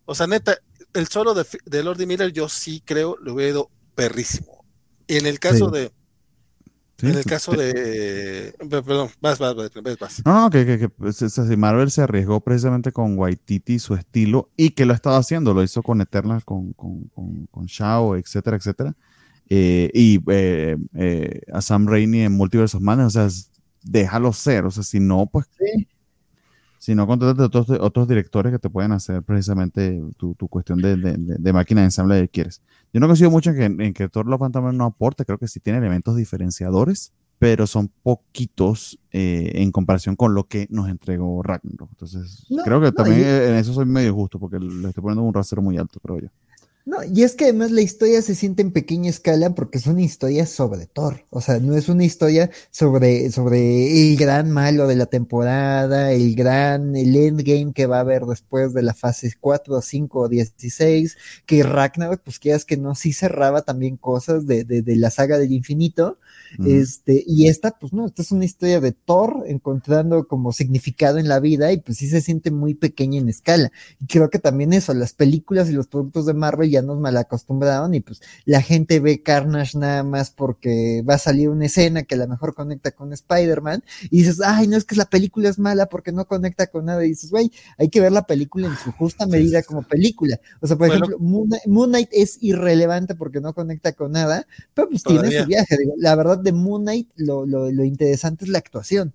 O sea, neta, el solo de, de Lordy Miller yo sí creo lo veo perrísimo. Y en el caso de... en el caso de... Perdón, vas, vas, vas. vas. No, no, que, que, que pues, Marvel se arriesgó precisamente con Waititi su estilo y que lo estaba haciendo, lo hizo con Eternal, con, con, con, Shao, etcétera, etcétera. Eh, y eh, eh, a Sam Raimi en Multiverse of Madness, o sea, déjalo ser, o sea, si no, pues si no, contratas otros, otros directores que te pueden hacer precisamente tu, cuestión de, de, máquina de ensamble que quieres. Yo no consigo mucho en que, en que Thor Love no aporte, creo que sí tiene elementos diferenciadores, pero son poquitos eh, en comparación con lo que nos entregó Ragnarok. Entonces, creo que también en eso soy medio justo, porque le estoy poniendo un rasero muy alto, creo yo. No, y es que además la historia se siente en pequeña escala porque es una historia sobre Thor. O sea, no es una historia sobre, sobre el gran malo de la temporada, el gran, el endgame que va a haber después de la fase 4, 5 o 16, que Ragnarok, pues quieras que no, sí cerraba también cosas de, de, de la saga del infinito. Este, y esta, pues no, esta es una historia de Thor encontrando como significado en la vida y pues sí se siente muy pequeña en escala. Y creo que también eso, las películas y los productos de Marvel ya nos malacostumbraron y pues la gente ve Carnage nada más porque va a salir una escena que a lo mejor conecta con Spider-Man y dices, ay, no es que la película es mala porque no conecta con nada y dices, güey, hay que ver la película en su justa medida como película. O sea, por ejemplo, Moon, Knight es irrelevante porque no conecta con nada, pero pues tiene su viaje. la verdad de Moon Knight lo, lo, lo interesante es la actuación.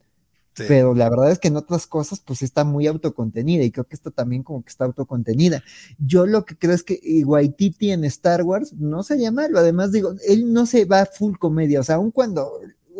Pero la verdad es que en otras cosas, pues está muy autocontenida y creo que esto también como que está autocontenida. Yo lo que creo es que Waititi en Star Wars no sería malo. Además, digo, él no se va full comedia. O sea, aun cuando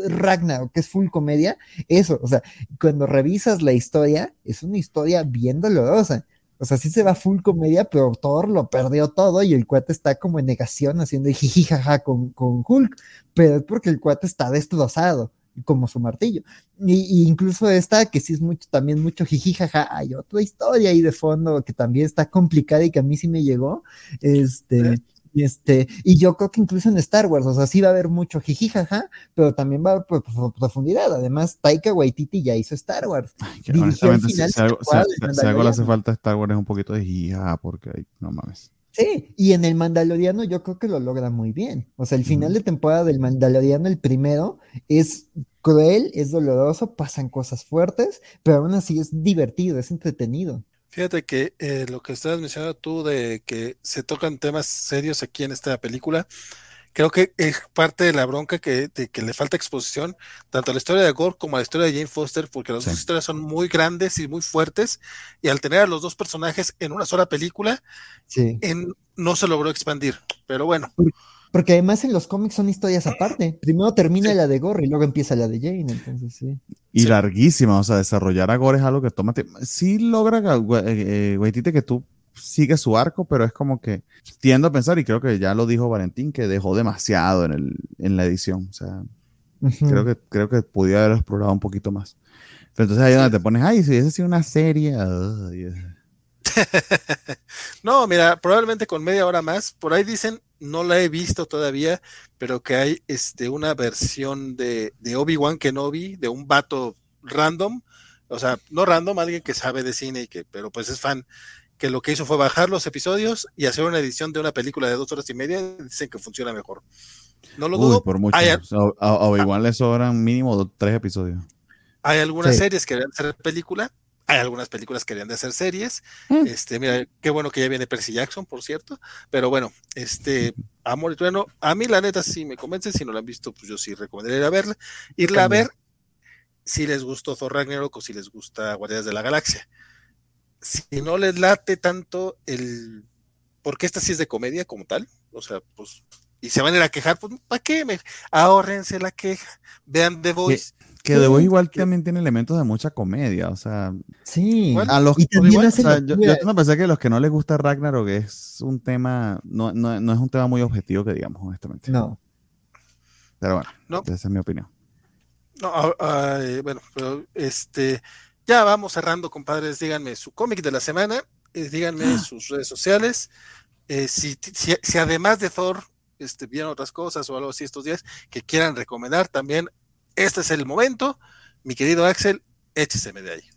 Ragnar, que es full comedia, eso, o sea, cuando revisas la historia, es una historia bien dolorosa. O sea, sí se va full comedia, pero Thor lo perdió todo y el cuate está como en negación haciendo jijijaja con, con Hulk, pero es porque el cuate está destrozado como su martillo. Y, incluso esta, que sí es mucho, también mucho jijijaja, hay otra historia ahí de fondo que también está complicada y que a mí sí me llegó. Este. Y este, y yo creo que incluso en Star Wars, o sea, sí va a haber mucho jijijaja, pero también va a haber profundidad. Además, Taika Waititi ya hizo Star Wars. honestamente, si, algo, le hace falta a Star Wars es un poquito de jijijaja, porque no mames. Sí, y en el Mandaloriano yo creo que lo logra muy bien. O sea, el final de temporada del Mandaloriano, el primero, es cruel, es doloroso, pasan cosas fuertes, pero aún así es divertido, es entretenido. Fíjate que eh, lo que estás mencionando tú de que se tocan temas serios aquí en esta película, creo que es parte de la bronca que, que le falta exposición, tanto a la historia de Gore como a la historia de Jane Foster, porque las dos historias son muy grandes y muy fuertes, y al tener a los dos personajes en una sola película, en, no se logró expandir. Pero bueno. Porque además en los cómics son historias aparte. Primero termina la de Gore y luego empieza la de Jane, entonces sí. Y larguísima, o sea, desarrollar a Gore es algo que toma. Sí logra, eh, eh que tú sigue su arco, pero es como que tiendo a pensar, y creo que ya lo dijo Valentín, que dejó demasiado en, el, en la edición. O sea, creo, que, creo que podía haber explorado un poquito más. Pero entonces ahí donde te pones, ay, si hubiese sido una serie. no, mira, probablemente con media hora más. Por ahí dicen, no la he visto todavía, pero que hay este, una versión de, de Obi-Wan Kenobi, de un vato random. O sea, no random, alguien que sabe de cine y que, pero pues es fan que lo que hizo fue bajar los episodios y hacer una edición de una película de dos horas y media, dicen que funciona mejor. No lo dudo. Por mucho. o, igual le sobran mínimo tres episodios. Hay algunas series que querían hacer película, hay algunas películas que querían de hacer series. Mm. Este, mira, qué bueno que ya viene Percy Jackson, por cierto. Pero bueno, este, Amor y Trueno, a mí la neta sí me convence, si no la han visto, pues yo sí recomendaría ir a verla. Irla a ver si les gustó Thor Ragnarok o si les gusta Guardianes de la Galaxia si no les late tanto el. Porque esta sí es de comedia como tal. O sea, pues. Y se van a ir a quejar, pues, ¿para qué? Me, ahórrense la queja. Vean The Voice. Que, The Voice igual también tiene elementos de mucha comedia, o sea. Sí. a los y igual, o sea, yo, yo pensé que a los que no les gusta Ragnarok es un tema. No, no, no es un tema muy objetivo, que digamos, honestamente. No. Pero bueno, no. esa es mi opinión. No, bueno, pero este ya vamos cerrando, compadres. Díganme su cómic de la semana, eh, díganme ah. sus redes sociales. Eh, si, si, además de Thor este, vieron otras cosas o algo así estos días que quieran recomendar, también este es el momento. Mi querido Axel, écheseme de ahí.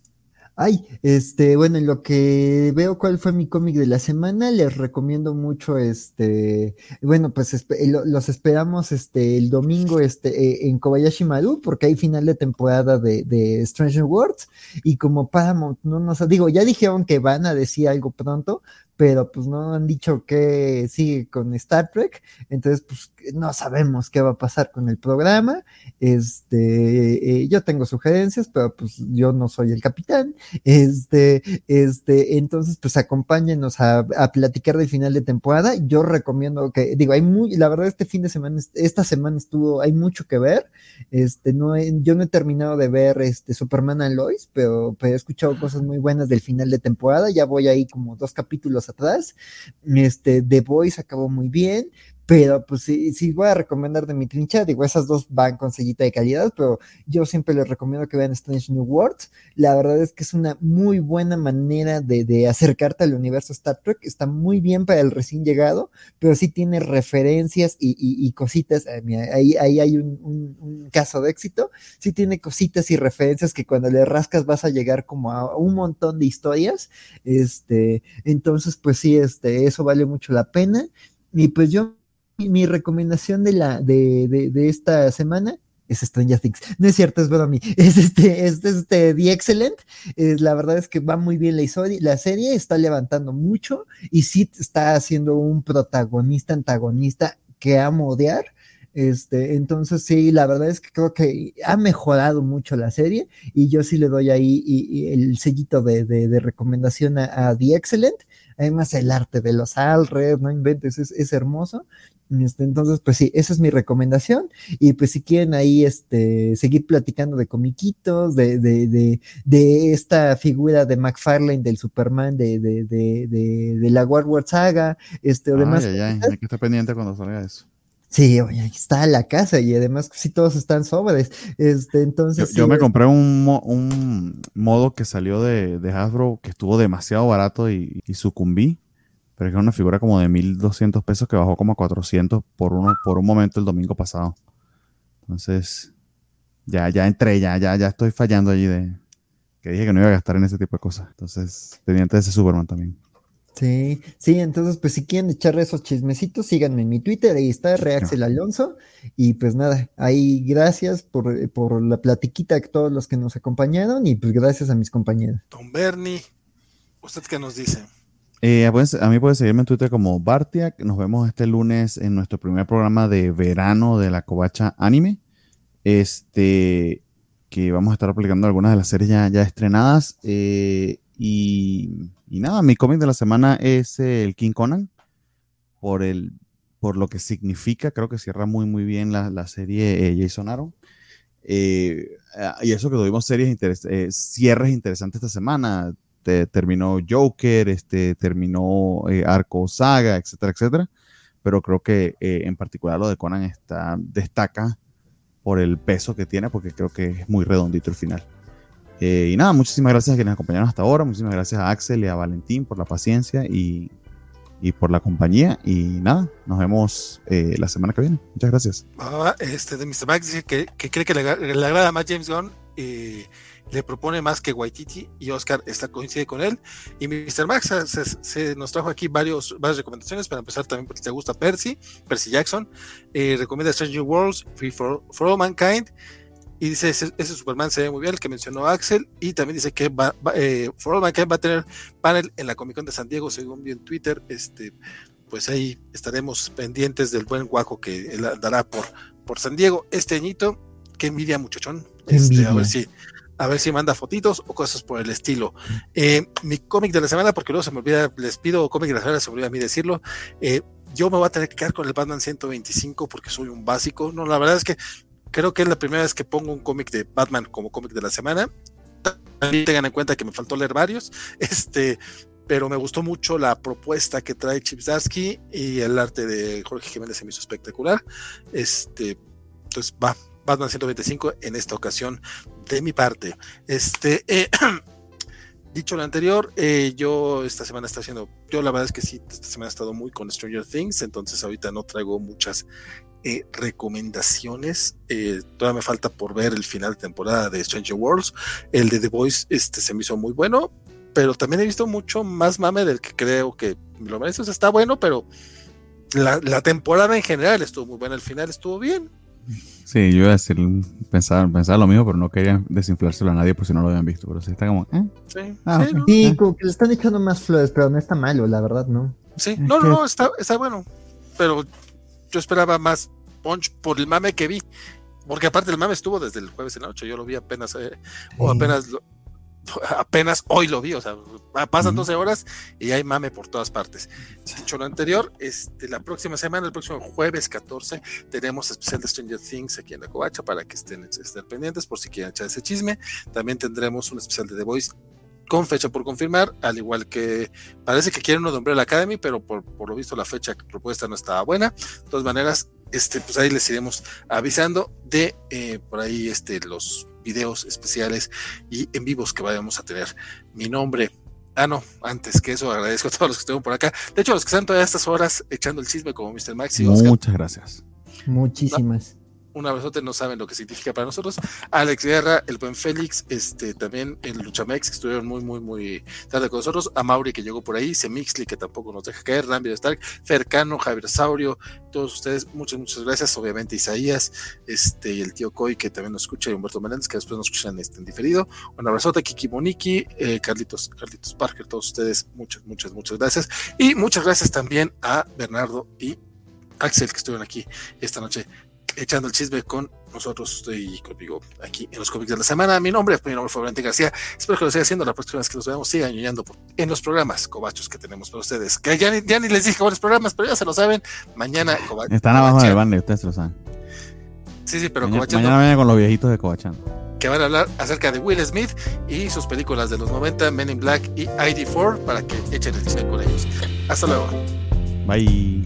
Ay, este, bueno, en lo que veo cuál fue mi cómic de la semana, les recomiendo mucho, este, bueno, pues los esperamos, este, el domingo, este, en Kobayashi Maru, porque hay final de temporada de, Stranger Worlds, y como Paramount no nos, digo, ya dijeron que van a decir algo pronto, pero pues no han dicho que sigue con Star Trek, entonces pues no sabemos qué va a pasar con el programa. Este, eh, yo tengo sugerencias, pero pues yo no soy el capitán. Este, este, entonces pues acompáñenos a, platicar del final de temporada. Yo recomiendo que, digo, hay muy, la verdad este fin de semana, esta semana estuvo, hay mucho que ver. Este, no yo no he terminado de ver este Superman and Lois, pero, pero he escuchado cosas muy buenas del final de temporada. Ya voy ahí como dos capítulos atrás. Este, The Voice acabó muy bien. Pero pues sí, sí voy a recomendar de mi trincha, digo, esas dos van con sellita de calidad, pero yo siempre les recomiendo que vean Strange New Worlds. La verdad es que es una muy buena manera de, de acercarte al universo Star Trek. Está muy bien para el recién llegado, pero sí tiene referencias y, y, y cositas. Eh, ahí, ahí hay un, un, un, caso de éxito. Sí tiene cositas y referencias que cuando le rascas vas a llegar como a un montón de historias. Este, entonces, pues sí, este, eso vale mucho la pena. Y pues yo mi recomendación de la de, de, esta semana es Stranger Things. No es cierto, es a mí. Es este, es este The Excellent. La verdad es que va muy bien la, historia, la serie, está levantando mucho y sí está haciendo un protagonista, antagonista que a odiar. Este, entonces sí, la verdad es que creo que ha mejorado mucho la serie y yo sí le doy ahí el sellito de, de, de recomendación a, a, The Excellent. Además, el arte de los Alred, no inventes, es, es hermoso. Este, entonces, pues sí, esa es mi recomendación. Y pues si quieren ahí este, seguir platicando de comiquitos, de, de, de, de esta figura de McFarlane del Superman de, de, de, de, de la War Saga, este, o demás. Ay, ay, hay que estar pendiente cuando salga eso. Sí, oye, aquí está la casa y además sí todos están sobres. Este, entonces. Yo, me compré un, un, modo que salió de, de Hasbro que estuvo demasiado barato y, y sucumbí pero es una figura como de 1200 pesos que bajó como a 400 por, uno, por un momento el domingo pasado. Entonces, ya, ya entré, ya, ya, ya estoy fallando allí de que dije que no iba a gastar en ese tipo de cosas. Entonces, pendiente de ese Superman también. Sí, sí, entonces pues si quieren echarle esos chismecitos, síganme en mi Twitter, ahí está, Reaxel Alonso, y pues nada, ahí gracias por, por la platiquita a todos los que nos acompañaron, y pues gracias a mis compañeros. Don Bernie, ¿usted qué nos dice? Eh, pues, a mí puede seguirme en Twitter como Bartiak. Nos vemos este lunes en nuestro primer programa de verano de la Covacha Anime. Este, que vamos a estar aplicando algunas de las series ya, ya estrenadas. Eh, y, y, nada, mi cómic de la semana es el King Conan. Por, el, por lo que significa, creo que cierra muy, muy bien la, la serie eh, Jason Aaron. Eh, y eso que tuvimos series interes eh, cierres interesantes esta semana este, terminó Joker, este, terminó eh, Arco Saga, etcétera, etcétera. Pero creo que eh, en particular lo de Conan está, destaca por el peso que tiene, porque creo que es muy redondito el final. Eh, y nada, muchísimas gracias a quienes acompañaron hasta ahora. Muchísimas gracias a Axel y a Valentín por la paciencia y, y por la compañía. Y nada, nos vemos eh, la semana que viene. Muchas gracias. Ah, este de Mr. Max dice que, que cree que le, le, agrada más James Gunn. Eh, le propone más que Waititi y Oscar está coincide con él. Y Mr. Max se, se, nos trajo aquí varios, varias recomendaciones. Para empezar, también porque te gusta Percy, Percy Jackson. Eh, recomienda Stranger Worlds, Free for, for, All Mankind. Y dice: ese, ese, Superman se ve muy bien, el que mencionó Axel. Y también dice que va, va, eh, For All Mankind va a tener panel en la Comic Con de San Diego, según vi en Twitter. Este, pues ahí estaremos pendientes del buen guaco que él dará por, por San Diego este añito. Qué envidia, muchachón. Este, a ver si a ver si manda fotitos o cosas por el estilo. Eh, mi cómic de la semana, porque luego se me olvida, les pido cómic de la semana, se me olvida a mí decirlo. Eh, yo me voy a tener que quedar con el Batman 125 porque soy un básico. No, la verdad es que creo que es la primera vez que pongo un cómic de Batman como cómic de la semana. También tengan en cuenta que me faltó leer varios. Este, pero me gustó mucho la propuesta que trae Chip Zarsky y el arte de Jorge Jiménez se me hizo espectacular. Este, entonces va, Batman 125 en esta ocasión de mi parte. Este, eh, dicho lo anterior, eh, yo esta semana está haciendo, yo la verdad es que sí, esta semana he estado muy con Stranger Things, entonces ahorita no traigo muchas eh, recomendaciones. Eh, todavía me falta por ver el final de temporada de Stranger Worlds. El de The Voice este, se me hizo muy bueno, pero también he visto mucho más mame del que creo que lo merece. O sea, está bueno, pero la, la temporada en general estuvo muy buena, el final estuvo bien. Sí, yo iba a decir, pensar, pensar lo mismo, pero no quería desinflárselo a nadie por si no lo habían visto. Pero sí está como, ¿eh? Sí, ah, sí, okay. ¿no? sí como que le están echando más flores, pero no está malo, la verdad, ¿no? Sí, no, no, no, está, está bueno. Pero yo esperaba más punch por el mame que vi. Porque aparte el mame estuvo desde el jueves en la noche, yo lo vi apenas, eh, o apenas lo, apenas hoy lo vi, o sea, pasan uh -huh. 12 horas y hay mame por todas partes. Dicho lo anterior, este, la próxima semana, el próximo jueves 14, tenemos especial de Stranger Things aquí en la Covacha para que estén, estén pendientes por si quieren echar ese chisme. También tendremos un especial de The Voice con fecha por confirmar, al igual que parece que quieren uno de Umbrella Academy, pero por, lo visto la fecha propuesta no estaba buena. De todas maneras, este, pues ahí les iremos avisando de eh, por ahí este, los videos especiales y en vivos que vayamos a tener. Mi nombre, ah no, antes que eso agradezco a todos los que estuvieron por acá. De hecho, los que están todas estas horas echando el chisme como Mr. Max y Muchas gracias. Muchísimas un abrazote, no saben lo que significa para nosotros. Alex Guerra, el buen Félix, este también en Luchamex, que estuvieron muy, muy, muy tarde con nosotros. A Mauri, que llegó por ahí. Semixli, que tampoco nos deja caer. Rambio Stark, Fercano, Javier Saurio, todos ustedes, muchas, muchas gracias. Obviamente, Isaías, este, y el tío Coy, que también nos escucha, y Humberto Menéndez, que después nos escuchan este, en diferido. Un abrazote, Kiki Moniki, eh, Carlitos, Carlitos Parker, todos ustedes, muchas, muchas, muchas gracias. Y muchas gracias también a Bernardo y Axel, que estuvieron aquí esta noche echando el chisme con nosotros. Estoy conmigo aquí en los cómics de la semana. Mi nombre, mi nombre Valente García. Espero que lo siga haciendo la próxima vez que nos veamos. Sigan ñoñando en los programas cobachos que tenemos para ustedes. Que ya, ni les dije cuáles programas, pero ya se lo saben. Mañana, Están abajo del bande, ustedes lo saben. Sí, sí, pero mañana, Mañana viene con los viejitos de Cobachando. Que van a hablar acerca de Will Smith y sus películas de los 90, Men in Black y ID4, para que echen el chisme con ellos. Hasta luego. Bye.